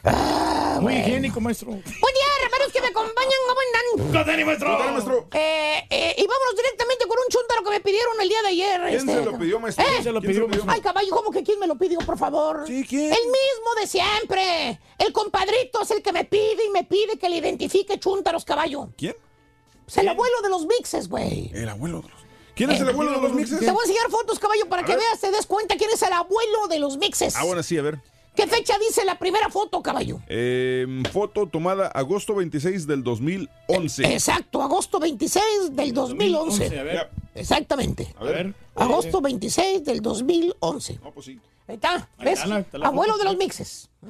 Ah, Muy bueno. higiénico, maestro. Buen día, hermanos que me acompañan, ¿cómo andan? ¡Con Dani, maestro! Con Dani, maestro. Eh, eh, y vámonos directamente con un chúntaro que me pidieron el día de ayer. ¿Quién este. se lo pidió, maestro? ¿Eh? ¿Quién se lo ¿Quién se lo pidió? Ay, caballo, ¿cómo que quién me lo pidió, por favor? Sí, ¿quién? El mismo de siempre. El compadrito es el que me pide y me pide que le identifique chúntaros, caballo. ¿Quién? Es el abuelo de los mixes, güey. El abuelo de los... ¿Quién es el abuelo de los mixes? Te voy a enseñar fotos, caballo, para A que ver. veas, te des cuenta quién es el abuelo de los mixes. Ah, bueno, sí, a ver. ¿Qué fecha dice la primera foto, caballo? Eh, foto tomada agosto 26 del 2011. Exacto, agosto 26 del 2011. a ver. Exactamente. A ver. Agosto 26 del 2011. No, pues sí. Ahí está, Ahí ¿ves? está la- está la Abuelo foto, de los mixes. Mm.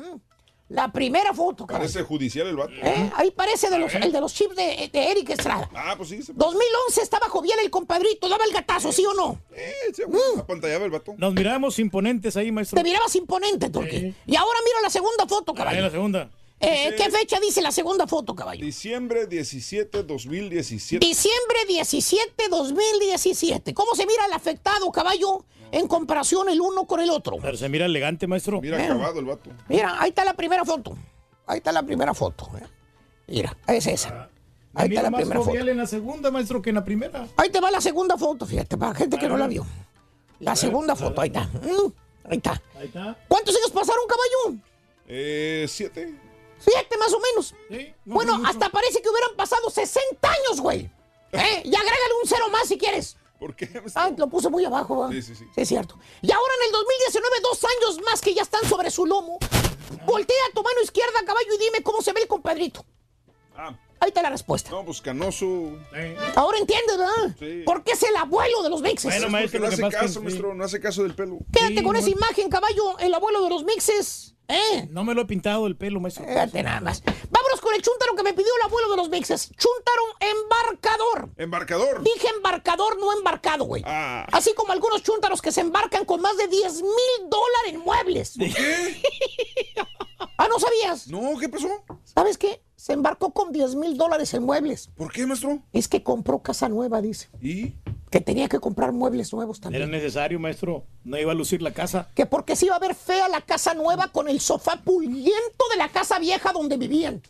La primera foto, caballo. Parece judicial el vato. ¿Eh? Ahí parece de los, el de los chips de, de Eric Estrada. Ah, pues sí. Se... 2011 estaba jovial el compadrito, daba el gatazo, ¿sí o no? Eh, se Mm. apantallaba el vato. Nos miramos imponentes ahí, maestro. Te mirabas imponente, Turki. Sí. Y ahora mira la segunda foto, Ahí caballo. la segunda. Eh, Dice- ¿Qué fecha dice la segunda foto, caballo? Diciembre 17, 2017. Diciembre 17, 2017. ¿Cómo se mira el afectado, caballo, en comparación el uno con el otro? Pero se mira elegante, maestro. Mira acabado el vato. Mira, ahí está la primera foto. Ahí está la primera foto. eh. Mira, es esa. Ahí Mira está la más primera foto. jovial en la segunda, maestro, que en la primera. Ahí te va la segunda foto, fíjate, para gente que no la vio. La segunda foto, ahí está. Mm, Ahí está. Ahí está. ¿Cuántos años pasaron, caballo? Eh, siete. Siete más o menos. bueno, hasta parece que hubieran pasado 60 años, güey. <laughs> ¿Eh? Y agrégale un cero más si quieres. ¿Por qué? <laughs> Ah, lo puse muy abajo, ¿va? Sí, sí, sí. es cierto. Y ahora en el 2019, dos años más que ya están sobre su lomo. Voltea a tu mano izquierda, caballo, y dime cómo se ve el compadrito. Ah. Ahí está la respuesta. No, pues canoso. Ahora entiendes, ¿verdad? Sí. Porque es el abuelo de los mixes. Bueno, maestro, no hace caso, maestro. No hace caso del pelo. Quédate con esa imagen, caballo, el abuelo de los mixes. ¿Eh? No me lo he pintado el pelo, maestro. Fíjate nada más. Vámonos con el chúntaro que me pidió el abuelo de los mixes. Chúntaro embarcador. Embarcador. Dije embarcador, no embarcado, güey. Ah. Así como algunos chúntaros que se embarcan con más de 10 mil dólares en muebles. ¿Por qué? <laughs> ah, ¿no sabías? No, ¿qué pasó? ¿Sabes qué? Se embarcó con 10 mil dólares en muebles. ¿Por qué, maestro? Es que compró casa nueva, dice. ¿Y? Que tenía que comprar muebles nuevos también. Era necesario, maestro. No iba a lucir la casa. Que porque se iba a ver fea la casa nueva con el sofá puliento de la casa vieja donde vivían.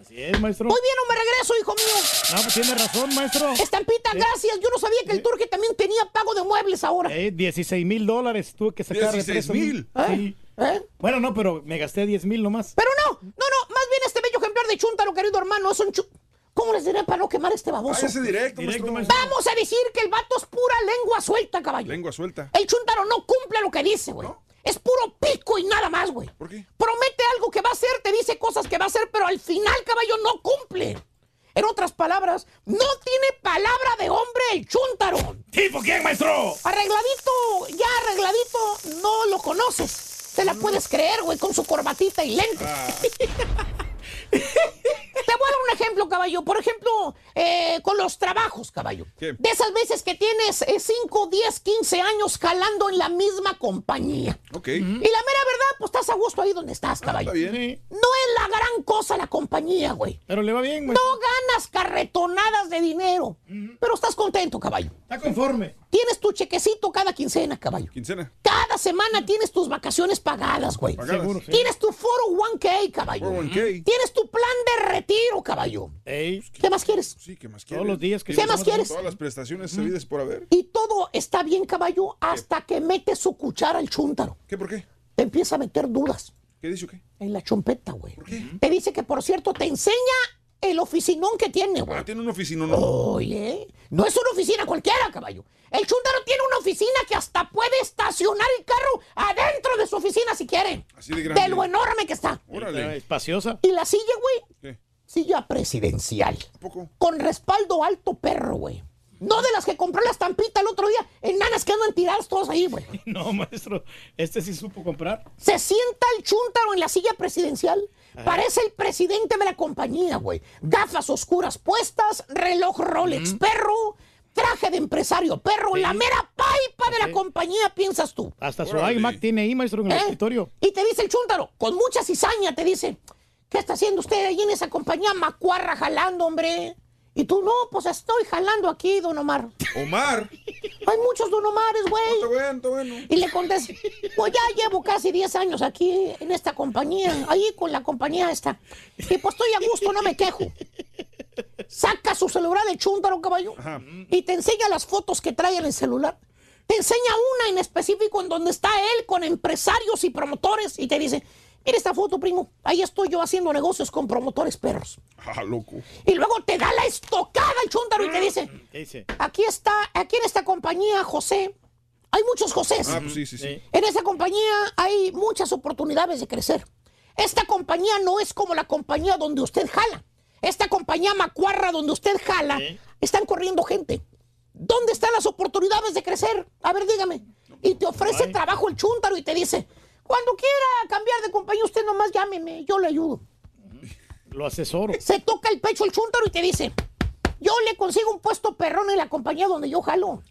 Así es, maestro. Muy bien, no me regreso, hijo mío. No, pues tiene razón, maestro. Estampita, gracias. Yo no sabía que el Turque también tenía pago de muebles ahora. Eh, 16 mil dólares tuve que sacar de 16 préstamo. mil. Sí. ¿Eh? Bueno, no, pero me gasté 10 mil nomás. Pero no, no, no. Más bien este bello ejemplar de chúntaro, querido hermano, es un chu... ¿Cómo les diré para no quemar este baboso? Váyase directo, Directo, maestro. maestro. Vamos a decir que el vato es pura lengua suelta, caballo. Lengua suelta. El chúntaro no cumple lo que dice, güey. Es puro pico y nada más, güey. ¿Por qué? Promete algo que va a hacer, te dice cosas que va a hacer, pero al final, caballo, no cumple. En otras palabras, no tiene palabra de hombre el chúntaro. ¿Tipo quién, maestro? Arregladito, ya arregladito, no lo conoces. Te la puedes creer, güey, con su corbatita y lentes. <laughs> <laughs> Te voy a dar un ejemplo, caballo. Por ejemplo, eh, con los trabajos, caballo. ¿Qué? De esas veces que tienes 5, 10, 15 años jalando en la misma compañía. Ok. Y la mera verdad, pues estás a gusto ahí donde estás, caballo. Está bien. No es la gran cosa la compañía, güey. Pero le va bien, maestro. No ganas carretonadas de dinero. Pero estás contento, caballo. Está conforme. Tienes tu chequecito cada quincena, caballo. Quincena. Cada semana tienes tus vacaciones pagadas, güey. Pagadas. Seguro, sí. Tienes tu foro 1K, caballo. 401k. Tienes tu plan de retiro, caballo. Ey, ¿Qué más quieres? Sí, ¿qué más todos quieres? los días que ¿Qué más quieres? Todas las prestaciones sabidas por haber. Y todo está bien, caballo, hasta que mete su cuchara al chúntaro. ¿Qué por qué? Te empieza a meter dudas ¿Qué dice o qué? en la chompeta, güey. Te dice que, por cierto, te enseña el oficinón que tiene, güey. Ah, tiene una oficina, no. Oye, no es una oficina cualquiera, caballo. El chúntaro tiene una oficina que hasta puede estacionar el carro adentro de su oficina si quiere. Así de grande. De lo enorme que está. Órale. Espaciosa. Y la silla, güey, ¿Qué? silla presidencial. ¿A poco? Con respaldo alto perro, güey. No de las que compró la estampita el otro día. Enanas que andan tiradas todas ahí, güey. <laughs> No, maestro. Este sí supo comprar. Se sienta el chúntaro en la silla presidencial. Parece el presidente de la compañía, güey. Gafas oscuras puestas, reloj Rolex perro, traje de empresario perro, la mera paipa de la compañía, piensas tú. Hasta su iMac tiene ahí, maestro, en el ¿Eh? escritorio. Y te dice el chúntaro, con mucha cizaña, te dice, ¿qué está haciendo usted ahí en esa compañía macuarra jalando, hombre? Y tú, no, pues estoy jalando aquí, don Omar. Omar. <laughs> Hay muchos don Omares, Está güey. bueno, está bueno. Y le contesta, pues ya llevo casi 10 años aquí en esta compañía, ahí con la compañía esta. Y pues estoy a gusto, no me quejo. Saca su celular el chúntaro, caballo, Ajá. y te enseña las fotos que trae en el celular. Te enseña una en específico en donde está él con empresarios y promotores y te dice, mira esta foto, primo, ahí estoy yo haciendo negocios con promotores perros. Ah, loco. Y luego te da la estocada el chúntaro y te dice, ¿Qué dice? aquí está, aquí en esta compañía, José, hay muchos Josés. Ah, pues sí, sí, sí. En esa compañía hay muchas oportunidades de crecer. Esta compañía no es como la compañía donde usted jala. Esta compañía macuarra donde usted jala, están corriendo gente. ¿Dónde están las oportunidades de crecer? A ver, dígame. Y te ofrece Ay. trabajo el chúntaro y te dice, cuando quiera cambiar de compañía, usted nomás llámeme, yo le ayudo. Lo asesoro. Se toca el pecho el chúntaro y te dice, Yo le consigo un puesto perrón en la compañía donde yo jalo.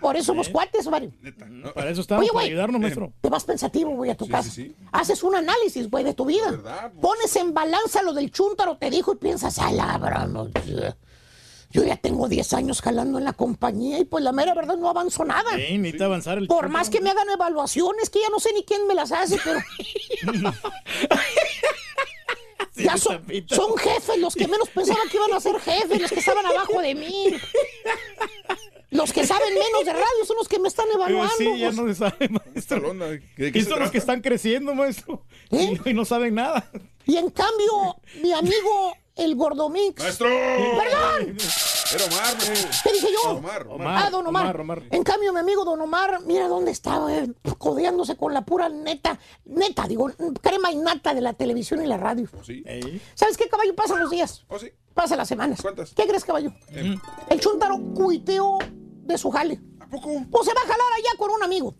Por eso somos cuates, Mario. Para eso estamos, Oye, para ayudarnos, maestro. te vas pensativo, güey, a tu casa. Haces un análisis, güey, de tu vida. Pones en balanza lo del chúntaro, te dijo, y piensas, a la broma, Yo ya tengo 10 años jalando en la compañía y pues la mera verdad no avanzo nada. Sí, necesita avanzar el Por más que me hagan evaluaciones, que ya no sé ni quién me las hace, pero... <laughs> ya son, son jefes los que menos pensaban que iban a ser jefes, los que estaban abajo de mí. Los que saben menos de radio son los que me están evaluando. Sí, ya pues. no se sabe, maestro. ¿De qué Y son los que están creciendo, maestro. Y, no, y no saben nada. Y en cambio, mi amigo, el Gordomix. ¡Maestro! ¡Perdón! Era Omar. ¿Qué dije yo? Omar, Ah, don Omar. En cambio, mi amigo Don Omar, mira dónde estaba, eh, codeándose con la pura neta, neta, digo, crema y nata de la televisión y la radio. Sí. ¿Sabes qué, caballo? Pasan los días. ¿Oh, sí? Pasan las semanas. ¿Cuántas? ¿Qué crees, caballo? El chuntaro cuiteó de su jale. ¿A poco? Pues se va a jalar allá con un amigo.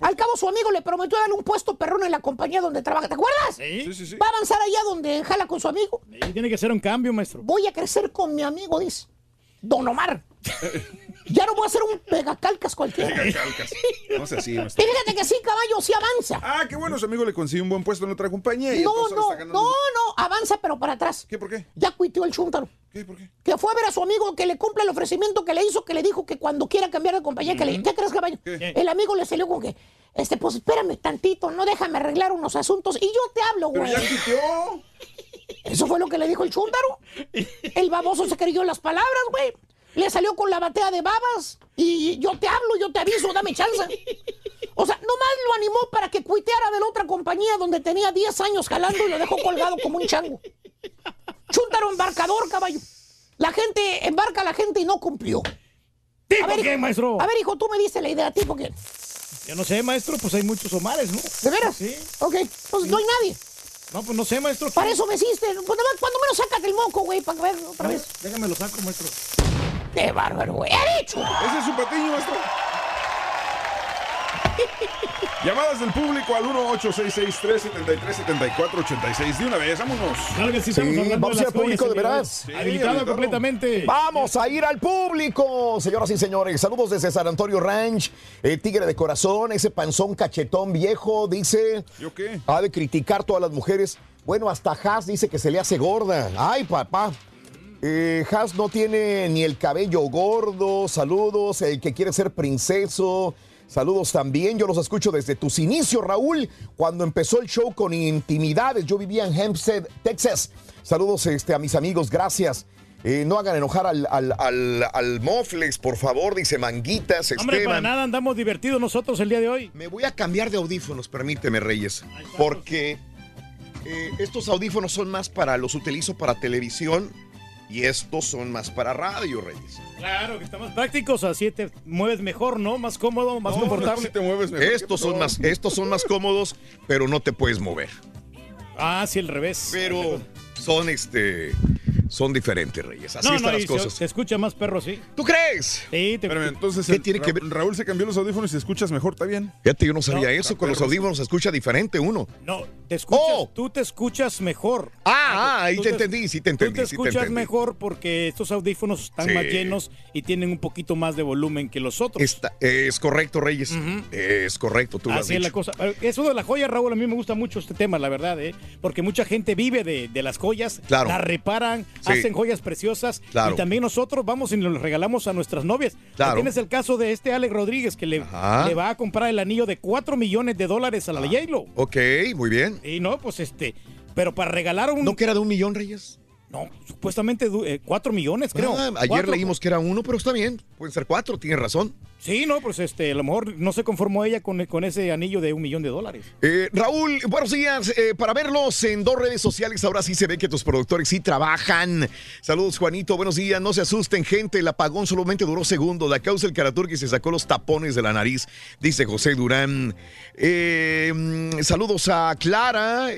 Al cabo, su amigo le prometió darle un puesto perrón en la compañía donde trabaja. ¿Te acuerdas? Sí, sí, sí. Va a avanzar allá donde jala con su amigo. Tiene que ser un cambio, maestro. Voy a crecer con mi amigo, dice. Don Omar. <laughs> Ya no voy a ser un pegacalcas cualquiera. Calcas. No sé Y maestro. fíjate que sí, caballo, sí avanza. Ah, qué bueno, su amigo le consiguió un buen puesto en otra compañía. Y No, no, ganando. no, no, avanza pero para atrás. ¿Qué, por qué? Ya cuiteó el chúntaro. ¿Qué, por qué? Que fue a ver a su amigo que le cumple el ofrecimiento que le hizo, que le dijo que cuando quiera cambiar de compañía, que le... ¿Qué crees, caballo? ¿Qué? El amigo le salió con que, este, pues espérame tantito, no déjame arreglar unos asuntos y yo te hablo, Pero güey. ya. Eso fue lo que le dijo el chúntaro. <laughs> El baboso se creyó las palabras, güey. Le salió con la batea de babas y yo te hablo, yo te aviso, dame chance. O sea, nomás lo animó para que cuiteara de la otra compañía donde tenía 10 años jalando y lo dejó colgado como un chango. Chúntaro embarcador, caballo. La gente embarca a la gente y no cumplió. ¿Tipo A ver, qué, hijo- maestro? A ver, hijo, tú me diste la idea, tipo que. Yo no sé, maestro, pues hay muchos Omares, ¿no? ¿De veras? Sí. Ok, pues no hay nadie. No, pues no sé, maestro. Para eso me hiciste. Pues cuando menos sácate el moco, güey, para ver otra vez. Déjame lo saco, maestro. ¡Qué bárbaro, güey! ¡He dicho! Ese es su patiño, maestro. Llamadas del público al 1-866-373-7486. De una vez, vámonos. Claro que sí, Sí, vamos de a ir al público, de veras. habilitado. completamente. Vamos a ir al público, señoras y señores. Saludos desde San Antonio Ranch. El tigre de corazón, ese panzón cachetón viejo, dice. ¿Yo qué? Ha de criticar todas las mujeres. Bueno, hasta Haas dice que se le hace gorda. Ay, papá. Eh, Haas no tiene ni el cabello gordo. Saludos, el que quiere ser princeso. Saludos también, yo los escucho desde tus inicios, Raúl, cuando empezó el show con intimidades. Yo vivía en Hempstead, Texas. Saludos este, a mis amigos, gracias. Eh, no hagan enojar al, al, al, al Moflex, por favor, dice Manguitas, Hombre, para Esteban. nada andamos divertidos nosotros el día de hoy. Me voy a cambiar de audífonos, permíteme, Reyes. Porque eh, estos audífonos son más para, los utilizo para televisión y estos son más para radio, Reyes. Claro, que estamos prácticos, así te mueves mejor, ¿no? Más cómodo, más confortable. te mueves mejor. Estos son, más, estos son más cómodos, pero no te puedes mover. Ah, sí, al revés. Pero son este. Son diferentes, Reyes. Así no, están no, las cosas. se escucha más perro, sí. ¿Tú crees? Sí, te Espérame, entonces ¿Qué el tiene que Ra- Raúl se cambió los audífonos y escuchas mejor, ¿está bien? Fíjate, yo no sabía No, eso. Con los audífonos se escucha diferente uno. No, te escuchas, Oh. tú te escuchas mejor. Ah, ah, ahí te entendí, sí te entendí, Tú te sí te escuchas entendí. mejor porque estos audífonos están Sí. más llenos y tienen un poquito más de volumen que los otros. Está- es correcto, Reyes. Es correcto, tú lo has Así es la cosa. Eso de la joya, Raúl, a mí me gusta mucho este tema, la verdad, ¿eh? Porque mucha gente vive de, de las joyas, Claro. las reparan, Sí. hacen joyas preciosas. Claro. Y también nosotros vamos y nos regalamos a nuestras novias. Claro. Tienes el caso de este Alex Rodríguez que le, va a comprar el anillo de 4 millones de dólares a la J-Lo. Ok, muy bien. Y no, pues este. Pero para regalar un. ¿No que era de un millón, Reyes? No, supuestamente du- eh, cuatro millones, creo. Ah, ayer Cuatro. leímos que era uno, pero está bien. Pueden ser cuatro, tienes razón. Sí, no, pues este, a lo mejor no se conformó ella con, con ese anillo de un millón de dólares. Eh, Raúl, buenos días. Eh, para verlos en dos redes sociales, ahora sí se ve que tus productores sí trabajan. Saludos, Juanito. Buenos días. No se asusten, gente. El apagón solamente duró segundos. La causa el Karaturki se sacó los tapones de la nariz, dice José Durán. Eh, mm, saludos a Clara.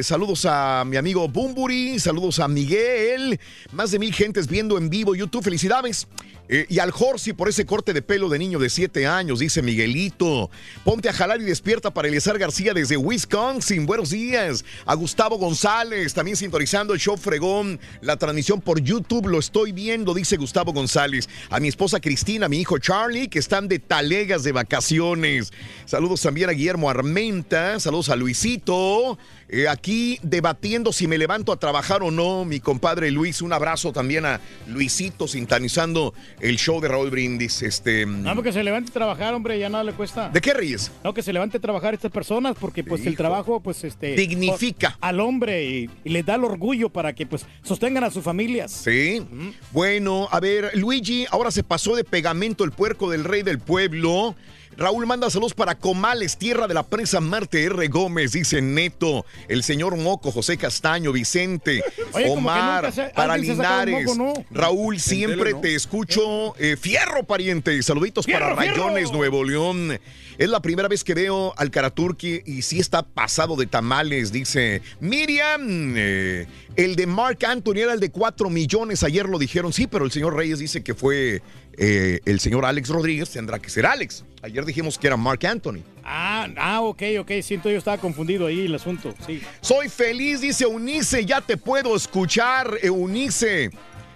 saludos a mi amigo Bumburi. Saludos a Miguel. Más de mil gentes viendo en vivo YouTube. Felicidades. Eh, y al Jorsi por ese corte de pelo de niño de 7 años, dice Miguelito. Ponte a jalar y despierta para Eliezer García desde Wisconsin. Buenos días. A Gustavo González, también sintonizando el show Fregón. La transmisión por YouTube lo estoy viendo, dice Gustavo González. A mi esposa Cristina, a mi hijo Charlie, que están de talegas de vacaciones. Saludos también a Guillermo Armenta. Saludos a Luisito. Eh, aquí debatiendo si me levanto a trabajar o no, mi compadre Luis. Un abrazo también a Luisito sintonizando el show de Raúl Brindis. Este, No, porque se levante a trabajar, hombre, ya nada le cuesta. ¿De qué ríes? No, que se levante a trabajar estas personas porque pues el trabajo pues este Dignifica. al hombre y, y les da el orgullo para que pues sostengan a sus familias. Sí. Bueno, a ver, Luigi, ahora se pasó de pegamento el puerco del rey del pueblo. Raúl manda saludos para Comales, tierra de la presa Marte R. Gómez, dice Neto, el señor Moco, José Castaño, Vicente, <laughs> Oye, Omar, se- para Linares. moco, ¿no? Raúl, siempre ¿no? te escucho. Eh, fierro, pariente. Saluditos para. Rayones, Nuevo León. Es la primera vez que veo al Karaturki y sí está pasado de tamales, dice Miriam. eh, el de Mark Anthony era el de 4 millones. Ayer lo dijeron, sí, pero el señor Reyes dice que fue eh, el señor Alex Rodríguez. Tendrá que ser Alex. Ayer dijimos que era Mark Anthony. Ah, ah, ok, ok, siento yo estaba confundido ahí el asunto, sí. Soy feliz, dice Eunice, ya te puedo escuchar, Eunice.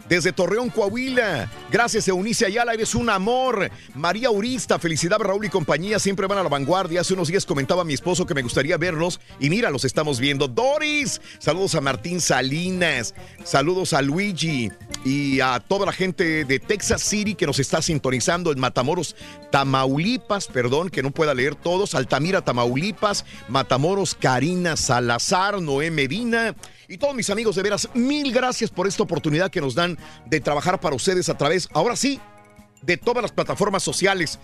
Desde Torreón, Coahuila. Gracias, Eunice Ayala, eres un amor. María Urista, felicidad, Raúl y compañía, siempre van a la vanguardia. Hace unos días comentaba a mi esposo que me gustaría verlos y mira, los estamos viendo. Doris, saludos a Martín Salinas, saludos a Luigi y a toda la gente de Texas City que nos está sintonizando en Matamoros, Tamaulipas, perdón, que no pueda leer todos. Altamira, Tamaulipas, Matamoros, Karina Salazar, Noé Medina. Y todos mis amigos, de veras, mil gracias por esta oportunidad que nos dan de trabajar para ustedes a través, ahora sí, de todas las plataformas sociales,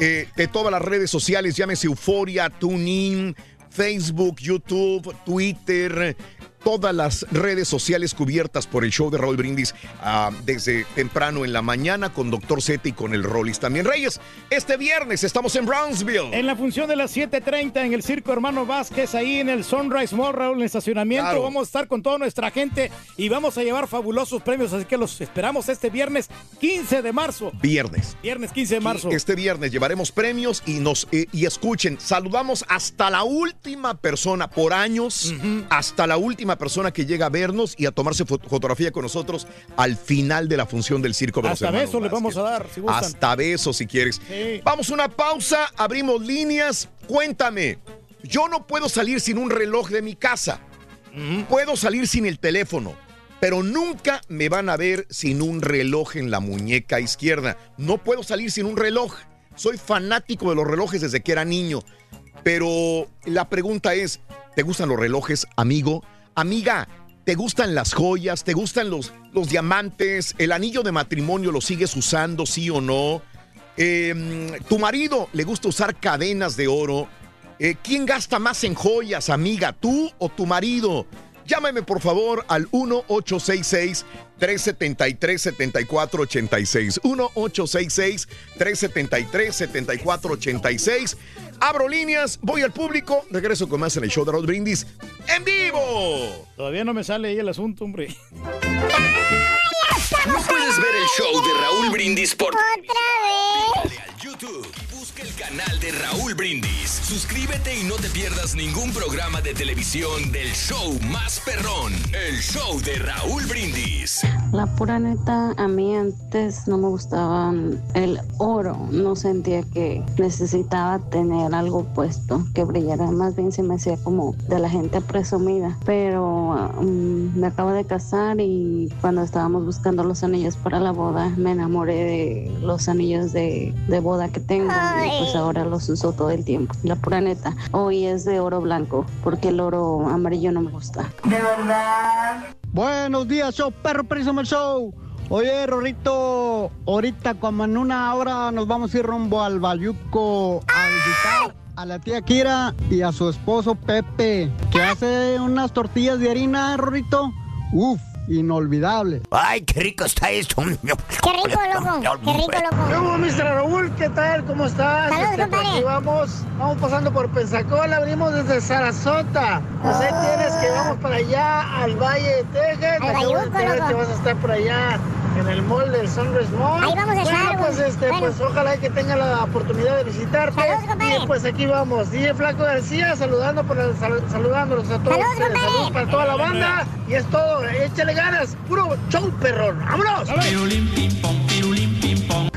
eh, de todas las redes sociales, llámese Euforia, TuneIn, Facebook, YouTube, Twitter, todas las redes sociales cubiertas por el show de Raúl Brindis ah, desde temprano en la mañana con Doctor Z y con el Rollis también. Reyes, este viernes estamos en Brownsville. En la función de las 7.30 en el Circo Hermano Vázquez, ahí en el Sunrise Mall, Raúl, en el estacionamiento. Claro. Vamos a estar con toda nuestra gente y vamos a llevar fabulosos premios, así que los esperamos este viernes 15 de marzo. Viernes. Viernes 15 de marzo. Este viernes llevaremos premios y nos eh, y escuchen, saludamos hasta la última persona por años, hasta la última persona que llega a vernos y a tomarse fo- fotografía con nosotros al final de la función del circo de los Hasta hermanos besos les vamos a dar, si gustan. Hasta besos si quieres. Sí. Vamos a una pausa, abrimos líneas. Cuéntame, yo no puedo salir sin un reloj de mi casa. Puedo salir sin el teléfono, pero nunca me van a ver sin un reloj en la muñeca izquierda. No puedo salir sin un reloj. Soy fanático de los relojes desde que era niño. Pero la pregunta es, ¿te gustan los relojes, amigo? Amiga, ¿te gustan las joyas? ¿Te gustan los, los diamantes? ¿El anillo de matrimonio lo sigues usando, sí o no? Eh, ¿Tu marido le gusta usar cadenas de oro? Eh, ¿Quién gasta más en joyas, amiga? ¿Tú o tu marido? Llámame por favor al 1-866-373-7486. 1-866-373-7486. Abro líneas, voy al público, regreso con más en el show de Rod Brindis en vivo. Todavía no me sale ahí el asunto, hombre. No puedes ver el show de Raúl Brindis por ¡Otra vez! Dale al YouTube el canal de Raúl Brindis. Suscríbete y no te pierdas ningún programa de televisión del show más perrón, el show de Raúl Brindis. La pura neta, a mí antes no me gustaba el oro. No sentía que necesitaba tener algo puesto que brillara. Más bien se me hacía como de la gente presumida. Pero mm, me acabo de casar y cuando estábamos buscando los anillos para la boda, me enamoré de los anillos de, de boda que tengo. Y pues ahora los uso todo el tiempo. La pura neta. Hoy es de oro blanco porque el oro amarillo no me gusta. ¿De verdad? Buenos días, show perro, príncipe el show. Oye, Rorrito, ahorita como en una hora nos vamos a ir rumbo al Bayuco a visitar a la tía Kira y a su esposo Pepe, que hace unas tortillas de harina, Rorrito. Uf, inolvidable. Ay, qué rico está esto. Qué rico, loco. Qué rico, loco. ¿Qué hubo, Mr. Raúl? ¿Qué tal? ¿Cómo estás? Saludos, Este, compadre. aquí vamos, vamos pasando por Pensacola, venimos desde Sarasota. Pues ahí tienes que vamos para allá, al Valle de Texas. Al Bayuco, que vas a estar por allá. en el mall del Sunrise Mall. Ahí vamos a estar, Bueno, pues, este, Bueno. pues ojalá que tenga la oportunidad de visitarte. Saludos, compadre. Y pues aquí vamos. DJ Flaco García saludando por el- sal- saludándolos a todos Saludos, compadre. Saludos para toda la banda. Y es todo. Échale ganas. Puro show, perrón. ¡Vámonos!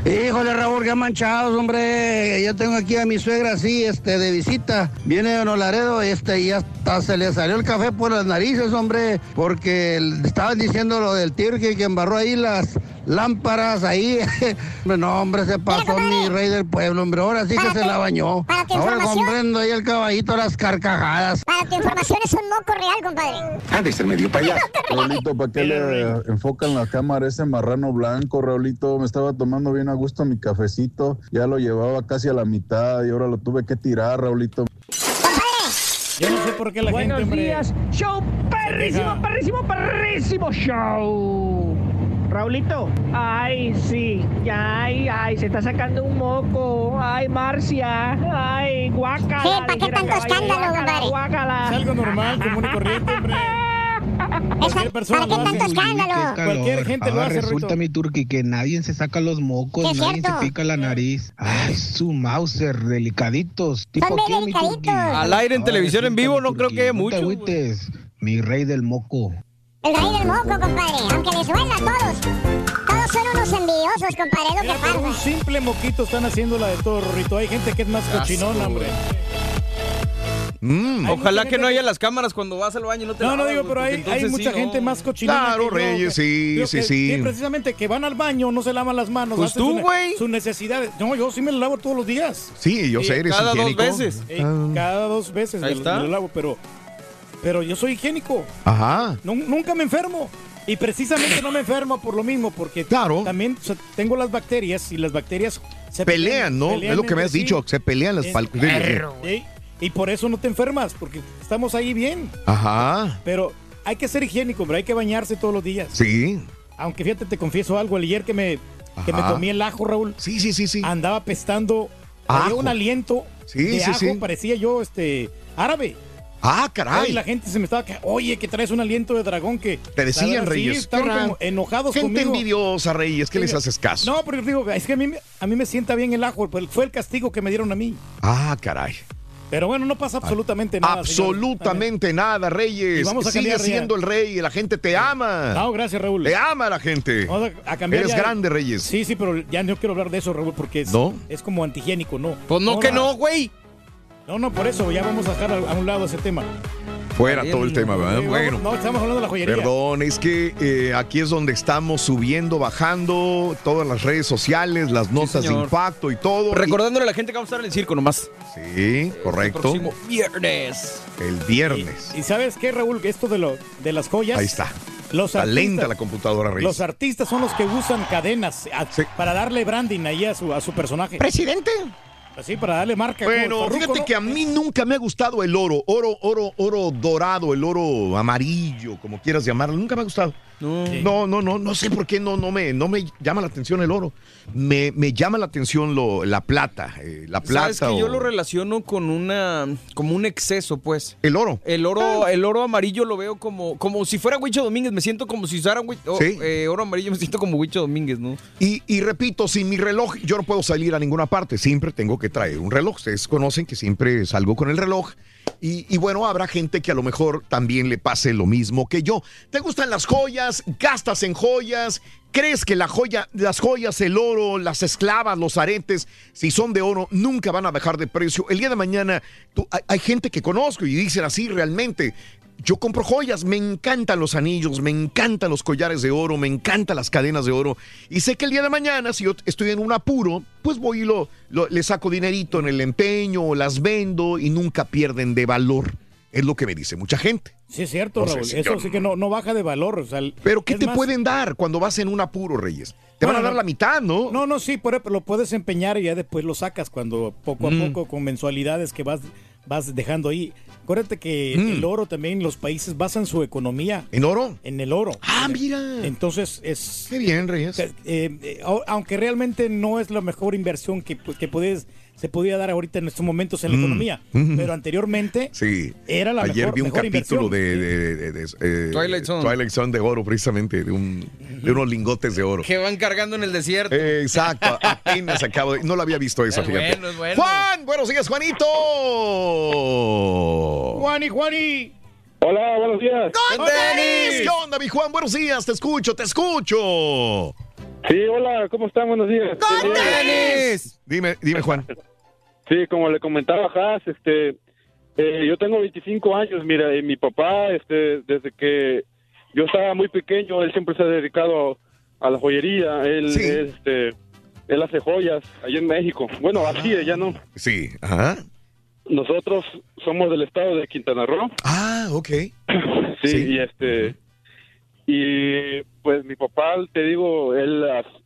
Híjole, Raúl, qué manchados, hombre. Yo tengo aquí a mi suegra así, este, de visita. Viene de Nolaredo, este, y hasta se le salió el café por las narices, hombre, porque estaban diciendo lo del tío que, que embarró ahí las lámparas ahí. <laughs> Hombre, no, hombre, se pasó mi rey del pueblo, hombre. Ahora sí que se la bañó. para tu Ahora comprendo ahí el caballito las carcajadas. Para tu información es un moco real, compadre. Ha de ser medio payaso. <laughs> Raulito, ¿para qué le enfocan la cámara a ese marrano blanco, Raulito? Me estaba tomando bien a gusto mi cafecito, ya lo llevaba casi a la mitad y ahora lo tuve que tirar, Raulito. Yo no sé por qué la Buenos gente, hombre, días, show perrísimo, perrísimo, perrísimo show. Raulito, ay, sí, ay, ay, se está sacando un moco, ay, Marcia, ay, guácala. Sí, ¿pa' qué tanto escándalo, compadre? Es algo normal, común y corriente, hombre. <laughs> Cualquier persona ¿Para qué tanto hace. escándalo? Cualquier gente lo Ahora hace, resulta, Rito. mi turqui, que nadie se saca los mocos, nadie cierto. se pica la nariz. Ay, su Mauser, delicaditos. ¿Tipo Son qué, delicaditos. Al aire en televisión en vivo no creo que haya mucho, mucho. mi rey del moco. El rey del moco, compadre. Aunque les duela a todos. Todos son unos envidiosos, compadre. Lo Mira, que por un pasa. simple moquito están haciendo la de todo, Rito. Hay gente que es más cochinona, hombre. Mm. Ojalá que no haya las cámaras cuando vas al baño y no te No, no digo, pero hay, sí, mucha no. gente más cochinona. Claro, que Reyes, sí, sí, que- sí. que precisamente que van al baño, no se lavan las manos. Pues tú, güey. Sus necesidades. No, yo sí me lo lavo todos los días. Sí, yo sé, eres cada dos veces. Eh, Cada dos veces Ahí me, lo- está. me lo lavo, pero, pero yo soy higiénico. Ajá. Nun- nunca me enfermo. Y precisamente no me enfermo por lo mismo, porque Claro. también o sea, tengo las bacterias y las bacterias se Pelean, ¿no? pelean es lo que me has sí. dicho, se pelean las Sí, Y por eso no te enfermas, porque estamos ahí bien. Ajá. Pero hay que ser higiénico, hombre, hay que bañarse todos los días. Sí. Aunque fíjate, te confieso algo, ayer que me, que me comí el ajo, Raúl. Sí, sí, sí, sí. Andaba pestando, había un aliento Sí, de sí, ajo, sí. parecía yo este árabe. Ah, Y caray. la gente se me estaba que, oye, que traes un aliento de dragón que Te decían, verdad, sí, Reyes. estaban qué raro. como enojados Gente conmigo. envidiosa, Reyes, ¿qué Sí, les haces caso? No, pero digo, es que a mí, me- a mí me sienta bien el ajo, fue el castigo que me dieron a mí. Ah, caray. Pero bueno, no pasa absolutamente nada. señor. Absolutamente nada, Y Reyes. vamos a Sigue cambiar ya. siendo el rey y la gente te ama. No, gracias, Raúl. Te ama la gente. Vamos a, a cambiar Eres ya- grande, Reyes. Sí, sí, pero ya no quiero hablar de eso, Raúl, porque es, ¿No? es como antihigiénico, ¿no? Pues no, que no, güey. No, no, por eso ya vamos a dejar a, a un lado ese tema. Fuera todo el tema, ¿verdad? Bueno. no, estamos hablando de la joyería. Perdón, es que eh, aquí es donde estamos subiendo, bajando todas las redes sociales, las notas de impacto y todo. Recordándole a la gente que vamos a estar en el circo nomás. Sí, correcto. próximo viernes. El viernes. ¿Y sabes qué, Raúl? Esto de, lo, de las joyas. Ahí está. Los Está artistas, lenta la computadora, Reyes. los artistas son los que usan cadenas a- para darle branding ahí a su, a su personaje. ¿Presidente? Así, para darle marca. Bueno, fíjate ¿no? que a mí nunca me ha gustado el oro, oro, oro, oro dorado, el oro amarillo, como quieras llamarlo, nunca me ha gustado. No, no, no, no, no sé por qué no, no me, no me llama la atención el oro. Me, me llama la atención lo, la plata, eh, la plata. Sabes que o- yo lo relaciono con una como un exceso, pues. El oro. El oro, el oro amarillo lo veo como, como si fuera Huicho Domínguez, me siento como si oh, Sí. eh, oro amarillo, me siento como Huicho Domínguez, ¿no? Y, y repito, sin mi reloj yo no puedo salir a ninguna parte, siempre tengo que traer un reloj. Ustedes conocen que siempre salgo con el reloj. Y, bueno, habrá gente que a lo mejor también le pase lo mismo que yo. ¿Te gustan las joyas? ¿Gastas en joyas? ¿Crees que la joya, las joyas, el oro, las esclavas, los aretes, si son de oro, nunca van a bajar de precio? El día de mañana hay gente que conozco y dicen así realmente. Yo compro joyas, me encantan los anillos, me encantan los collares de oro, me encantan las cadenas de oro. Y sé que el día de mañana, si yo estoy en un apuro, pues voy y lo, lo- le saco dinerito en el empeño, las vendo y nunca pierden de valor. Es lo que me dice mucha gente. Sí, es cierto, No Raúl. Eso sí que no, no baja de valor. o sea, el- Pero ¿qué te más- pueden dar cuando vas en un apuro, Reyes? Te van a dar no- la mitad, ¿no? No, no, sí, por, lo puedes empeñar y ya después lo sacas cuando poco a Mm. poco con mensualidades que vas, vas dejando ahí. Acuérdate que Mm. el oro también, los países basan su economía. ¿En oro? En el oro. Ah, mira. Entonces es... Qué bien, Reyes. eh, eh, au- aunque realmente no es la mejor inversión que, pues, que puedes, se podía dar ahorita en estos momentos en la Mm. economía, Mm. pero anteriormente Sí. era la Ayer mejor, vi un mejor capítulo inversión. de, de- de- de- eh, Twilight Zone. Twilight Zone de oro, precisamente, de un, de unos lingotes de oro. Que van cargando en el desierto. Eh, exacto, apenas acabo de... No lo había visto eso, <laughs> Es fíjate. bueno, es bueno. Juan, buenos días, Juanito. Juani, Juani. Hola, buenos días. ¡Con Denis! ¿Qué onda, mi Juan? Buenos días, te escucho, te escucho. Sí, hola, ¿cómo están? Buenos días. ¡Con Denis! Dime, dime, Juan. Sí, como le comentaba Haas, este, eh, yo tengo 25 años, mira, y mi papá, este, desde que yo estaba muy pequeño, él siempre se ha dedicado a la joyería, él, este, él hace joyas allá en México. Bueno, aquí, ya no. Sí, ajá. Nosotros somos del estado de Quintana Roo. Ah, ok. <clears throat> Sí, y este y pues mi papá, te digo, él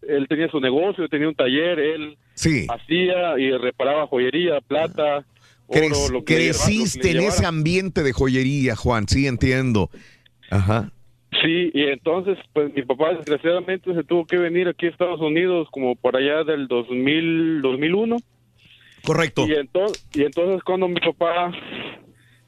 él tenía su negocio, tenía un taller, él Sí. hacía y reparaba joyería, plata, oro, lo que le llevara- lo que creciste en ese ambiente de joyería, Juan, sí, entiendo. Ajá. Sí, y entonces pues mi papá desgraciadamente se tuvo que venir aquí a Estados Unidos como por allá del 2000, 2001. Correcto. Y entonces, y entonces cuando mi papá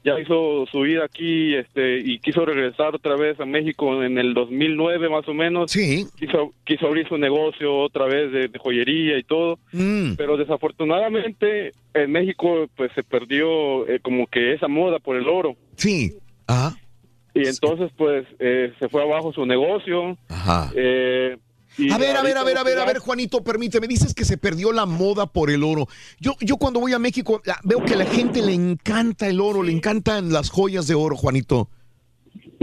ya hizo su vida aquí este y quiso regresar otra vez a México en el 2009 más o menos. Sí. Quiso, quiso abrir su negocio otra vez de, de joyería y todo. Mm. Pero desafortunadamente en México pues se perdió eh, como que esa moda por el oro. Sí. Ajá. Y entonces pues eh, se fue abajo su negocio. Ajá. Eh, A ver, a ver, a ver, a ver, a ver, Juanito, permíteme. Dices que se perdió la moda por el oro. Yo, yo cuando voy a México la- veo que a la gente le encanta el oro, le encantan las joyas de oro, Juanito.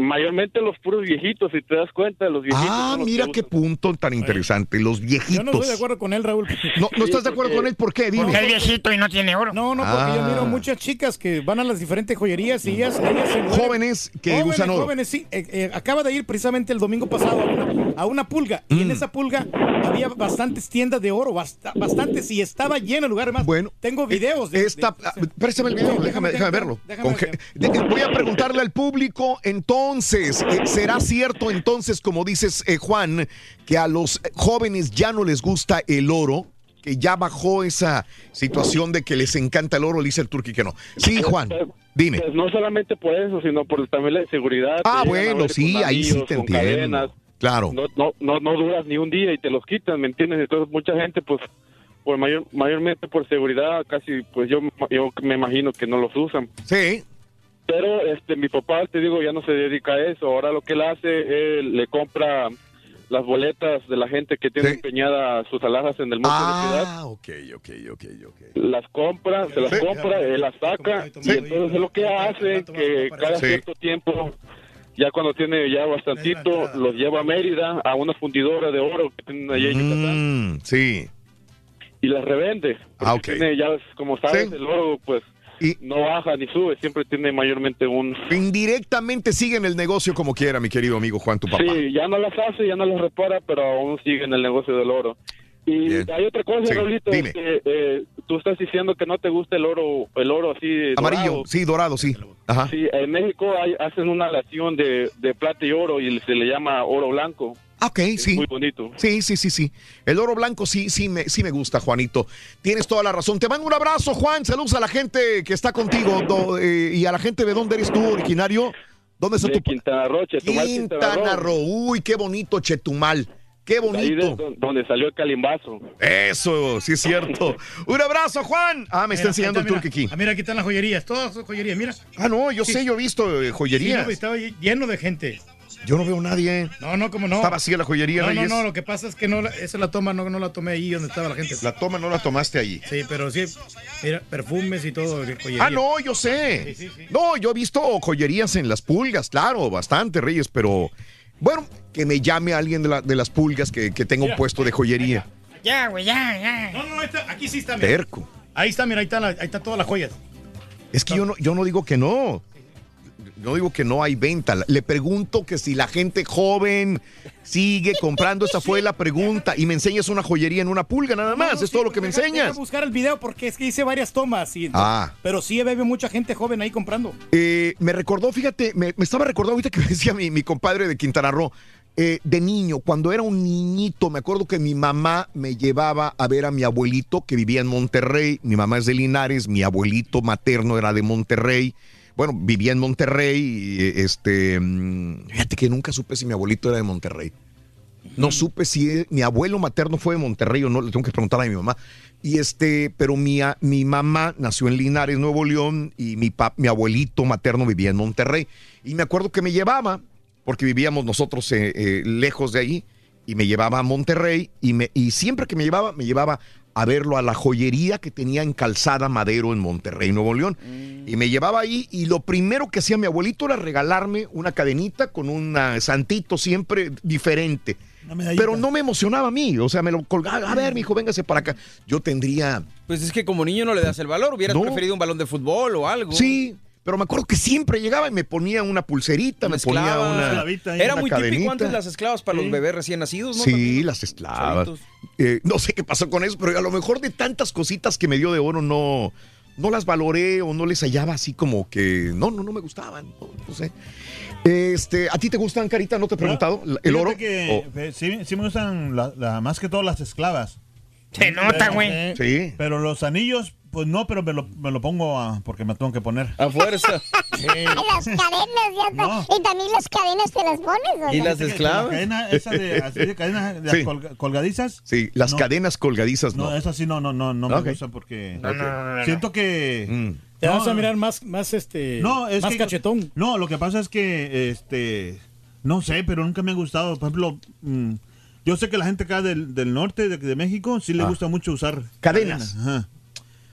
Mayormente los puros viejitos, si te das cuenta, los viejitos. Ah, los mira qué punto tan interesante. Los viejitos. Yo no estoy de acuerdo con él, Raúl. No, ¿no estás de acuerdo con él? ¿Por qué? Dime. Porque es viejito y no tiene oro. No, no, porque yo Ah. miro muchas chicas que van a las diferentes joyerías y ellas, ellas se. Jóvenes que Jóvenes, usan oro. Jóvenes, sí. Eh, eh, acaba de ir precisamente el domingo pasado a una, a una pulga y Mm. en esa pulga había bastantes tiendas de oro, basta- bastantes y estaba lleno el lugar. Más, bueno, tengo videos de, Esta, ah, préstame el video, Sí, déjame, déjame verlo. déjame de- voy a preguntarle al público, entonces, eh, ¿será cierto entonces, como dices, eh, Juan, que a los eh, jóvenes ya no les gusta el oro? Que ya bajó esa situación de que les encanta el oro, le dice el turqui que no. Sí, Juan, dime. Pues no solamente por eso, sino por también la seguridad. Ah, bueno, sí, ahí sí te entiendo. cadenas. Claro. No, no, no, no duras ni un día y te los quitan, ¿me entiendes? Entonces mucha gente, pues, por mayor, mayormente por seguridad, casi, pues yo, yo me imagino que no los usan. Sí. Pero este, mi papá, te digo, ya no se dedica a eso. Ahora lo que él hace, él le compra las boletas de la gente que tiene empeñada sus alhajas en el monte de ciudad. Ah, ok, ok, ok, ok. las compra, se las Sí. compra, él las saca y entonces es lo que hace que cada Sí. cierto tiempo, ya cuando tiene ya bastantito, los lleva a Mérida a una fundidora de oro que tienen allá en Yucatán Mm, sí. y las revende. Ah, tiene ya, como sabes, Sí. el oro pues no baja ni sube, siempre tiene mayormente un... Indirectamente siguen el negocio como quiera, mi querido amigo Juan, tu papá. Sí, ya no las hace, ya no las repara, pero aún sigue en el negocio del oro. Y Bien. hay otra cosa, Sí, Raulito, es que eh, tú estás diciendo que no te gusta el oro, el oro así Amarillo, dorado. sí, dorado, sí. Ajá. Sí, en México hay- hacen una aleación de, de plata y oro y se le llama oro blanco. Ah, Ok, sí. Muy bonito. Sí, sí, sí, sí. El oro blanco sí, sí me, sí me gusta, Juanito. Tienes toda la razón. Te mando un abrazo, Juan. Saludos a la gente que está contigo do- eh, y a la gente de dónde eres tú, originario. ¿Dónde está De tu Quintana Roo, Chetumal, Quintana Roo. Uy, qué bonito Chetumal. Qué bonito. don- donde salió el calimbazo. Eso, sí es cierto. <laughs> un abrazo, Juan. Ah, me está enseñando ahí el está, turque aquí. mira. Ah, mira, aquí están las joyerías, todas son joyerías, mira. Ah, no, yo sé, yo he visto eh, joyerías. Sí, no, estaba lleno de gente. Yo no veo nadie. No, no, como no. Está vacía la joyería, No, no, Reyes. no, lo que pasa es que no, la- esa la toma, no, no la tomé ahí donde estaba la gente. La toma no la tomaste allí. Sí, pero sí, mira, perfumes y todo, joyería. Ah, no, yo sé. No, yo he visto joyerías en las pulgas, claro, bastante, Reyes, pero bueno, que me llame alguien de, la- de las pulgas que, que tenga un Mira. puesto de joyería. Ya, güey, ya, ya. No, no, no, está- aquí sí está, mira. Terco. Ahí está, mira, ahí está, la- ahí está todas las joyas. Es que yo no, yo no digo que no. No digo que no hay venta. Le pregunto que si la gente joven sigue comprando. Esa fue la pregunta. Y me enseñas una joyería en una pulga nada más. es todo lo que me Deja- enseñas. deja buscar el video porque es que hice varias tomas. Y, Ah. Pero sí veo mucha gente joven ahí comprando. Eh, me recordó, fíjate, me, me estaba recordando ahorita que me decía mi, mi compadre de Quintana Roo. eh, de niño, cuando era un niñito, me acuerdo que mi mamá me llevaba a ver a mi abuelito que vivía en Monterrey. Mi mamá es de Linares, mi abuelito materno era de Monterrey. Bueno, vivía en Monterrey. y, este, mm, fíjate que nunca supe si mi abuelito era de Monterrey. No supe si mi abuelo materno fue de Monterrey o no, le tengo que preguntar a mi mamá. Y este, pero mi, mi mamá nació en Linares, Nuevo León, y mi, pap- mi abuelito materno vivía en Monterrey. Y me acuerdo que me llevaba, porque vivíamos nosotros eh, eh, lejos de ahí, y me llevaba a Monterrey, y, me, y siempre que me llevaba, me llevaba a verlo a la joyería que tenía en Calzada Madero en Monterrey, Nuevo León. Y me llevaba ahí y lo primero que hacía mi abuelito era regalarme una cadenita con un santito siempre diferente. Pero no me emocionaba a mí, o sea, me lo colgaba. A ver, mijo, véngase para acá. Yo tendría... Pues es que como niño no le das el valor. Hubieras No. preferido un balón de fútbol o algo. Sí, pero me acuerdo que siempre llegaba y me ponía una pulserita, me ponía Esclava. una... Era una muy típico antes las esclavas para los bebés recién nacidos, ¿no? Sí, También. las esclavas. Eh, no sé qué pasó con eso, pero a lo mejor de tantas cositas que me dio de oro no, no las valoré o no les hallaba así como que no, no, no me gustaban. No, no sé. Este, ¿a ti te gustan, Carita? ¿No te he preguntado? ¿El oro? que eh, sí, sí me gustan la- la- más que todo las esclavas. Se nota, güey. Sí. Pero los anillos, pues no, pero me lo, me lo pongo a- porque me tengo que poner. A fuerza. <laughs> Las cadenas, ya está. Y también las cadenas te las pones, ¿o no? Fíjate que La cadena esa de, así de cadenas de Sí. colga- colgadizas. Sí, las No. cadenas colgadizas no. No, esa sí no, no, no, no me gusta porque No, no, no, no, no. siento que Mm. Te vas No, a mirar más, más este, no, es más que, cachetón. No, lo que pasa es que este no sé, pero nunca me ha gustado, por ejemplo, mm, yo sé que la gente acá del, del norte de, de México sí le Ah. gusta mucho usar Cadenas. Ajá.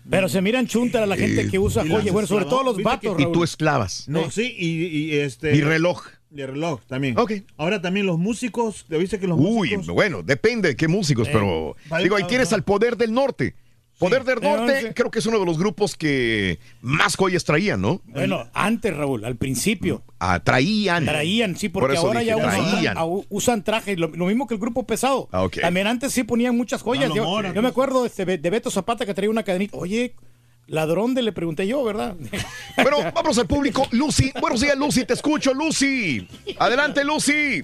Pero se miran chuntar a la gente que usa Y joyas, bueno, sobre todo los vatos, ¿viste Y tú esclavas. No, sí, y, y, este Mi reloj. Y el reloj también. Ok. Ahora también los músicos, ¿te viste que los Uy, músicos bueno, depende de qué músicos, Eh, pero vale, digo, ahí ah, tienes al Poder del Norte. Poder del Norte creo que es uno de los grupos que más joyas traían, ¿no? Bueno, antes, Raúl, al principio. Ah, traían. Traían, sí, Por porque eso ahora dije, ya usan, traían. a- usan trajes, lo, lo mismo que el grupo pesado. Ah, ok. También antes sí ponían muchas joyas. Yo, Mora, yo me acuerdo este, de Beto Zapata que traía una cadenita. Oye, ladrón de le pregunté yo, ¿verdad? <laughs> Bueno, vamos al público. Lucy, buenos días, Lucy, te escucho, Lucy. Adelante, Lucy.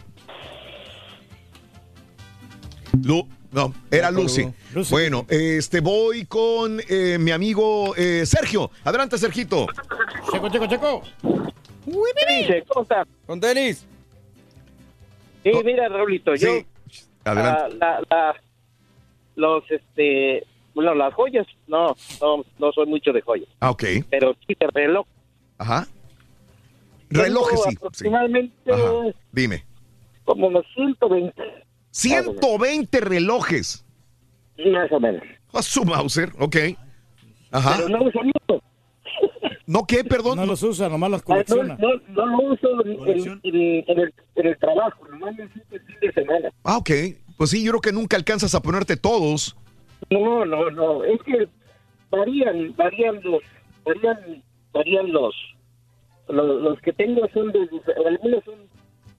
Lu- no, era Lucy. Bueno, este voy con eh, mi amigo eh, Sergio. Adelante, Sergito. checo, checo, checo. Dice, ¿cómo está? Con tenis. Sí, mira, Raulito, yo... Sí, adelante. la, la- los, este... Bueno, las joyas, no, no, no soy mucho de joyas. Ah, ok. Pero sí de reloj. Ajá. Relojes, sí. sí. Aproximadamente Ajá. Dime. como unos 120, 120 relojes. más o menos. A su Mauser, ok. Ajá. Pero no uso mucho. ¿No qué, perdón? No los usa, nomás los Ah, No, colecciona. no, no lo uso en, en- en- en el, en el trabajo, nomás lo uso el fin de semana. Ah, ok. Pues sí, yo creo que nunca alcanzas a ponerte todos. No, no, no, es que varían, varían los, varían, varían los, los, los que tengo son de, algunos son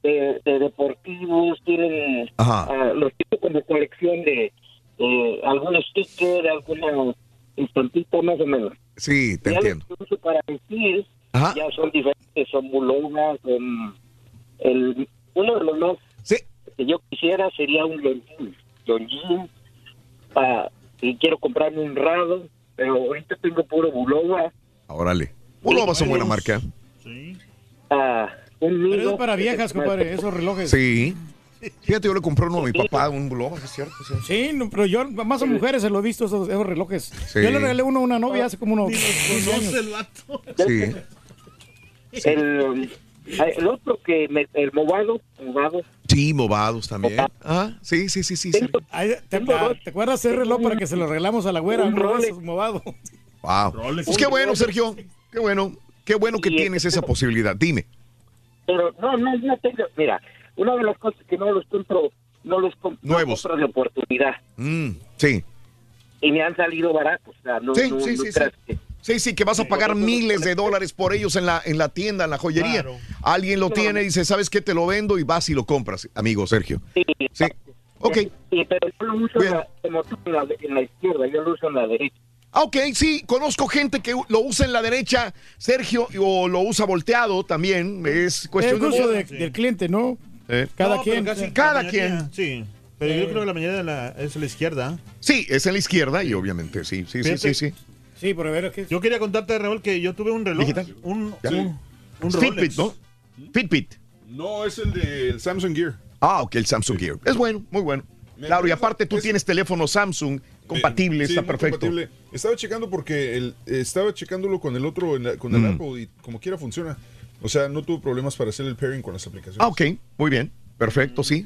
de, de deportivos, tienen, ah, los tengo como colección de, de algunos stickers, alguna estampita más o menos. Sí, te ya entiendo. los que uso para vestir Ajá. ya son diferentes, son bulonas, son el, uno de los más que yo quisiera sería un Longines, Longines, pa- y quiero comprarme un rado, pero ahorita tengo puro buloba, Órale. Bulova son buena marca. ah, un Pero es para viejas, <laughs> compadre, esos relojes. Sí. Fíjate, yo le compré uno a mi papá, un Bulova, es cierto. sí. Sí, no, pero yo más a mujeres se lo he visto esos, esos relojes. Sí. Yo le regalé uno a una novia hace como unos 15 años. Sí. el, el otro que me, el movado, movado, Sí, movados también. Ah, sí, sí, sí, sí. Sergio. Ay, ¿te, ah, ¿te acuerdas de ese reloj para que se lo regalamos a la güera? Un reloj movado. Wow. Pues qué bueno, Sergio. Qué bueno. Qué bueno que tienes esa posibilidad. Dime. Pero no, no, no tengo, mira, una de las cosas que no los compro, no los compro, no Nuevos. compro de oportunidad, Mm, sí. y me han salido baratos, o sea, no, Sí, no- sí, no sí, sí. Sí, sí, que vas a pagar miles de dólares por ellos en la, en la tienda, en la joyería. Alguien lo tiene y dice, ¿sabes qué? Te lo vendo y vas y lo compras, amigo Sergio. Sí, Sí. Ok. Sí, pero yo lo uso en la, como tú, en la, en la izquierda, yo lo uso en la derecha. Ah, ok, sí, conozco gente que lo usa en la derecha, Sergio, o lo usa volteado también. Es cuestión El de- del cliente, ¿no? Eh. Cada No, quien. casi Cada quien. Sí, pero yo creo que la de la, es la izquierda. Sí, es en la izquierda y obviamente, sí, sí, sí, Fíjate. sí, sí. Sí, pero a ver, ¿qué? Yo quería contarte, Raúl, que yo tuve un reloj. ¿Digital? Un, Ya. un, un Fitbit. ¿no? Fitbit. No, es el de Samsung Gear. Ah, ok, el Samsung Gear. Es bueno, muy bueno. Claro, y aparte tú tienes teléfono Samsung compatible, Eh, Sí, está perfecto. compatible. Estaba checando porque el, estaba checándolo con el otro, en la- con el Mm. Apple, y como quiera funciona. O sea, no tuve problemas para hacer el pairing con las aplicaciones. Ah, ok, muy bien. Perfecto, sí.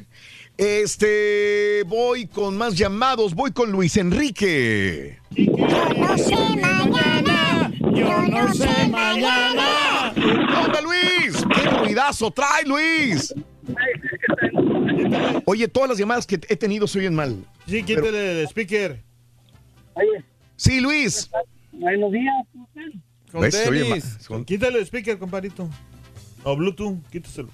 Este, voy con más llamados. Voy con Luis Enrique. No sé mañana. Yo no sé mañana. ¡Onda, Luis! ¡Qué ruidazo trae, Luis! Oye, todas las llamadas que he tenido se oyen mal. Sí, quítale el speaker. Sí, Luis. Buenos días. Con ¿Ves? Tenis. mal. Quítale el speaker, compadrito. O Bluetooth, quítaselo.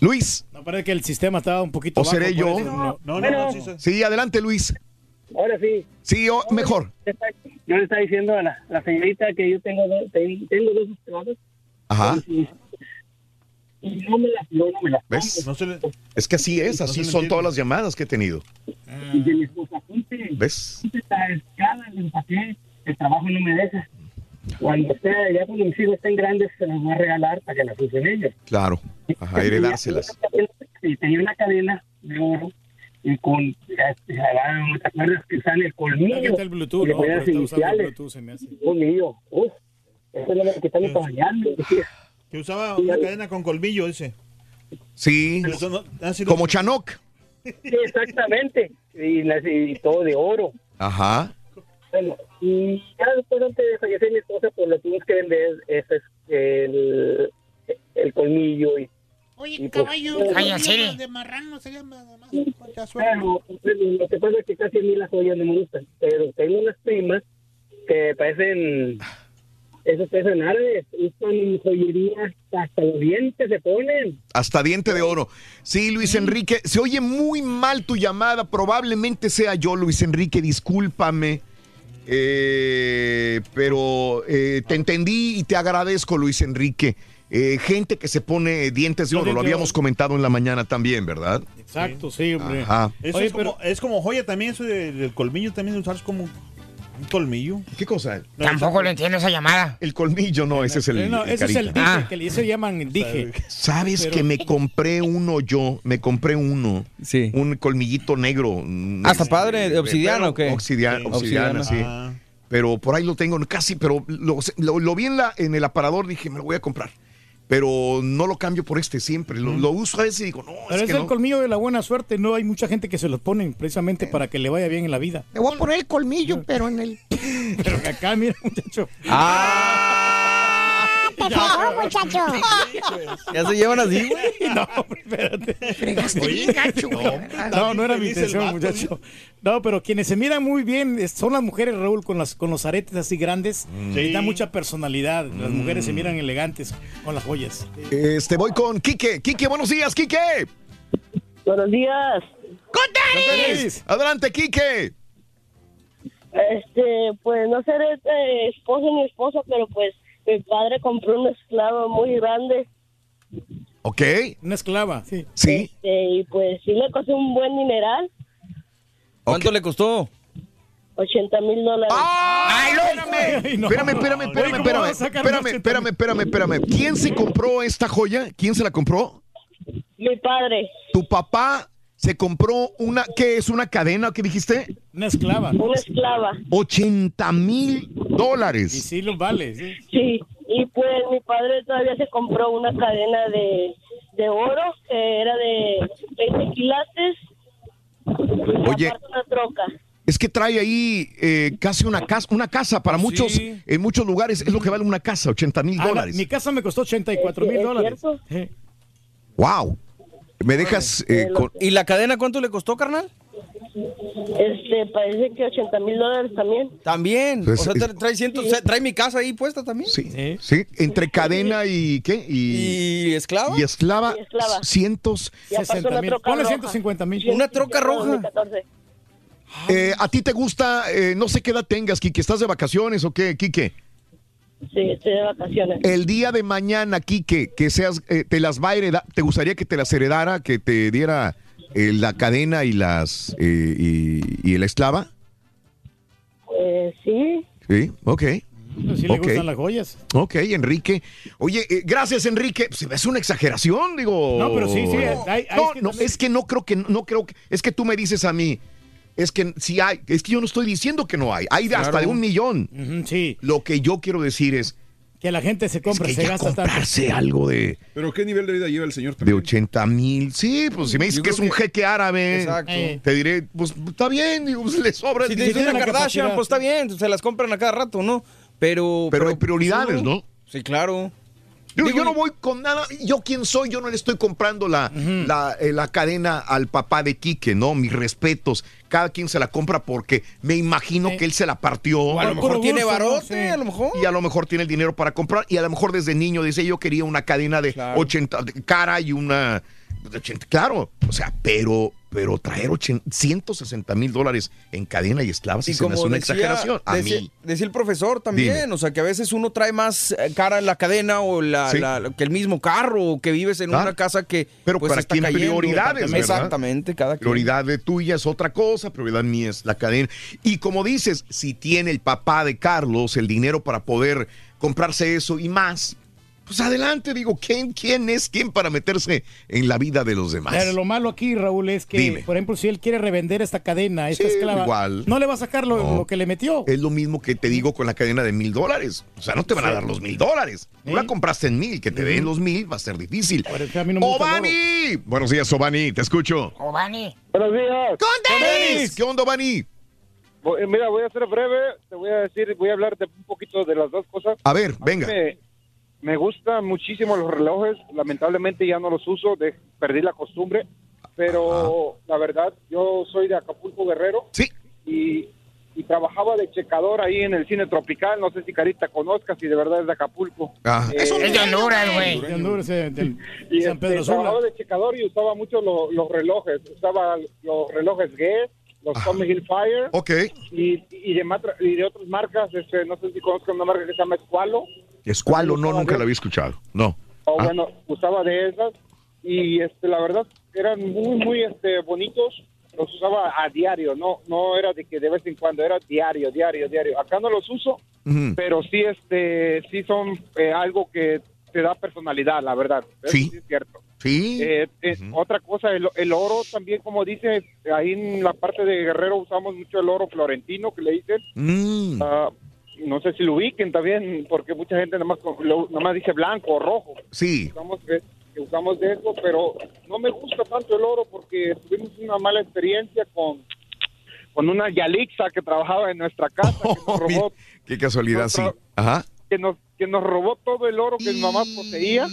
Luis. No, parece que el sistema estaba un poquito ¿O bajo, seré por yo? no- No, Bueno. no, no, sí, sí. Sí, adelante, Luis. Ahora sí. Sí, o- mejor. Yo le estaba diciendo a la, la señorita que yo tengo, dos- ten- tengo dos esclavos Ajá. y, y no me las, yo no me las ¿Ves? No le... Es que así es, No así son todas las llamadas que he tenido. Y de mi esposa, ponte, ¿Ves? ponte escala, le empaqué, el trabajo no me deja. Cuando esté, ya cuando mis hijos estén grandes, se los voy a regalar para que las usen ellos. Claro. Ajá, heredárselas. Y tenía una cadena de oro y con, ah, ¿te acuerdas que sale el colmillo? Aquí está el Bluetooth, Y le ¿no? Pero las está usando el iniciales. Bluetooth, se me hace. Colmillo. Uf, eso es lo que están bañarme. Que usaba una cadena con colmillo ese. Sí. No- lo- Como Chanoc. Sí, exactamente. Y, y todo de oro. Ajá. Bueno, y ya después antes de fallecer mi esposa, pues le tuvimos que vender ese es el, el colmillo y Oye, Y pues, caballo, sí. de marrano sería más más- Claro, pues, lo que pasa es que casi a mí las joyas no me gustan, pero tengo unas primas que parecen, esos árabes, usan joyería hasta los dientes se ponen. Hasta diente de oro. Sí, Luis Enrique, se oye muy mal tu llamada. Probablemente sea yo, Luis Enrique, discúlpame. Eh, pero eh, te entendí y te agradezco, Luis Enrique. Eh, gente que se pone dientes de oro, lo habíamos comentado en la mañana también, ¿verdad? Exacto, sí, hombre. Ajá. Eso Oye, es, como, es como joya también, eso de- del colmillo también de usar como un colmillo. ¿Qué cosa? Tampoco lo entiendo esa llamada. El colmillo, no, ese es el. Eh, no, el ese es el dije, que le se llaman dije. ¿Sabes Pero- que me compré uno yo? Me compré uno. Sí. Un colmillito negro. Ah, está padre, ¿de obsidiana o qué? Obsidiana, Sí. obsidiana, sí. Ah. Pero por ahí lo tengo casi, pero lo, lo- lo vi en, la, en el aparador, dije, me lo voy a comprar. Pero no lo cambio por este siempre. Lo, lo uso a veces y digo, no, Pero es es que el no. colmillo de la buena suerte, no hay mucha gente que se los ponen precisamente para que le vaya bien en la vida. Te voy a poner el colmillo, pero en el. <laughs> Pero que acá, mira, muchacho. Fregó, muchacho. Ya se llevan así, güey. <laughs> No, espérate. Fregaste bien gacho, güey. No, no era mi intención, muchacho. No, pero quienes se miran muy bien son las mujeres, Raúl, con, las, con los aretes así grandes. Sí. Y da mucha personalidad. Las mujeres se miran elegantes con las joyas. Este, voy con Quique. Quique, buenos días, Quique. Buenos días. ¡Contanis! Adelante, Quique. Este, pues no seré eh, esposo ni esposa, pero pues mi padre compró un esclavo muy grande Ok. Una esclava, sí. Sí. este, y pues sí le costó un buen dineral, ¿Cuánto le costó? 80 mil dólares. ¡Ay, Ay, no. Espérame, espérame, espérame, ¿cómo espérame, espérame, espérame, espérame, espérame. ¿Quién se compró esta joya? ¿Quién se la compró? Mi padre, Tu papá se compró una, ¿qué es? ¿Una cadena? ¿Qué dijiste? Una esclava. una esclava. 80 mil Y dólares. sí los vale, sí. Sí, y pues mi padre todavía se compró una cadena de, de oro que era de 20 quilates. Y Oye. aparte una troca. Es que trae ahí eh, casi una casa, una casa para muchos, Sí. en muchos lugares es lo que vale una casa, 80 mil Ah, la- dólares. mi casa me costó 84 mil ¿Es dólares. cierto? Sí. Wow. ¿Me dejas eh, con- ¿Y la cadena cuánto le costó, carnal? Este, parece que 80 mil dólares también. También. Pues, o sea, trae, ciento, o sea, trae mi casa ahí puesta también. Sí, Sí. sí, entre cadena y qué? Y, ¿Y esclava? y esclava, Y esclava. cientos. Y aparte 60 una mil. Ponle roja. 150 mil. Una troca roja. 2014. Eh, ¿A ti te gusta, eh, no sé qué edad tengas, Quique? ¿Estás de vacaciones o qué, Quique? Sí, estoy de vacaciones. El día de mañana, Quique, que seas, eh, te las va a heredar, ¿te gustaría que te las heredara, que te diera eh, la cadena y las y, y- y la esclava? Eh, sí, Sí, ok. Si le Ok. gustan las joyas. Ok, Enrique. Oye, eh, gracias, Enrique. Se me hace una exageración, digo. No, pero sí, sí, hay- hay- no, es que no, también- es que no creo que, no creo que, es que tú me dices a mí, es que sí hay, es que yo no estoy diciendo que no hay, hay de hasta de un millón. sí. Lo que yo quiero decir es Que la gente se compra, que se ya gasta tanto. comprarse algo de, Pero ¿qué nivel de vida lleva el señor de también? 80 mil. Sí, pues si me dices que es un que- jeque árabe, Exacto. te diré, pues está bien, digo, pues, le sobra Si te dice una Kardashian, pues está bien, se las compran a cada rato, ¿no? Pero. Pero hay prioridades, ¿no? Sí, claro. Digo, yo no voy con nada. Yo quién soy, yo no le estoy comprando la, la, eh, la cadena al papá de Quique, ¿no? Mis respetos. Cada quien se la compra porque me imagino que él se la partió. O a lo mejor tiene barote, a lo mejor. Y a lo mejor tiene el dinero para comprar. Y a lo mejor desde niño dice, yo quería una cadena de 80 de cara y una 80. Claro, o sea, pero, pero traer 80 160 mil dólares en cadena y esclavos sí Y se me hace como una decía, exageración. A decía, mí. decía el profesor también, Dime. o sea, que a veces uno trae más eh, cara en la cadena o la, Sí. la- que el mismo carro, o que vives en Claro. una casa que Pero pues, para está quien cayendo. prioridades, ¿verdad? Exactamente, cada quien. Prioridad de tuya es otra cosa, prioridad mía es la cadena. Y como dices, si tiene el papá de Carlos el dinero para poder comprarse eso y más, pues adelante, digo, ¿quién, quién es quién para meterse en la vida de los demás? Pero lo malo aquí, Raúl, es que, Dime. por ejemplo, si él quiere revender esta cadena, esta Sí, esclava, igual. no le va a sacar lo, No. lo que le metió. Es lo mismo que te digo con la cadena de mil dólares. O sea, no te van a dar los mil dólares. Tú la compraste en mil, que te den los mil va a ser difícil. no me. ¡Obani! Buenos días, Obani, te escucho. Obani. Buenos días. ¡Con ¿Qué onda, Obani? Mira, voy a ser breve. Te voy a decir, voy a hablar de un poquito de las dos cosas. A ver, venga. Me, me gustan muchísimo los relojes. Lamentablemente ya no los uso. de- perdí la costumbre. Pero la verdad, yo soy de Acapulco Guerrero. Sí. Y, y trabajaba de checador ahí en el cine tropical. No sé si Carita conozcas, si de verdad es de Acapulco. Ah. Eh, Es de Honduras, güey. De Honduras, eh, del- <laughs> y San este, Pedro Sula. trabajaba de checador y usaba mucho lo- los relojes. Usaba los relojes Guess, los Tommy Hillfire. Ok. Y, y, de, matra- y de otras marcas, este, no sé si conozcan una marca que se llama Escualo. Escualo, no, Usaba nunca de- la había escuchado. No. O Ah. bueno, usaba de esas. Y este, la verdad, eran muy, muy este, bonitos. Los usaba a diario, no no era de que de vez en cuando, era diario, diario, diario. Acá no los uso, Ujú. pero sí, este, sí son eh, algo que te da personalidad, la verdad. Eso Sí. es cierto. Sí. Eh, eh, Otra cosa, el, el oro también, como dices, ahí en la parte de Guerrero usamos mucho el oro florentino, que le dicen. Mm. Ah, no sé si lo ubiquen también, porque mucha gente nada más, dice blanco o rojo. Sí. Usamos, que usamos de eso, pero no me gusta tanto el oro porque tuvimos una mala experiencia con, con una Yalixa que trabajaba en nuestra casa, que <laughs> nos robó, Qué casualidad, sí. Ajá. que nos, que nos robó todo el oro que mi mamá poseía.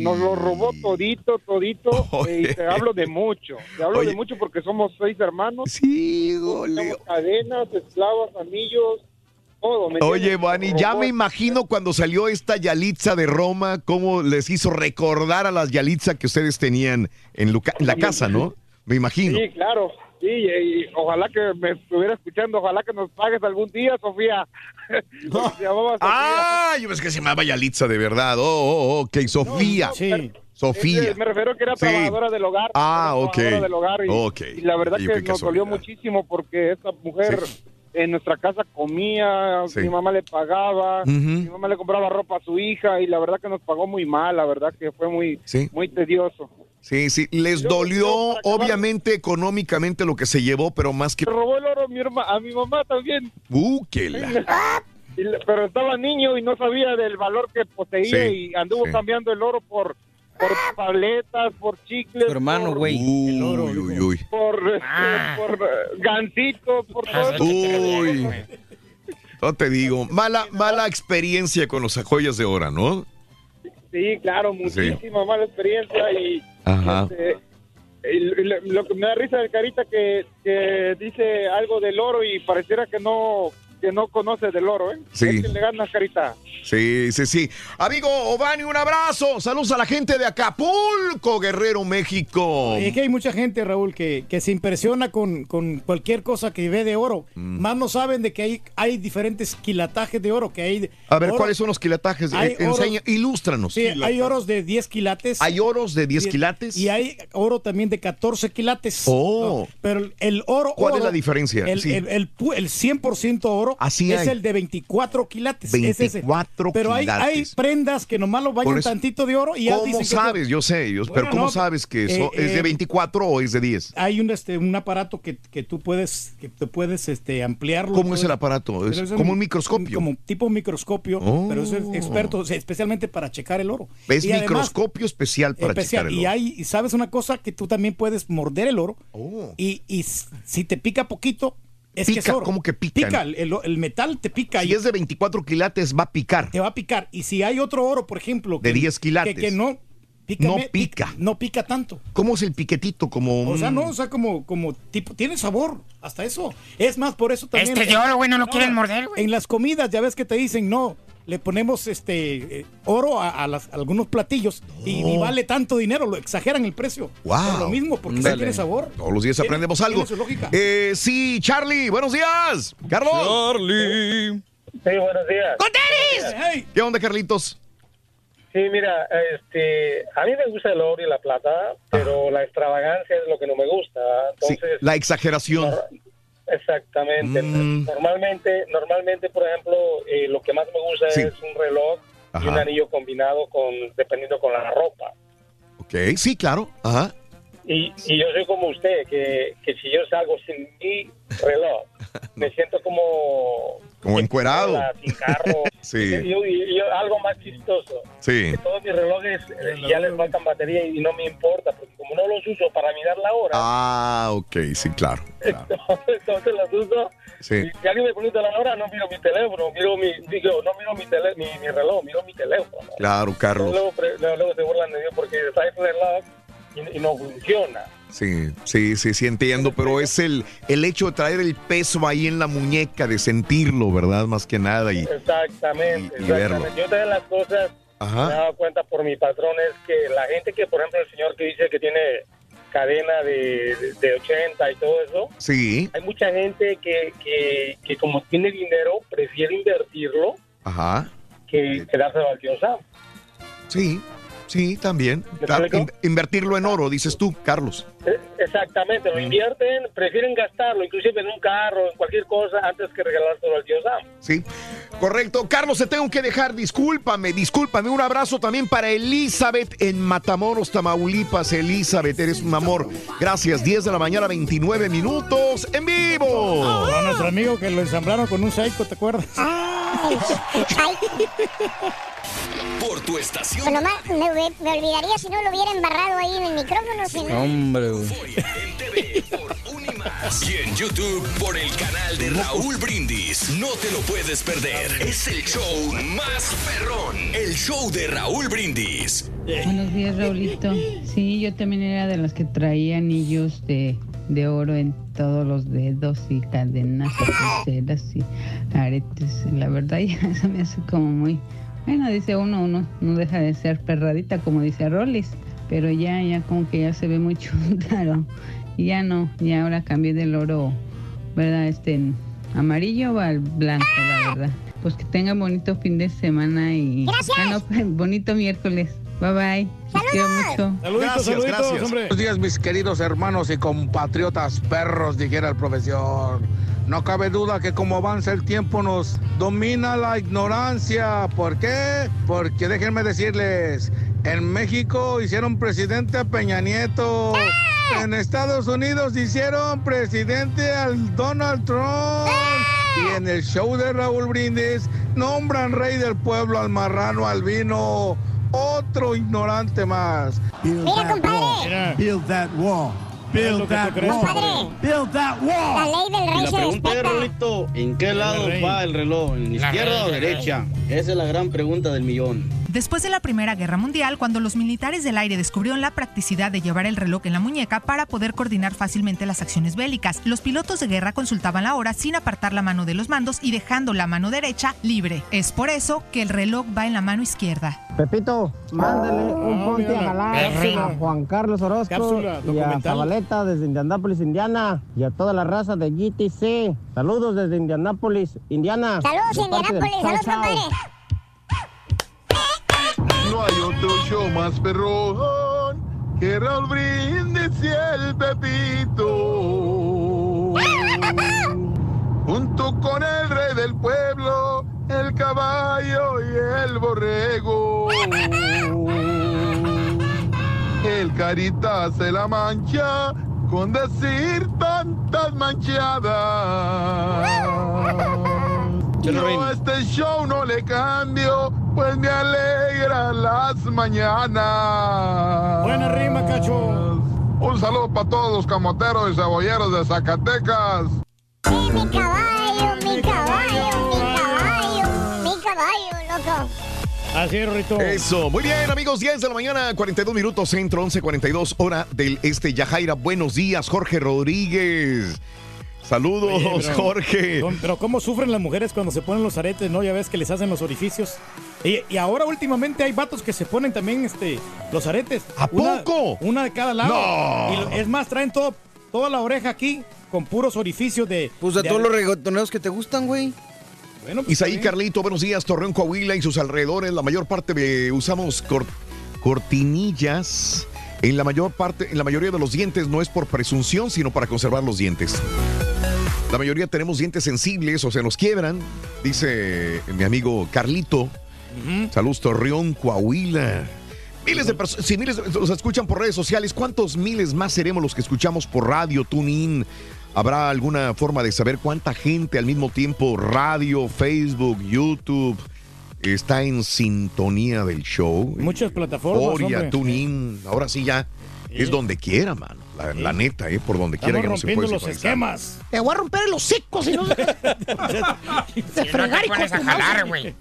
Nos lo robó todito, todito. <laughs> Oye. Y te hablo de mucho. Te hablo Oye. de mucho porque somos seis hermanos. Sí, Tenemos cadenas, esclavas, anillos, todo. ¿me Oye? Vani, ya me imagino cuando salió esta Yalitza de Roma, cómo les hizo recordar a las Yalitza que ustedes tenían en, Luca- en la casa, ¿no? Me imagino. Sí, claro. Sí, y, y ojalá que me estuviera escuchando, ojalá que nos pagues algún día, Sofía. <laughs> Porque se llamaba Sofía. Ah, yo pensé que se llamaba Yalitza de verdad. Oh, oh, ok, Sofía. Sofía. Eh, me refiero a que era Sí. trabajadora del hogar. Ah, ok. trabajadora del hogar y, Ok. y la verdad que nos dolió muchísimo porque esta mujer en nuestra casa comía, Sí. mi mamá le pagaba, mi mamá le compraba ropa a su hija y la verdad que nos pagó muy mal, la verdad que fue muy, Sí. muy tedioso. Sí, sí. Les dolió, obviamente, económicamente lo que se llevó, pero más que. Se robó el oro a mi, herma- a mi mamá también. Uh, la- <laughs> pero estaba niño y no sabía del valor que poseía Sí, y anduvo cambiando el oro por por tabletas, por chicles, hermano, por- güey. Uy, uy, uy. <laughs> por, Ah. por gancitos, por todo. Uy. No te digo, mala, mala experiencia con los joyas de oro, ¿no? Sí, claro, muchísima mala experiencia y Ajá. este, y lo, lo que me da risa de Carita que, que dice algo del oro y pareciera que no que no conoce del oro, ¿eh? Sí. Es que le ganas, Carita. Sí, sí, sí. Amigo Ovani, un abrazo. Saludos a la gente de Acapulco, Guerrero, México. Y es que hay mucha gente, Raúl, que, que se impresiona con, con cualquier cosa que ve de oro. Mm. Más no saben de que hay, hay diferentes quilatajes de oro. que hay A ver, oro- ¿cuáles son los quilatajes? Hay Eh, Enseña, oro- ilústranos. Sí, hay oros de 10 quilates. ¿Hay oros de 10 quilates? Y hay oro también de 14 quilates. Oh. Pero el oro. ¿Cuál es la diferencia? El, Sí. el, el el 100% oro Así es hay. el de 24 quilates. es ese. 24 Pero hay, quilates. hay prendas que nomás lo bañan eso- tantito de oro y ya ¿Cómo dicen que es de- sabes? Yo sé, yo- pero ¿cómo no, sabes que eh, eso es de eh, 24 o es de 10? Hay un, este, un aparato que, que tú puedes, que te puedes este, ampliarlo. ¿Cómo es el aparato? Es como un microscopio. Como tipo microscopio, Oh. pero es experto, o sea, especialmente para checar el oro. Es Y además, microscopio especial para especial. checar el Y oro. hay, y sabes una cosa, que tú también puedes morder el oro y, y s- si te pica poquito, es que es Pica, oro. ¿cómo que pica? Pica, el, el- metal te pica. Si y es de 24 quilates, va a picar. te va a picar. Y si hay otro oro, por ejemplo, De que- 10 quilates. Que, que no pica, No pica. No pica tanto. ¿Cómo es el piquetito? Como O sea, no, o sea, como, como tipo, tiene sabor, hasta eso. Es más, por eso también. Este de oro, güey, no lo quieren morder, güey. En las comidas, ya ves que te dicen, no, le ponemos este eh, oro a, a las- a algunos platillos y, y vale tanto dinero, lo exageran el precio. Wow. Por lo mismo, porque sí Dale. tiene sabor. Todos los días aprendemos tiene algo. su lógica. Eh, sí, Charlie, buenos días. Carlos. Charlie. Sí, buenos días. Hey. ¿Qué onda, Carlitos? Sí, mira, este, a mí me gusta el oro y la plata, pero la extravagancia es lo que no me gusta. Sí, la exageración. Exactamente. Mm. Normalmente, normalmente, por ejemplo, eh, lo que más me gusta Sí. es un reloj y un anillo combinado con, dependiendo con la ropa. Ok, sí, claro. Ajá. Y, y yo soy como usted, que, que si yo salgo sin mi reloj, <laughs> me siento como Como encuerado. sin carro. <laughs> Sí. Y, yo- y yo- algo más chistoso. Sí. que todos mis relojes eh, ya les faltan batería y no me importa, porque como no los uso para mirar la hora, Ah, ok, sí, claro. <laughs> entonces los uso. Sí. Si alguien me pregunta la hora, no miro mi teléfono, miro mi, digo, no miro mi, tele, mi, mi reloj, miro mi teléfono. Claro, Carlos. Luego, luego, luego se burlan de mí porque trae el reloj y, y no funciona. Sí, sí, sí, sí entiendo, pero es el, el hecho de traer el peso ahí en la muñeca, de sentirlo, ¿verdad? Más que nada. Y, Exactamente, Y- y verlo. Yo otra de las cosas Ajá. me he dado cuenta por mi patrón es que la gente que, por ejemplo, el señor que dice que tiene cadena de, de, de 80 y todo eso, Sí, hay mucha gente que, que, que como tiene dinero prefiere invertirlo ajá. que tío Sam. Sí, sí, también. Invertirlo en oro, dices tú, Carlos. Eh, Exactamente, lo invierten, prefieren gastarlo, inclusive en un carro, en cualquier cosa, antes que regalárselo al tío Sam. Sí, correcto. Carlos, te tengo que dejar. Discúlpame, discúlpame. Un abrazo también para Elizabeth en Matamoros, Tamaulipas. Elizabeth, eres un amor. Gracias. 10 de la mañana, 29 minutos en vivo. A nuestro amigo que lo ensamblaron con un psycho, ¿te acuerdas? Por tu estación. Bueno, más, me, me- me olvidaría si no lo hubiera embarrado ahí en el micrófono. Si no. Hombre, güey. Y en YouTube por el canal de Raúl Brindis. No te lo puedes perder. Es el show más perrón. El show de Raúl Brindis. Buenos días, Raulito. Sí, yo también era de las que traía anillos de, de oro en todos los dedos y cadenas y pulseras y aretes. La verdad, <laughs> ya eso me hace como muy... Bueno, dice uno, uno no deja de ser perradita, como dice Rollis, pero ya, ya como que ya se ve muy <laughs> chuntaro. Y ya no, ya ahora cambié del oro, ¿verdad? Este, en amarillo al blanco, la verdad. Pues que tengan bonito fin de semana y... Ah, no, bonito miércoles. Bye bye. Los quiero mucho. Saluditos, saluditos, hombre. Buenos días, mis queridos hermanos y compatriotas perros, dijera el profesor. No cabe duda que como avanza el tiempo nos domina la ignorancia. ¿Por qué? Porque déjenme decirles, en México hicieron presidente a Peña Nieto. En Estados Unidos hicieron presidente al Donald Trump. Y en el show de Raúl Brindis nombran rey del pueblo al marrano albino. Otro ignorante más. Mira, compadre. Build that wall. Build that wall. Build that La ley del rey Y la se pregunta es. Rolito, ¿en qué lado va el reloj? ¿En La izquierda rey, o la derecha? Esa es la gran pregunta del millón. Después de la Primera Guerra Mundial, cuando los militares del aire descubrieron la practicidad de llevar el reloj en la muñeca para poder coordinar fácilmente las acciones bélicas, los pilotos de guerra consultaban la hora sin apartar la mano de los mandos y dejando la mano derecha libre. Es por eso que el reloj va en la mano izquierda. Pepito, mándale un Ah, ponte a jalar a Juan Carlos Orozco Cápsula y a. Zabaleta desde Indianápolis, Indiana y a toda la raza de GTC. Saludos desde Indianápolis, Indiana. Saludos, Indianápolis. Saludos, compadre. No hay otro show más perrón que Raúl Brindis y el Pepito. <laughs> Junto con el rey del pueblo, el caballo y el borrego. <laughs> El carita se la mancha con decir tantas manchadas. Yo a este show no le cambio, pues me alegra las mañanas. Buena rima, cacho. Un saludo para todos los camoteros y cebolleros de Zacatecas. Mi caballo, mi caballo, mi caballo, mi caballo, loco. Así es, Rito. Eso, muy bien, amigos, 10 de la mañana, 42 minutos centro, 11:42 hora del este. Yajaira, buenos días, Jorge Rodríguez. Saludos, Oye, pero- Jorge. Don- Pero cómo sufren las mujeres cuando se ponen los aretes, ¿no? Ya ves que les hacen los orificios. Y, y ahora últimamente hay vatos que se ponen también este, los aretes. ¿A poco? Una de cada lado. No. Y lo- es más, traen todo, toda la oreja aquí con puros orificios de... Pues de de todos los reggaetoneros que te gustan, güey. Bueno, pues, Isaí. Carlito, buenos días, Torreón, Coahuila y sus alrededores. La mayor parte de, usamos cor- cortinillas. En la mayor parte, en la mayoría de los dientes no es por presunción, sino para conservar los dientes. La mayoría tenemos dientes sensibles o se nos quiebran, dice mi amigo Carlito. Saludos, Torreón, Coahuila. Miles de personas, si miles los escuchan por redes sociales, ¿cuántos miles más seremos los que escuchamos por radio, TuneIn? ¿Habrá alguna forma de saber cuánta gente al mismo tiempo, radio, Facebook, YouTube, está en sintonía del show? Muchas plataformas, Oria. TuneIn, ahora sí ya es donde quiera, mano. La, la neta, ¿eh? Por donde quiera Estamos que no se rompiendo puede los sintonizar. esquemas. Te voy a romper el hocico <laughs> si no... de fregar y jalar, güey.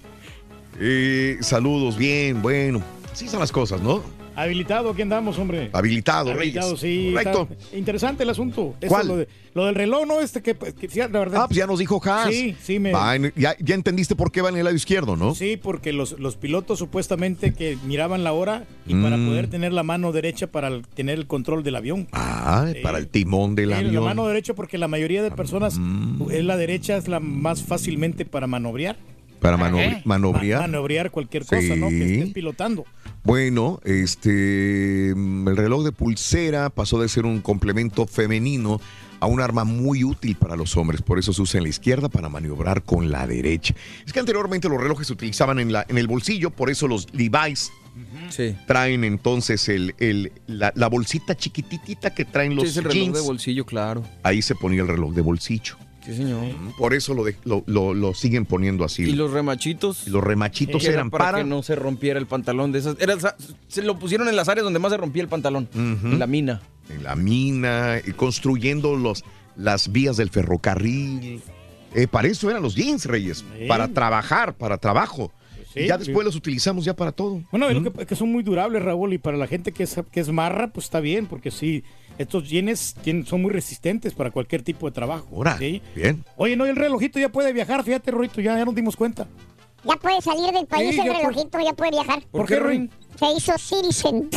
Eh, saludos, bien, bueno. Así son las cosas, ¿no? Habilitado, aquí andamos, hombre. Habilitado, Habilitado, Reyes. sí. Correcto. interesante el asunto. Eso, ¿Cuál? Lo, de- lo del reloj, ¿no? Este que, que sí, la verdad. Ah, pues ya nos dijo Haas. Sí, sí, me... Va ya, ya entendiste por qué va en el lado izquierdo, ¿no? Sí, porque los, los pilotos supuestamente que miraban la hora y para Mm. poder tener la mano derecha para el- tener el control del avión. Ah, para el timón del avión. La mano derecha porque la mayoría de personas es la derecha es la más fácilmente para manobrear. Para manobri- manobrear. Ma- manobrear cualquier cosa, ¿no? Que Sí. estés pilotando. Bueno, este mm, el reloj de pulsera pasó de ser un complemento femenino a un arma muy útil para los hombres, por eso se usa en la izquierda para maniobrar con la derecha. Es que anteriormente los relojes se utilizaban en, la, en el bolsillo, por eso los Levi's traen entonces el, el- la, la bolsita chiquititita que traen los Sí, es el reloj jeans. de bolsillo, claro. Ahí se ponía el reloj de bolsillo. Sí, señor. Por eso lo, de- lo, lo- lo siguen poniendo así. Y los remachitos. Los remachitos eran para, para... que no se rompiera el pantalón de esas. Era, se lo pusieron en las áreas donde más se rompía el pantalón. En la mina. en la mina, y construyendo los, las vías del ferrocarril. Eh, para eso eran los jeans, Reyes, para trabajar, para trabajo. Sí, y ya después los utilizamos ya para todo. Bueno, es lo que, que son muy durables, Raúl, y para la gente que es, que es marra, pues está bien, porque sí, estos jeans tienen- son muy resistentes para cualquier tipo de trabajo. Ahora, ¿sí? bien. Oye, no, y el relojito ya puede viajar, fíjate, Rorito, ya, ya nos dimos cuenta. Ya puede salir del país Sí, el relojito, ya puede viajar. ¿Por qué, Ruin? Se hizo citizen.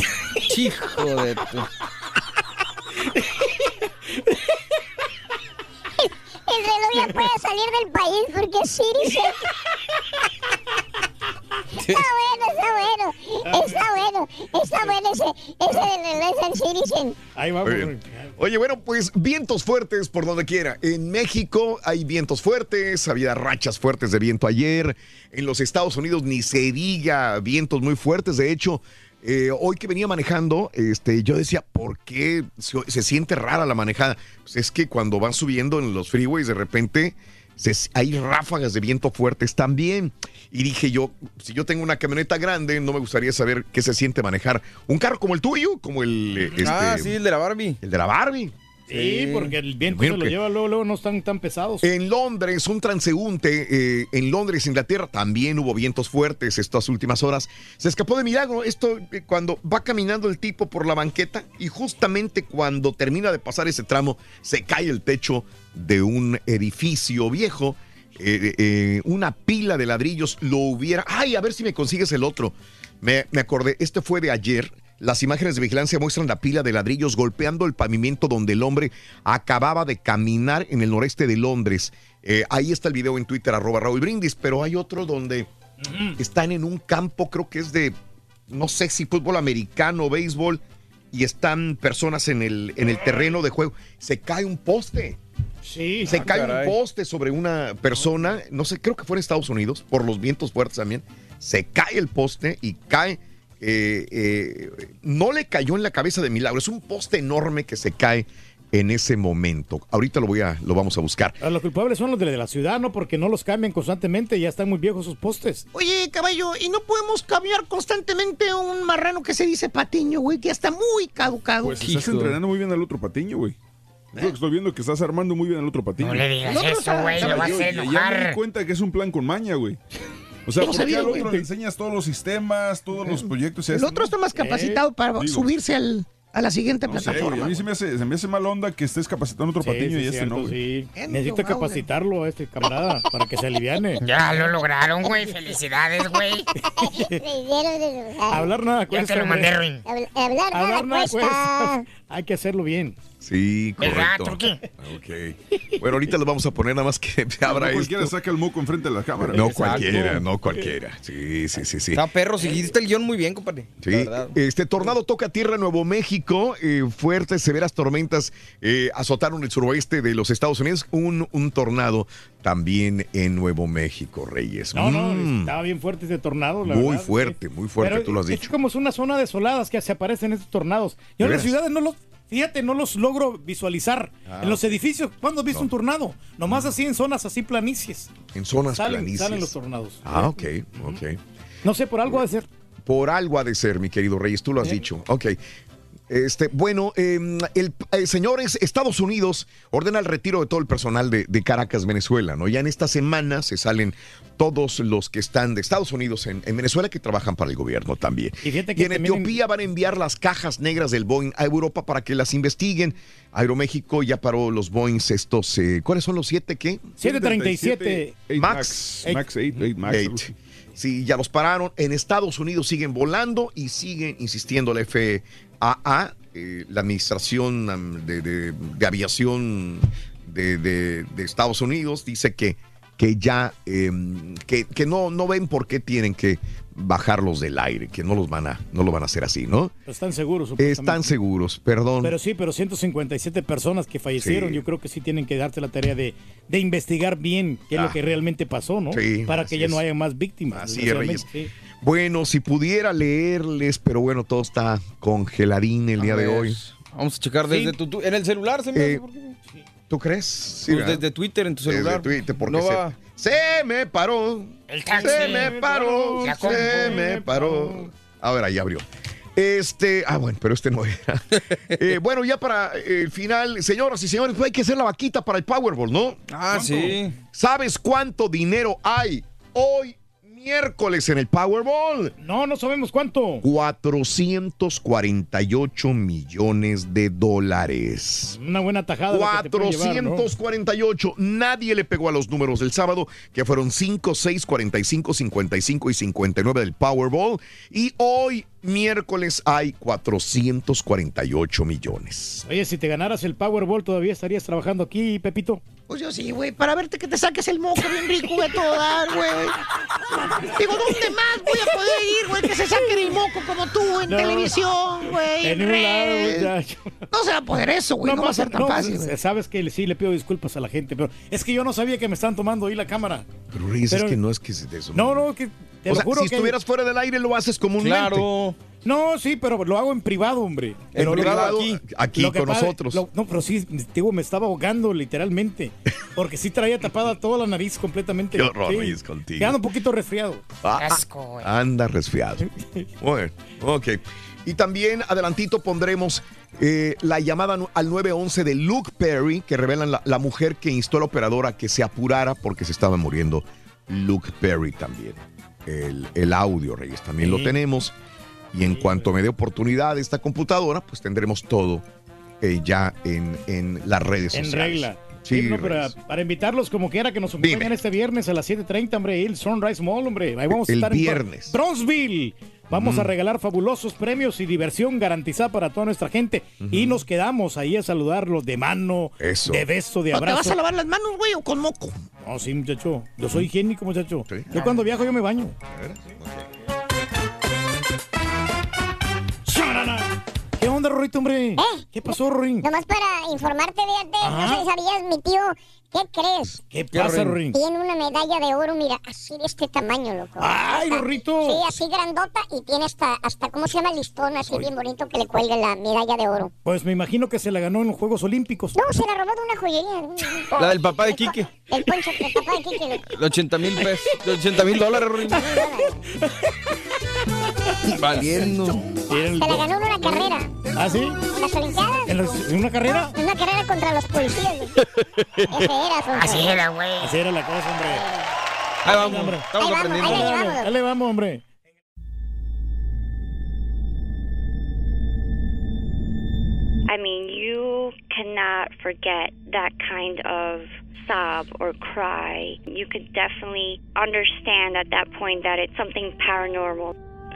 Hijo de tu- <laughs> El reloj ya puede <laughs> salir del país porque es citizen. Está bueno, está bueno, está bueno, está bueno ese, ese del reloj es el citizen. Ahí vamos. Ruin. Oye, bueno, pues vientos fuertes por donde quiera. En México hay vientos fuertes, había rachas fuertes de viento ayer. En los Estados Unidos ni se diga vientos muy fuertes. De hecho, eh, hoy que venía manejando, este, yo decía, ¿por qué se, se siente rara la manejada? Pues es que cuando van subiendo en los freeways, de repente se- hay ráfagas de viento fuertes también. Y dije yo, si yo tengo una camioneta grande, no me gustaría saber qué se siente manejar un carro como el tuyo, como el... eh, este, Ah, sí, el de la Barbie. el de la Barbie. Sí, porque el viento se lo lleva luego, luego no están tan pesados. En Londres, un transeúnte, eh, en Londres, Inglaterra, también hubo vientos fuertes estas últimas horas. Se escapó de milagro esto eh, cuando va caminando el tipo por la banqueta y justamente cuando termina de pasar ese tramo, se cae el techo de un edificio viejo. eh, una pila de ladrillos lo hubiera... Ay, a ver si me consigues el otro. Me, me acordé, este fue de ayer. Las imágenes de vigilancia muestran la pila de ladrillos golpeando el pavimento donde el hombre acababa de caminar en el noreste de Londres. Eh, ahí está el video en Twitter, arroba Raúl Brindis, pero hay otro donde están en un campo, creo que es de, no sé si fútbol americano o béisbol, y están personas en el, en el terreno de juego. Se cae un poste. Sí. Se Ah, cae caray. un poste sobre una persona, no sé, creo que fue en Estados Unidos, por los vientos fuertes también. Se cae el poste y cae. Eh, eh, no le cayó en la cabeza de milagro, es un poste enorme que se cae en ese momento. Ahorita lo voy a, lo vamos a buscar. Los culpables son los de la ciudad, ¿no? Porque no los cambian constantemente, ya están muy viejos sus postes. Oye, caballo, ¿y no podemos cambiar constantemente un marrano que se dice patiño, güey, que ya está muy caducado? Pues estás entrenando muy bien al otro patiño, güey. Que estoy viendo que estás armando muy bien al otro patiño. No le digas eso, güey, lo vas a ya- Ya me di cuenta que es un plan con maña, güey. O sea, Yo no ¿por qué sabía, al otro le enseñas todos los sistemas, todos los proyectos? y El otro está más capacitado para Digo, subirse al, a la siguiente No sé, plataforma. a mí se me, hace, se me hace mal onda que estés capacitando otro Sí, patiño sí, y este cierto, no, güey. sí. Enojado, capacitarlo a este camarada para que se aliviane. <laughs> Ya lo lograron, güey. Felicidades, güey. <laughs> Hablar nada Ya cuesta. te lo mandé, Ruin. Hablar nada Hablar nada cuesta. cuesta. <laughs> Hay que hacerlo bien. Sí, ¿Verdad, correcto. Ok. Bueno, ahorita lo vamos a poner nada más que <laughs> abra no cualquiera esto. saca el moco enfrente de la cámara. No Exacto. cualquiera, no cualquiera. Sí, sí, sí, sí. Está perro, seguiste el guion muy bien, compadre. Sí, este tornado toca tierra en Nuevo México. eh, fuertes, severas tormentas eh, azotaron el suroeste de los Estados Unidos. Un, un tornado también en Nuevo México, Reyes. No, no, Mm, estaba bien fuerte ese tornado, la muy verdad, fuerte, sí. muy fuerte, Pero tú lo has Es dicho. que como es una zona desolada es que se aparecen estos tornados. ¿De Yo en las ciudades no los, fíjate, no los logro visualizar. Ah, en los edificios, ¿cuándo has visto No. un tornado? Nomás así en zonas así planicies. En zonas Salen, planicies. salen los tornados. Ah, ok, ok. No sé, por algo ha de ser. Por algo ha de ser, mi querido Reyes, tú lo has Sí. dicho. Ok. Este, bueno, eh, el, eh, señores, Estados Unidos ordena el retiro de todo el personal de, de Caracas, Venezuela, ¿no? Ya en esta semana se salen todos los que están de Estados Unidos en, en Venezuela que trabajan para el gobierno también. Y en Etiopía van a enviar las cajas negras del Boeing a Europa para que las investiguen. Aeroméxico ya paró los Boeings estos, eh, ¿cuáles son los siete qué? 737 8 Max. Max. Max 8, 8 Max. Eight. Sí, ya los pararon. En Estados Unidos siguen volando y siguen insistiendo la FAA, eh, la Administración de, de- de Aviación de, de- Estados Unidos, dice que, que ya, em, que, que no, no ven por qué tienen que bajarlos del aire, que no los van a, no lo van a hacer así, ¿no? Están seguros. Están seguros, perdón. Pero sí, pero 157 personas que fallecieron, Sí. yo creo que sí tienen que darte la tarea de, de investigar bien qué es Ah. lo que realmente pasó, ¿no? Sí, Para que ya es. no haya más víctimas. Así es, Reyes. sí. Bueno, si pudiera leerles, pero bueno, todo está congeladín el día de hoy. Vamos a checar desde Sí. tu, tu- en el celular, se me Eh, hace, ¿por qué? ¿Tú crees? Sí, Pues desde Twitter en tu Desde celular. Twitter, porque no se, va. se me paró. El taxi. Se me paró. Se me paró. Ahora ya abrió. Este, ah, bueno, pero este no era. <laughs> Eh, bueno, ya para el final, señoras y señores, pues hay que hacer la vaquita para el Powerball, ¿no? Ah, sí. ¿Sabes cuánto dinero hay hoy miércoles en el Powerball? No, no sabemos cuánto. 448 millones de dólares. Una buena tajada. la que te puede llevar, ¿no? 448. Nadie le pegó a los números del sábado, que fueron 5, 6, 45, 55 y 59 del Powerball. Y hoy, miércoles, hay 448 millones. Oye, si te ganaras el Powerball, ¿todavía estarías trabajando aquí, Pepito? Pues yo sí, güey, para verte que te saques el moco bien rico de todo dar, güey. Digo, ¿dónde más voy a poder ir, güey? Que se saquen el moco como tú en No. televisión, güey. En lado, redes. muchacho. No se va a poder eso, güey. No, va a ser tan no, fácil. güey. Sabes que sí le pido disculpas a la gente, pero es que yo no sabía que me están tomando ahí la cámara. Pero Reyes, Pero- es que no es que se de eso. No, no, que te o lo sea, juro si que- estuvieras fuera del aire, lo haces comúnmente. Claro. No, sí, pero lo hago en privado, hombre. Pero lo- privado, aquí, aquí con nosotros. lo- no, pero sí, digo, me estaba ahogando literalmente. Porque sí traía tapada toda la nariz completamente. Qué horror, Sí. Reyes, contigo. Quedando un poquito resfriado. Ah, Asco, güey. Anda resfriado. Bueno, ok. Y también adelantito pondremos eh, la llamada al 911 de Luke Perry, que revelan la, la mujer que instó a la operadora que se apurara porque se estaba muriendo. Luke Perry también. El, el audio, Reyes, también lo tenemos. Y en cuanto me dé oportunidad esta computadora, pues tendremos todo eh, ya en, en las redes En sociales. regla. Sí, Sí, no, pero Reyes. para invitarlos como quiera que nos acompañen Dime. este viernes a las 7.30, hombre, el Sunrise Mall, hombre. Ahí vamos a El estar viernes. en Bro- Bronzeville. Vamos Mm. a regalar fabulosos premios y diversión garantizada para toda nuestra gente. Y nos quedamos ahí a saludarlos de mano, Eso. de beso, de ¿No te abrazo. vas a lavar las manos, güey, o con moco? No, sí, muchacho. Yo soy higiénico, muchacho. Sí. Yo cuando viajo yo me baño. ¿Qué onda, Rorito, hombre? ¿Qué pasó, Rorín? Nomás para informarte, fíjate, no sé si sabías, mi tío, ¿qué crees? ¿Qué pasa, Rorín? Tiene una medalla de oro, mira, así de este tamaño, loco. ¡Ay, Está- Rorrito! Sí, así grandota y tiene hasta, hasta ¿cómo se llama? Listón, así bien bonito que le cuelgue la medalla de oro. Pues me imagino que se la ganó en los Juegos Olímpicos. No, se la robó de una joyería. La del papá de Quique. El poncho del papá de Kiki. loco. De 80 mil pesos. De 80 mil dólares, Rorín. <laughs> Valiendo. Se la ganó en una carrera. ¿Ah, sí? ¿En las Olimpiadas? ¿En, los- en una carrera? En una carrera contra los policías. <laughs> Ese era, Sonso. Así era, güey. Así era la cosa, hombre. Ahí vamos, hombre. estamos Ahí vamos, aprendiendo. ahí la llevamos. Ahí le vamos, hombre. I mean, you cannot forget that kind of sob or cry. You could definitely understand at that point that it's something paranormal.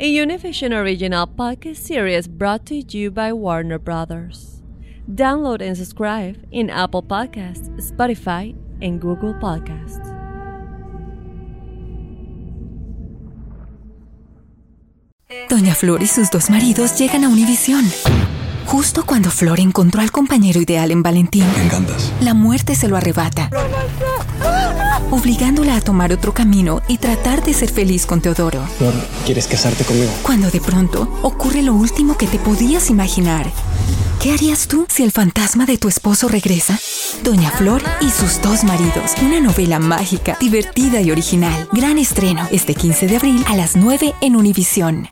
a Univision original podcast series brought to you by Warner Brothers. Download and subscribe in Apple Podcasts, Spotify, and Google Podcasts. Doña Flor y sus dos maridos llegan a Univisión. Justo cuando Flor encontró al compañero ideal en Valentín, Me encantas. la muerte se lo arrebata, obligándola a tomar otro camino y tratar de ser feliz con Teodoro. Flor, ¿quieres casarte conmigo? Cuando de pronto ocurre lo último que te podías imaginar. ¿Qué harías tú si el fantasma de tu esposo regresa? Doña Flor y sus dos maridos. Una novela mágica, divertida y original. Gran estreno este 15 de abril a las 9 en Univisión.